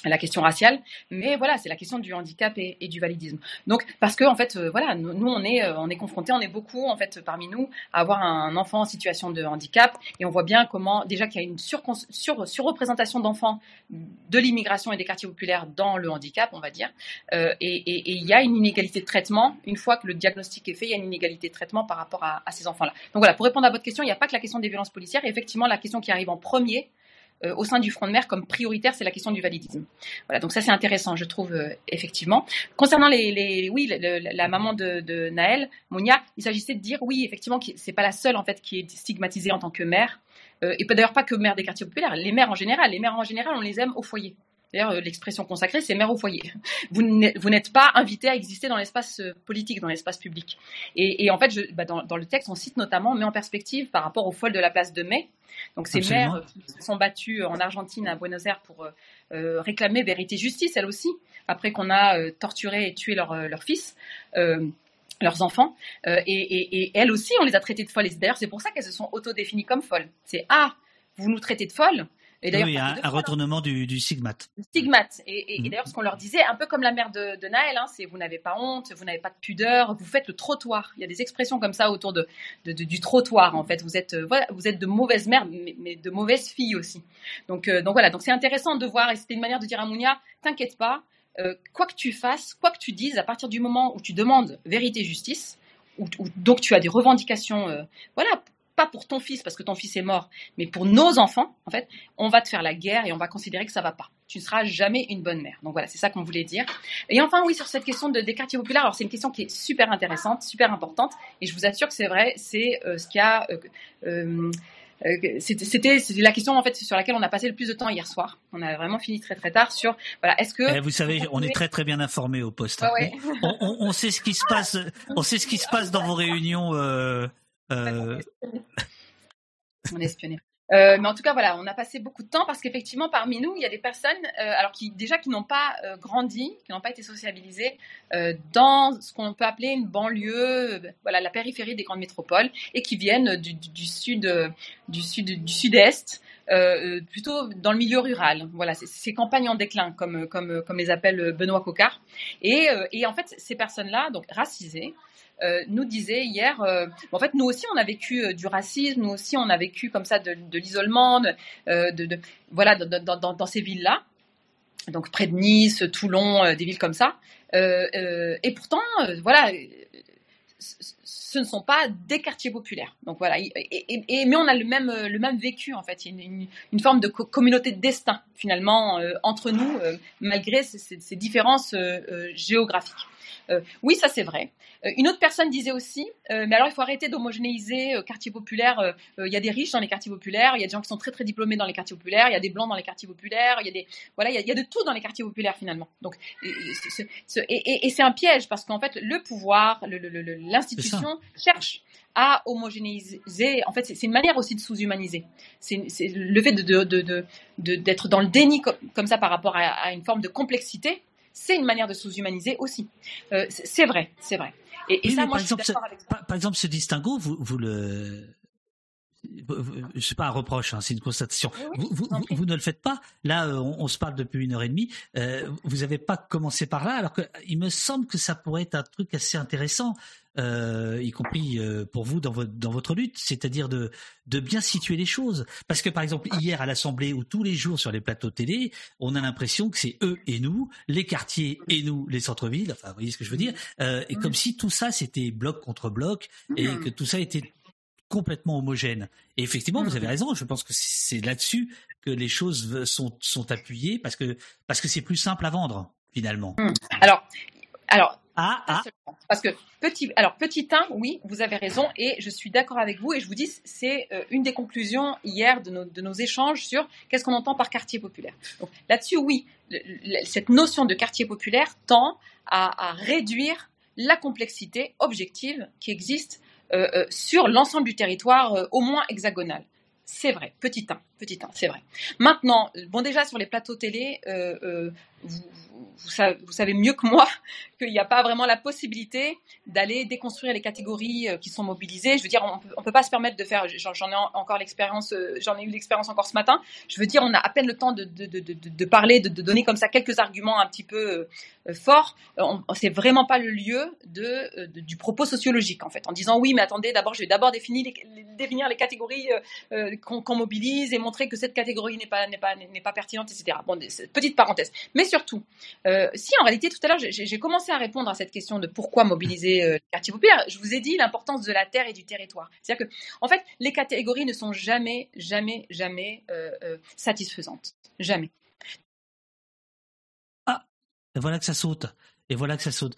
la question raciale, mais voilà, c'est la question du handicap et, du validisme. Donc, parce que en fait, euh, voilà, nous, on est, euh, on est confrontés, on est beaucoup en fait parmi nous à avoir un enfant en situation de handicap, et on voit bien comment déjà qu'il y a une sur, sur, surreprésentation d'enfants de l'immigration et des quartiers populaires dans le handicap, on va dire, euh, et, il y a une inégalité de traitement une fois que le diagnostic est fait, il y a une inégalité de traitement par rapport à, à ces enfants-là. Donc voilà, pour répondre à votre question, il n'y a pas que la question des violences policières, et effectivement, la question qui arrive en premier euh, au sein du front de mer comme prioritaire, c'est la question du validisme. Voilà, donc ça c'est intéressant, je trouve euh, effectivement. Concernant les, oui, la maman de, Naël, Monia, il s'agissait de dire oui, effectivement, c'est pas la seule en fait qui est stigmatisée en tant que mère, euh, et d'ailleurs pas que mère des quartiers populaires, les mères en général, les mères en général, on les aime au foyer. D'ailleurs, euh, l'expression consacrée, c'est mère au foyer. Vous n'êtes pas invité à exister dans l'espace euh, politique, dans l'espace public. Et, en fait, je, bah, dans, le texte, on cite notamment, met en perspective par rapport aux folles de la place de Mai. Donc ces mères euh, qui se sont battues en Argentine, à Buenos Aires, pour réclamer vérité, justice, elles aussi, après qu'on a torturé et tué leur, leur fils. leurs enfants et, et, elles aussi on les a traitées de folles et d'ailleurs c'est pour ça qu'elles se sont auto-définies comme folles c'est ah vous nous traitez de folles et d'ailleurs, oui, un, un retournement du, du stigmate. Stigmate. Et, et, mm. d'ailleurs, ce qu'on leur disait, un peu comme la mère de, de Naël, hein, c'est vous n'avez pas honte, vous n'avez pas de pudeur, vous faites le trottoir. Il y a des expressions comme ça autour de, de, du trottoir, en fait. Vous êtes, euh, voilà, vous êtes de mauvaises mères, mais, mais de mauvaises filles aussi. Donc, euh, donc voilà. Donc c'est intéressant de voir, et c'était une manière de dire à Mounia, t'inquiète pas, euh, quoi que tu fasses, quoi que tu dises, à partir du moment où tu demandes vérité, justice, ou, donc tu as des revendications, euh, voilà, pas pour ton fils parce que ton fils est mort, mais pour nos enfants, en fait, on va te faire la guerre et on va considérer que ça va pas. Tu ne seras jamais une bonne mère. Donc voilà, c'est ça qu'on voulait dire. Et enfin, oui, sur cette question de, des quartiers populaires, alors c'est une question qui est super intéressante, super importante, et je vous assure que c'est vrai, c'est euh, ce qu'il y a. Euh, euh, c'était la question en fait sur laquelle on a passé le plus de temps hier soir. On a vraiment fini très très tard sur voilà est-ce que eh, vous savez on est très très bien informé au poste. Hein. on, on, on, sait ce qui se passe on sait ce qui se passe dans vos réunions euh, euh, on est espionné. Euh, mais en tout cas, voilà, on a passé beaucoup de temps parce qu'effectivement, parmi nous, il y a des personnes, euh, alors qui déjà qui n'ont pas grandi, qui n'ont pas été sociabilisées dans ce qu'on peut appeler une banlieue, voilà, la périphérie des grandes métropoles, et qui viennent du, sud, du sud, du sud-est, plutôt dans le milieu rural. Voilà, ces campagnes en déclin, comme comme comme les appelle Benoît Cocard. Et, et en fait, ces personnes-là, donc racisées, euh, nous disait hier, euh, en fait, nous aussi, on a vécu euh, du racisme, nous aussi, on a vécu comme ça de, l'isolement, de, voilà, dans, ces villes-là, donc près de Nice, Toulon, des villes comme ça. et pourtant, voilà, ce ne sont pas des quartiers populaires. Donc voilà, mais on a le même, le même vécu en fait. Une, forme de communauté de destin finalement entre nous, malgré ces différences géographiques. Euh, oui, ça c'est vrai. Euh, une autre personne disait aussi, euh, mais alors il faut arrêter d'homogénéiser quartier populaire. Il y a des riches dans les quartiers populaires, il y a des gens qui sont très très diplômés dans les quartiers populaires, il y a des blancs dans les quartiers populaires, il y a des voilà, il y a, il y a de tout dans les quartiers populaires finalement. Donc et, et, ce- ce- et- et- et c'est un piège parce qu'en fait le pouvoir, l'institution cherche à homogénéiser. En fait, c'est une manière aussi de sous-humaniser. C'est le fait de de- de- de- de- d'être dans le déni co- comme ça par rapport à, à une forme de complexité. C'est une manière de sous-humaniser aussi. Euh, c'est vrai, c'est vrai. Et, et Oui, ça, moi, par je suis exemple, ce, avec ça. par, par exemple, ce distinguo, vous, vous le, c'est pas un reproche, hein, c'est une constatation. vous, vous, vous- vous ne le faites pas. Là, euh, on, on se parle depuis une heure et demie. Euh, vous n'avez pas commencé par là, alors que il me semble que ça pourrait être un truc assez intéressant, euh, y compris euh, pour vous dans votre dans votre lutte, c'est-à-dire de de bien situer les choses. Parce que par exemple hier à l'Assemblée ou tous les jours sur les plateaux télé, on a l'impression que c'est eux et nous, les quartiers et nous, les centres-villes. Enfin, vous voyez ce que je veux dire euh, Et comme si tout ça c'était bloc contre bloc et que tout ça était complètement homogène. Et effectivement, vous avez raison. Je pense que c'est là-dessus que les choses sont, sont appuyées parce que parce que c'est plus simple à vendre finalement. Alors, alors. Ah, ah. Parce que petit, alors petit 1, oui, vous avez raison, et je suis d'accord avec vous, et je vous dis, c'est euh, une des conclusions hier de nos, échanges sur qu'est-ce qu'on entend par quartier populaire. Là-dessus, oui, cette notion de quartier populaire tend à, réduire la complexité objective qui existe euh, euh, sur l'ensemble du territoire, au moins hexagonal. C'est vrai, petit 1, petit 1, c'est vrai. Maintenant, bon déjà sur les plateaux télé, euh, euh, vous, savez, mieux que moi qu'il n'y a pas vraiment la possibilité d'aller déconstruire les catégories euh, qui sont mobilisées. Je veux dire, on on peut pas se permettre de faire. J'en ai en- encore l'expérience, j'en ai eu l'expérience encore ce matin. Je veux dire, on a à peine le temps de, parler, de, donner comme ça quelques arguments un petit peu euh, forts. C'est vraiment pas le lieu de, du propos sociologique en fait, en disant oui, mais attendez, d'abord, je vais d'abord définir les, définir les catégories qu'on mobilise et que cette catégorie n'est pas n'est pas n'est pas pertinente, etc. Bon, petite parenthèse. Mais surtout, euh, si en réalité tout à l'heure j'ai commencé à répondre à cette question de pourquoi mobiliser euh, les quartiers populaires, je vous ai dit l'importance de la terre et du territoire. C'est-à-dire que en fait les catégories ne sont jamais jamais jamais euh, euh, satisfaisantes, jamais. Et voilà que ça saute. Et voilà que ça saute.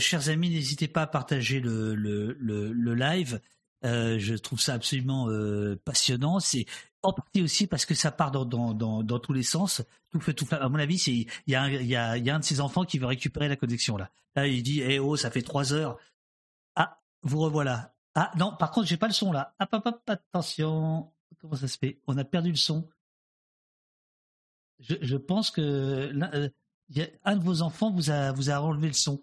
Chers amis, n'hésitez pas à partager le, le, le live. Euh, je trouve ça absolument euh, passionnant. C'est en partie aussi parce que ça part dans, dans, dans, tous les sens. Tout fait, tout. À mon avis, il y a, y, a, y a un de ses enfants qui veut récupérer la connexion là. Là, il dit Eh oh, ça fait trois heures. Ah, vous revoilà. Ah non, par contre, j'ai pas le son là. Hop, hop, hop, attention. Comment ça se fait? On a perdu le son. Je, je pense que euh, un de vos enfants vous a, vous a enlevé le son.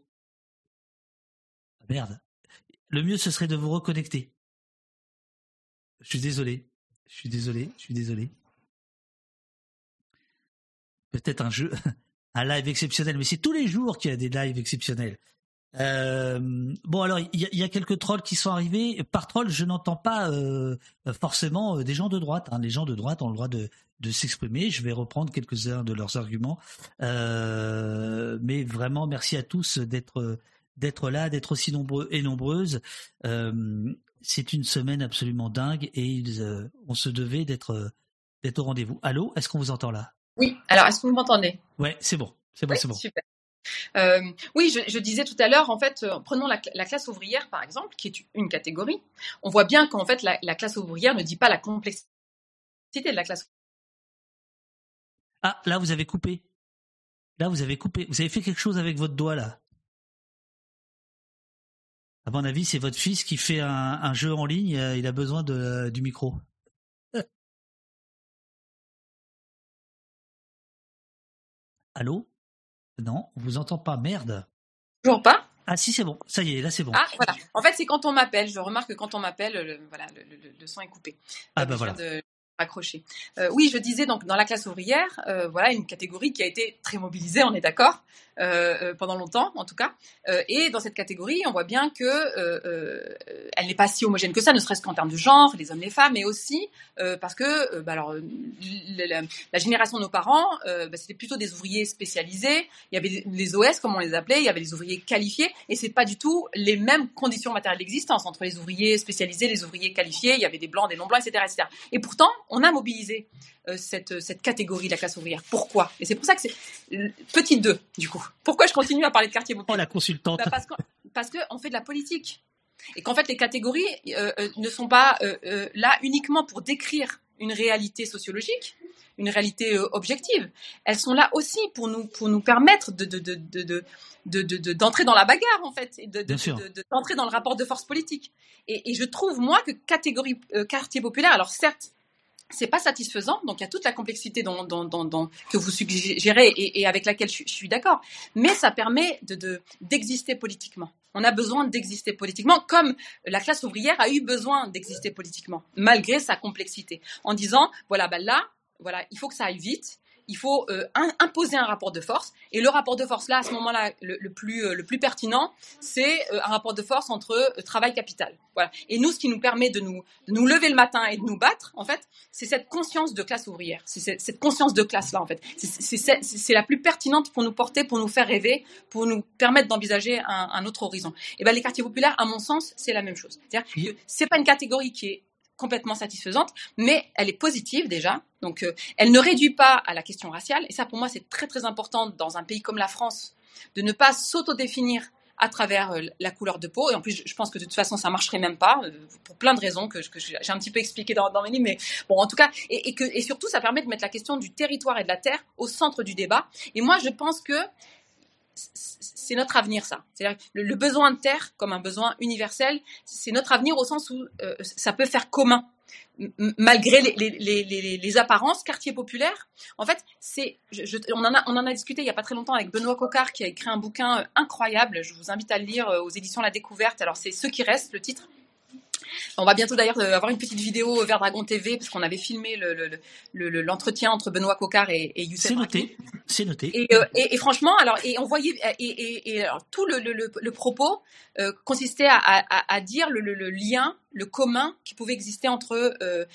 Ah, merde. Le mieux, ce serait de vous reconnecter. Je suis désolé. Je suis désolé. Je suis désolé. Peut-être un jeu, un live exceptionnel, mais c'est tous les jours qu'il y a des lives exceptionnels. Euh, bon alors il y, a- quelques trolls qui sont arrivés. Par troll, je n'entends pas euh, forcément euh, des gens de droite. hein. Les gens de droite ont le droit de, s'exprimer. Je vais reprendre quelques-uns de leurs arguments. Mais vraiment, merci à tous d'être d'être là, d'être aussi nombreux et nombreuses. Euh, c'est une semaine absolument dingue et ils, euh, on se devait d'être d'être au rendez-vous. Allô, est-ce qu'on vous entend là? Oui. Alors est-ce que vous m'entendez? Ouais, c'est bon, c'est bon, Oui, c'est bon. Super. Euh, oui, je, je disais tout à l'heure, en fait, euh, prenons la, la classe ouvrière, par exemple, qui est une catégorie. On voit bien qu'en fait, la, la classe ouvrière ne dit pas la complexité de la classe Ah, là vous avez coupé. Là vous avez coupé. Vous avez fait quelque chose avec votre doigt là. À mon avis, c'est votre fils qui fait un, un jeu en ligne. euh, Il a besoin de, du micro. Allô? Non, on vous entend pas. Merde. Toujours pas? Ah si, c'est bon. Ça y est, là c'est bon. Ah, voilà. En fait, c'est quand on m'appelle. Je remarque que quand on m'appelle, le, voilà, le, le- le son est coupé. Ah Euh, bah voilà. de raccrocher. Euh, oui, je disais donc dans la classe ouvrière, euh, voilà une catégorie qui a été très mobilisée, on est d'accord, euh, euh, pendant longtemps en tout cas. Euh, et dans cette catégorie, on voit bien que elle n'est pas si homogène que ça, ne serait-ce qu'en termes de genre, les hommes, les femmes, mais aussi parce que bah, alors la, génération de nos parents, bah, c'était plutôt des ouvriers spécialisés. Il y avait les OS comme on les appelait, il y avait les ouvriers qualifiés, et c'est pas du tout les mêmes conditions matérielles d'existence entre les ouvriers spécialisés, les ouvriers qualifiés. Il y avait des blancs, des non blancs, etc., etc. Et pourtant, on a mobilisé euh, cette, cette catégorie de la classe ouvrière. Pourquoi? Et c'est pour ça que c'est petit 2, du coup. pourquoi je continue à parler de quartier populaire Oh, la consultante. Bah, parce qu'on parce que on fait de la politique et qu'en fait les catégories euh, euh, ne sont pas euh, là uniquement pour décrire une réalité sociologique, une réalité objective. Elles sont là aussi pour nous pour nous permettre de de de de d'entrer dans la bagarre en fait et d'entrer dans le rapport de force politique. Et, et je trouve moi que catégorie euh, quartier populaire, alors certes c'est pas satisfaisant, donc il y a toute la complexité que vous suggérez et, avec laquelle je, suis- d'accord. Mais ça permet de, de- d'exister politiquement. On a besoin d'exister politiquement, comme la classe ouvrière a eu besoin d'exister politiquement, malgré sa complexité, en disant voilà, bah là, voilà, il faut que ça aille vite. Il faut euh, un- imposer un rapport de force. Et le rapport de force, là, à ce moment-là, le, le plus, euh, le plus pertinent, c'est euh, un rapport de force entre travail-capital. Voilà. Et nous, ce qui nous permet de nous, de nous lever le matin et de nous battre, en fait, c'est cette conscience de classe ouvrière. C'est cette, cette conscience de classe-là, en fait. C'est- la plus pertinente pour nous porter, pour nous faire rêver, pour nous permettre d'envisager un, un autre horizon. Et ben, les quartiers populaires, à mon sens, c'est la même chose. C'est-à-dire que c'est pas une catégorie qui est complètement satisfaisante, mais elle est positive déjà. Donc, euh, elle ne réduit pas à la question raciale. Et ça, pour moi, c'est très très important dans un pays comme la France de ne pas s'autodéfinir à travers euh, la couleur de peau. Et en plus, je- pense que de toute façon, ça marcherait même pas, euh, pour plein de raisons que, j'ai un petit peu expliquées dans, mes livres. Mais bon, en tout cas, et que, et surtout, ça permet de mettre la question du territoire et de la terre au centre du débat. Et moi, je pense que c'est notre avenir, ça. C'est-à-dire le, besoin de terre comme un besoin universel, c'est notre avenir au sens où euh, ça peut faire commun. Malgré les, apparences, quartier populaire, en fait, c'est, on, en a, on en a discuté il n'y a pas très longtemps avec Benoît Cocard qui a écrit un bouquin euh, incroyable. Je vous invite à le lire euh, aux éditions La Découverte. Alors, c'est Ceux qui restent, le titre. On va bientôt d'ailleurs euh, avoir une petite vidéo vers Dragon TV parce qu'on avait filmé le- le- le- le- l'entretien entre Benoît Cocard et, et Youssef C'est noté. C'est noté. Et, euh, et- et franchement, alors, et on voyait, et, alors, tout le, propos euh, consistait à, à- à dire le lien, le commun qui pouvait exister entre euh,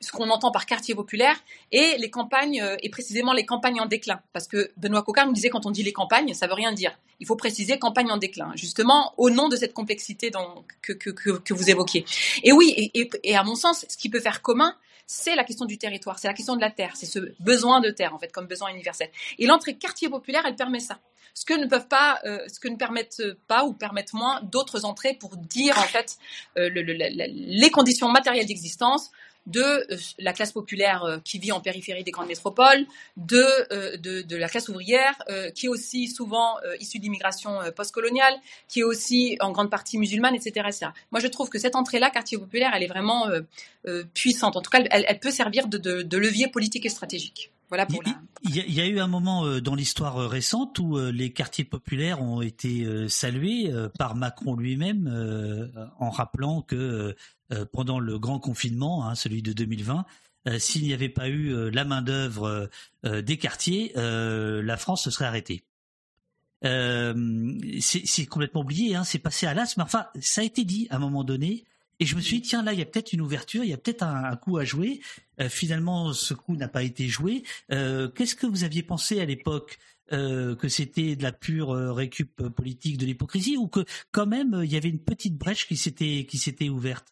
ce qu'on entend par quartier populaire et les campagnes, euh, et précisément les campagnes en déclin. Parce que Benoît Cocard nous disait quand on dit les campagnes, ça veut rien dire. Il faut préciser campagne en déclin, justement au nom de cette complexité que, que, que, vous évoquiez. Et oui, et- et à mon sens, ce qui peut faire commun, c'est la question du territoire, c'est la question de la terre, c'est ce besoin de terre en fait comme besoin universel. Et l'entrée quartier populaire, elle permet ça. Ce que ne peuvent pas, euh, ce que ne permettent pas ou permettent moins d'autres entrées pour dire en fait euh, les conditions matérielles d'existence de euh, la classe populaire euh, qui vit en périphérie des grandes métropoles, de, euh, de, la classe ouvrière qui est aussi souvent issue d'immigration postcoloniale, qui est aussi en grande partie musulmane, etc.. Moi, je trouve que cette entrée-là, quartier populaire, elle est vraiment puissante. En tout cas, elle, elle peut servir de, de levier politique et stratégique. Voilà pour la. Il y, a, il y a eu un moment euh, dans l'histoire euh, récente où euh, les quartiers populaires ont été salués par Macron lui-même en rappelant que pendant le grand confinement, hein, celui de 2020, euh, s'il n'y avait pas eu euh, la main d'œuvre euh, des quartiers, la France se serait arrêtée. C'est c'est complètement oublié, hein, c'est passé à l'as, mais enfin, ça a été dit à un moment donné. Et je me suis dit, tiens, là, il y a peut-être une ouverture, il y a peut-être un, un coup à jouer. Euh, finalement, ce coup n'a pas été joué. Euh, Qu'est-ce que vous aviez pensé à l'époque euh, que c'était de la pure récup politique, de l'hypocrisie, ou que quand même il y avait une petite brèche qui s'était qui s'était ouverte?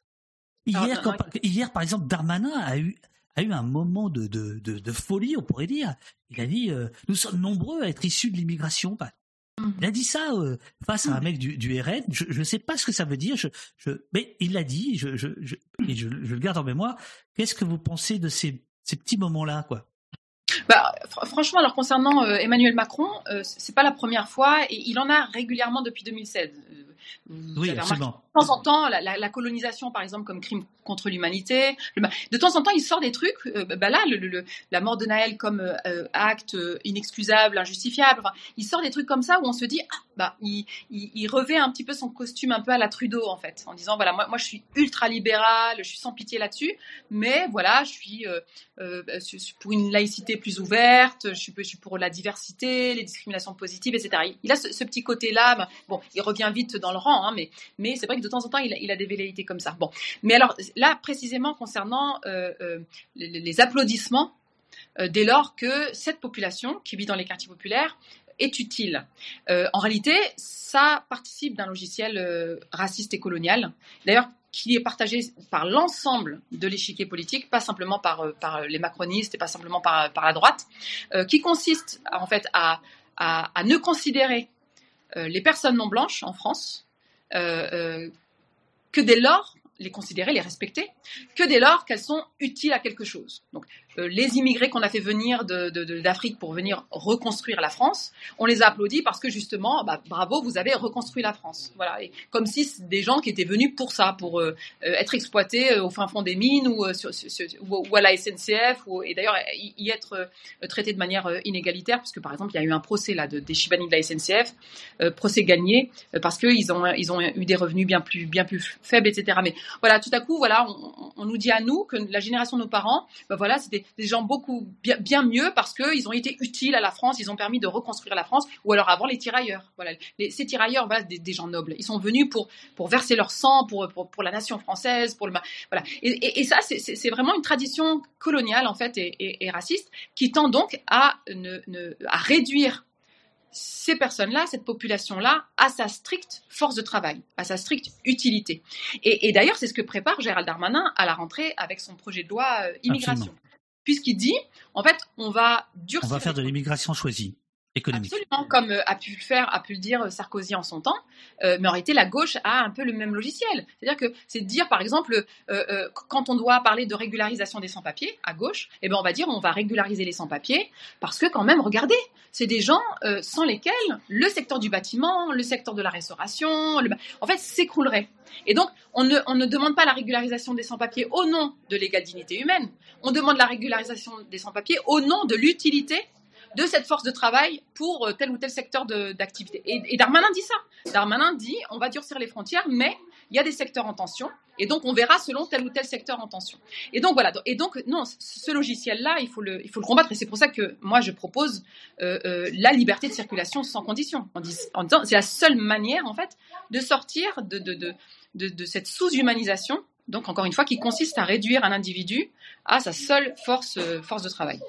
Hier, Alors, quand- non, hier, par exemple, Darmanin a eu a eu un moment de de, de, de folie, on pourrait dire. Il a dit, euh, nous sommes nombreux à être issus de l'immigration. Bah, il a dit ça euh, face à un mec du, du RN. Je ne sais pas ce que ça veut dire, je, je, mais il l'a dit, je, je, je, et je, je le garde en mémoire. Qu'est-ce que vous pensez de ces, ces petits moments-là, quoi? Bah, fr- franchement, alors concernant euh, Emmanuel Macron, euh, c'est pas la première fois et il en a régulièrement depuis 2016. Vous Oui, avez remarqué, absolument. De temps en temps, la, la- la colonisation, par exemple, comme crime contre l'humanité. De temps en temps, il sort des trucs. euh, bah là, le- le- le- la mort de Naël comme euh, euh, acte inexcusable, injustifiable. Enfin, il sort des trucs comme ça où on se dit, ah, bah, il, revêt un petit peu son costume un peu à la Trudeau, en fait, en disant, voilà, moi, je suis ultra libéral, je suis sans pitié là-dessus, mais voilà, je suis euh, euh, pour une laïcité plus ouverte, je suis, pour la diversité, les discriminations positives, etc. Il- a ce, petit côté-là. ben, Bon, il revient vite dans le rang, hein, mais, c'est vrai que de temps en temps, il a, des velléités comme ça. Bon, mais alors là, précisément concernant euh, les, applaudissements, dès lors que cette population qui vit dans les quartiers populaires est utile. Euh, en réalité, ça participe d'un logiciel euh, raciste et colonial. D'ailleurs, qui est partagé par l'ensemble de l'échiquier politique, pas simplement par, euh, les macronistes et pas simplement par, la droite, qui consiste en fait à, ne considérer les personnes non blanches en France que dès lors les considérer, les respecter, que dès lors qu'elles sont utiles à quelque chose. Donc, euh, les immigrés qu'on a fait venir d'Afrique pour venir reconstruire la France, on les a applaudis parce que justement, bah, bravo, vous avez reconstruit la France. Voilà, et comme si des gens qui étaient venus pour ça, pour euh, être exploités au fin fond des mines ou, euh, sur, ou, à la SNCF, et d'ailleurs y, être traités de manière inégalitaire, puisque par exemple, il y a eu un procès là de, des Chibani de la SNCF, procès gagné parce qu'ils ont, ils ont eu des revenus bien plus, bien plus faibles, etc. Mais voilà, tout à coup, voilà, on, nous dit à nous que la génération de nos parents, ben voilà, c'était des gens beaucoup bien, mieux parce qu'ils ont été utiles à la France, ils ont permis de reconstruire la France, ou alors avant les tirailleurs. Voilà, les, ces tirailleurs, voilà, des, des, gens nobles, ils sont venus pour pour verser leur sang pour pour, la nation française, pour le voilà. Et, ça, c'est vraiment une tradition coloniale en fait et, raciste qui tend donc à ne à réduire ces personnes-là, cette population-là, à sa stricte force de travail, à sa stricte utilité. Et, et d'ailleurs, c'est ce que prépare Gérald Darmanin à la rentrée avec son projet de loi euh, immigration. Puisqu'il dit, en fait, on va durcir. On va faire de l'immigration choisie. Absolument, comme euh, a pu le faire, a pu le dire Sarkozy en son temps, euh, mais en réalité la gauche a un peu le même logiciel. C'est-à-dire que c'est de dire, par exemple, euh, euh, quand on doit parler de régularisation des sans-papiers à gauche, eh ben on va dire on va régulariser les sans-papiers parce que quand même, regardez, c'est des gens euh, sans lesquels le secteur du bâtiment, le secteur de la restauration, en fait, s'écroulerait. Et donc, on ne, on ne demande pas la régularisation des sans-papiers au nom de l'égale dignité humaine. On demande la régularisation des sans-papiers au nom de l'utilité de cette force de travail pour tel ou tel secteur d'activité. Et, Darmanin dit ça. Darmanin dit on va durcir les frontières, mais il y a des secteurs en tension, et donc on verra selon tel ou tel secteur en tension. Et donc voilà. Et donc non, ce logiciel-là, il faut le, il faut le combattre. Et c'est pour ça que moi je propose euh, euh, la liberté de circulation sans condition, en, dis, en disant c'est la seule manière en fait de sortir de, de, de, de, de cette sous-humanisation. Donc encore une fois, qui consiste à réduire un individu à sa seule force, euh, force de travail.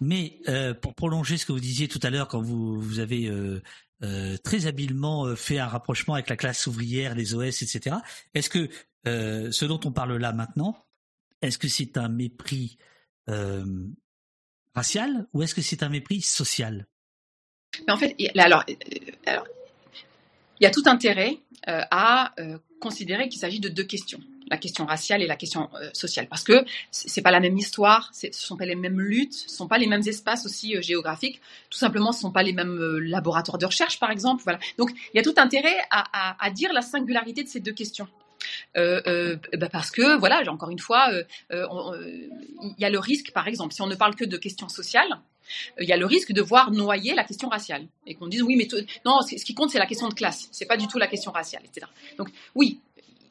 Mais euh, pour prolonger ce que vous disiez tout à l'heure, quand vous, avez euh, euh, très habilement fait un rapprochement avec la classe ouvrière, les OS, etc., est-ce que ce dont on parle là maintenant, est-ce que c'est un mépris racial ou est-ce que c'est un mépris social? En fait, alors, il y a tout intérêt à considérer qu'il s'agit de deux questions la question raciale et la question euh, sociale parce que c'est pas la même histoire, ce sont pas les mêmes luttes, ce sont pas les mêmes espaces aussi euh, géographiques, tout simplement ce sont pas les mêmes euh, laboratoires de recherche par exemple. Donc il y a tout intérêt à, dire la singularité de ces deux questions. Bah parce que voilà, encore une fois, il y a le risque, par exemple, si on ne parle que de questions sociales, il y a le risque de voir noyer la question raciale et qu'on dise oui, mais non, ce qui compte c'est la question de classe, c'est pas du tout la question raciale, etc. Donc oui,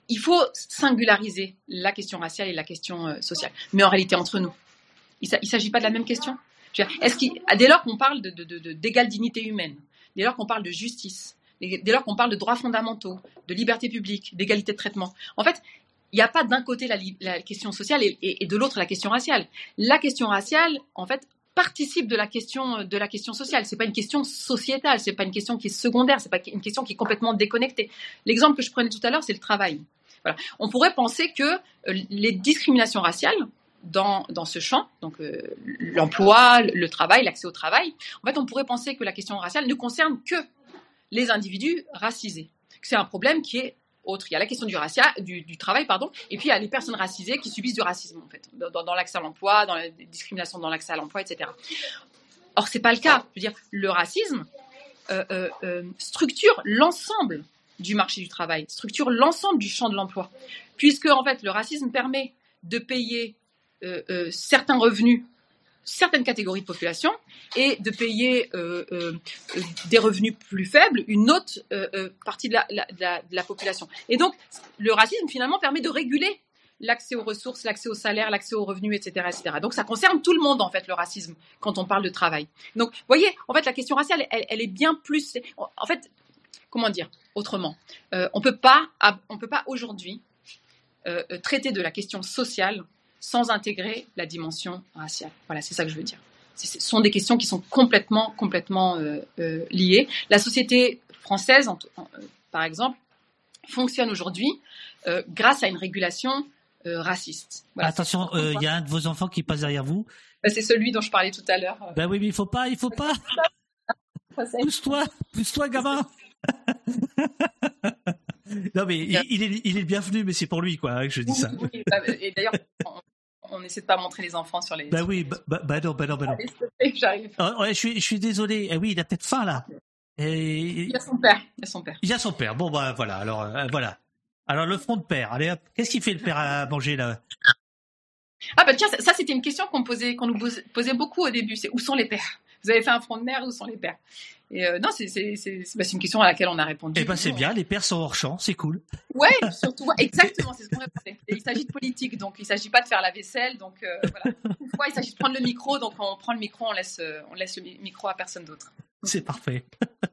il faut singulariser la question raciale et la question euh, sociale. Mais en réalité, entre nous, il ne s'agit pas de la même question. Est-ce qu'il, dès lors qu'on parle d'égale dignité humaine, dès lors qu'on parle de justice, dès lors qu'on parle de droits fondamentaux, de liberté publique, d'égalité de traitement, en fait, il n'y a pas d'un côté la, question sociale et de l'autre la question raciale. La question raciale, en fait, participe de la question de la question sociale. C'est pas une question sociétale, c'est pas une question qui est secondaire, c'est pas une question qui est complètement déconnectée. L'exemple que je prenais tout à l'heure, c'est le travail. Voilà. On pourrait penser que euh, les discriminations raciales dans, dans ce champ, donc euh, l'emploi, le travail, l'accès au travail, en fait, on pourrait penser que la question raciale ne concerne que les individus racisés. C'est un problème qui est autre. Il y a la question du, racia, du, travail, pardon, et puis il y a les personnes racisées qui subissent du racisme, en fait, dans, l'accès à l'emploi, dans la discrimination dans l'accès à l'emploi, etc. Or, c'est pas le cas. Dire, le racisme euh, euh, euh, structure l'ensemble du marché du travail, structure l'ensemble du champ de l'emploi, puisque en fait, le racisme permet de payer certains revenus certaines catégories de population et de payer euh, euh, des revenus plus faibles une autre euh, partie de la, population. Et donc, le racisme, finalement, permet de réguler l'accès aux ressources, l'accès aux salaires, l'accès aux revenus, etc., etc. Donc, ça concerne tout le monde, en fait, le racisme, quand on parle de travail. Donc, vous voyez, en fait, la question raciale, elle, est bien plus... En fait, comment dire autrement On peut pas, peut pas aujourd'hui traiter de la question sociale sans intégrer la dimension raciale. Voilà, c'est ça que je veux dire. Ce sont des questions qui sont complètement, complètement euh, euh, liées. La société française, en, en, euh, par exemple, fonctionne aujourd'hui euh, grâce à une régulation raciste. Voilà, Attention, il y a un de vos enfants qui passe derrière vous. Ben, c'est celui dont je parlais tout à l'heure. Ben oui, mais il faut pas, il faut pas. Pousse-toi, pousse-toi, gamin. non mais il, il est, il est bienvenu, mais c'est pour lui quoi hein, que je dis ça. Oui, bah, Et d'ailleurs, on, essaie de pas montrer les enfants sur les. Bah oui, bah, non, bah non, bah non. Allez, J'arrive. Ah, ouais, je suis, je suis désolé. Eh oui, il a peut-être faim là. Et... Il y a son père. Il y a son père. Il y a son père. Bon bah voilà. Alors euh, voilà. Alors le front de père. Allez hop. Qu'est-ce qu'il fait le père à manger là? Ah bah tiens, ça, ça, c'était une question qu'on posait, qu'on nous posait beaucoup au début. C'est où sont les pères? Vous avez fait un front de mère, où sont les pères? Et euh, non, c'est bah, c'est une question à laquelle on a répondu. Eh ben c'est bien. Les pères sont hors champ. C'est cool. Ouais, surtout, exactement, c'est ce qu'on répondait. Et il s'agit de politique, donc il s'agit pas de faire la vaisselle, donc euh, voilà. Une fois, il s'agit de prendre le micro, donc on prend le micro, on laisse, euh, on laisse le mi- micro à personne d'autre. C'est parfait.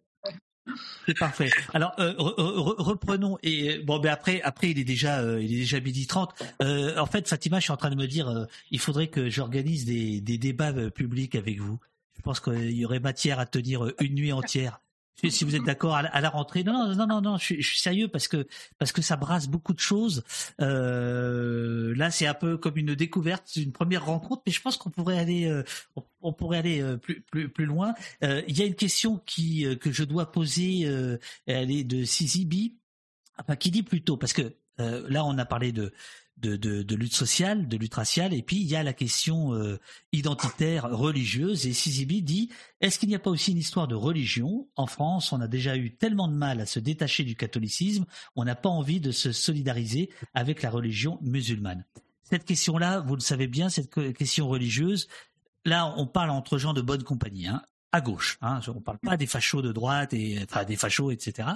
C'est parfait. Alors euh, re- re- reprenons et bon ben après après il est déjà euh, il est déjà midi 30. Euh, en fait Fatima je suis en train de me dire il faudrait que j'organise des, des débats publics avec vous. Je pense qu'il y aurait matière à tenir euh, une nuit entière. Si vous êtes d'accord à, la- rentrée. Non non non non non je suis, sérieux parce que parce que ça brasse beaucoup de choses. Euh, là c'est un peu comme une découverte, une première rencontre mais je pense qu'on pourrait aller euh, on, pourrait aller plus plus plus loin. Il y a une question qui que je dois poser. elle est de Sizibi, enfin qui dit plutôt parce que là on a parlé de de, lutte sociale, de lutte raciale, et puis il y a la question euh, identitaire religieuse. Et Sizibi dit est-ce qu'il n'y a pas aussi une histoire de religion? En France, on a déjà eu tellement de mal à se détacher du catholicisme, on n'a pas envie de se solidariser avec la religion musulmane. Cette question-là, vous le savez bien, cette que- question religieuse, là, on parle entre gens de bonne compagnie, hein, à gauche. Hein, on parle pas des fachos de droite et enfin des fachos, etc.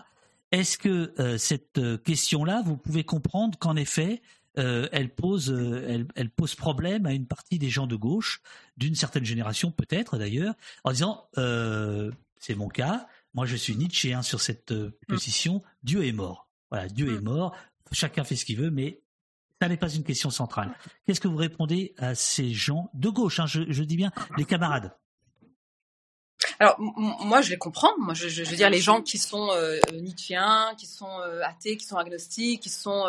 Est-ce que euh, cette euh, question-là, vous pouvez comprendre qu'en effet, euh, elle pose, euh, elle, elle pose problème à une partie des gens de gauche, d'une certaine génération peut-être d'ailleurs, en disant, euh, c'est mon cas, moi je suis Nietzschéen sur cette euh, position, Dieu est mort. Voilà, Dieu est mort, chacun fait ce qu'il veut, mais ça n'est pas une question centrale. Qu'est-ce que vous répondez à ces gens de gauche hein, je, je dis bien les camarades? Alors moi je les comprends. Moi je, je- je veux dire les gens qui sont euh, nietzschéens, qui sont euh, athées, qui sont agnostiques, qui sont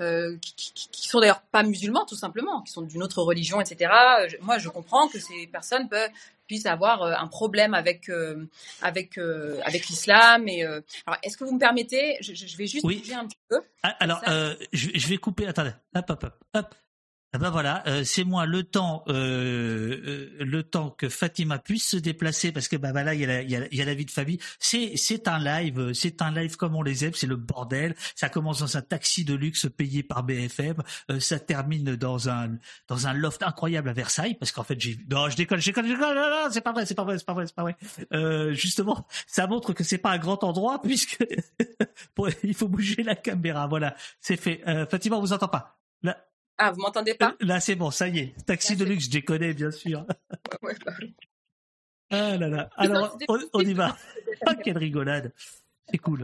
euh, qui, qui- sont d'ailleurs pas musulmans tout simplement, qui sont d'une autre religion, etc. Je- moi je comprends que ces personnes peuvent puissent avoir euh, un problème avec euh, avec euh, avec l'islam. Et euh, alors est-ce que vous me permettez, je, je- vais juste Oui. bouger un petit peu. Ah, alors, euh, je, je vais couper. Attendez, hop, hop, hop, hop. Ah ben voilà, euh, c'est moi le temps, euh, euh, le temps que Fatima puisse se déplacer parce que bah, bah là il y, a la, il, y a, il y a la vie de famille. C'est c'est un live, euh, c'est un live comme on les aime, c'est le bordel. Ça commence dans un taxi de luxe payé par BFM, euh, ça termine dans un dans un loft incroyable à Versailles parce qu'en fait j'ai non je déconne, je déconne, je déconne, non, non, c'est pas vrai, c'est pas vrai, c'est pas vrai, c'est pas vrai. Euh, justement, ça montre que c'est pas un grand endroit puisque il faut bouger la caméra. Voilà, c'est fait. Fatima, on vous entend pas. Là, Ah vous m'entendez pas? Là, c'est bon, ça y est. Taxi de luxe, je connais, bien sûr. Ouais. Ah là là. Alors, on, on y va. Ah, quelle rigolade. C'est cool.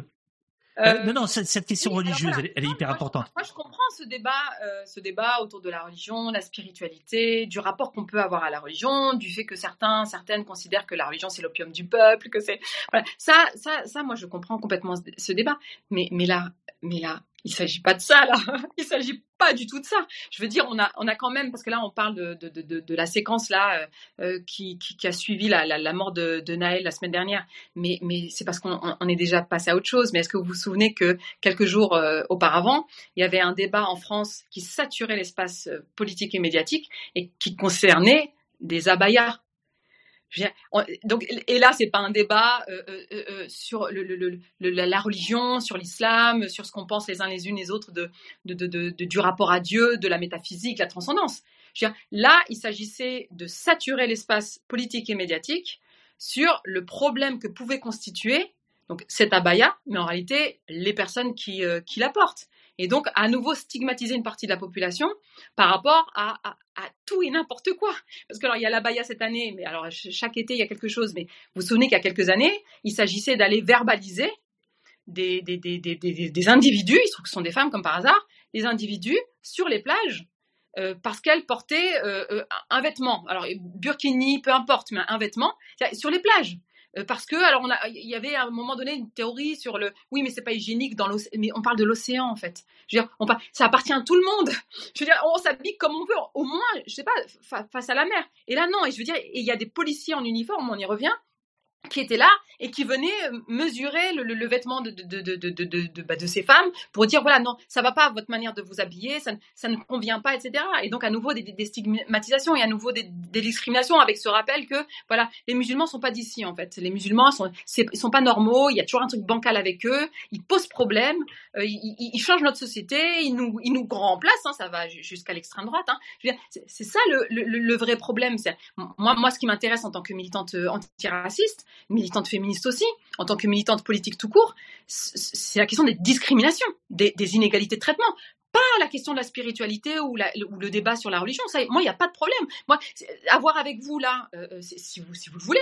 Euh, Euh, non, non, cette, cette question oui, religieuse, voilà. elle, est- elle est hyper importante. Moi, je comprends ce débat, euh, ce débat autour de la religion, la spiritualité, du rapport qu'on peut avoir à la religion, du fait que certains, certaines considèrent que la religion c'est l'opium du peuple, que c'est voilà. ça, ça, ça, moi, je comprends complètement ce, ce débat. Mais, mais là, mais là, il s'agit pas de ça là. Il s'agit pas du tout de ça. Je veux dire, on a, on a quand même parce que là, on parle de, de, de, la séquence là euh, euh, qui, qui, a suivi la, la, mort de, Naël la semaine dernière. Mais, mais c'est parce qu'on on- est déjà passé à autre chose. Mais est-ce que vous vous souvenez que quelques jours euh, auparavant, il y avait un débat en France qui saturait l'espace politique et médiatique et qui concernait des abayas? Donc, et là, c'est pas un débat euh, euh, euh, sur la, religion, sur l'islam, sur ce qu'on pense les uns les unes les autres de, du rapport à Dieu, de la métaphysique, la transcendance. Là, il s'agissait de saturer l'espace politique et médiatique sur le problème que pouvait constituer donc cet abaya, mais en réalité les personnes qui, qui la portent. Et donc à nouveau stigmatiser une partie de la population par rapport à, tout et n'importe quoi. Parce que alors il y a l'abaya cette année, mais alors ch- chaque été il y a quelque chose. Mais vous vous souvenez qu'il y a quelques années, il s'agissait d'aller verbaliser des, des, des, des, individus, il se trouve que ce sont des femmes comme par hasard, des individus sur les plages euh, parce qu'elles portaient euh, euh, un vêtement. Alors burkini, peu importe, mais un vêtement sur les plages. Euh, parce que alors on a il y avait à un moment donné une théorie sur le oui mais c'est pas hygiénique dans l'océan mais on parle de l'océan en fait. Je veux dire on par- ça appartient à tout le monde. Je veux dire on s'habille comme on peut. Au moins je sais pas fa- face à la mer. Et là non et je veux dire il y a des policiers en uniforme on y revient qui était là et qui venait euh, mesurer le, le, vêtement de, de, de, de, bah, de ces femmes pour dire voilà non ça va pas votre manière de vous habiller ça, ça ne convient pas etc et donc à nouveau des, des- stigmatisations et à nouveau des, discriminations avec ce rappel que voilà les musulmans sont pas d'ici en fait les musulmans sont sont pas normaux il y a toujours un truc bancal avec eux ils posent problème euh, ils, changent notre société ils nous ils nous remplacent hein, ça va ju- jusqu'à l'extrême droite hein. C'est ça le, le, vrai problème moi moi ce qui m'intéresse en tant que militante euh, antiraciste militante féministe aussi, en tant que militante politique tout court, c'est la question des discriminations, des, inégalités de traitement. Pas la question de la spiritualité ou, le débat sur la religion. Moi, il n'y a pas de problème. Moi, avoir avec vous là, euh, euh, si vous, le voulez,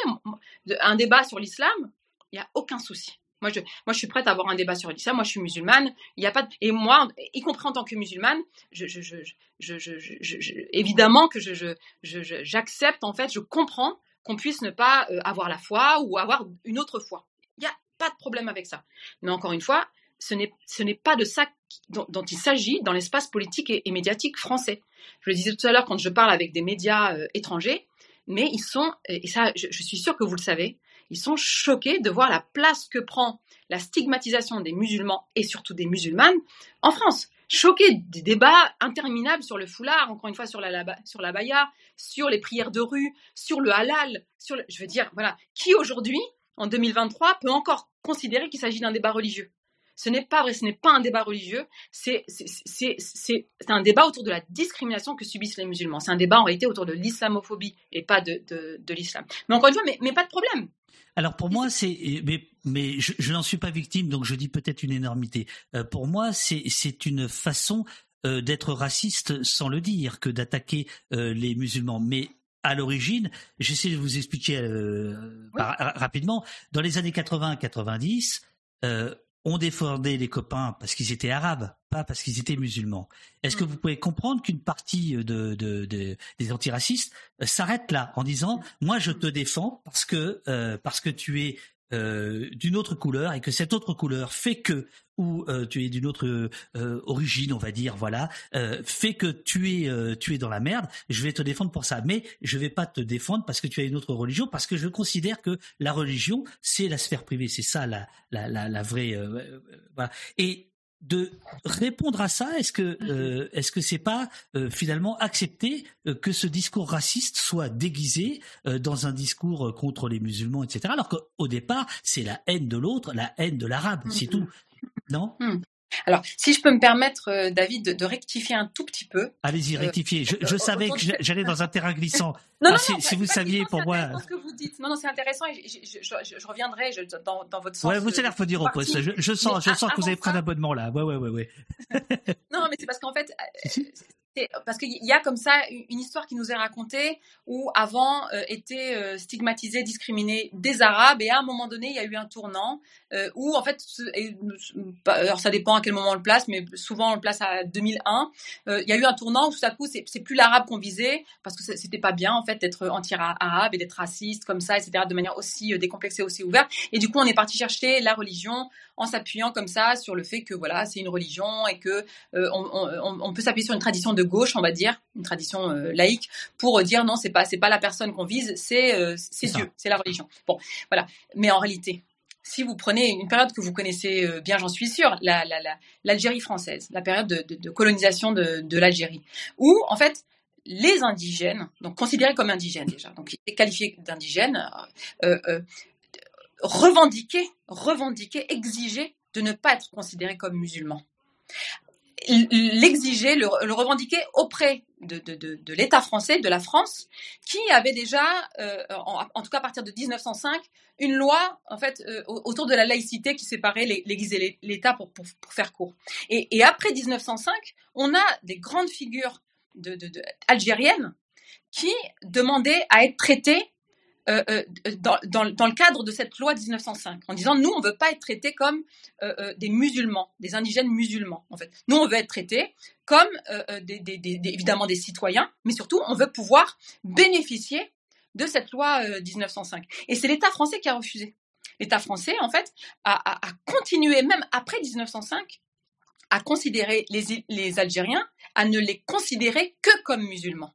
un débat sur l'islam, il n'y a aucun souci. Moi je, moi, je suis prête à avoir un débat sur l'islam. Moi, je suis musulmane. Il y a pas et moi, y compris en tant que musulmane, je, je, je, évidemment que j'accepte en fait, je comprends qu'on puisse ne pas euh, avoir la foi ou avoir une autre foi. Il n'y a pas de problème avec ça. Mais encore une fois, ce n'est, pas de ça dont, il s'agit dans l'espace politique et, et médiatique français. Je le disais tout à l'heure quand je parle avec des médias euh, étrangers, mais ils sont, et ça, je, je suis sûre que vous le savez, ils sont choqués de voir la place que prend la stigmatisation des musulmans et surtout des musulmanes en France. Choqués des débats interminables sur le foulard, encore une fois sur la, sur baya, sur les prières de rue, sur le halal, sur le- je veux dire, voilà, qui aujourd'hui, en 2023, peut encore considérer qu'il s'agit d'un débat religieux? Ce n'est pas vrai, ce n'est pas un débat religieux, c'est un débat autour de la discrimination que subissent les musulmans. C'est un débat en réalité autour de l'islamophobie et pas de, l'islam. Mais encore une fois, mais pas de problème. Alors pour moi, c'est mais, mais je, je n'en suis pas victime, donc je dis peut-être une énormité. Euh, pour moi, c'est c'est une façon euh, d'être raciste sans le dire que d'attaquer euh, les musulmans. Mais à l'origine, j'essaie de vous expliquer par- rapidement. Dans les années 80-90, euh, on défendait les copains parce qu'ils étaient arabes, pas parce qu'ils étaient musulmans. Est-ce que vous pouvez comprendre qu'une partie de, de- de- des antiracistes euh, s'arrête là en disant moi je te défends parce que euh, parce que tu es euh, d'une autre couleur et que cette autre couleur fait que ou euh, tu es d'une autre euh, origine, on va dire, voilà, euh, fait que tu es euh, tu es dans la merde. Je vais te défendre pour ça, mais je vais pas te défendre parce que tu as une autre religion, parce que je considère que la religion c'est la sphère privée, c'est ça la la la, la vraie. voilà. Et de répondre à ça, est-ce que euh, est-ce que c'est pas euh, finalement accepter euh, que ce discours raciste soit déguisé euh, dans un discours contre les musulmans, etc. Alors qu'au départ, c'est la haine de l'autre, la haine de l'arabe, c'est tout. Non? Hmm. Alors, si je peux me permettre, euh, David, de, de rectifier un tout petit peu. Allez-y, Euh, rectifiez. Je, je euh, savais que j'allais dans un terrain glissant. Non, Ah, non, si, non, si vous saviez, pour moi. ce que vous dites. Non, non, c'est intéressant et je, je- je- je- je reviendrai dans, dans votre sens. Ouais, vous euh, allez revenir au poste. Je, sens, je sens que vous avez pris un abonnement là. Ouais, ouais, ouais, ouais. Non, mais c'est parce qu'en fait, euh, parce qu'il y a comme ça une une histoire qui nous est racontée où avant euh, étaient euh, stigmatisés, discriminés des Arabes et à un moment donné il y a eu un tournant euh, où en fait, et, pas- alors ça dépend à quel moment on le place, mais souvent on le place à 2001. euh, il y a eu un tournant où tout à coup c'est plus l'arabe qu'on visait parce que c'était pas bien en fait d'être anti-arabe et d'être raciste comme ça, etc. de manière aussi euh, décomplexée, aussi ouverte. Et du coup on est parti chercher la religion en s'appuyant comme ça sur le fait que voilà c'est une religion et que euh, on, on- on peut s'appuyer sur une tradition de gauche, on va dire, une tradition laïque, pour dire non, c'est pas c'est pas la personne qu'on vise, c'est c'est. Dieu, c'est la religion. Bon, voilà. Mais en réalité, si vous prenez une période que vous connaissez euh, bien, j'en suis sûre, la- la- la- l'Algérie française, la période de, colonisation de, l'Algérie, où en fait les indigènes, donc considérés comme indigènes déjà, donc qualifiés d'indigènes, euh, euh, revendiquaient, revendiquaient, exigeaient de ne pas être considérés comme musulmans l'exiger, le, revendiquer auprès de, de, de, l'État français, de la France, qui avait déjà, euh, en, en tout cas à partir de 1905, une loi en fait euh, autour de la laïcité qui séparait l'Église et l'État pour, pour, pour, faire court. Et, et, après 1905, on a des grandes figures algériennes qui demandaient à être traitées euh, euh, dans, le cadre de cette loi 1905, en disant nous on veut pas être traités comme euh, des musulmans, des indigènes musulmans en fait. Nous on veut être traités comme des, évidemment des citoyens, mais surtout on veut pouvoir bénéficier de cette loi 1905. Et c'est l'État français qui a refusé. L'État français en fait a, continué même après 1905 à considérer les, Algériens, à ne les considérer que comme musulmans.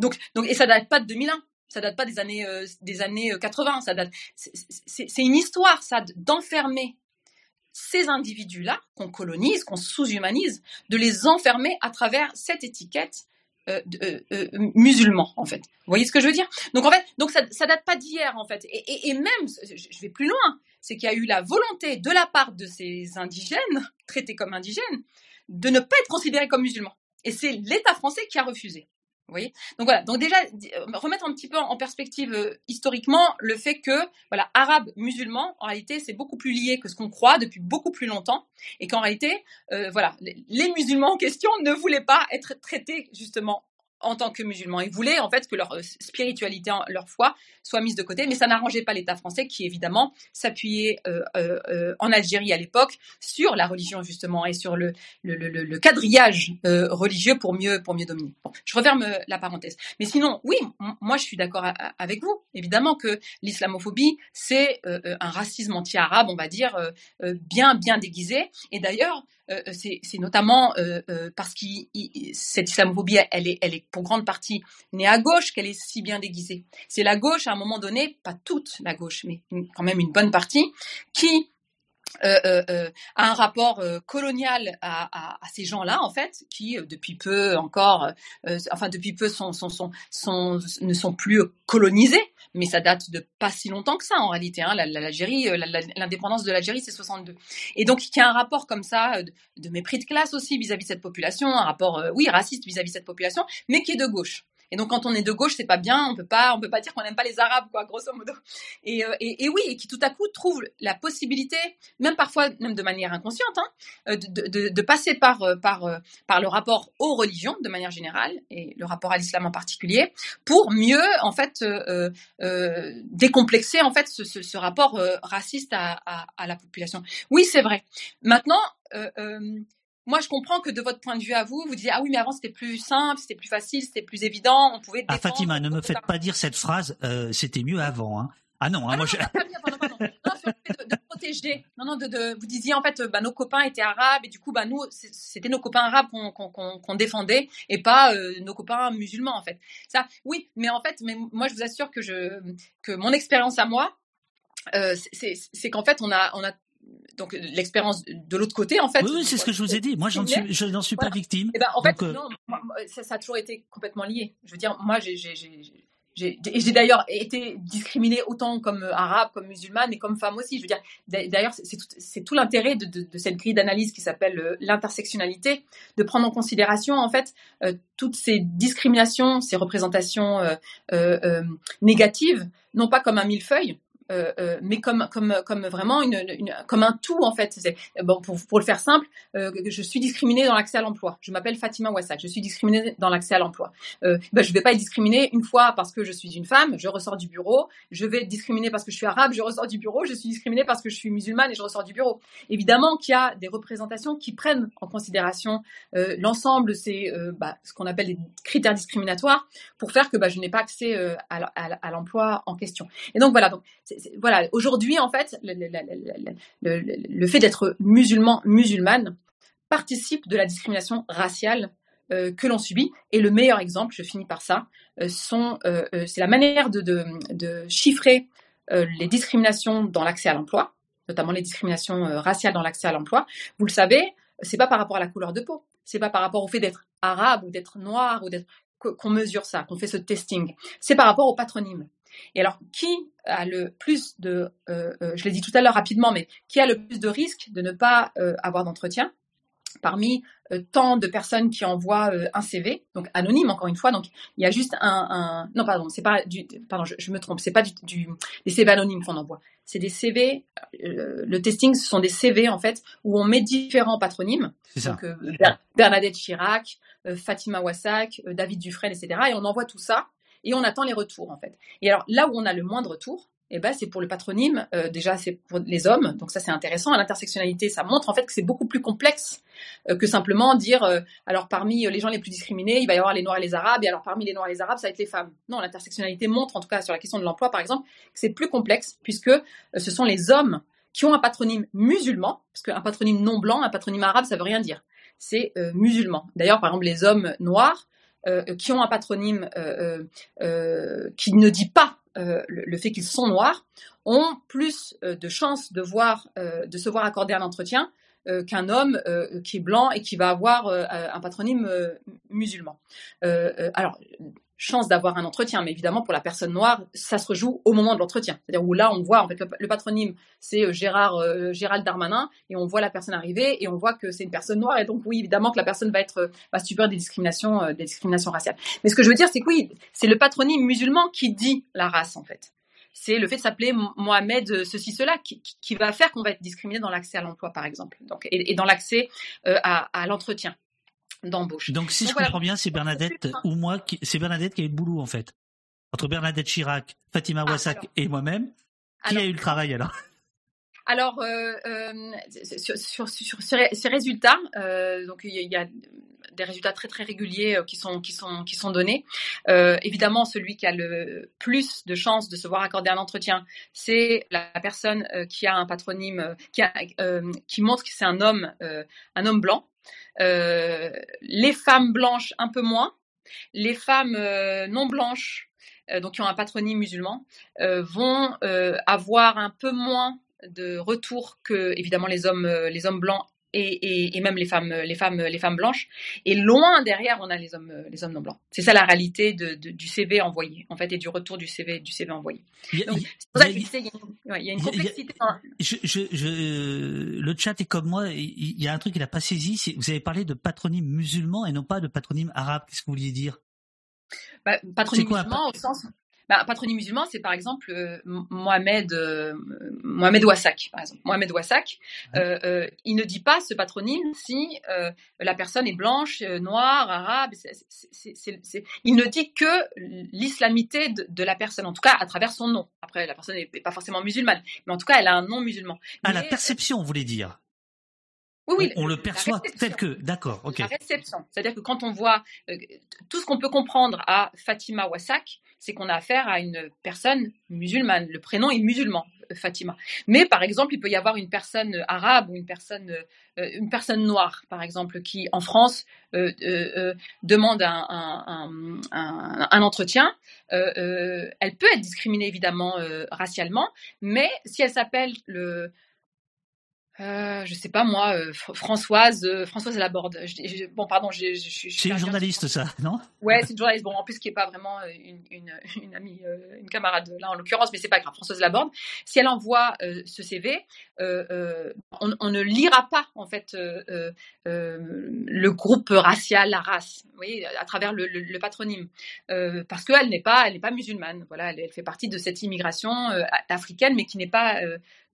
Donc, et ça date pas de 2001 Ça date pas des années euh, des années 80. Ça date. C'est une histoire, ça, d'enfermer ces individus-là qu'on colonise, qu'on sous-humanise, de les enfermer à travers cette étiquette euh, euh, euh, musulman en fait. Vous voyez ce que je veux dire? Donc en fait, donc ça, ça date pas d'hier en fait. Et, et, même, je vais plus loin, c'est qu'il y a eu la volonté de la part de ces indigènes traités comme indigènes de ne pas être considérés comme musulmans. Et c'est l'État français qui a refusé. Donc voilà. Donc déjà remettre un petit peu en perspective euh, historiquement le fait que voilà arabe musulman en réalité c'est beaucoup plus lié que ce qu'on croit depuis beaucoup plus longtemps et qu'en réalité euh, voilà les musulmans en question ne voulaient pas être traités justement en tant que musulmans. Ils voulaient en fait que leur euh, spiritualité, leur foi soit mise de côté, mais ça n'arrangeait pas l'État français qui évidemment s'appuyait euh, euh, en Algérie à l'époque sur la religion justement et sur le, le, quadrillage religieux pour mieux pour mieux dominer. Je referme la parenthèse. Mais sinon, oui, moi je suis d'accord avec vous. Évidemment que l'islamophobie c'est un racisme anti-arabe, on va dire bien bien déguisé. Et d'ailleurs, c'est notamment parce que cette islamophobie, elle est pour grande partie née à gauche qu'elle est si bien déguisée. C'est la gauche, à un moment donné, pas toute la gauche, mais quand même une bonne partie, qui euh, euh, euh, a un rapport colonial à, ces gens-là, en fait, qui depuis peu encore, enfin depuis peu ne sont plus colonisés, mais ça date de pas si longtemps que ça en réalité. Hein. L'Algérie, l'indépendance de l'Algérie, c'est 62. Et donc il y a un rapport comme ça de, mépris de classe aussi vis-à-vis de cette population, un rapport, oui, raciste vis à -vis de cette population, mais qui est de gauche. Et donc quand on est de gauche, c'est pas bien, on peut pas, on peut pas dire qu'on n'aime pas les Arabes, quoi, grosso modo. Et, euh, et, et, oui, et qui tout à coup trouve la possibilité, même parfois, même de manière inconsciente, hein, euh, de, de, passer par euh, par par le rapport aux religions de manière générale et le rapport à l'islam en particulier, pour mieux en fait décomplexer en fait ce, ce, rapport raciste à, la population. Oui, c'est vrai. Maintenant. Euh, moi, je comprends que de votre point de vue à vous, vous disiez ah oui, mais avant c'était plus simple, c'était plus facile, c'était plus évident, on pouvait. Ah Fatima, ne me faites pas dire cette phrase. Euh, c'était mieux avant. Hein. Ah non, hein, moi je. de, protéger. Non, non, de, de, vous disiez en fait, bah, nos copains étaient arabes et du coup, bah, nous, c'était nos copains arabes qu'on défendait et pas euh, nos copains musulmans en fait. Ça, oui, mais en fait, mais moi, je vous assure que je que mon expérience à moi, euh, c'est qu'en fait, on a on a donc l'expérience de l'autre côté en fait. Oui, c'est ce que je vous ai dit. Moi, j'en suis, je n'en suis pas victime. Et eh ben, en fait, euh, non, ça, ça, a toujours été complètement lié. Je veux dire, moi, j'ai, j'ai d'ailleurs été discriminée autant comme arabe, comme musulmane et comme femme aussi. Je veux dire, d'ailleurs, c'est tout, tout l'intérêt de, de, de, cette grille d'analyse qui s'appelle euh, l'intersectionnalité, de prendre en considération en fait euh, toutes ces discriminations, ces représentations euh, euh, négatives, non pas comme un millefeuille, euh, euh, mais comme comme comme vraiment une, comme un tout en fait. Bon, pour, pour le faire simple, euh, je suis discriminée dans l'accès à l'emploi. Je m'appelle Fatima Wassak. Je suis discriminée dans l'accès à l'emploi. Ben, je vais pas être discriminée une fois parce que je suis une femme, je ressors du bureau. Je vais être discriminée parce que je suis arabe, je ressors du bureau. Je suis discriminée parce que je suis musulmane et je ressors du bureau. Évidemment qu'il y a des représentations qui prennent en considération l'ensemble de ces bah, ce qu'on appelle des critères discriminatoires pour faire que bah, je n'ai pas accès à, l'emploi en question. Et donc voilà. Voilà, aujourd'hui, en fait, le, fait d'être musulman, musulmane, participe de la discrimination raciale euh, que l'on subit. Et le meilleur exemple, je finis par ça, euh, euh, c'est la manière de, chiffrer les discriminations dans l'accès à l'emploi, notamment les discriminations raciales dans l'accès à l'emploi. Vous le savez, c'est pas par rapport à la couleur de peau, c'est pas par rapport au fait d'être arabe ou d'être noir ou d'être qu'on mesure ça, qu'on fait ce testing. C'est par rapport au patronyme. Et alors, qui a le plus de, euh, euh, je l'ai dit tout à l'heure rapidement, mais qui a le plus de risques de ne pas euh, avoir d'entretien parmi tant de personnes qui envoient un CV, donc anonyme encore une fois. Donc il y a juste un, un... non pardon, c'est pas du, pardon, je, me trompe, c'est pas du, du, des CV anonymes qu'on envoie. C'est des CV. le testing, ce sont des CV en fait où on met différents patronymes. Donc Bernadette Chirac, Fatima Wassak, David Dufresne, etc. Et on envoie tout ça et on attend les retours en fait. Et alors là où on a le moins de retours, eh ben, c'est pour le patronyme, euh, déjà c'est pour les hommes, donc ça c'est intéressant. L'intersectionnalité, ça montre en fait que c'est beaucoup plus complexe euh, que simplement dire, euh, alors parmi les gens les plus discriminés, il va y avoir les noirs et les arabes, et alors parmi les noirs et les arabes, ça va être les femmes. Non, l'intersectionnalité montre, en tout cas sur la question de l'emploi par exemple, que c'est plus complexe puisque ce sont les hommes qui ont un patronyme musulman, parce qu'un patronyme non blanc, un patronyme arabe, ça veut rien dire. C'est musulman. D'ailleurs, par exemple, les hommes noirs qui ont un patronyme euh, euh, qui ne dit pas le, le, fait qu'ils sont noirs ont plus de chances de voir, de se voir accorder un entretien qu'un homme qui est blanc et qui va avoir un patronyme musulman. alors, chance d'avoir un entretien. Mais évidemment, pour la personne noire, ça se rejoue au moment de l'entretien. C'est-à-dire où là, on voit, en fait, le, patronyme, c'est euh, Gérard, euh, Gérald Darmanin, et on voit la personne arriver, et on voit que c'est une personne noire, et donc oui, évidemment que la personne va être, va subir des discriminations, euh, des discriminations raciales. Mais ce que je veux dire, c'est que oui, c'est le patronyme musulman qui dit la race, en fait. C'est le fait de s'appeler Mohamed ceci cela qui, va faire qu'on va être discriminé dans l'accès à l'emploi, par exemple, donc, et, dans l'accès à l'entretien d'embauche. Donc si je comprends bien, c'est Bernadette ou moi, qui... c'est Bernadette qui a eu le boulot en fait. Entre Bernadette Chirac, Fatima ah, Wassak et moi-même, qui a eu le travail alors? Alors, euh, euh, sur, sur, sur, ces résultats, euh, donc il y, a des résultats très très réguliers qui sont qui sont qui sont donnés. évidemment, celui qui a le plus de chances de se voir accorder un entretien, c'est la personne qui a un patronyme qui a, qui montre que c'est un homme un homme blanc. Euh, les femmes blanches un peu moins, les femmes euh, non blanches, euh, donc qui ont un patronyme musulman, vont avoir un peu moins de retour que évidemment les hommes, les hommes blancs et, et, même les femmes, les femmes, les femmes blanches. Et loin derrière, on a les hommes, les hommes non blancs. C'est ça la réalité de, de, du CV envoyé, en fait, et du retour du CV, du CV envoyé. C'est pour ça que il y a une complexité. Je, je, je, le chat est comme moi. Il y a un truc qu'il n'a pas saisi. Vous avez parlé de patronyme musulman et non pas de patronyme arabe. Qu'est-ce que vous vouliez dire? Bah, patronyme musulman au sens bah, patronyme musulman, c'est par exemple euh, Mohamed, euh, Mohamed par exemple. Mohamed euh, il ne dit pas ce patronyme si la personne est blanche, noire, arabe. il ne dit que l'islamité de, la personne, en tout cas à travers son nom. Après, la personne n'est pas forcément musulmane, mais en tout cas, elle a un nom musulman. À la perception, vous voulez dire? Oui, oui, on, le perçoit tel que, d'accord, ok. La réception, c'est-à-dire que quand on voit tout ce qu'on peut comprendre à Fatima Wassak, c'est qu'on a affaire à une personne musulmane. Le prénom est musulman, euh, Fatima. Mais par exemple, il peut y avoir une personne euh, arabe ou une personne, euh, une personne noire, par exemple, qui en France demande un, entretien. elle peut être discriminée évidemment racialement, mais si elle s'appelle le euh, je sais pas moi, euh, Françoise, euh, Françoise Laborde. Je, bon, pardon, je, je, C'est une journaliste, ça, non? Ouais, c'est une journaliste. Bon, en plus, qui est pas vraiment euh, une, une, une amie, une camarade là en l'occurrence, mais c'est pas grave. Françoise Laborde. Si elle envoie ce CV, on, on, ne lira pas en fait le groupe racial, la race, vous voyez, à travers le, le, patronyme, parce qu'elle n'est pas, elle n'est pas musulmane. Voilà, elle, elle, fait partie de cette immigration africaine, mais qui n'est pas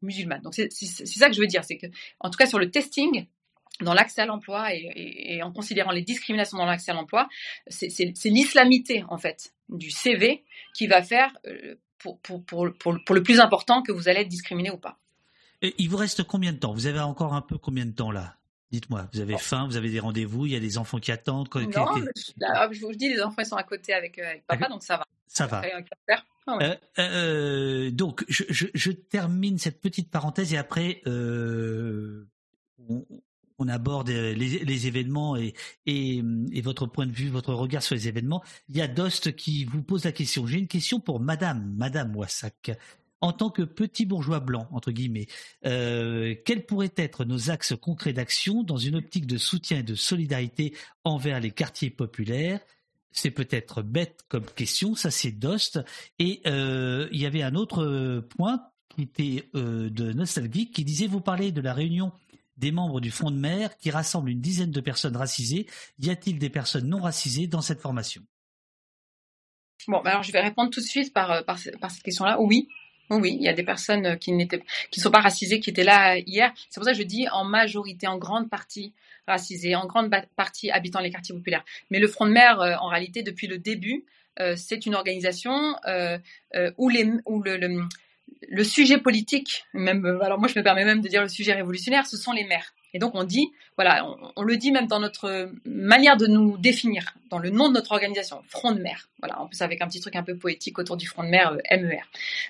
musulmane. Donc c'est ça que je veux dire, c'est que en tout cas sur le testing, dans l'accès à l'emploi et, en considérant les discriminations dans l'accès à l'emploi, c'est l'islamité en fait du CV qui va faire euh, pour, pour, pour, pour, le plus important que vous allez être discriminé ou pas. Et il vous reste combien de temps? Vous avez encore un peu combien de temps là? Dites-moi, vous avez faim, vous avez des rendez-vous, il y a des enfants qui attendent. Non, je, vous dis, les enfants sont à côté avec, euh, avec papa, donc ça va. Ça va. Ah euh, euh, donc, je, termine cette petite parenthèse et après, euh, on, aborde les, événements et, votre point de vue, votre regard sur les événements. Il y a Dost qui vous pose la question. J'ai une question pour Madame, Madame Wassak. En tant que petit bourgeois blanc, entre guillemets, euh, quels pourraient être nos axes concrets d'action dans une optique de soutien et de solidarité envers les quartiers populaires? C'est peut-être bête comme question, ça c'est Dost. Et euh, il y avait un autre euh, point qui était euh, de nostalgie qui disait vous parlez de la réunion des membres du Front de mer qui rassemble une dizaine de personnes racisées. Y a-t-il des personnes non racisées dans cette formation? Bon, bah alors je vais répondre tout de suite par, cette question-là. Oui, oui, il y a des personnes qui n'étaient, sont pas racisées, qui étaient là hier. C'est pour ça que je dis en majorité, en grande partie racisées, en grande partie habitant les quartiers populaires. Mais le Front de Mer, euh, en réalité, depuis le début, euh, c'est une organisation euh, où, le, le, sujet politique, même, alors moi je me permets même de dire le sujet révolutionnaire, ce sont les maires. Et donc on dit, voilà, on, le dit même dans notre manière de nous définir, dans le nom de notre organisation, Front de mer. Voilà, en plus avec un petit truc un peu poétique autour du Front de mer, MER.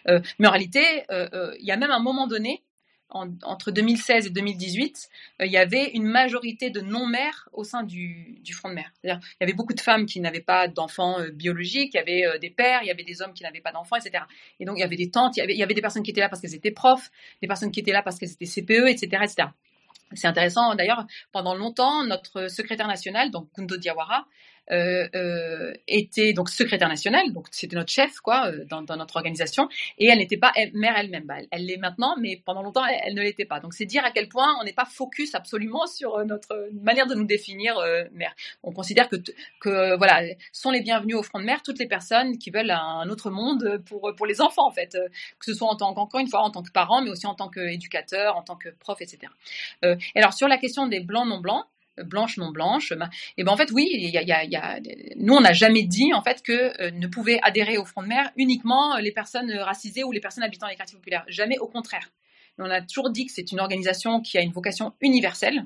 Euh, mais en réalité, il y a même un moment donné en- entre 2016 et 2018, euh, il y avait une majorité de non-mères au sein du, front de mer. Il y avait beaucoup de femmes qui n'avaient pas d'enfants euh, biologiques, il y avait euh, des pères, il y avait des hommes qui n'avaient pas d'enfants, etc. Et donc, il y avait des tantes, il y avait, des personnes qui étaient là parce qu'elles étaient profs, des personnes qui étaient là parce qu'elles étaient CPE, etc. C'est intéressant, d'ailleurs, pendant longtemps, notre secrétaire national, donc Gundo Diawara, était donc secrétaire national, donc c'était notre chef quoi euh, dans, notre organisation, et elle n'était pas mère elle-même. Bah, elle l'est maintenant, mais pendant longtemps elle, ne l'était pas. Donc c'est dire à quel point on n'est pas focus absolument sur euh, notre manière de nous définir euh, mère. On considère que que voilà sont les bienvenus au front de mer toutes les personnes qui veulent un autre monde pour pour les enfants en fait, euh, que ce soit en tant qu'encore une fois en tant que parent, mais aussi en tant qu'éducateur, en tant que prof, etc. Euh, et alors sur la question des blancs non blancs blanche non blanche ben, et ben en fait oui nous on n'a jamais dit en fait que euh, ne pouvaient adhérer au front de mer uniquement euh, les personnes euh, racisées ou les personnes habitant les quartiers populaires. Jamais au contraire. On a toujours dit que c'est une organisation qui a une vocation universelle.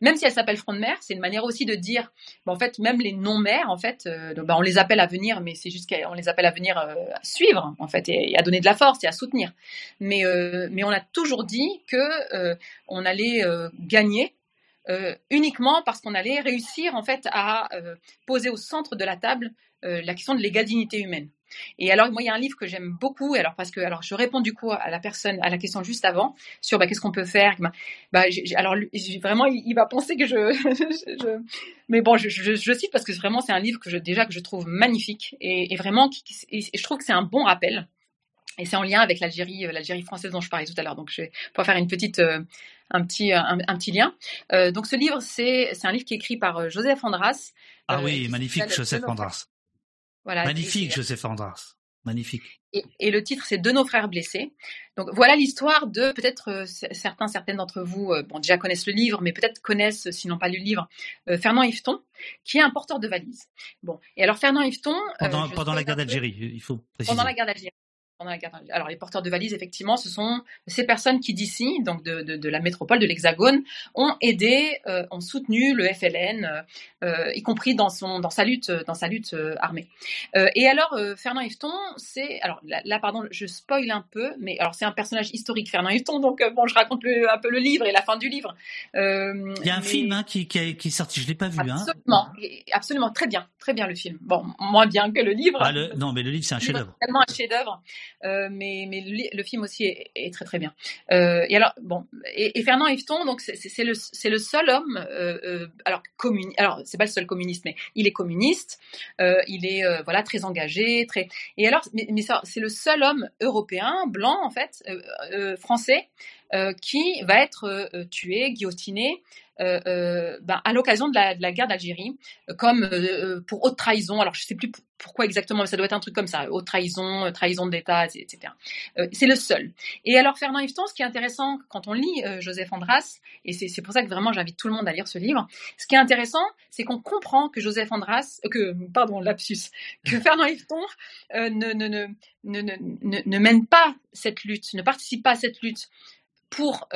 Même si elle s'appelle Front de mer, c'est une manière aussi de dire, ben, en fait, même les non-mères, en fait, ben, on les appelle à venir, mais c'est juste qu'on les appelle à venir suivre, en fait, et, et à donner de la force et à soutenir. Mais, mais on a toujours dit que on allait gagner euh, uniquement parce qu'on allait réussir en fait à euh, poser au centre de la table euh, la question de l'égale dignité humaine. Et alors moi il y a un livre que j'aime beaucoup alors parce que alors je réponds du coup à la personne à la question juste avant sur bah, qu'est-ce qu'on peut faire bah, bah, alors vraiment il, va penser que je, mais bon je, je, cite parce que vraiment c'est un livre que je déjà que je trouve magnifique et, vraiment et je trouve que c'est un bon rappel et c'est en lien avec l'Algérie, euh, l'Algérie française dont je parlais tout à l'heure. Donc, je vais pouvoir faire une petite, euh, un petit, un, un petit lien. Euh, donc, ce livre, c'est, c'est un livre qui est écrit par euh, Joseph Andras. Ah euh, oui, magnifique, Joseph Andras. Voilà. Magnifique, Joseph Andras. Magnifique. et, et le titre, c'est De nos frères blessés. Donc voilà l'histoire de peut-être euh, certains, certaines d'entre vous, euh, bon déjà connaissent le livre, mais peut-être connaissent, s'ils n'ont pas lu le livre, euh, Fernand Yveton, qui est un porteur de valises. Bon, et alors Fernand Yveton, euh, Pendant, pendant la guerre d'Algérie, il faut préciser. pendant la guerre d'Algérie. Pendant la guerre d'Algérie. Alors les porteurs de valises, effectivement, ce sont ces personnes qui d'ici, donc de, de, de la métropole, de l'Hexagone, ont aidé, euh, ont soutenu le FLN, euh, euh, y compris dans son dans sa lutte dans sa lutte euh, armée. Et alors Fernand Yveton, c'est alors là, là, pardon, je spoil un peu, mais alors c'est un personnage historique Fernand Yveton, donc bon, je raconte le- un peu le livre et la fin du livre. Il y a un mais- film hein, qui, qui, est- qui est sorti, je l'ai pas vu. Hein. Absolument, absolument, très bien, très bien le film. Bon, moins bien que le livre. Ah, le- non, mais le livre, c'est un chef-d'œuvre. c'est tellement un chef-d'œuvre, euh, mais, le, film aussi est, très très bien. Euh, et alors bon, et, Fernand Yveton, donc c'est- le c'est le seul homme, euh, alors communi, alors c'est pas le seul communiste, mais il est communiste, il est voilà très engagé, très et alors mais, ça c'est le seul homme européen blanc en fait français qui va être tué, guillotiné. ben, à l'occasion de la, guerre d'Algérie, comme pour haute trahison. Alors je sais plus pourquoi exactement, mais ça doit être un truc comme ça, haute trahison, euh, trahison d'État, etc. Euh, c'est le seul. Et alors Fernand Yveton, ce qui est intéressant quand on lit euh, Joseph Andras, et c'est c'est pour ça que vraiment j'invite tout le monde à lire ce livre, ce qui est intéressant, c'est qu'on comprend que Joseph Andras, euh, que pardon lapsus, que Fernand Yveton ne, ne, ne, ne, ne, ne- ne mène pas cette lutte, ne participe pas à cette lutte pour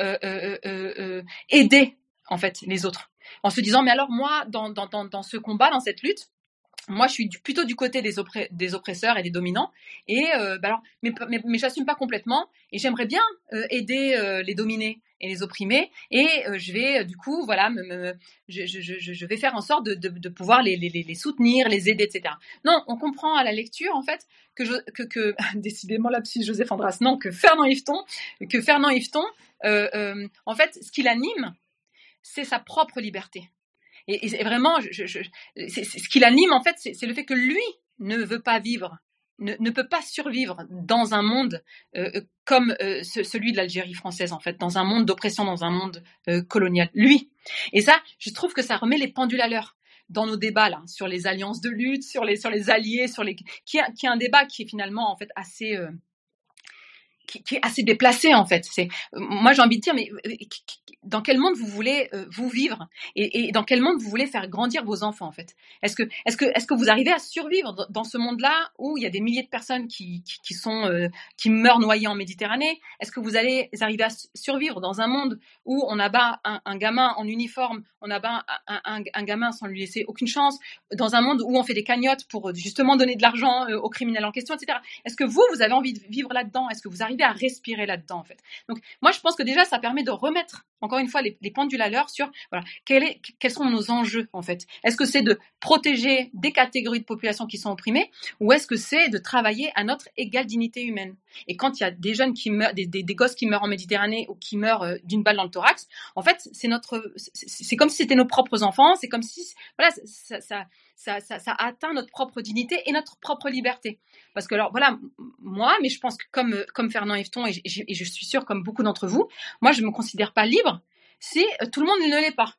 aider en fait les autres, en se disant mais alors moi dans, dans, dans, dans ce combat, dans cette lutte, moi, je suis plutôt du côté des, oppresseurs et des dominants. Et euh, bah alors, mais, mais, mais j'assume pas complètement. Et j'aimerais bien euh, aider euh, les dominés et les opprimés. Et je vais, du coup, voilà, je, vais faire en sorte de, pouvoir les, soutenir, les aider, etc. Non, on comprend à la lecture, en fait, que, décidément, lapsus Joseph Andras, non, que Fernand Yveton, que Fernand Yveton, en fait, ce qui l'anime, c'est sa propre liberté. Et, vraiment, ce qui l'anime en fait, c'est le fait que lui ne veut pas vivre, ne, peut pas survivre dans un monde euh, euh, comme euh, ce- celui de l'Algérie française en fait, dans un monde d'oppression, dans un monde colonial. Lui. Et ça, je trouve que ça remet les pendules à l'heure dans nos débats là sur les alliances de lutte, sur les sur les alliés, sur les qui qui est un débat qui est finalement en fait assez qui, est assez déplacé en fait. C'est moi j'ai envie de dire mais euh, dans quel monde vous voulez euh, vous vivre et, dans quel monde vous voulez faire grandir vos enfants en fait? Est-ce que est-ce que est-ce que vous arrivez à survivre dans- ce monde-là où il y a des milliers de personnes qui qui, euh, meurent noyées en Méditerranée? Est-ce que vous allez arriver à su- survivre dans un monde où on abat un, gamin en uniforme, on abat un, un, gamin sans lui laisser aucune chance, dans un monde où on fait des cagnottes pour justement donner de l'argent aux criminels en question, etc. Est-ce que vous vous avez envie de vivre là-dedans? Est-ce que vous arrivez à respirer là-dedans en fait. Donc moi je pense que déjà ça permet de remettre encore une fois les, pendules à l'heure sur voilà quels sont nos enjeux en fait. Est-ce que c'est de protéger des catégories de population qui sont opprimées ou est-ce que c'est de travailler à notre égale dignité humaine? Et quand il y a des jeunes qui meurent, des, gosses qui meurent en Méditerranée ou qui meurent euh, d'une balle dans le thorax, en fait c'est notre, c'est comme si c'était nos propres enfants, c'est comme si voilà ça ça, atteint notre propre dignité et notre propre liberté. Parce que alors voilà, moi, mais je pense que comme, comme Fernand Yveton, et, je suis sûre comme beaucoup d'entre vous, moi je ne me considère pas libre si euh, tout le monde ne l'est pas.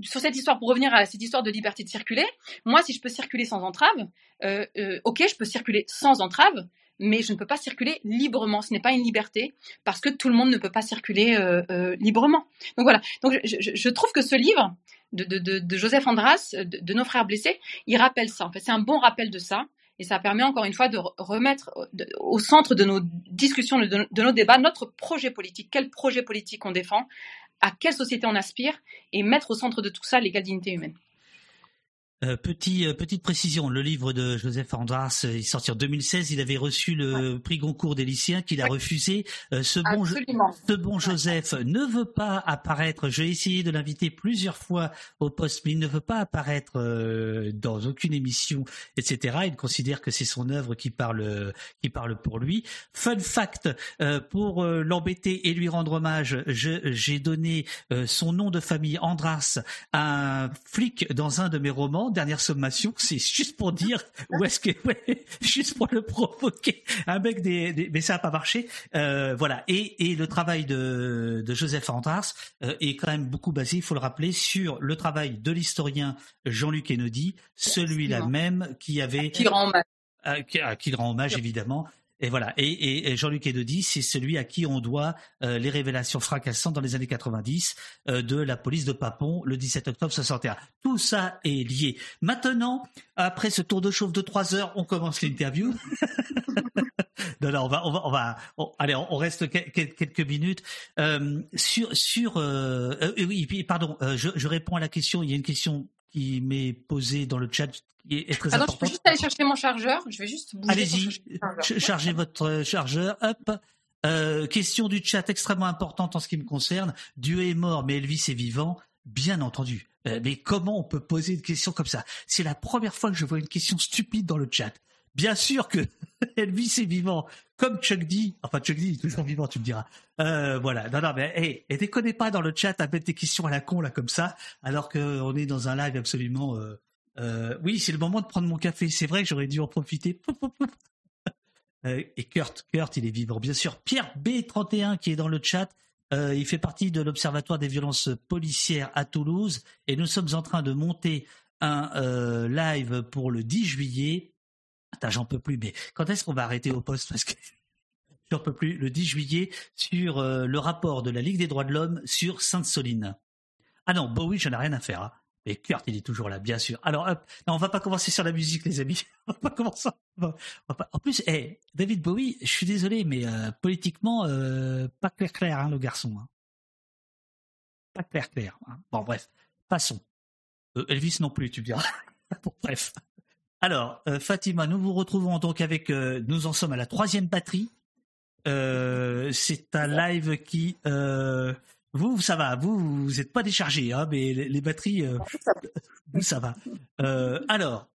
Sur cette histoire, pour revenir à cette histoire de liberté de circuler, moi, si je peux circuler sans entrave, euh, euh, ok, je peux circuler sans entrave, mais je ne peux pas circuler librement. Ce n'est pas une liberté parce que tout le monde ne peut pas circuler librement. Donc voilà. Donc je, trouve que ce livre, de, Joseph Andras, de, nos frères blessés, il rappelle ça. En fait, c'est un bon rappel de ça. Et ça permet encore une fois de remettre au centre de nos discussions, de, nos débats, notre projet politique. Quel projet politique on défend? À quelle société on aspire? Et mettre au centre de tout ça l'égale dignité humaine. Euh, petit, euh, petite précision, le livre de Joseph Andras est sorti en 2016. Il avait reçu le prix Goncourt des lycéens qu'il a refusé. Euh, ce, bon, ce bon Joseph ne veut pas apparaître. J'ai essayé de l'inviter plusieurs fois au poste, mais il ne veut pas apparaître dans aucune émission, etc. Il considère que c'est son œuvre qui parle, qui parle pour lui. Fun fact, pour l'embêter et lui rendre hommage, j'ai donné son nom de famille Andras à un flic dans un de mes romans dernière sommation, c'est juste pour dire où est-ce que, juste pour le provoquer. Un mec des, mais ça n'a pas marché. Euh, voilà. Et, et le travail de, de Joseph Andras euh, est quand même beaucoup basé, il faut le rappeler, sur le travail de l'historien Jean-Luc Kennedy, celui-là même qui avait qui rend hommage. Euh, qui, qui rend hommage évidemment et voilà. Et, Jean-Luc Edodi, c'est celui à qui on doit euh, les révélations fracassantes dans les années 90 euh, de la police de Papon le 17 octobre 61. Tout ça est lié. Maintenant, après ce tour de chauffe de trois heures, on commence l'interview. non, non, on va, on va, on va allez, on, reste quelques minutes euh, sur sur. oui, pardon, je réponds à la question. Il y a une question qui m'est posée dans le chat qui est très Attends, je peux juste aller chercher mon chargeur. Je vais juste. Allez-y, chargez votre euh, chargeur. Hop. Euh, question du chat extrêmement importante en ce qui me concerne. Dieu est mort, mais Elvis est vivant. Bien entendu. Euh, mais comment on peut poser une question comme ça? C'est la première fois que je vois une question stupide dans le chat. Bien sûr que Elvis est vivant, comme Chuck D. Enfin, Chuck D est toujours vivant, tu me diras. Euh, voilà. Non, non, mais hey, pas dans le chat à mettre des questions à la con là comme ça, alors qu'on est dans un live absolument. Euh, euh, oui, c'est le moment de prendre mon café. C'est vrai que j'aurais dû en profiter. et Kurt, Kurt, il est vivant, bien sûr. Pierre B31 qui est dans le chat. il fait partie de l'Observatoire des violences policières à Toulouse et nous sommes en train de monter un live pour le 10 juillet j'en peux plus, mais quand est-ce qu'on va arrêter au poste Parce que j'en peux plus. Le 10 juillet, sur euh, le rapport de la Ligue des droits de l'homme sur Sainte-Soline. Ah non, Bowie, j'en ai rien à faire. Hein. Mais Kurt, il est toujours là, bien sûr. Alors, hop, non, on va pas commencer sur la musique, les amis. on va pas commencer. En plus, hey, David Bowie, je suis désolé, mais euh, politiquement, euh, pas clair clair, hein, le garçon. Hein. Pas clair clair. Bon, bref, passons. Elvis non plus, tu me diras. bon, bref. Alors, euh, Fatima, nous vous retrouvons donc avec, euh, nous en sommes à la troisième batterie. Euh, c'est un live qui, vous, ça va, vous, vous n'êtes pas déchargé, hein, mais les, batteries, vous, ça va. alors,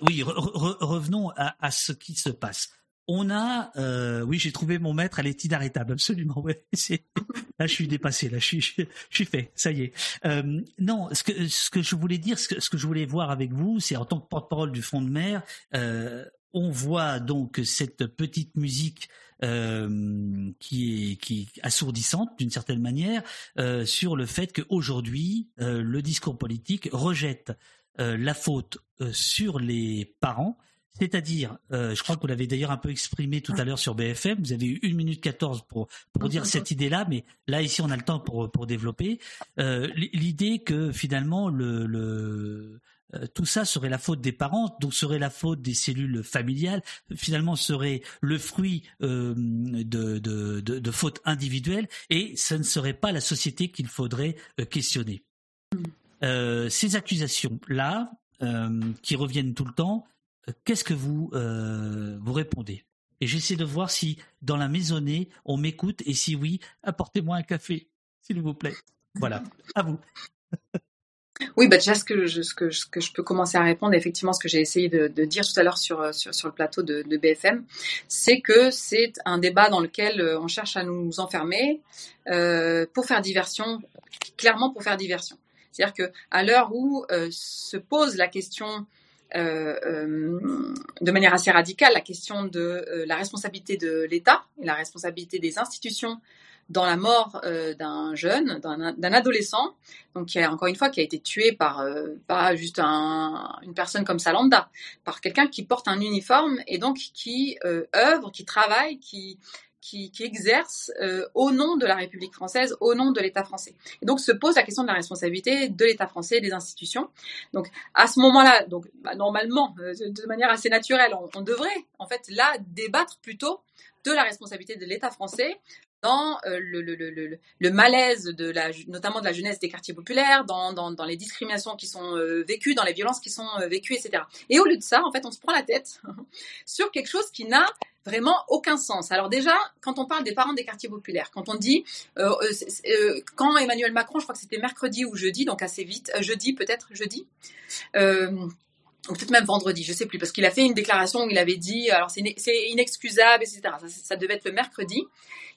oui, revenons à, à, ce qui se passe. On a, euh, oui, j'ai trouvé mon maître, elle est inarrêtable, absolument. Ouais, là, je suis dépassé, là, je suis, je, suis fait, ça y est. Euh, non, ce que ce que je voulais dire, ce que, ce que je voulais voir avec vous, c'est en tant que porte-parole du Front de mer, euh, on voit donc cette petite musique euh, qui est qui est assourdissante d'une certaine manière euh, sur le fait qu'aujourd'hui euh, le discours politique rejette la faute sur les parents c'est-à-dire, euh, je crois que vous l'avez d'ailleurs un peu exprimé tout à l'heure sur BFM, vous avez eu une minute 14 pour, pour dire cette idée-là, mais là, ici, on a le temps pour, pour développer. Euh, L'idée que finalement, le, le euh, tout ça serait la faute des parents, donc serait la faute des cellules familiales, finalement serait le fruit de, de, de, de, fautes individuelles, et ce ne serait pas la société qu'il faudrait questionner. Euh, ces accusations-là, qui reviennent tout le temps, qu'est-ce que vous, euh, vous répondez? Et j'essaie de voir si dans la maisonnée on m'écoute et si oui, apportez-moi un café, s'il vous plaît. Voilà, à vous. Oui, bah déjà ce que je, que, ce que je peux commencer à répondre, effectivement, ce que j'ai essayé de, dire tout à l'heure sur, le plateau de, BFM, c'est que c'est un débat dans lequel euh, on cherche à nous enfermer euh, pour faire diversion, clairement pour faire diversion. C'est-à-dire que à l'heure où se pose la question de manière assez radicale la question de euh, la responsabilité de l'État et la responsabilité des institutions dans la mort euh, d'un jeune, d'un adolescent, donc qui a encore une fois qui a été tué par euh, pas juste un- une personne comme ça lambda, par quelqu'un qui porte un uniforme et donc qui euh, œuvre, qui travaille, qui qui, exerce euh, au nom de la République française, au nom de l'État français. Et donc se pose la question de la responsabilité de l'État français et des institutions. Donc à ce moment-là, donc bah, normalement, euh, de manière assez naturelle, on, devrait en fait là débattre plutôt de la responsabilité de l'État français dans euh, le, malaise de la, notamment de la jeunesse des quartiers populaires, dans, les discriminations qui sont vécues, dans les violences qui sont vécues, etc. Et au lieu de ça, en fait, on se prend la tête sur quelque chose qui n'a vraiment aucun sens. Alors déjà, quand on parle des parents des quartiers populaires, quand on dit, euh, euh, euh, quand Emmanuel Macron, je crois que c'était mercredi ou jeudi, donc assez vite, jeudi peut-être, jeudi, ou peut-être même vendredi, je sais plus, parce qu'il a fait une déclaration où il avait dit, alors c'est ine- c'est inexcusable, etc. Ça, ça devait être le mercredi.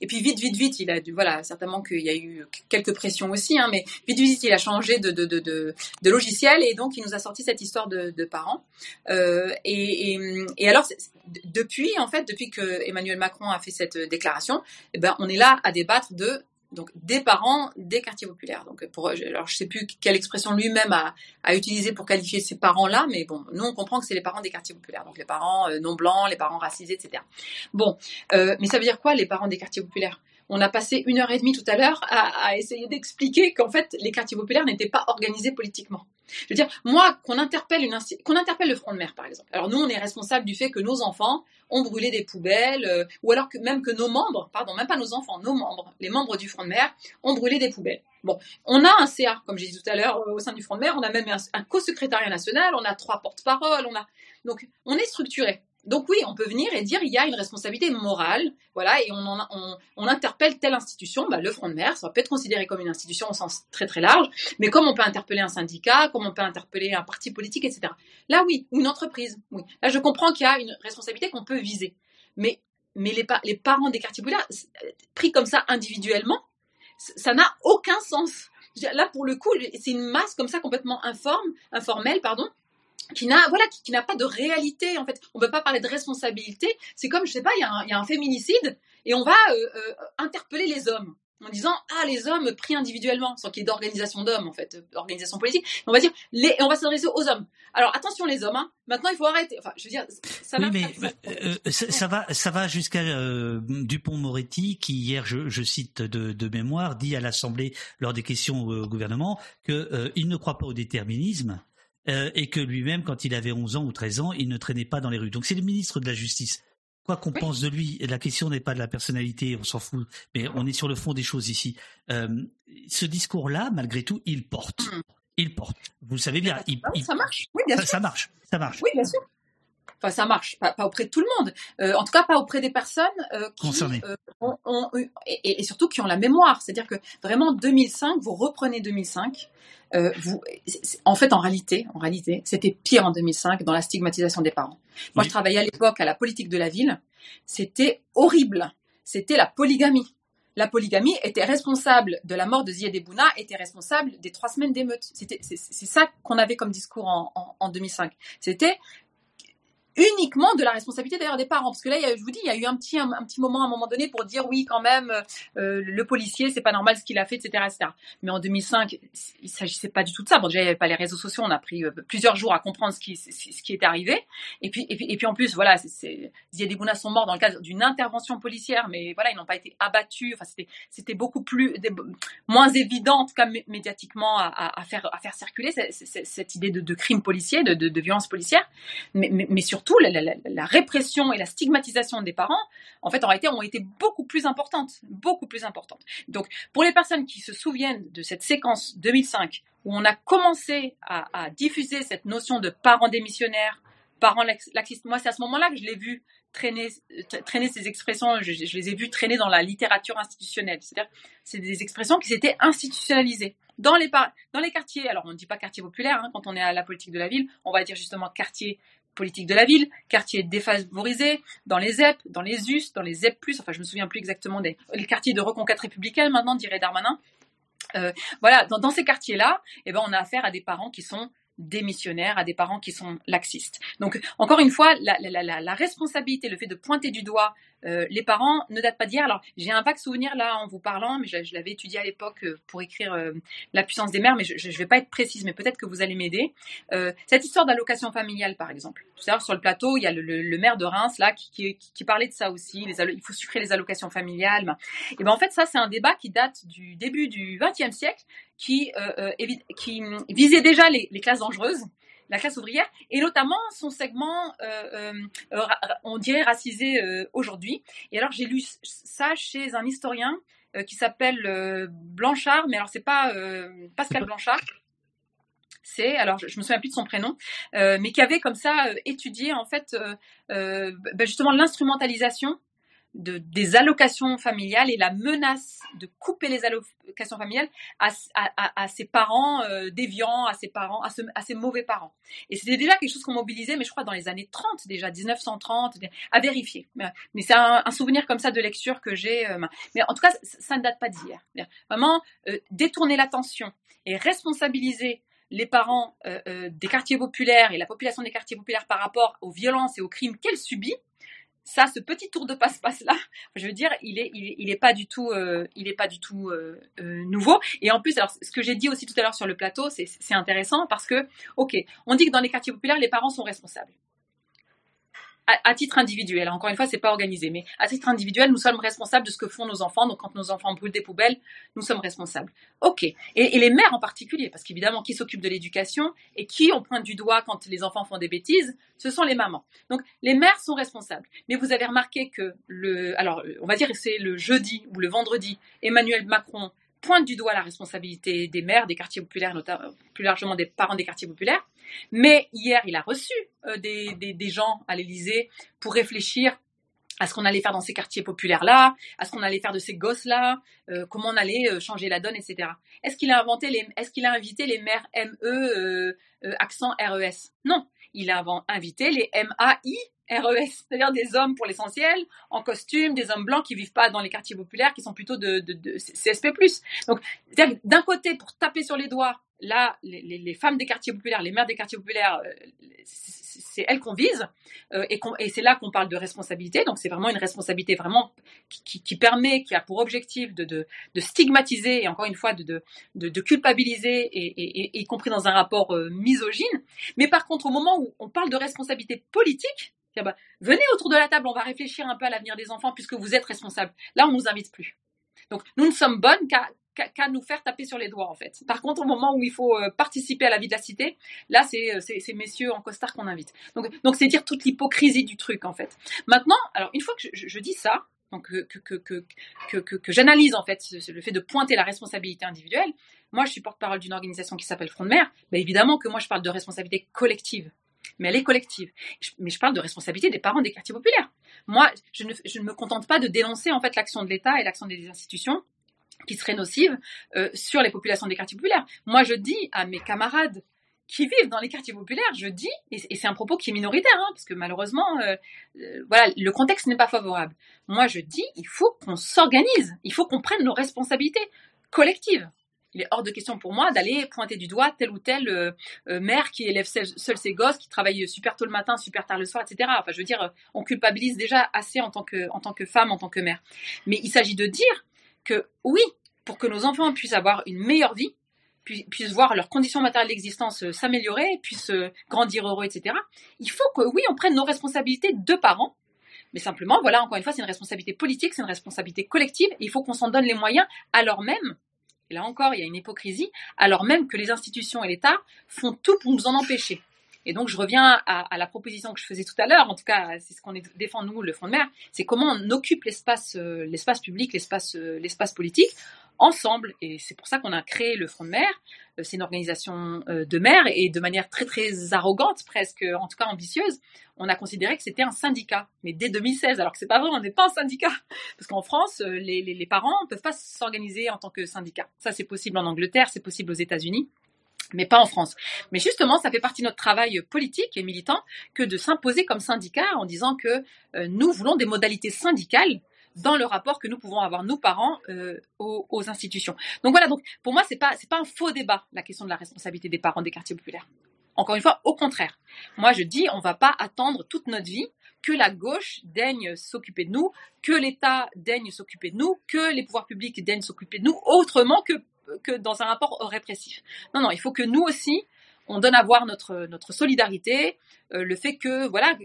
Et puis vite, vite, vite, il a dû, voilà, certainement qu'il y a eu quelques pressions aussi, hein, mais vite, vite, il a changé de, de, de, de, logiciel et donc il nous a sorti cette histoire de, parents. Euh, et, et, et alors, depuis, en fait, depuis que Emmanuel Macron a fait cette déclaration, eh ben, on est là à débattre de donc des parents des quartiers populaires. Donc pour alors je sais plus quelle expression lui-même a, a utilisé pour qualifier ces parents-là, mais bon, nous on comprend que c'est les parents des quartiers populaires, donc les parents euh, non blancs, les parents racisés, etc. Bon, euh, mais ça veut dire quoi les parents des quartiers populaires? On a passé une heure et demie tout à l'heure à, à essayer d'expliquer qu'en fait les quartiers populaires n'étaient pas organisés politiquement. Je veux dire, moi, qu'on interpelle, qu'on interpelle le front de mer, par exemple. Alors nous, on est responsable du fait que nos enfants ont brûlé des poubelles, euh, ou alors que même que nos membres, pardon, même pas nos enfants, nos membres, les membres du front de mer, ont brûlé des poubelles. Bon, on a un CA, comme j'ai dit tout à l'heure, au sein du front de mer, on a même un, un co-secrétariat national, on a trois porte-paroles, on a donc on est structuré. Donc oui, on peut venir et dire il y a une responsabilité morale, voilà, et on, interpelle telle institution, bah, le Front de Mer, ça peut être considéré comme une institution au sens très très large, mais comme on peut interpeller un syndicat, comme on peut interpeller un parti politique, etc. Là oui, ou une entreprise, oui. Là je comprends qu'il y a une responsabilité qu'on peut viser, mais mais les, pa- les parents des quartiers populaires, c- pris comme ça individuellement, ça n'a aucun sens. Là pour le coup, c'est une masse comme ça complètement informe, informelle, pardon, qui n'a voilà qui, qui n'a pas de réalité en fait. On peut pas parler de responsabilité. C'est comme je sais pas il y, a un- il y a un féminicide et on va euh, euh, interpeller les hommes en disant ah les hommes pris individuellement sans qu'il y ait d'organisation d'hommes en fait euh, organisation politique. On va dire les et on va s'adresser aux hommes alors attention les hommes hein. maintenant il faut arrêter. Enfin je veux dire ça Oui, mais de sens. euh, ça, ça va, ça va jusqu'à euh, Dupont-Moretti qui hier, je, je cite de, de mémoire, dit à l'Assemblée lors des questions au, au gouvernement que euh, il ne croit pas au déterminisme euh, et que lui-même, quand il avait 11 ans ou 13 ans, il ne traînait pas dans les rues. Donc c'est le ministre de la Justice. Quoi qu'on pense de lui, la question n'est pas de la personnalité, on s'en fout, mais on est sur le fond des choses ici. Euh, ce discours-là, malgré tout, il porte. Il porte. Vous le savez bien. Il, oui, il- ça marche oui bien ça, sûr ça marche. Ça marche. oui bien sûr Enfin, ça marche, pas, pas auprès de tout le monde. Euh, en tout cas, pas auprès des personnes euh, qui Concernées. euh, ont, ont et, et surtout qui ont la mémoire. C'est-à-dire que vraiment 2005, vous reprenez 2005. euh, vous, en fait, en réalité, en réalité, c'était pire en 2005 dans la stigmatisation des parents. Moi, je travaillais à l'époque à la politique de la ville. C'était horrible. C'était la polygamie. La polygamie était responsable de la mort de Ziad Bouna, était responsable des trois semaines d'émeute. C'est, c'est ça qu'on avait comme discours en, en, en 2005. C'était uniquement de la responsabilité d'ailleurs des parents. Parce que là je vous dis il y a eu un petit un, petit moment à un moment donné pour dire oui quand même euh, le policier c'est pas normal ce qu'il a fait etc etc mais en 2005 il s'agissait pas du tout de ça. Bon déjà il y avait pas les réseaux sociaux. On a pris euh, plusieurs jours à comprendre ce qui ce qui est arrivé. Et puis et puis et puis en plus voilà c'est- Bouna sont morts dans le cadre d'une intervention policière mais voilà ils n'ont pas été abattus. Enfin c'était c'était beaucoup plus moins évident en médiatiquement à, faire à faire circuler cette idée de, de crime policier de, de, de violence policière. Mais, mais, mais surtout la, la- la- répression et la stigmatisation des parents, en fait, ont été beaucoup plus importantes, beaucoup plus importantes. Donc, pour les personnes qui se souviennent de cette séquence 2005 où on a commencé à, diffuser cette notion de parents démissionnaires, parents lax- laxistes, moi, c'est à ce moment-là que je l'ai vu traîner, traîner ces expressions, je, je les ai vues traîner dans la littérature institutionnelle. C'est-à-dire, c'est des expressions qui s'étaient institutionnalisées. Dans les, par- dans les quartiers, alors on ne dit pas quartier populaire, hein, quand on est à la politique de la ville, on va dire justement quartier politique de la ville, quartier défavorisé, dans les ZEP, dans les US, dans les ZEP+, enfin je me souviens plus exactement des quartiers de reconquête républicaine maintenant, dirait Darmanin. Euh, voilà, dans, ces quartiers-là, eh ben, on a affaire à des parents qui sont démissionnaires, à des parents qui sont laxistes. Donc, encore une fois, la responsabilité, le fait de pointer du doigt euh, les parents ne date pas d'hier. Alors, j'ai un vague souvenir là en vous parlant, mais je, l'avais étudié à l'époque euh, pour écrire euh, La puissance des mères, mais je ne vais pas être précise, mais peut-être que vous allez m'aider. Euh, cette histoire d'allocation familiale, par exemple. L'heure, sur le plateau, il y a le, le, le, maire de Reims là qui, qui, qui parlait de ça aussi. Les il faut sucrer les allocations familiales. Et ben en fait, ça, c'est un débat qui date du début du XXe siècle, qui, euh, qui visait déjà les classes dangereuses la classe ouvrière, et notamment son segment, euh, euh, on dirait racisé euh, aujourd'hui. Et alors j'ai lu ça chez un historien qui s'appelle Blanchard, mais alors c'est pas Pascal Blanchard. C'est alors je, je, me souviens plus de son prénom, mais qui avait comme ça étudié en fait ben justement l'instrumentalisation de, des allocations familiales et la menace de couper les allocations familiales à, ses parents euh, déviants, à ses parents, à, ses mauvais parents. Et c'était déjà quelque chose qu'on mobilisait, mais je crois dans les années 30 déjà, 1930, à vérifier. Mais, c'est un, souvenir comme ça de lecture que j'ai. Euh, mais en tout cas, ça, ne date pas d'hier. Vraiment, euh, détourner l'attention et responsabiliser les parents des quartiers populaires et la population des quartiers populaires par rapport aux violences et aux crimes qu'elle subit, ça, ce petit tour de passe-passe là, je veux dire, il est, il est, pas du tout, euh, il est pas du tout euh, euh, nouveau. Et en plus, alors, ce que j'ai dit aussi tout à l'heure sur le plateau, c'est intéressant parce que, ok, on dit que dans les quartiers populaires, les parents sont responsables. À, titre individuel, encore une fois, c'est pas organisé, mais à titre individuel, nous sommes responsables de ce que font nos enfants. Donc, quand nos enfants brûlent des poubelles, nous sommes responsables. Ok. Et, les mères en particulier, parce qu'évidemment, qui s'occupe de l'éducation et qui on pointe du doigt quand les enfants font des bêtises, ce sont les mamans. Donc, les mères sont responsables. Mais vous avez remarqué que le, alors, on va dire c'est le jeudi ou le vendredi, Emmanuel Macron pointe du doigt la responsabilité des maires des quartiers populaires, notamment plus largement des parents des quartiers populaires. Mais hier, il a reçu euh, des, des, gens à l'Élysée pour réfléchir à ce qu'on allait faire dans ces quartiers populaires-là, à ce qu'on allait faire de ces gosses-là, euh, comment on allait euh, changer la donne, etc. Est-ce qu'il a inventé les, est-ce a invité les maires ME accent RES Non, il a invité les MAI RES, c'est-à-dire des hommes pour l'essentiel, en costume, des hommes blancs qui vivent pas dans les quartiers populaires, qui sont plutôt de, CSP+. Donc, d'un côté, pour taper sur les doigts, là, les, femmes des quartiers populaires, les mères des quartiers populaires, euh, c'est elles qu'on vise, euh, et, c'est là qu'on parle de responsabilité. Donc, c'est vraiment une responsabilité vraiment qui, permet, qui a pour objectif de, stigmatiser et encore une fois de, culpabiliser, et, y compris dans un rapport euh, misogyne. Mais par contre, au moment où on parle de responsabilité politique, bah, venez autour de la table, on va réfléchir un peu à l'avenir des enfants puisque vous êtes responsables. Là, on nous invite plus. Donc, nous ne sommes bonnes qu'à nous faire taper sur les doigts en fait. Par contre, au moment où il faut euh, participer à la vie de la cité, là c'est ces messieurs en costard qu'on invite. Donc c'est dire toute l'hypocrisie du truc en fait. Maintenant, alors une fois que je, dis ça, donc que j'analyse en fait le fait de pointer la responsabilité individuelle, moi je suis porte-parole d'une organisation qui s'appelle Front de Mer, évidemment que moi je parle de responsabilité collective mais elle est collective. Mais je parle de responsabilité des parents des quartiers populaires. Moi, je ne, me contente pas de dénoncer en fait l'action de l'État et l'action des institutions qui serait nocive euh, sur les populations des quartiers populaires. Moi, je dis à mes camarades qui vivent dans les quartiers populaires, je dis, et, et c'est un propos qui est minoritaire, hein, parce que malheureusement, euh, euh, voilà, le contexte n'est pas favorable. Moi, je dis, il faut qu'on s'organise, il faut qu'on prenne nos responsabilités collectives il est hors de question pour moi d'aller pointer du doigt tel ou tel euh, euh, mère qui élève seul, seul, ses gosses, qui travaille super tôt le matin, super tard le soir, etc. Enfin, je veux dire, on culpabilise déjà assez en tant que, en tant que femme, en tant que mère. Mais il s'agit de dire que oui, pour que nos enfants puissent avoir une meilleure vie, puissent voir leurs conditions matérielles d'existence s'améliorer, puissent grandir heureux, etc. Il faut que oui, on prenne nos responsabilités de parents. Mais simplement, voilà, encore une fois, c'est une responsabilité politique, c'est une responsabilité collective. Et il faut qu'on s'en donne les moyens, alors même et là encore, il y a une hypocrisie, alors même que les institutions et l'État font tout pour nous en empêcher. Et donc, je reviens à, la proposition que je faisais tout à l'heure, en tout cas, c'est ce qu'on défend nous, le Front de mer, c'est comment on occupe l'espace, euh, public, l'espace, euh, l'espace politique, ensemble, et c'est pour ça qu'on a créé le Front de mer. Euh, c'est une organisation euh, de maires et de manière très très arrogante, presque, en tout cas ambitieuse, on a considéré que c'était un syndicat. Mais dès 2016, alors que c'est pas vrai, on n'est pas un syndicat, parce qu'en France, euh, les parents ne peuvent pas s'organiser en tant que syndicat. Ça, c'est possible en Angleterre, c'est possible aux États-Unis mais pas en France. Mais justement, ça fait partie de notre travail politique et militant que de s'imposer comme syndicat en disant que nous voulons des modalités syndicales dans le rapport que nous pouvons avoir, nous parents, euh, aux, institutions. Donc voilà, donc pour moi, c'est pas pas un faux débat la question de la responsabilité des parents des quartiers populaires. Encore une fois, au contraire. Moi, je dis, on va pas attendre toute notre vie que la gauche daigne s'occuper de nous, que l'État daigne s'occuper de nous, que les pouvoirs publics daignent s'occuper de nous, autrement que que dans un rapport répressif. Non, non, il faut que nous aussi, on donne à voir notre, notre solidarité, euh, le fait que, voilà,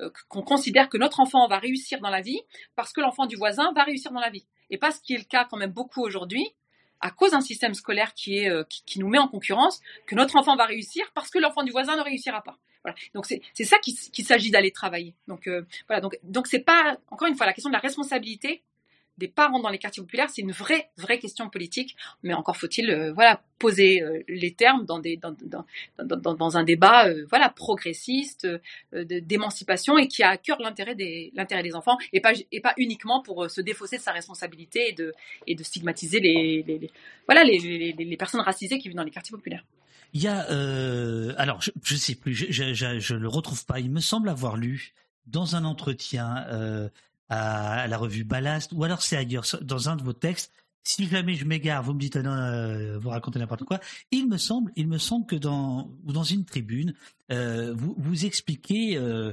euh, qu'on considère que notre enfant va réussir dans la vie parce que l'enfant du voisin va réussir dans la vie. Et pas ce qui est le cas quand même beaucoup aujourd'hui, à cause d'un système scolaire qui, est, euh, qui, nous met en concurrence, que notre enfant va réussir parce que l'enfant du voisin ne réussira pas. Voilà. Donc c'est ça qu'il qui s'agit d'aller travailler. Donc voilà. Donc donc c'est pas encore une fois la question de la responsabilité des parents dans les quartiers populaires, c'est une vraie, vraie question politique. Mais encore faut-il, euh, voilà, poser euh, les termes dans des, dans, dans, dans, un débat, euh, voilà, progressiste, d'émancipation et qui a à cœur l'intérêt des, des enfants et pas, et pas uniquement pour se défausser de sa responsabilité et de, et de stigmatiser les, les, voilà, les, les, personnes racisées qui vivent dans les quartiers populaires. Il y a, alors, je, je sais plus, je, je le retrouve pas. Il me semble avoir lu dans un entretien à la revue Ballast, ou alors c'est ailleurs, dans un de vos textes. Si jamais je m'égare, vous me dites non, euh, vous racontez n'importe quoi. Il me semble, il me semble que dans ou dans une tribune, euh, vous, vous expliquez euh,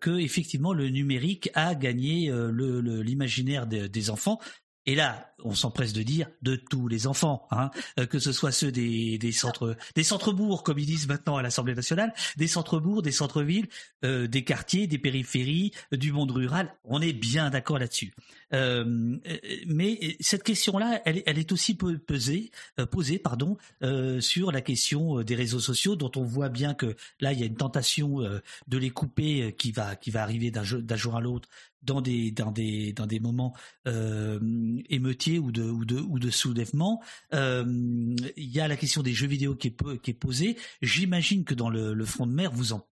que effectivement le numérique a gagné l'imaginaire le, des enfants. Et là, on s'empresse de dire de tous les enfants, hein, euh, que ce soit ceux des, centres, des centres bourgs comme ils disent maintenant à l'Assemblée nationale, des centres bourgs, des centres villes, euh, des quartiers, des périphéries, du monde rural. On est bien d'accord là-dessus. Euh, mais cette question-là, elle, est aussi pesée, euh, posée, pardon, euh, sur la question des réseaux sociaux, dont on voit bien que là, il y a une tentation de les couper qui va qui va arriver d'un jour à l'autre dans des dans des dans des moments émeutiers ou de ou de ou de soulèvement. Il y a la question des jeux vidéo qui est qui est posée. J'imagine que dans le, le front de mer, vous en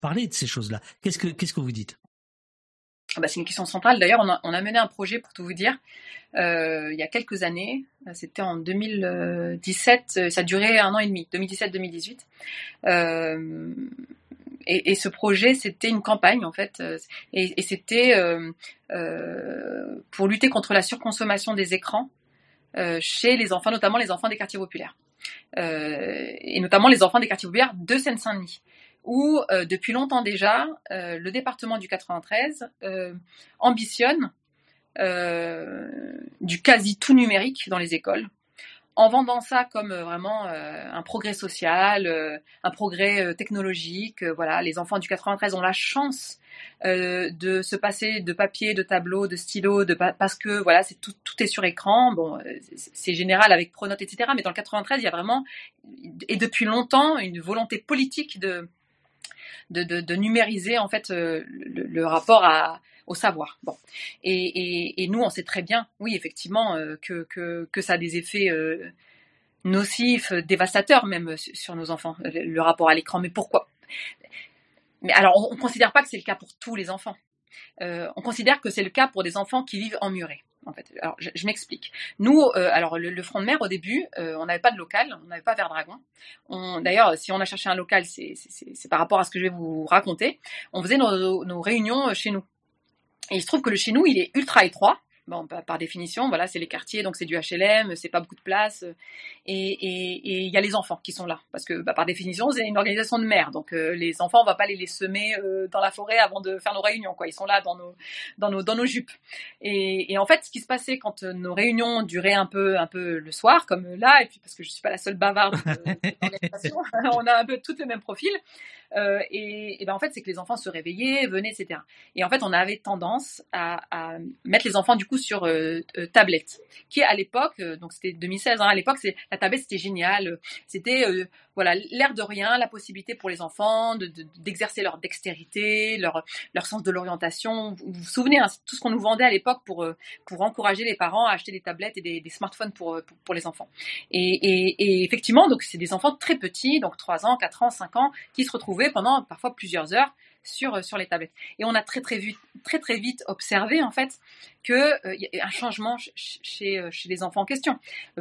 parlez de ces choses-là. Qu'est-ce que qu'est-ce que vous dites? Bah, c'est une question centrale. D'ailleurs, on a, mené un projet, pour tout vous dire, euh, il y a quelques années. C'était en 2017. Ça durait un an et demi, 2017-2018. Euh, et, ce projet, c'était une campagne, en fait. Et, c'était euh, euh pour lutter contre la surconsommation des écrans euh, chez les enfants, notamment les enfants des quartiers populaires. Euh, et notamment les enfants des quartiers populaires de Seine-Saint-Denis où euh, depuis longtemps déjà, euh, le département du 93 euh, ambitionne du quasi tout numérique dans les écoles, en vendant ça comme vraiment un progrès social, un progrès technologique. voilà, les enfants du 93 ont la chance de se passer de papier, de tableau, de stylo, de parce que voilà, c'est tout, tout est sur écran. Bon, c'est général avec Pronote, etc. Mais dans le 93, il y a vraiment et depuis longtemps une volonté politique de de, de, numériser en fait euh, le, rapport au savoir. Bon, et, et, nous on sait très bien, oui effectivement, euh, que, que, ça a des effets euh, nocifs, dévastateurs même sur nos enfants, le, rapport à l'écran. Mais pourquoi? Mais alors on, on considère pas que c'est le cas pour tous les enfants. On considère que c'est le cas pour des enfants qui vivent en muret en fait. Alors, je, je m'explique. Nous, euh, alors le, le, front de mer au début, euh, on n'avait pas de local, on n'avait pas Vert Dragon. D'ailleurs, si on a cherché un local, c'est par rapport à ce que je vais vous raconter. On faisait nos, nos réunions chez nous. Et il se trouve que le chez nous, il est ultra étroit. Bon, par définition, voilà, c'est les quartiers, donc c'est du HLM, c'est pas beaucoup de place, et il y a les enfants qui sont là, parce que bah, par définition, c'est une organisation de mer, donc euh, les enfants, on va pas les, les semer euh, dans la forêt avant de faire nos réunions, quoi. Ils sont là dans nos dans nos dans nos jupes. Et, et en fait, ce qui se passait quand euh, nos réunions duraient un peu un peu le soir, comme là, et puis parce que je suis pas la seule bavarde de, l'organisation, on a un peu toutes le même profil. Euh, et, et ben en fait, c'est que les enfants se réveillaient, venaient, etc. Et en fait, on avait tendance à, à mettre les enfants du coup sur euh, euh, tablette, qui à l'époque, euh, donc c'était 2016, hein, à l'époque, la tablette c'était génial, c'était voilà l'air de rien, la possibilité pour les enfants de- de- d'exercer leur dextérité, leur leur sens de l'orientation. Vous vous souvenez hein, tout ce qu'on nous vendait à l'époque pour pour encourager les parents à acheter des tablettes et des, smartphones pour, pour les enfants. Et, et, et effectivement, donc c'est des enfants très petits, donc 3 ans, 4 ans, 5 ans, qui se retrouvaient pendant parfois plusieurs heures sur, euh, sur les tablettes. Et on a très très, vite, très très vite observé en fait qu'il euh, y a un changement ch- ch- chez, euh, chez les enfants en question.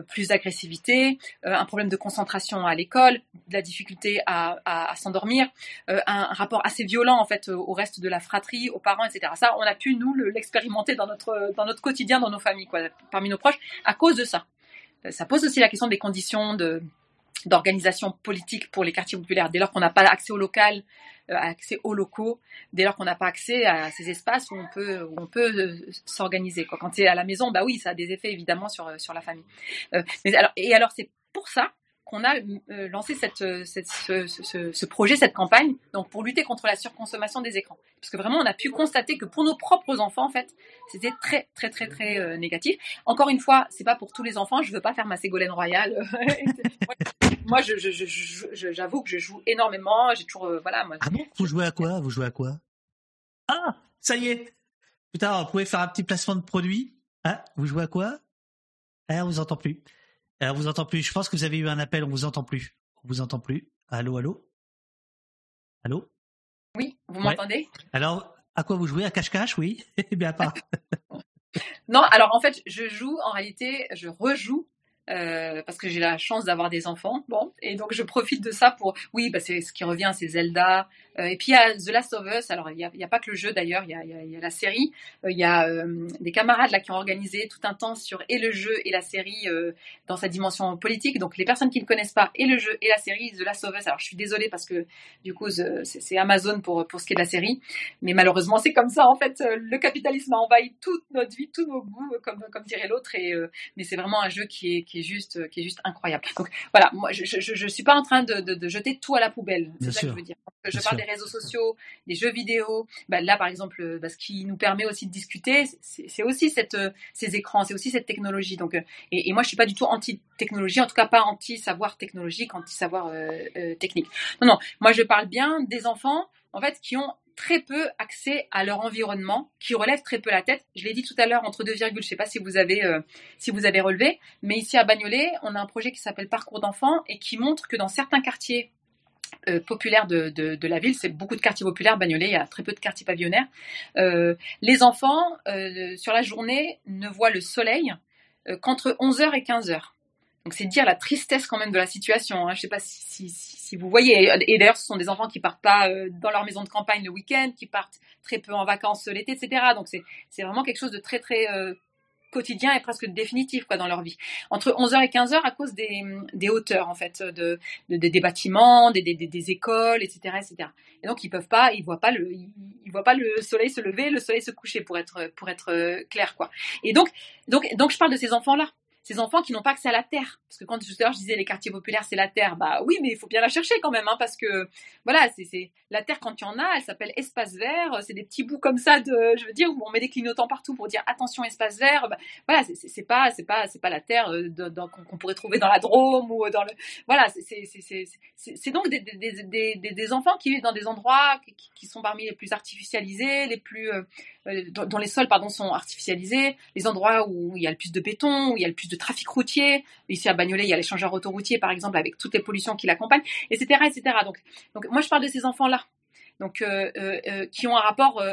Plus d'agressivité, un problème de concentration à l'école, de la difficulté à, à, s'endormir, un, un rapport assez violent en fait au reste de la fratrie, aux parents, etc. Ça, on a pu nous le- l'expérimenter dans notre, dans notre quotidien, dans nos familles, quoi, parmi nos proches, à cause de ça. Ça pose aussi la question des conditions de d'organisation politique pour les quartiers populaires. Dès lors qu'on n'a pas accès euh, accès aux locaux, dès lors qu'on n'a pas accès à ces espaces où on peut, où on peut euh, s'organiser. Quand c'est à la maison, bah oui, ça a des effets évidemment sur, euh, sur la famille. Mais alors, et alors, c'est pour ça qu'on a euh, lancé euh, ce, projet, cette campagne, donc pour lutter contre la surconsommation des écrans. Parce que vraiment, on a pu constater que pour nos propres enfants, en fait, c'était très, très, très, très euh, négatif. Encore une fois, c'est pas pour tous les enfants. Je veux pas faire ma Ségolène royale. moi, je, je, j'avoue que je joue énormément. J'ai toujours, voilà. Ah bon? Vous jouez à quoi? Vous jouez à quoi? Ah, ça y est. Putain, vous pouvez faire un petit placement de produit. Ah, vous jouez à quoi? Ah, on vous entend plus. On vous entend plus. Je pense que vous avez eu un appel. On vous entend plus. On vous entend plus. Allô, allô? Allô? Oui, vous Ouais. m'entendez? Alors, à quoi vous jouez? À cache-cache, oui Eh bien, pas. Non, alors en fait, je joue, en réalité, je rejoue. Euh, parce que j'ai la chance d'avoir des enfants, bon, et donc je profite de ça pour, oui, bah c'est ce qui revient, c'est Zelda, euh, et puis il y a The Last of Us. Alors il y a, pas que le jeu d'ailleurs, il y a, la série. Il y a euh, des camarades là qui ont organisé tout un temps sur et le jeu et la série dans sa dimension politique. Donc les personnes qui ne connaissent pas et le jeu et la série The Last of Us. Alors je suis désolée parce que du coup c'est Amazon pour pour ce qui est de la série, mais malheureusement c'est comme ça en fait. Le capitalisme a envahi toute notre vie, tous nos goûts, comme dirait l'autre. Et mais c'est vraiment un jeu qui est juste euh, qui est juste incroyable. Donc voilà, moi je je, je suis pas en train de, de, de jeter tout à la poubelle. C'est ça que je veux dire. Je Bien parle sûr. des réseaux sociaux, des jeux vidéo. Bah, là, par exemple, bah, ce qui nous permet aussi de discuter, c'est aussi cette, euh, ces écrans, c'est aussi cette technologie. Donc, et, et moi, je suis pas du tout anti-technologie, en tout cas pas anti-savoir technologique, anti-savoir euh, euh, technique. Non, non. Moi, je parle bien des enfants, en fait, qui ont très peu accès à leur environnement, qui relèvent très peu la tête. Je l'ai dit tout à l'heure, entre deux virgules, je sais pas si vous avez, euh, si vous avez relevé, mais ici à Bagnolet, on a un projet qui s'appelle Parcours d'enfants et qui montre que dans certains quartiers euh, populaires de, de, la ville, c'est beaucoup de quartiers populaires, Bagnolet, il y a très peu de quartiers pavillonnaires. Euh, les enfants, sur la journée, ne voient le soleil qu'entre 11h et 15h. Donc c'est dire la tristesse quand même de la situation. Hein. Je sais pas si, vous voyez. Et d'ailleurs, ce sont des enfants qui partent pas euh, dans leur maison de campagne le week-end, qui partent très peu en vacances l'été, etc. Donc c'est vraiment quelque chose de très très euh, quotidien et presque définitif quoi dans leur vie. Entre 11h et 15h à cause des, hauteurs en fait de, de- des- bâtiments, des, des, écoles, etc., etc. Et donc ils peuvent pas, ils voient pas le, ils voient pas le soleil se lever, le soleil se coucher pour être pour être euh, clair quoi. Et donc donc donc je parle de ces enfants là. Ces enfants qui n'ont pas accès à la terre. Parce que quand tout à l'heure je disais les quartiers populaires c'est la terre, bah oui, mais il faut bien la chercher quand même, hein, parce que voilà, c'est la terre quand il y en a, elle s'appelle espace vert. C'est des petits bouts comme ça de, je veux dire, où on met des clignotants partout pour dire attention espace vert. Bah, voilà, c'est- pas c'est pas c'est pas la terre euh, qu'on pourrait trouver dans la Drôme ou dans le voilà, c'est donc des, des, des, des, enfants qui vivent dans des endroits qui, sont parmi les plus artificialisés, les plus euh, euh, dont, dont les sols pardon sont artificialisés, les endroits où il y a le plus de béton, où il y a le plus de trafic routier. Ici à Bagnolet, il y a l'échangeur autoroutier par exemple avec toutes les pollutions qui l'accompagnent, etc., etc. Donc donc moi je parle de ces enfants là donc euh, euh, euh, qui ont un rapport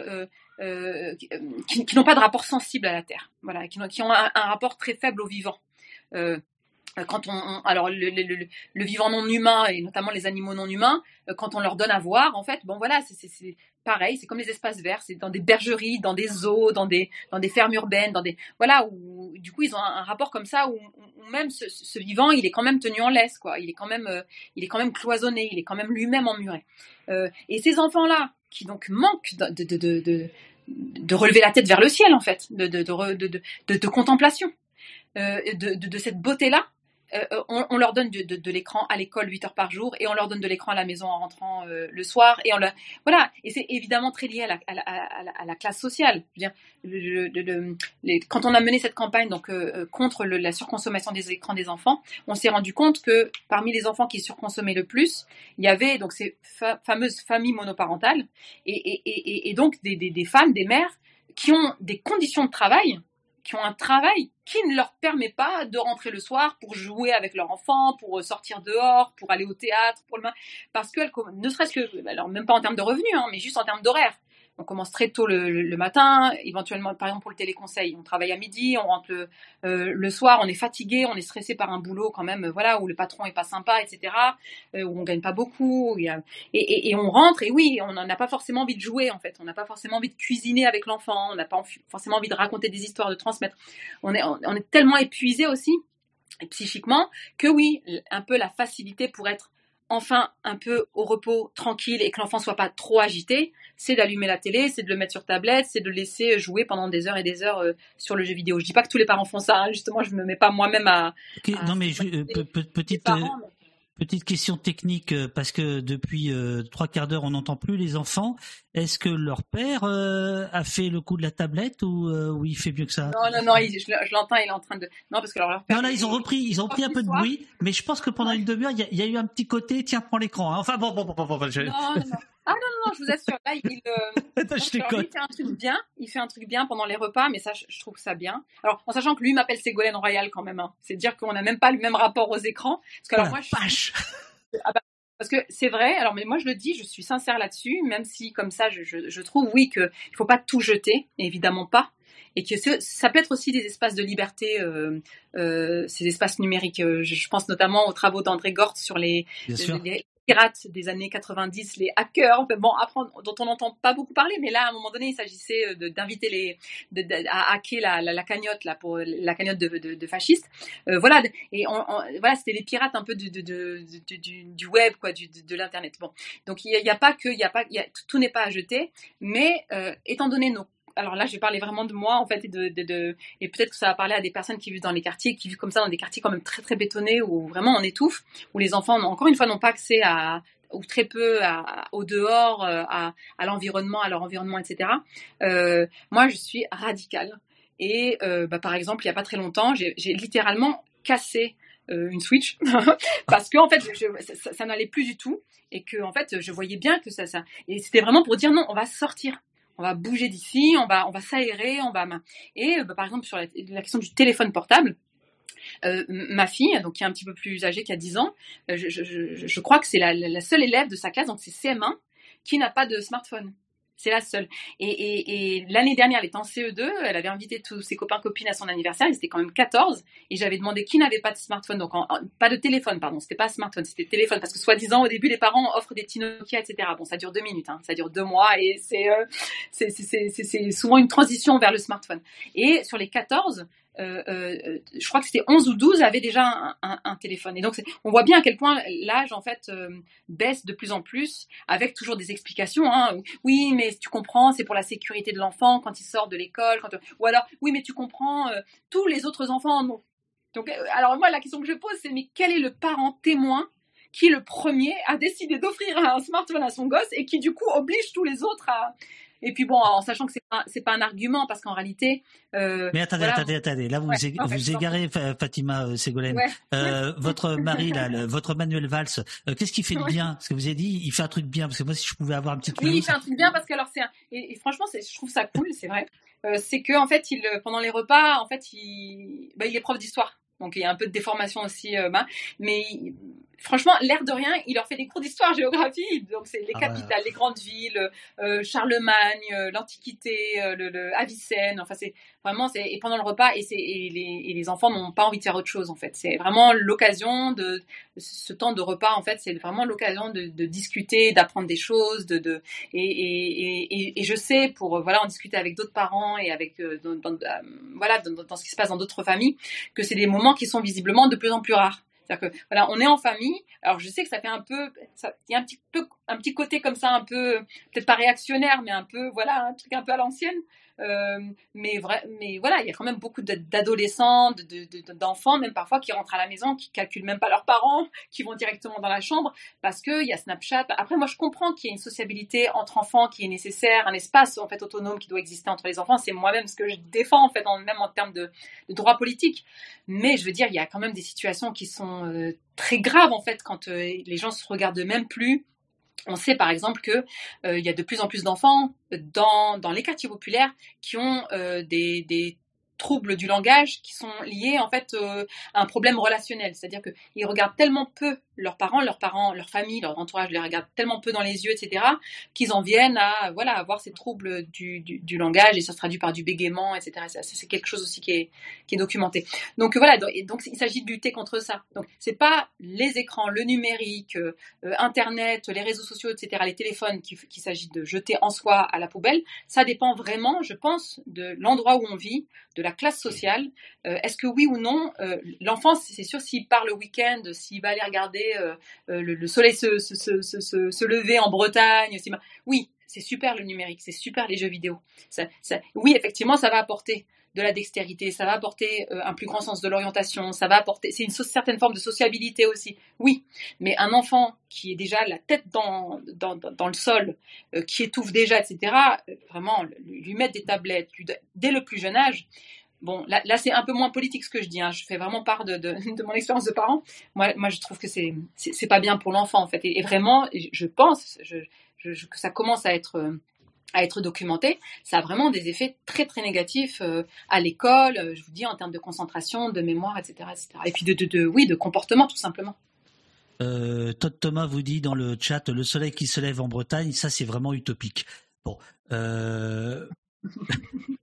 qui, n'ont pas de rapport sensible à la terre voilà qui, ont un, un rapport très faible au vivant quand on, alors le, le, le, le vivant non humain et notamment les animaux non humains euh, quand on leur donne à voir en fait bon voilà c'est- pareil c'est comme les espaces verts c'est dans des bergeries dans des zoos dans des dans des fermes urbaines dans des voilà où du coup ils ont un, rapport comme ça où, où même ce, ce vivant il est quand même tenu en laisse quoi. Il est quand même euh, il est quand même cloisonné il est quand même lui-même emmuré. Euh, et ces enfants là qui donc manquent de, de, de, de, de- relever la tête vers le ciel en fait de, de, de, de, de, contemplation euh, de, de, de cette beauté là euh, on, on, leur donne de, l'écran à l'école 8 heures par jour et on leur donne de l'écran à la maison en rentrant euh, le soir et on voilà. Et c'est évidemment très lié à la, classe sociale. Quand on a mené cette campagne donc euh, contre la surconsommation des écrans des enfants on s'est rendu compte que parmi les enfants qui surconsommaient le plus il y avait donc ces fa fameuses familles monoparentales et, donc des femmes des mères qui ont des conditions de travail qui ont un travail qui ne leur permet pas de rentrer le soir pour jouer avec leur enfant, pour sortir dehors, pour aller au théâtre, pour le parce que ne serait-ce que, alors même pas en termes de revenus, hein, mais juste en termes d'horaire on commence très tôt le, matin, éventuellement, par exemple pour le téléconseil, on travaille à midi, on rentre le, euh, le soir, on est fatigué, on est stressé par un boulot quand même, voilà, où le patron est pas sympa, etc., euh, où on gagne pas beaucoup, et, et, et, on rentre, et oui, on n'a pas forcément envie de jouer, en fait, on n'a pas forcément envie de cuisiner avec l'enfant, on n'a pas forcément envie de raconter des histoires, de transmettre. On est tellement épuisé aussi, psychiquement, que oui, un peu la facilité pour être enfin un peu au repos, tranquille et que l'enfant soit pas trop agité, c'est d'allumer la télé, c'est de le mettre sur tablette, c'est de le laisser jouer pendant des heures et des heures euh, sur le jeu vidéo. Je dis pas que tous les parents font ça, hein, justement, je me mets pas moi-même à, okay, à, Non mais je, euh, petite parents, mais... Petite question technique, euh, parce que depuis euh, trois quarts d'heure, on n'entend plus les enfants. Est-ce que leur père euh, a fait le coup de la tablette ou, euh, ou il fait mieux que ça? Non, non, non, il, je, je l'entends, il est en train de... Non, parce que alors, leur père... Non, là, ils ont repris, ils ont pris un peu de bruit, mais je pense que pendant une demi-heure, il y, y, a eu un petit côté, tiens, prends l'écran. Hein. Enfin, bon, bon, bon, bon, bon je... Non, non, non. Ah non, non, non, je vous assure, là, il, euh, Attends, je alors, lui, il fait un truc bien, il fait un truc bien pendant les repas, mais ça, je, je trouve ça bien. Alors, en sachant que lui m'appelle Ségolène Royal quand même, hein. c'est dire qu'on n'a même pas le même rapport aux écrans. Parce que alors, oh moi, je vache. Ah bah, parce que c'est vrai, alors mais moi je le dis, je suis sincère là-dessus, même si comme ça je, je, je trouve oui qu'il ne faut pas tout jeter, évidemment pas, et que ça peut être aussi des espaces de liberté, euh, euh, ces espaces numériques. Je, je, pense notamment aux travaux d'André Gort sur les, les, pirates des années 90, les hackers, bon, apprendre, dont on n'entend pas beaucoup parler, mais là, à un moment donné, il s'agissait d'inviter les, à hacker la, la, la, cagnotte, là, pour la cagnotte de, de, fascistes. Euh, voilà, et on, voilà, c'était les pirates un peu du, du, du web, quoi, du, de, l'internet. Bon, donc il n'y a, pas que, il y a pas, y a, tout n'est pas à jeter, mais euh, étant donné nos alors là, je vais parler vraiment de moi, en fait, et peut-être que ça va parler à des personnes qui vivent dans les quartiers, qui vivent comme ça dans des quartiers quand même très très bétonnés où vraiment on étouffe, où les enfants, encore une fois, n'ont pas accès à ou très peu au dehors, à, à l'environnement, à leur environnement, etc. Euh, moi, je suis radicale. Et euh, bah, par exemple, il y a pas très longtemps, j'ai littéralement cassé euh, une Switch parce que en fait, ça n'allait plus du tout et que en fait, je voyais bien que ça, ça et c'était vraiment pour dire non, on va sortir on va bouger d'ici, on va, on va s'aérer, on va. Et bah, par exemple sur la, question du téléphone portable, euh, ma fille, donc qui est un petit peu plus âgée, qui a 10 ans, euh, je, crois que c'est la, la, seule élève de sa classe, donc c'est CM1, qui n'a pas de smartphone. C'est la seule. Et, l'année dernière, elle était en CE2, elle avait invité tous ses copains copines à son anniversaire, ils étaient quand même 14, et j'avais demandé qui n'avait pas de smartphone, donc pas de téléphone, pardon, c'était pas smartphone, c'était téléphone, parce que soi-disant au début les parents offrent des petits etc. Bon, ça dure deux minutes, hein, ça dure deux mois, et c'est euh, c'est souvent une transition vers le smartphone. Et sur les 14, euh, euh, je crois que c'était 11 ou 12 avaient déjà un, téléphone. Et donc, on voit bien à quel point l'âge, en fait, euh, baisse de plus en plus, avec toujours des explications. Hein. Oui, mais tu comprends, c'est pour la sécurité de l'enfant quand il sort de l'école. Quand... Ou alors, oui, mais tu comprends, euh, tous les autres enfants en ont. Donc, euh, alors moi, la question que je pose, c'est mais quel est le parent témoin qui, le premier, a décidé d'offrir un smartphone à son gosse et qui, du coup, oblige tous les autres à et puis bon, en sachant que c'est pas c'est pas un argument parce qu'en réalité. Euh, Mais attendez, voilà, attendez, attendez. Là, vous ouais, vous, vous égarez, Fatima euh, Ségolène. Ouais. Euh, votre mari, là, le, votre Manuel Valls, euh, qu'est-ce qu'il fait de bien? Ce que vous avez dit, il fait un truc bien. Parce que moi, si je pouvais avoir un petit. Oui, il fait un truc bien parce que alors c'est et, et, franchement, je trouve ça cool, c'est vrai. C'est que en fait, il pendant les repas, en fait, il bah, il est prof d'histoire. Donc il y a un peu de déformation aussi, euh, bah, mais franchement, l'air de rien, il leur fait des cours d'histoire-géographie. Donc c'est les ah capitales, ouais. les grandes villes, euh, Charlemagne, euh, l'Antiquité, euh, le, le, Avicenne. Enfin c'est vraiment c'est et pendant le repas et c'est et les, et les enfants n'ont pas envie de faire autre chose en fait. C'est vraiment l'occasion de ce temps de repas en fait, c'est vraiment l'occasion de, de, discuter, d'apprendre des choses, de, de et, et, je sais pour voilà en discuter avec d'autres parents et avec dans, dans, voilà dans, dans ce qui se passe dans d'autres familles que c'est des moments qui sont visiblement de plus en plus rares. C'est-à-dire que voilà, on est en famille. Alors je sais que ça fait un peu, il y a un petit peu, un petit côté comme ça, un peu peut-être pas réactionnaire, mais un peu voilà, un truc un peu à l'ancienne. Euh, mais vrai, mais voilà, il y a quand même beaucoup d'adolescents, de- de- de- d'enfants, même parfois qui rentrent à la maison, qui calculent même pas leurs parents, qui vont directement dans la chambre parce que il y a Snapchat. Après, moi, je comprends qu'il y ait une sociabilité entre enfants qui est nécessaire, un espace en fait autonome qui doit exister entre les enfants. C'est moi-même ce que je défends en fait, même en termes de, de droit politique. Mais je veux dire, il y a quand même des situations qui sont euh, très graves en fait quand euh, les gens se regardent même plus. On sait par exemple que euh, il y a de plus en plus d'enfants dans, les quartiers populaires qui ont euh, des, des troubles du langage qui sont liés en fait euh, à un problème relationnel, c'est-à-dire qu'ils regardent tellement peu leurs parents, leurs parents, leur famille, leur entourage les regardent tellement peu dans les yeux, etc., qu'ils en viennent à voilà avoir ces troubles du, du, langage et ça se traduit par du bégaiement, etc. C'est quelque chose aussi qui est, qui est documenté. Donc voilà, donc, il s'agit de lutter contre ça. Donc c'est pas les écrans, le numérique, euh, Internet, les réseaux sociaux, etc., les téléphones qu'il qu'il s'agit de jeter en soi à la poubelle. Ça dépend vraiment, je pense, de l'endroit où on vit, de la classe sociale. Euh, Est-ce que oui ou non, euh, l'enfant, c'est sûr, s'il part le week-end, s'il va aller regarder euh, euh, le, le soleil se, se, se, se, lever en Bretagne, va- oui, c'est super le numérique, c'est super les jeux vidéo. Oui, effectivement, ça va apporter de la dextérité, ça va apporter euh, un plus grand sens de l'orientation, ça va apporter, c'est une certaine forme de sociabilité aussi, oui. Mais un enfant qui est déjà la tête dans, dans, dans, le sol, qui étouffe déjà, etc., vraiment, lui mettre des tablettes dès le plus jeune âge, Bon, là, là c'est un peu moins politique ce que je dis. Hein. Je fais vraiment part de, de, de mon expérience de parent. Moi, moi, je trouve que c'est c'est pas bien pour l'enfant en fait. Et, et vraiment, je pense je, je, je- que ça commence à être à être documenté. Ça a vraiment des effets très très négatifs euh, à l'école. euh, Je vous dis en termes de concentration, de mémoire, etc., etc. Et puis de, de, de oui, de comportement tout simplement. Euh, Todd Thomas vous dit dans le chat le soleil qui se lève en Bretagne, ça c'est vraiment utopique. Bon,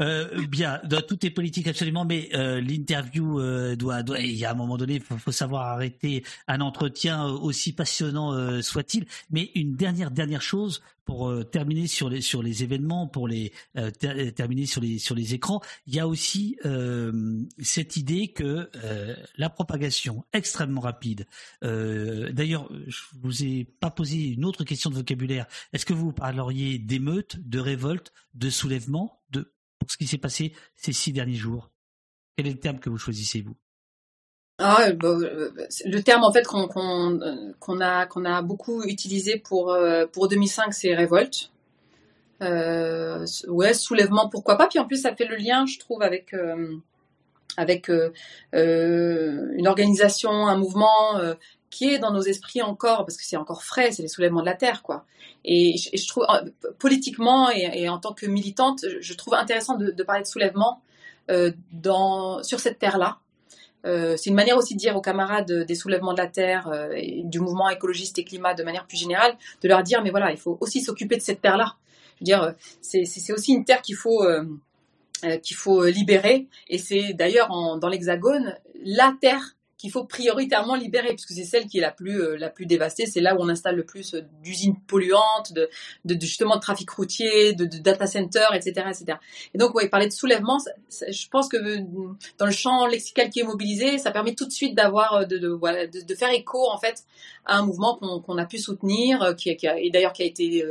euh... bien, dans- tout est politique absolument, mais euh, l'interview euh, doit, il y a un moment donné, il faut, savoir arrêter un entretien aussi passionnant soit-il. Mais une dernière dernière chose pour terminer sur les sur les événements, pour les ter- terminer sur les sur les écrans, il y a aussi cette idée que la propagation extrêmement rapide. D'ailleurs, je vous ai pas posé une autre question de vocabulaire. Est-ce que vous parleriez d'émeutes, de révoltes, de soulèvements, de pour ce qui s'est passé ces six derniers jours Quel est le terme que vous choisissez vous? Ah, bah, euh, le terme en fait qu'on euh, a beaucoup utilisé pour euh, pour 2005, c'est révolte. Euh, ouais, soulèvement, pourquoi pas. Puis en plus, ça fait le lien, je trouve, avec euh, euh, euh, une organisation, un mouvement euh, qui est dans nos esprits encore, parce que c'est encore frais, c'est les soulèvements de la terre, quoi. Et je, trouve, euh, politiquement et, en tant que militante, je, trouve intéressant de, parler de soulèvement euh, dans sur cette terre-là. Euh, c'est une manière aussi de dire aux camarades des soulèvements de la terre euh, et du mouvement écologiste et climat de manière plus générale, de leur dire mais voilà, il faut aussi s'occuper de cette terre-là. Je veux dire, euh, c'est aussi une terre qu'il faut euh, euh, qu'il faut libérer et c'est d'ailleurs dans l'Hexagone la terre qu'il faut prioritairement libérer puisque c'est celle qui est la plus euh, la plus dévastée. C'est là où on installe le plus euh, d'usines polluantes, de, justement de trafic routier, de, data centers, etc., etc. Et donc, ouais, parler de soulèvement, je pense que euh, dans le champ lexical qui est mobilisé, ça permet tout de suite d'avoir de, de, faire écho en fait à un mouvement qu'on a pu soutenir, qui, et d'ailleurs qui a été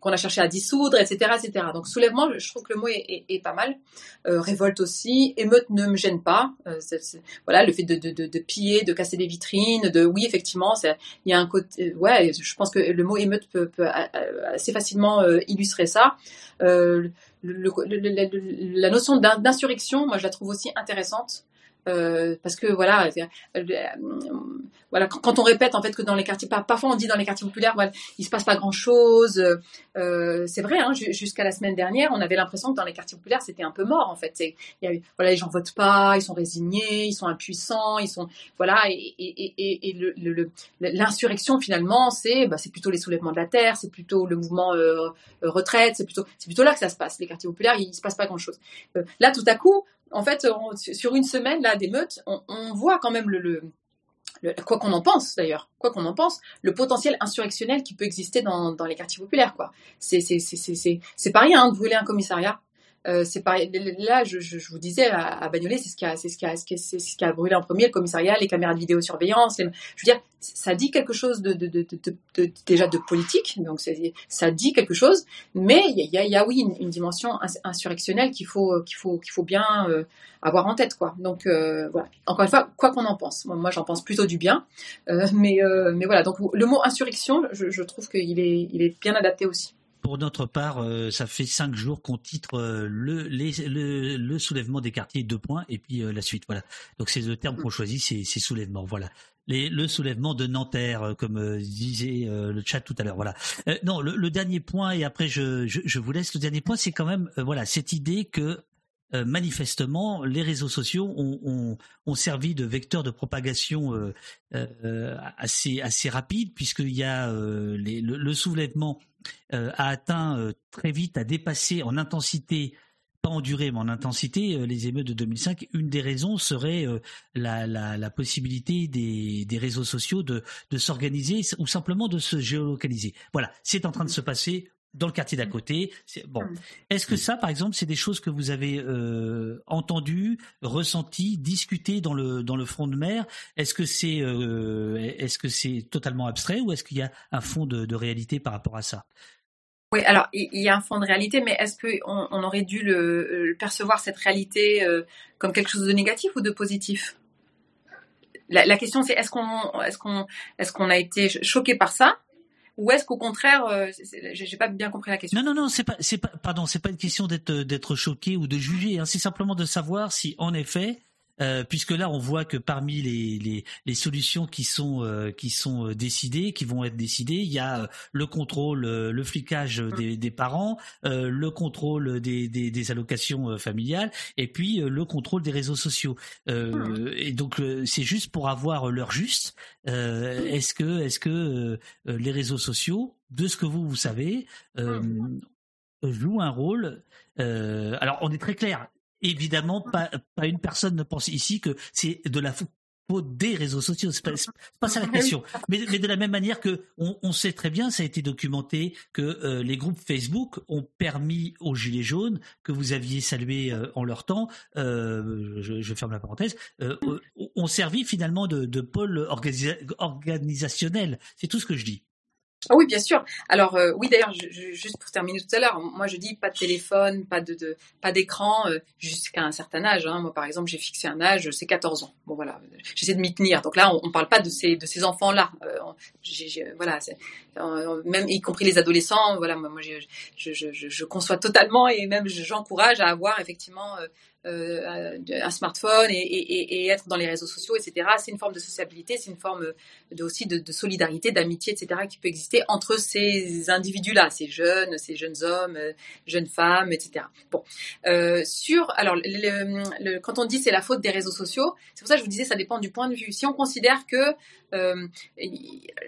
qu'on a cherché à dissoudre, etc., etc. Donc soulèvement, je trouve que le mot est, est- est pas mal. Euh, révolte aussi, émeute ne me gêne pas. Euh, c'est- c'est- voilà, le fait de, de, de, de piller, de casser des vitrines, de oui effectivement, il y a un côté, ouais, je pense que le mot émeute peut, peut assez facilement euh, illustrer ça. Euh, le- le- le- la notion d'in- d'insurrection, moi je la trouve aussi intéressante. Euh, parce que voilà, euh, euh, voilà, quand, on répète en fait que dans les quartiers, par- parfois on dit dans les quartiers populaires, voilà, il se passe pas grand chose. c'est vrai, hein, ju- jusqu'à la semaine dernière, on avait l'impression que dans les quartiers populaires c'était un peu mort en fait. Il voilà, les gens votent pas, ils sont résignés, ils sont impuissants, ils sont voilà, et, l'insurrection finalement, c'est bah, c'est plutôt les soulèvements de la terre, c'est plutôt le mouvement retraite, c'est plutôt là que ça se passe. Les quartiers populaires, il se passe pas grand chose. là, tout à coup, en fait, sur une semaine là d'émeutes, on, on voit quand même le, quoi qu'on en pense d'ailleurs, quoi qu'on en pense, le potentiel insurrectionnel qui peut exister dans, dans les quartiers populaires, quoi. C'est pas rien hein, de brûler un commissariat. Euh, c'est pareil. Là, je, vous disais à, à Bagnolet, c'est ce qui a, brûlé en premier, le commissariat, les caméras de vidéosurveillance. Je veux dire, ça dit quelque chose déjà de politique, donc ça dit quelque chose, mais il y a, oui une, dimension insurrectionnelle qu'il faut, bien euh, avoir en tête. Donc euh. Encore une fois, quoi qu'on en pense, moi j'en pense plutôt du bien, mais voilà. Donc le mot insurrection, je, trouve qu'il est, il est bien adapté aussi pour notre part, euh, ça fait cinq jours qu'on titre euh, le, le, soulèvement des quartiers deux points et puis euh, la suite. Voilà. Donc c'est le terme qu'on choisit, c'est, soulèvement. Voilà. Le soulèvement de Nanterre, comme disait le chat tout à l'heure. Voilà. non, le, dernier point et après je, je, vous laisse. Le dernier point, c'est quand même voilà cette idée que manifestement, les réseaux sociaux ont, ont, servi de vecteur de propagation assez, assez rapide, puisqu'il y a le, soulèvement a atteint euh, très vite, a dépassé en intensité pas en durée, mais en intensité, euh, les émeutes de 2005, une des raisons serait la, possibilité des, réseaux sociaux de s'organiser ou simplement de se géolocaliser. Voilà, c'est en train de se passer dans le quartier d'à côté. Bon, mm. est-ce que ça, par exemple, c'est des choses que vous avez euh, entendues, ressenties, discutées dans le dans le front de mer? Est-ce que c'est euh, est-ce que c'est totalement abstrait ou est-ce qu'il y a un fond de, de, réalité par rapport à ça? Oui, alors il y a un fond de réalité, mais est-ce qu'on on aurait dû le, percevoir cette réalité euh, comme quelque chose de négatif ou de positif? La, la, question c'est est-ce qu'on est-ce qu'on est-ce qu'on a été choqué par ça? Ou est-ce qu'au contraire, euh, j'ai pas bien compris la question. Non, non, non, c'est pas, c'est pas, pardon, c'est pas une question d'être d'être choqué ou de juger. Hein, c'est simplement de savoir si, en effet, euh, puisque là on voit que parmi les, les, les solutions qui sont euh, qui sont euh, décidées, qui vont être décidées, il y a le contrôle, le flicage des, des parents, le contrôle des, des, des, allocations familiales, et puis le contrôle des réseaux sociaux. et donc c'est juste pour avoir l'heure juste. est-ce que est-ce que les réseaux sociaux, de ce que vous vous savez, jouent un rôle alors on est très clair, évidemment, pas, pas une personne ne pense ici que c'est de la faute des réseaux sociaux. C'est pas, pas ça la question. Mais, mais, de la même manière que on, on, sait très bien, ça a été documenté, que euh, les groupes Facebook ont permis aux Gilets jaunes, que vous aviez salué euh, en leur temps, euh, je, je, ferme la parenthèse, euh, ont servi finalement de, de pôle organisationnel. C'est tout ce que je dis. Ah oui, bien sûr. Alors euh, oui, d'ailleurs, juste pour terminer tout à l'heure, moi je dis pas de téléphone, pas de, pas d'écran euh, jusqu'à un certain âge. Hein. Moi, par exemple, j'ai fixé un âge, c'est 14 ans. Bon voilà, j'essaie de m'y tenir. Donc là, on, on parle pas de ces de ces enfants là. Euh, voilà, même y compris les adolescents. Voilà, moi, moi je, je, je, je, conçois totalement et même j'encourage à avoir effectivement euh, un smartphone et, être dans les réseaux sociaux, etc. C'est une forme de sociabilité, c'est une forme de, aussi de, solidarité, d'amitié, etc. qui peut exister entre ces individus-là, ces jeunes, ces jeunes hommes, euh, jeunes femmes, etc. Bon, euh, sur alors quand on dit c'est la faute des réseaux sociaux, c'est pour ça que je vous disais ça dépend du point de vue. Si on considère que euh,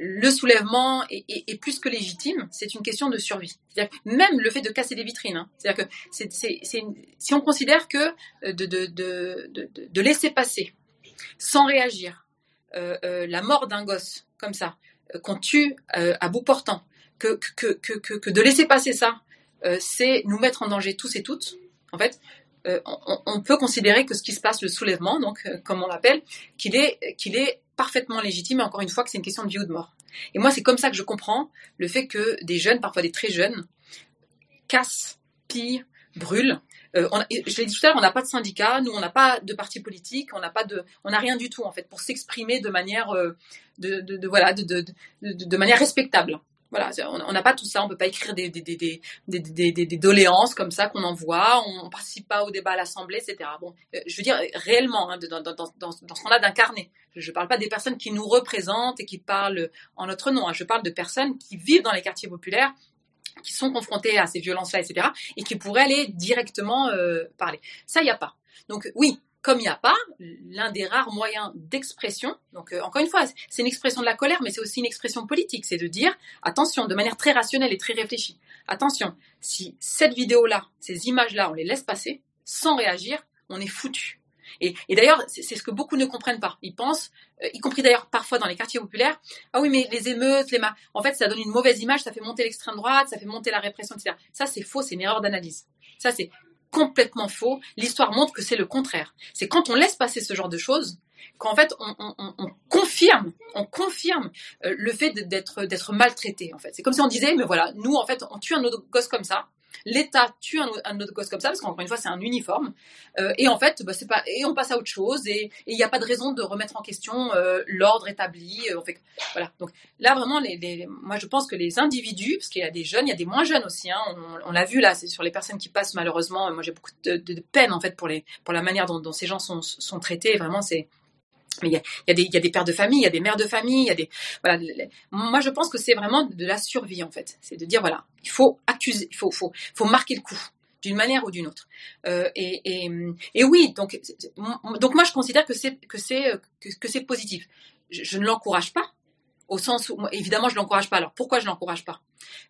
le soulèvement est, plus que légitime, c'est une question de survie. même le fait de casser des vitrines, hein, c'est-à-dire que si on considère que euh, de, laisser passer sans réagir euh, la mort d'un gosse comme ça, qu'on tue à bout portant, que de laisser passer ça, c'est nous mettre en danger tous et toutes, en fait, on, on, peut considérer que ce qui se passe, le soulèvement, donc comme on l'appelle, qu'il est, est parfaitement légitime, et encore une fois que c'est une question de vie ou de mort. Et moi, c'est comme ça que je comprends le fait que des jeunes, parfois des très jeunes, cassent, pillent, brûlent. Euh, je l'ai dit tout à l'heure, on n'a pas de syndicat, nous on n'a pas de parti politique, on n'a pas de, on n'a rien du tout en fait pour s'exprimer de euh, de, voilà, de, de manière respectable. Voilà, on n'a pas tout ça, on peut pas écrire des, des, des, des doléances comme ça qu'on envoie, on, ne participe pas au débat à l'Assemblée, etc. Bon, euh, je veux dire réellement, hein, dans, dans, dans, dans, ce qu'on a d'incarné. Je ne parle pas des personnes qui nous représentent et qui parlent en notre nom. Hein. Je parle de personnes qui vivent dans les quartiers populaires qui sont confrontés à ces violences-là, etc., et qui pourraient aller directement euh, parler. Ça, il n'y a pas. Donc oui, comme il n'y a pas, l'un des rares moyens d'expression, donc euh, encore une fois, c'est une expression de la colère, mais c'est aussi une expression politique, c'est de dire, attention, de manière très rationnelle et très réfléchie, attention, si cette vidéo-là, ces images-là, on les laisse passer, sans réagir, on est foutu. Et, d'ailleurs, c'est ce que beaucoup ne comprennent pas. Ils pensent, euh, y compris d'ailleurs parfois dans les quartiers populaires, ah oui, mais les émeutes, les en fait, ça donne une mauvaise image, ça fait monter l'extrême droite, ça fait monter la répression, etc. Ça, c'est faux, c'est une erreur d'analyse. Ça, c'est complètement faux. L'histoire montre que c'est le contraire. C'est quand on laisse passer ce genre de choses qu'en fait on, on, on, on confirme, on confirme euh, le fait d'être d'être maltraité. En fait, c'est comme si on disait mais voilà, nous en fait on tue un autre gosse comme ça. L'État tue un, un gosse comme ça parce qu'encore une fois c'est un uniforme Euh, et en fait bah, pas et on passe à autre chose et il n'y a pas de raison de remettre en question euh, l'ordre établi. Euh, fait voilà donc là vraiment les, moi je pense que les individus parce qu'il y a des jeunes il y a des moins jeunes aussi hein, on, l'a vu là c'est sur les personnes qui passent malheureusement moi j'ai beaucoup de peine en fait pour les pour la manière dont, dont ces gens sont sont traités vraiment c'est mais il y a, des, y a des pères de famille, il y a des mères de famille, il y a des voilà. Moi, je pense que c'est vraiment de la survie en fait. C'est de dire voilà, il faut accuser, il faut faut faut marquer le coup d'une manière ou d'une autre. Euh, et, et et oui, donc donc moi je considère que c'est que c'est que, positif. Je ne l'encourage pas au sens où évidemment je l'encourage pas. Alors pourquoi je l'encourage pas?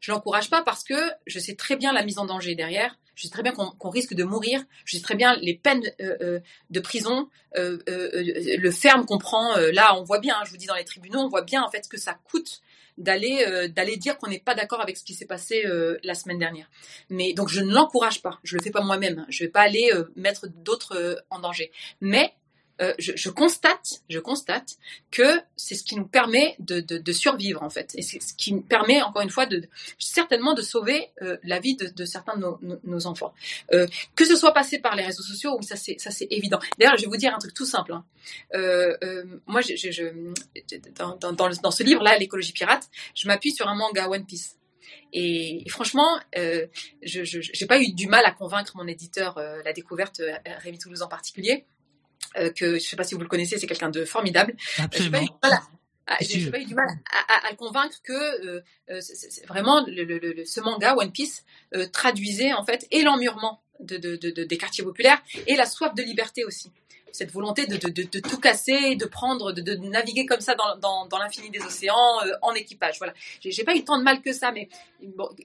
Je l'encourage pas parce que je sais très bien la mise en danger derrière. Je sais très bien qu'on risque de mourir. Je sais très bien les peines euh, euh, de prison, euh, le ferme qu'on prend. là, on voit bien. hein, je vous dis dans les tribunaux, on voit bien en fait ce que ça coûte d'aller d'aller dire qu'on n'est pas d'accord avec ce qui s'est passé la semaine dernière. Mais donc je ne l'encourage pas. Je le fais pas moi-même. Je vais pas aller mettre d'autres en danger. Mais euh, je, constate, je constate que c'est ce qui nous permet de, survivre en fait, et c'est ce qui permet encore une fois de certainement de sauver euh, la vie de, certains de nos, enfants. Euh, que ce soit passé par les réseaux sociaux, oui ça c'est évident. D'ailleurs, je vais vous dire un truc tout simple. moi, dans, ce livre là, l'écologie pirate, je m'appuie sur un manga One Piece. Et, franchement, euh, je n'ai pas eu du mal à convaincre mon éditeur, la découverte, Rémi Toulouse en particulier, euh, que je ne sais pas si vous le connaissez, c'est quelqu'un de formidable. Euh, j'ai pas eu du mal à- à- j'ai j'ai pas eu du mal à, à- convaincre que euh, vraiment le, le- le- ce manga One Piece euh, traduisait en fait et l'emmurement de, de- de- de- des quartiers populaires et la soif de liberté aussi. Cette volonté de, tout casser, de prendre, de, naviguer comme ça dans, l'infini des océans euh, en équipage. Voilà. J'ai pas eu tant de mal que ça, mais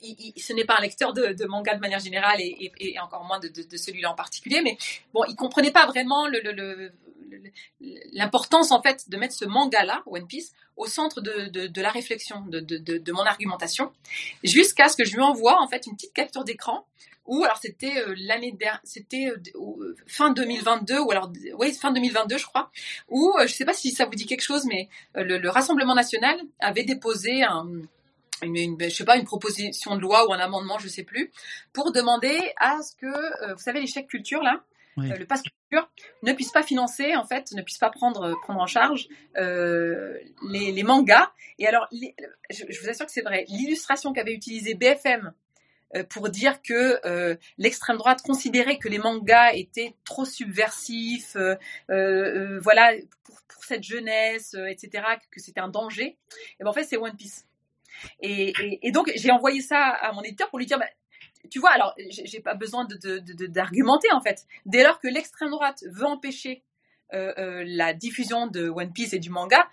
il- ce n'est pas un lecteur de, manga de manière générale et, encore moins de, celui-là en particulier. Mais bon, il comprenait pas vraiment le- l'importance en fait de mettre ce manga-là, One Piece, au centre de, de- la réflexion, de, de- mon argumentation, jusqu'à ce que je lui envoie en fait une petite capture d'écran où alors c'était euh, l'année dernière, c'était euh, euh, fin 2022 ou alors oui fin 2022 je crois, où euh, je sais pas si ça vous dit quelque chose, mais euh, le, le Rassemblement national avait déposé un une, une- je sais pas une proposition de loi ou un amendement, je sais plus, pour demander à ce que vous savez les chèques culture là, Euh, le pass culture ne puisse pas financer en fait, ne puisse pas prendre prendre en charge euh, les, mangas. Et alors, je, vous assure que c'est vrai, l'illustration qu'avait utilisée BFM euh, pour dire que l'extrême droite considérait que les mangas étaient trop subversifs, voilà, pour, pour cette jeunesse, etc., que c'était un danger. Et ben en fait, c'est One Piece. Et, et, et donc, j'ai envoyé ça à mon éditeur pour lui dire, bah, tu vois, alors, j'ai pas besoin de- de- de- d'argumenter, en fait. Dès lors que l'extrême droite veut empêcher la diffusion de One Piece et du manga,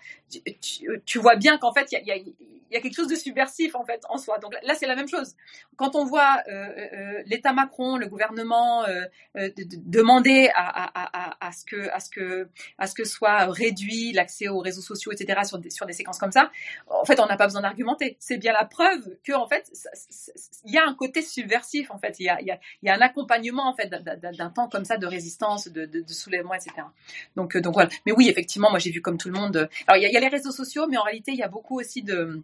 tu, vois bien qu'en fait, il y a, quelque chose de subversif, en fait, en soi. Donc là, c'est la même chose. Quand on voit euh, euh, l'État Macron, le gouvernement euh, euh, de- de- demander à, ce que, à, ce que, à ce que soit réduit l'accès aux réseaux sociaux, etc., sur des, sur des séquences comme ça, en fait, on n'a pas besoin d'argumenter. C'est bien la preuve que, en fait, il y a un côté subversif, en fait. Il y a, y y a un accompagnement, en fait, d'un- temps comme ça de résistance, de soulèvement, etc. Donc, euh, donc voilà. Mais oui, effectivement, moi, j'ai vu comme tout le monde. euh, Alors, il y, a, les réseaux sociaux, mais en réalité, il y a beaucoup aussi de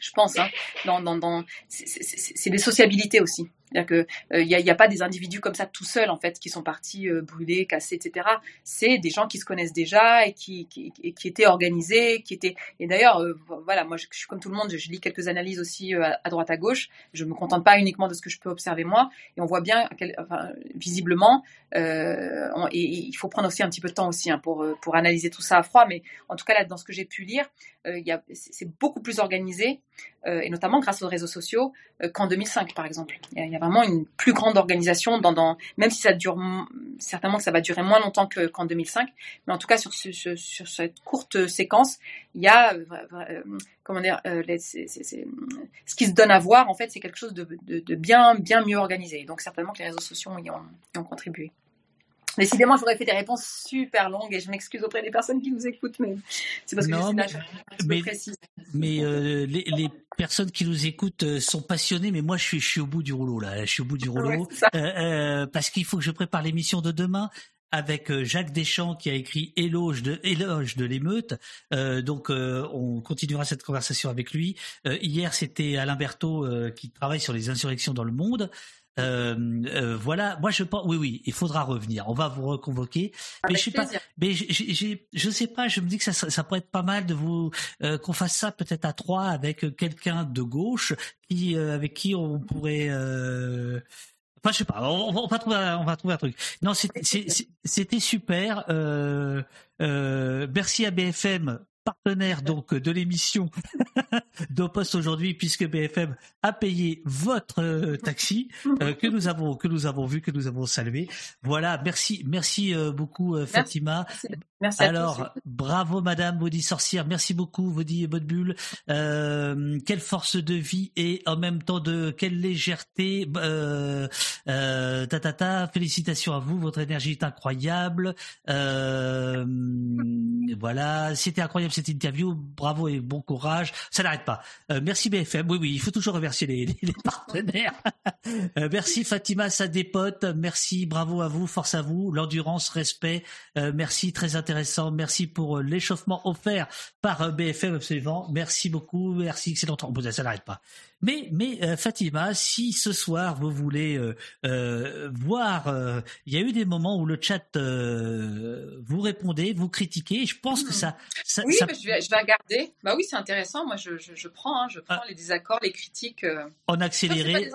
je pense, hein, dans, c'est des sociabilités aussi. C'est-à-dire que euh, il n'y a, pas des individus comme ça tout seuls en fait qui sont partis euh, brûler, casser, etc. C'est des gens qui se connaissent déjà et qui, étaient organisés, qui étaient. Et d'ailleurs, euh, voilà, moi je, suis comme tout le monde, je, lis quelques analyses aussi à, à droite à gauche. Je me contente pas uniquement de ce que je peux observer moi. Et on voit bien, visiblement, et, il faut prendre aussi un petit peu de temps aussi hein, pour analyser tout ça à froid. Mais en tout cas là, dans ce que j'ai pu lire, c'est beaucoup plus organisé et notamment grâce aux réseaux sociaux qu'en 2005 par exemple. Il y a vraiment une plus grande organisation dans, dans même si ça dure certainement que ça va durer moins longtemps que- qu'en 2005, mais en tout cas sur, ce, sur cette courte séquence, il y a euh, euh, comment dire euh, ce qui se donne à voir en fait, c'est quelque chose de, de- de bien bien mieux organisé. Donc certainement que les réseaux sociaux y ont, y ont contribué. Décidément, j'aurais fait des réponses super longues et je m'excuse auprès des personnes qui nous écoutent, mais c'est parce que Non, je mais- précise. Mais euh, les, les personnes qui nous écoutent euh, sont passionnées, mais moi je suis, je suis au bout du rouleau là. Je suis au bout du rouleau Ouais. Euh, euh, parce qu'il faut que je prépare l'émission de demain avec Jacques Deschamps qui a écrit Éloge de éloge de l'émeute. Euh, donc euh, on continuera cette conversation avec lui. Euh, hier c'était Alain Berthaud qui travaille sur les insurrections dans le monde. Euh, euh, voilà, moi je pense, oui, oui, il faudra revenir. On va vous reconvoquer. mais je sais pas, mais je sais pas. Je me dis que ça, ça, pourrait être pas mal de vous euh, qu'on fasse ça peut-être à trois avec quelqu'un de gauche qui avec qui on pourrait. Enfin, je sais pas. On, on va trouver, un- on va trouver un truc. Non, c'était super. Euh, euh, merci à BFM partenaire donc de l'émission d'Opost aujourd'hui puisque BFM a payé votre euh, taxi euh, que nous avons que nous avons vu que nous avons salué. Voilà, merci merci euh, beaucoup Fatima. Merci à Alors, tous. bravo Madame Maudit Sorcière, merci beaucoup Maudit Bodbulle. Euh, quelle force de vie et en même temps de quelle légèreté. Euh, euh, ta, ta, ta. félicitations à vous, votre énergie est incroyable. Euh, voilà, c'était incroyable cette interview, bravo et bon courage. Ça n'arrête pas. Euh, merci BFM, oui oui, il faut toujours remercier les, les- les partenaires. Euh, merci Fatima, ça dépote. Merci, bravo à vous, force à vous, l'endurance, respect. Euh, merci, très intéressant. Merci pour euh, l'échauffement offert par euh, BFM absolument. Merci beaucoup, merci, excellent. Bon, ça n'arrête pas. Mais, mais euh, Fatima, si ce soir vous voulez euh, euh, voir, il y a eu des moments où le chat vous répondez, vous critiquez. Je pense que ça, ça, Oui, ça- je vais, je vais regarder. Bah oui, c'est intéressant. Moi, je, je, je prends, hein, je Ah. prends les désaccords, les critiques. en accéléré.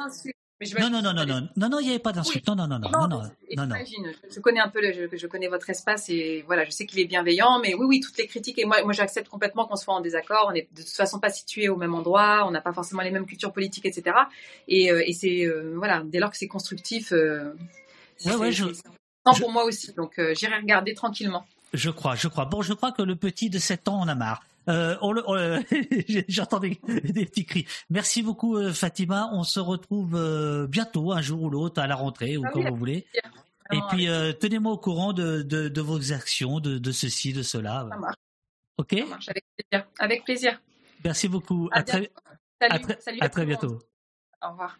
Non, non, non, non, non, non, non, il n'y avait pas d'insulte. Non, non, non, non, non, non, non, non. je, je connais un peu, le, je, je connais votre espace et voilà, je sais qu'il est bienveillant, mais oui, oui, toutes les critiques et moi, moi, j'accepte complètement qu'on soit en désaccord. On est de toute façon pas situés au même endroit, on n'a pas forcément les mêmes cultures politiques, etc. Et, euh, et c'est euh, voilà, dès lors que c'est constructif, euh, c'est Ouais, ouais, je- important pour moi aussi. Donc euh, j'irai regarder tranquillement. Je crois, je crois. Bon, je crois que le petit de 7 ans en a marre. Euh, on on J'entends des, des petits cris. Merci beaucoup euh, Fatima. On se retrouve euh, bientôt, un jour ou l'autre, à la rentrée ou Ah comme oui, vous voulez. Et puis euh, tenez-moi au courant de, de, de vos actions, de, de ceci, de cela. Ça marche, Ok. ça marche avec plaisir. Avec plaisir. Merci beaucoup. À À très, à très, à bientôt. Au revoir.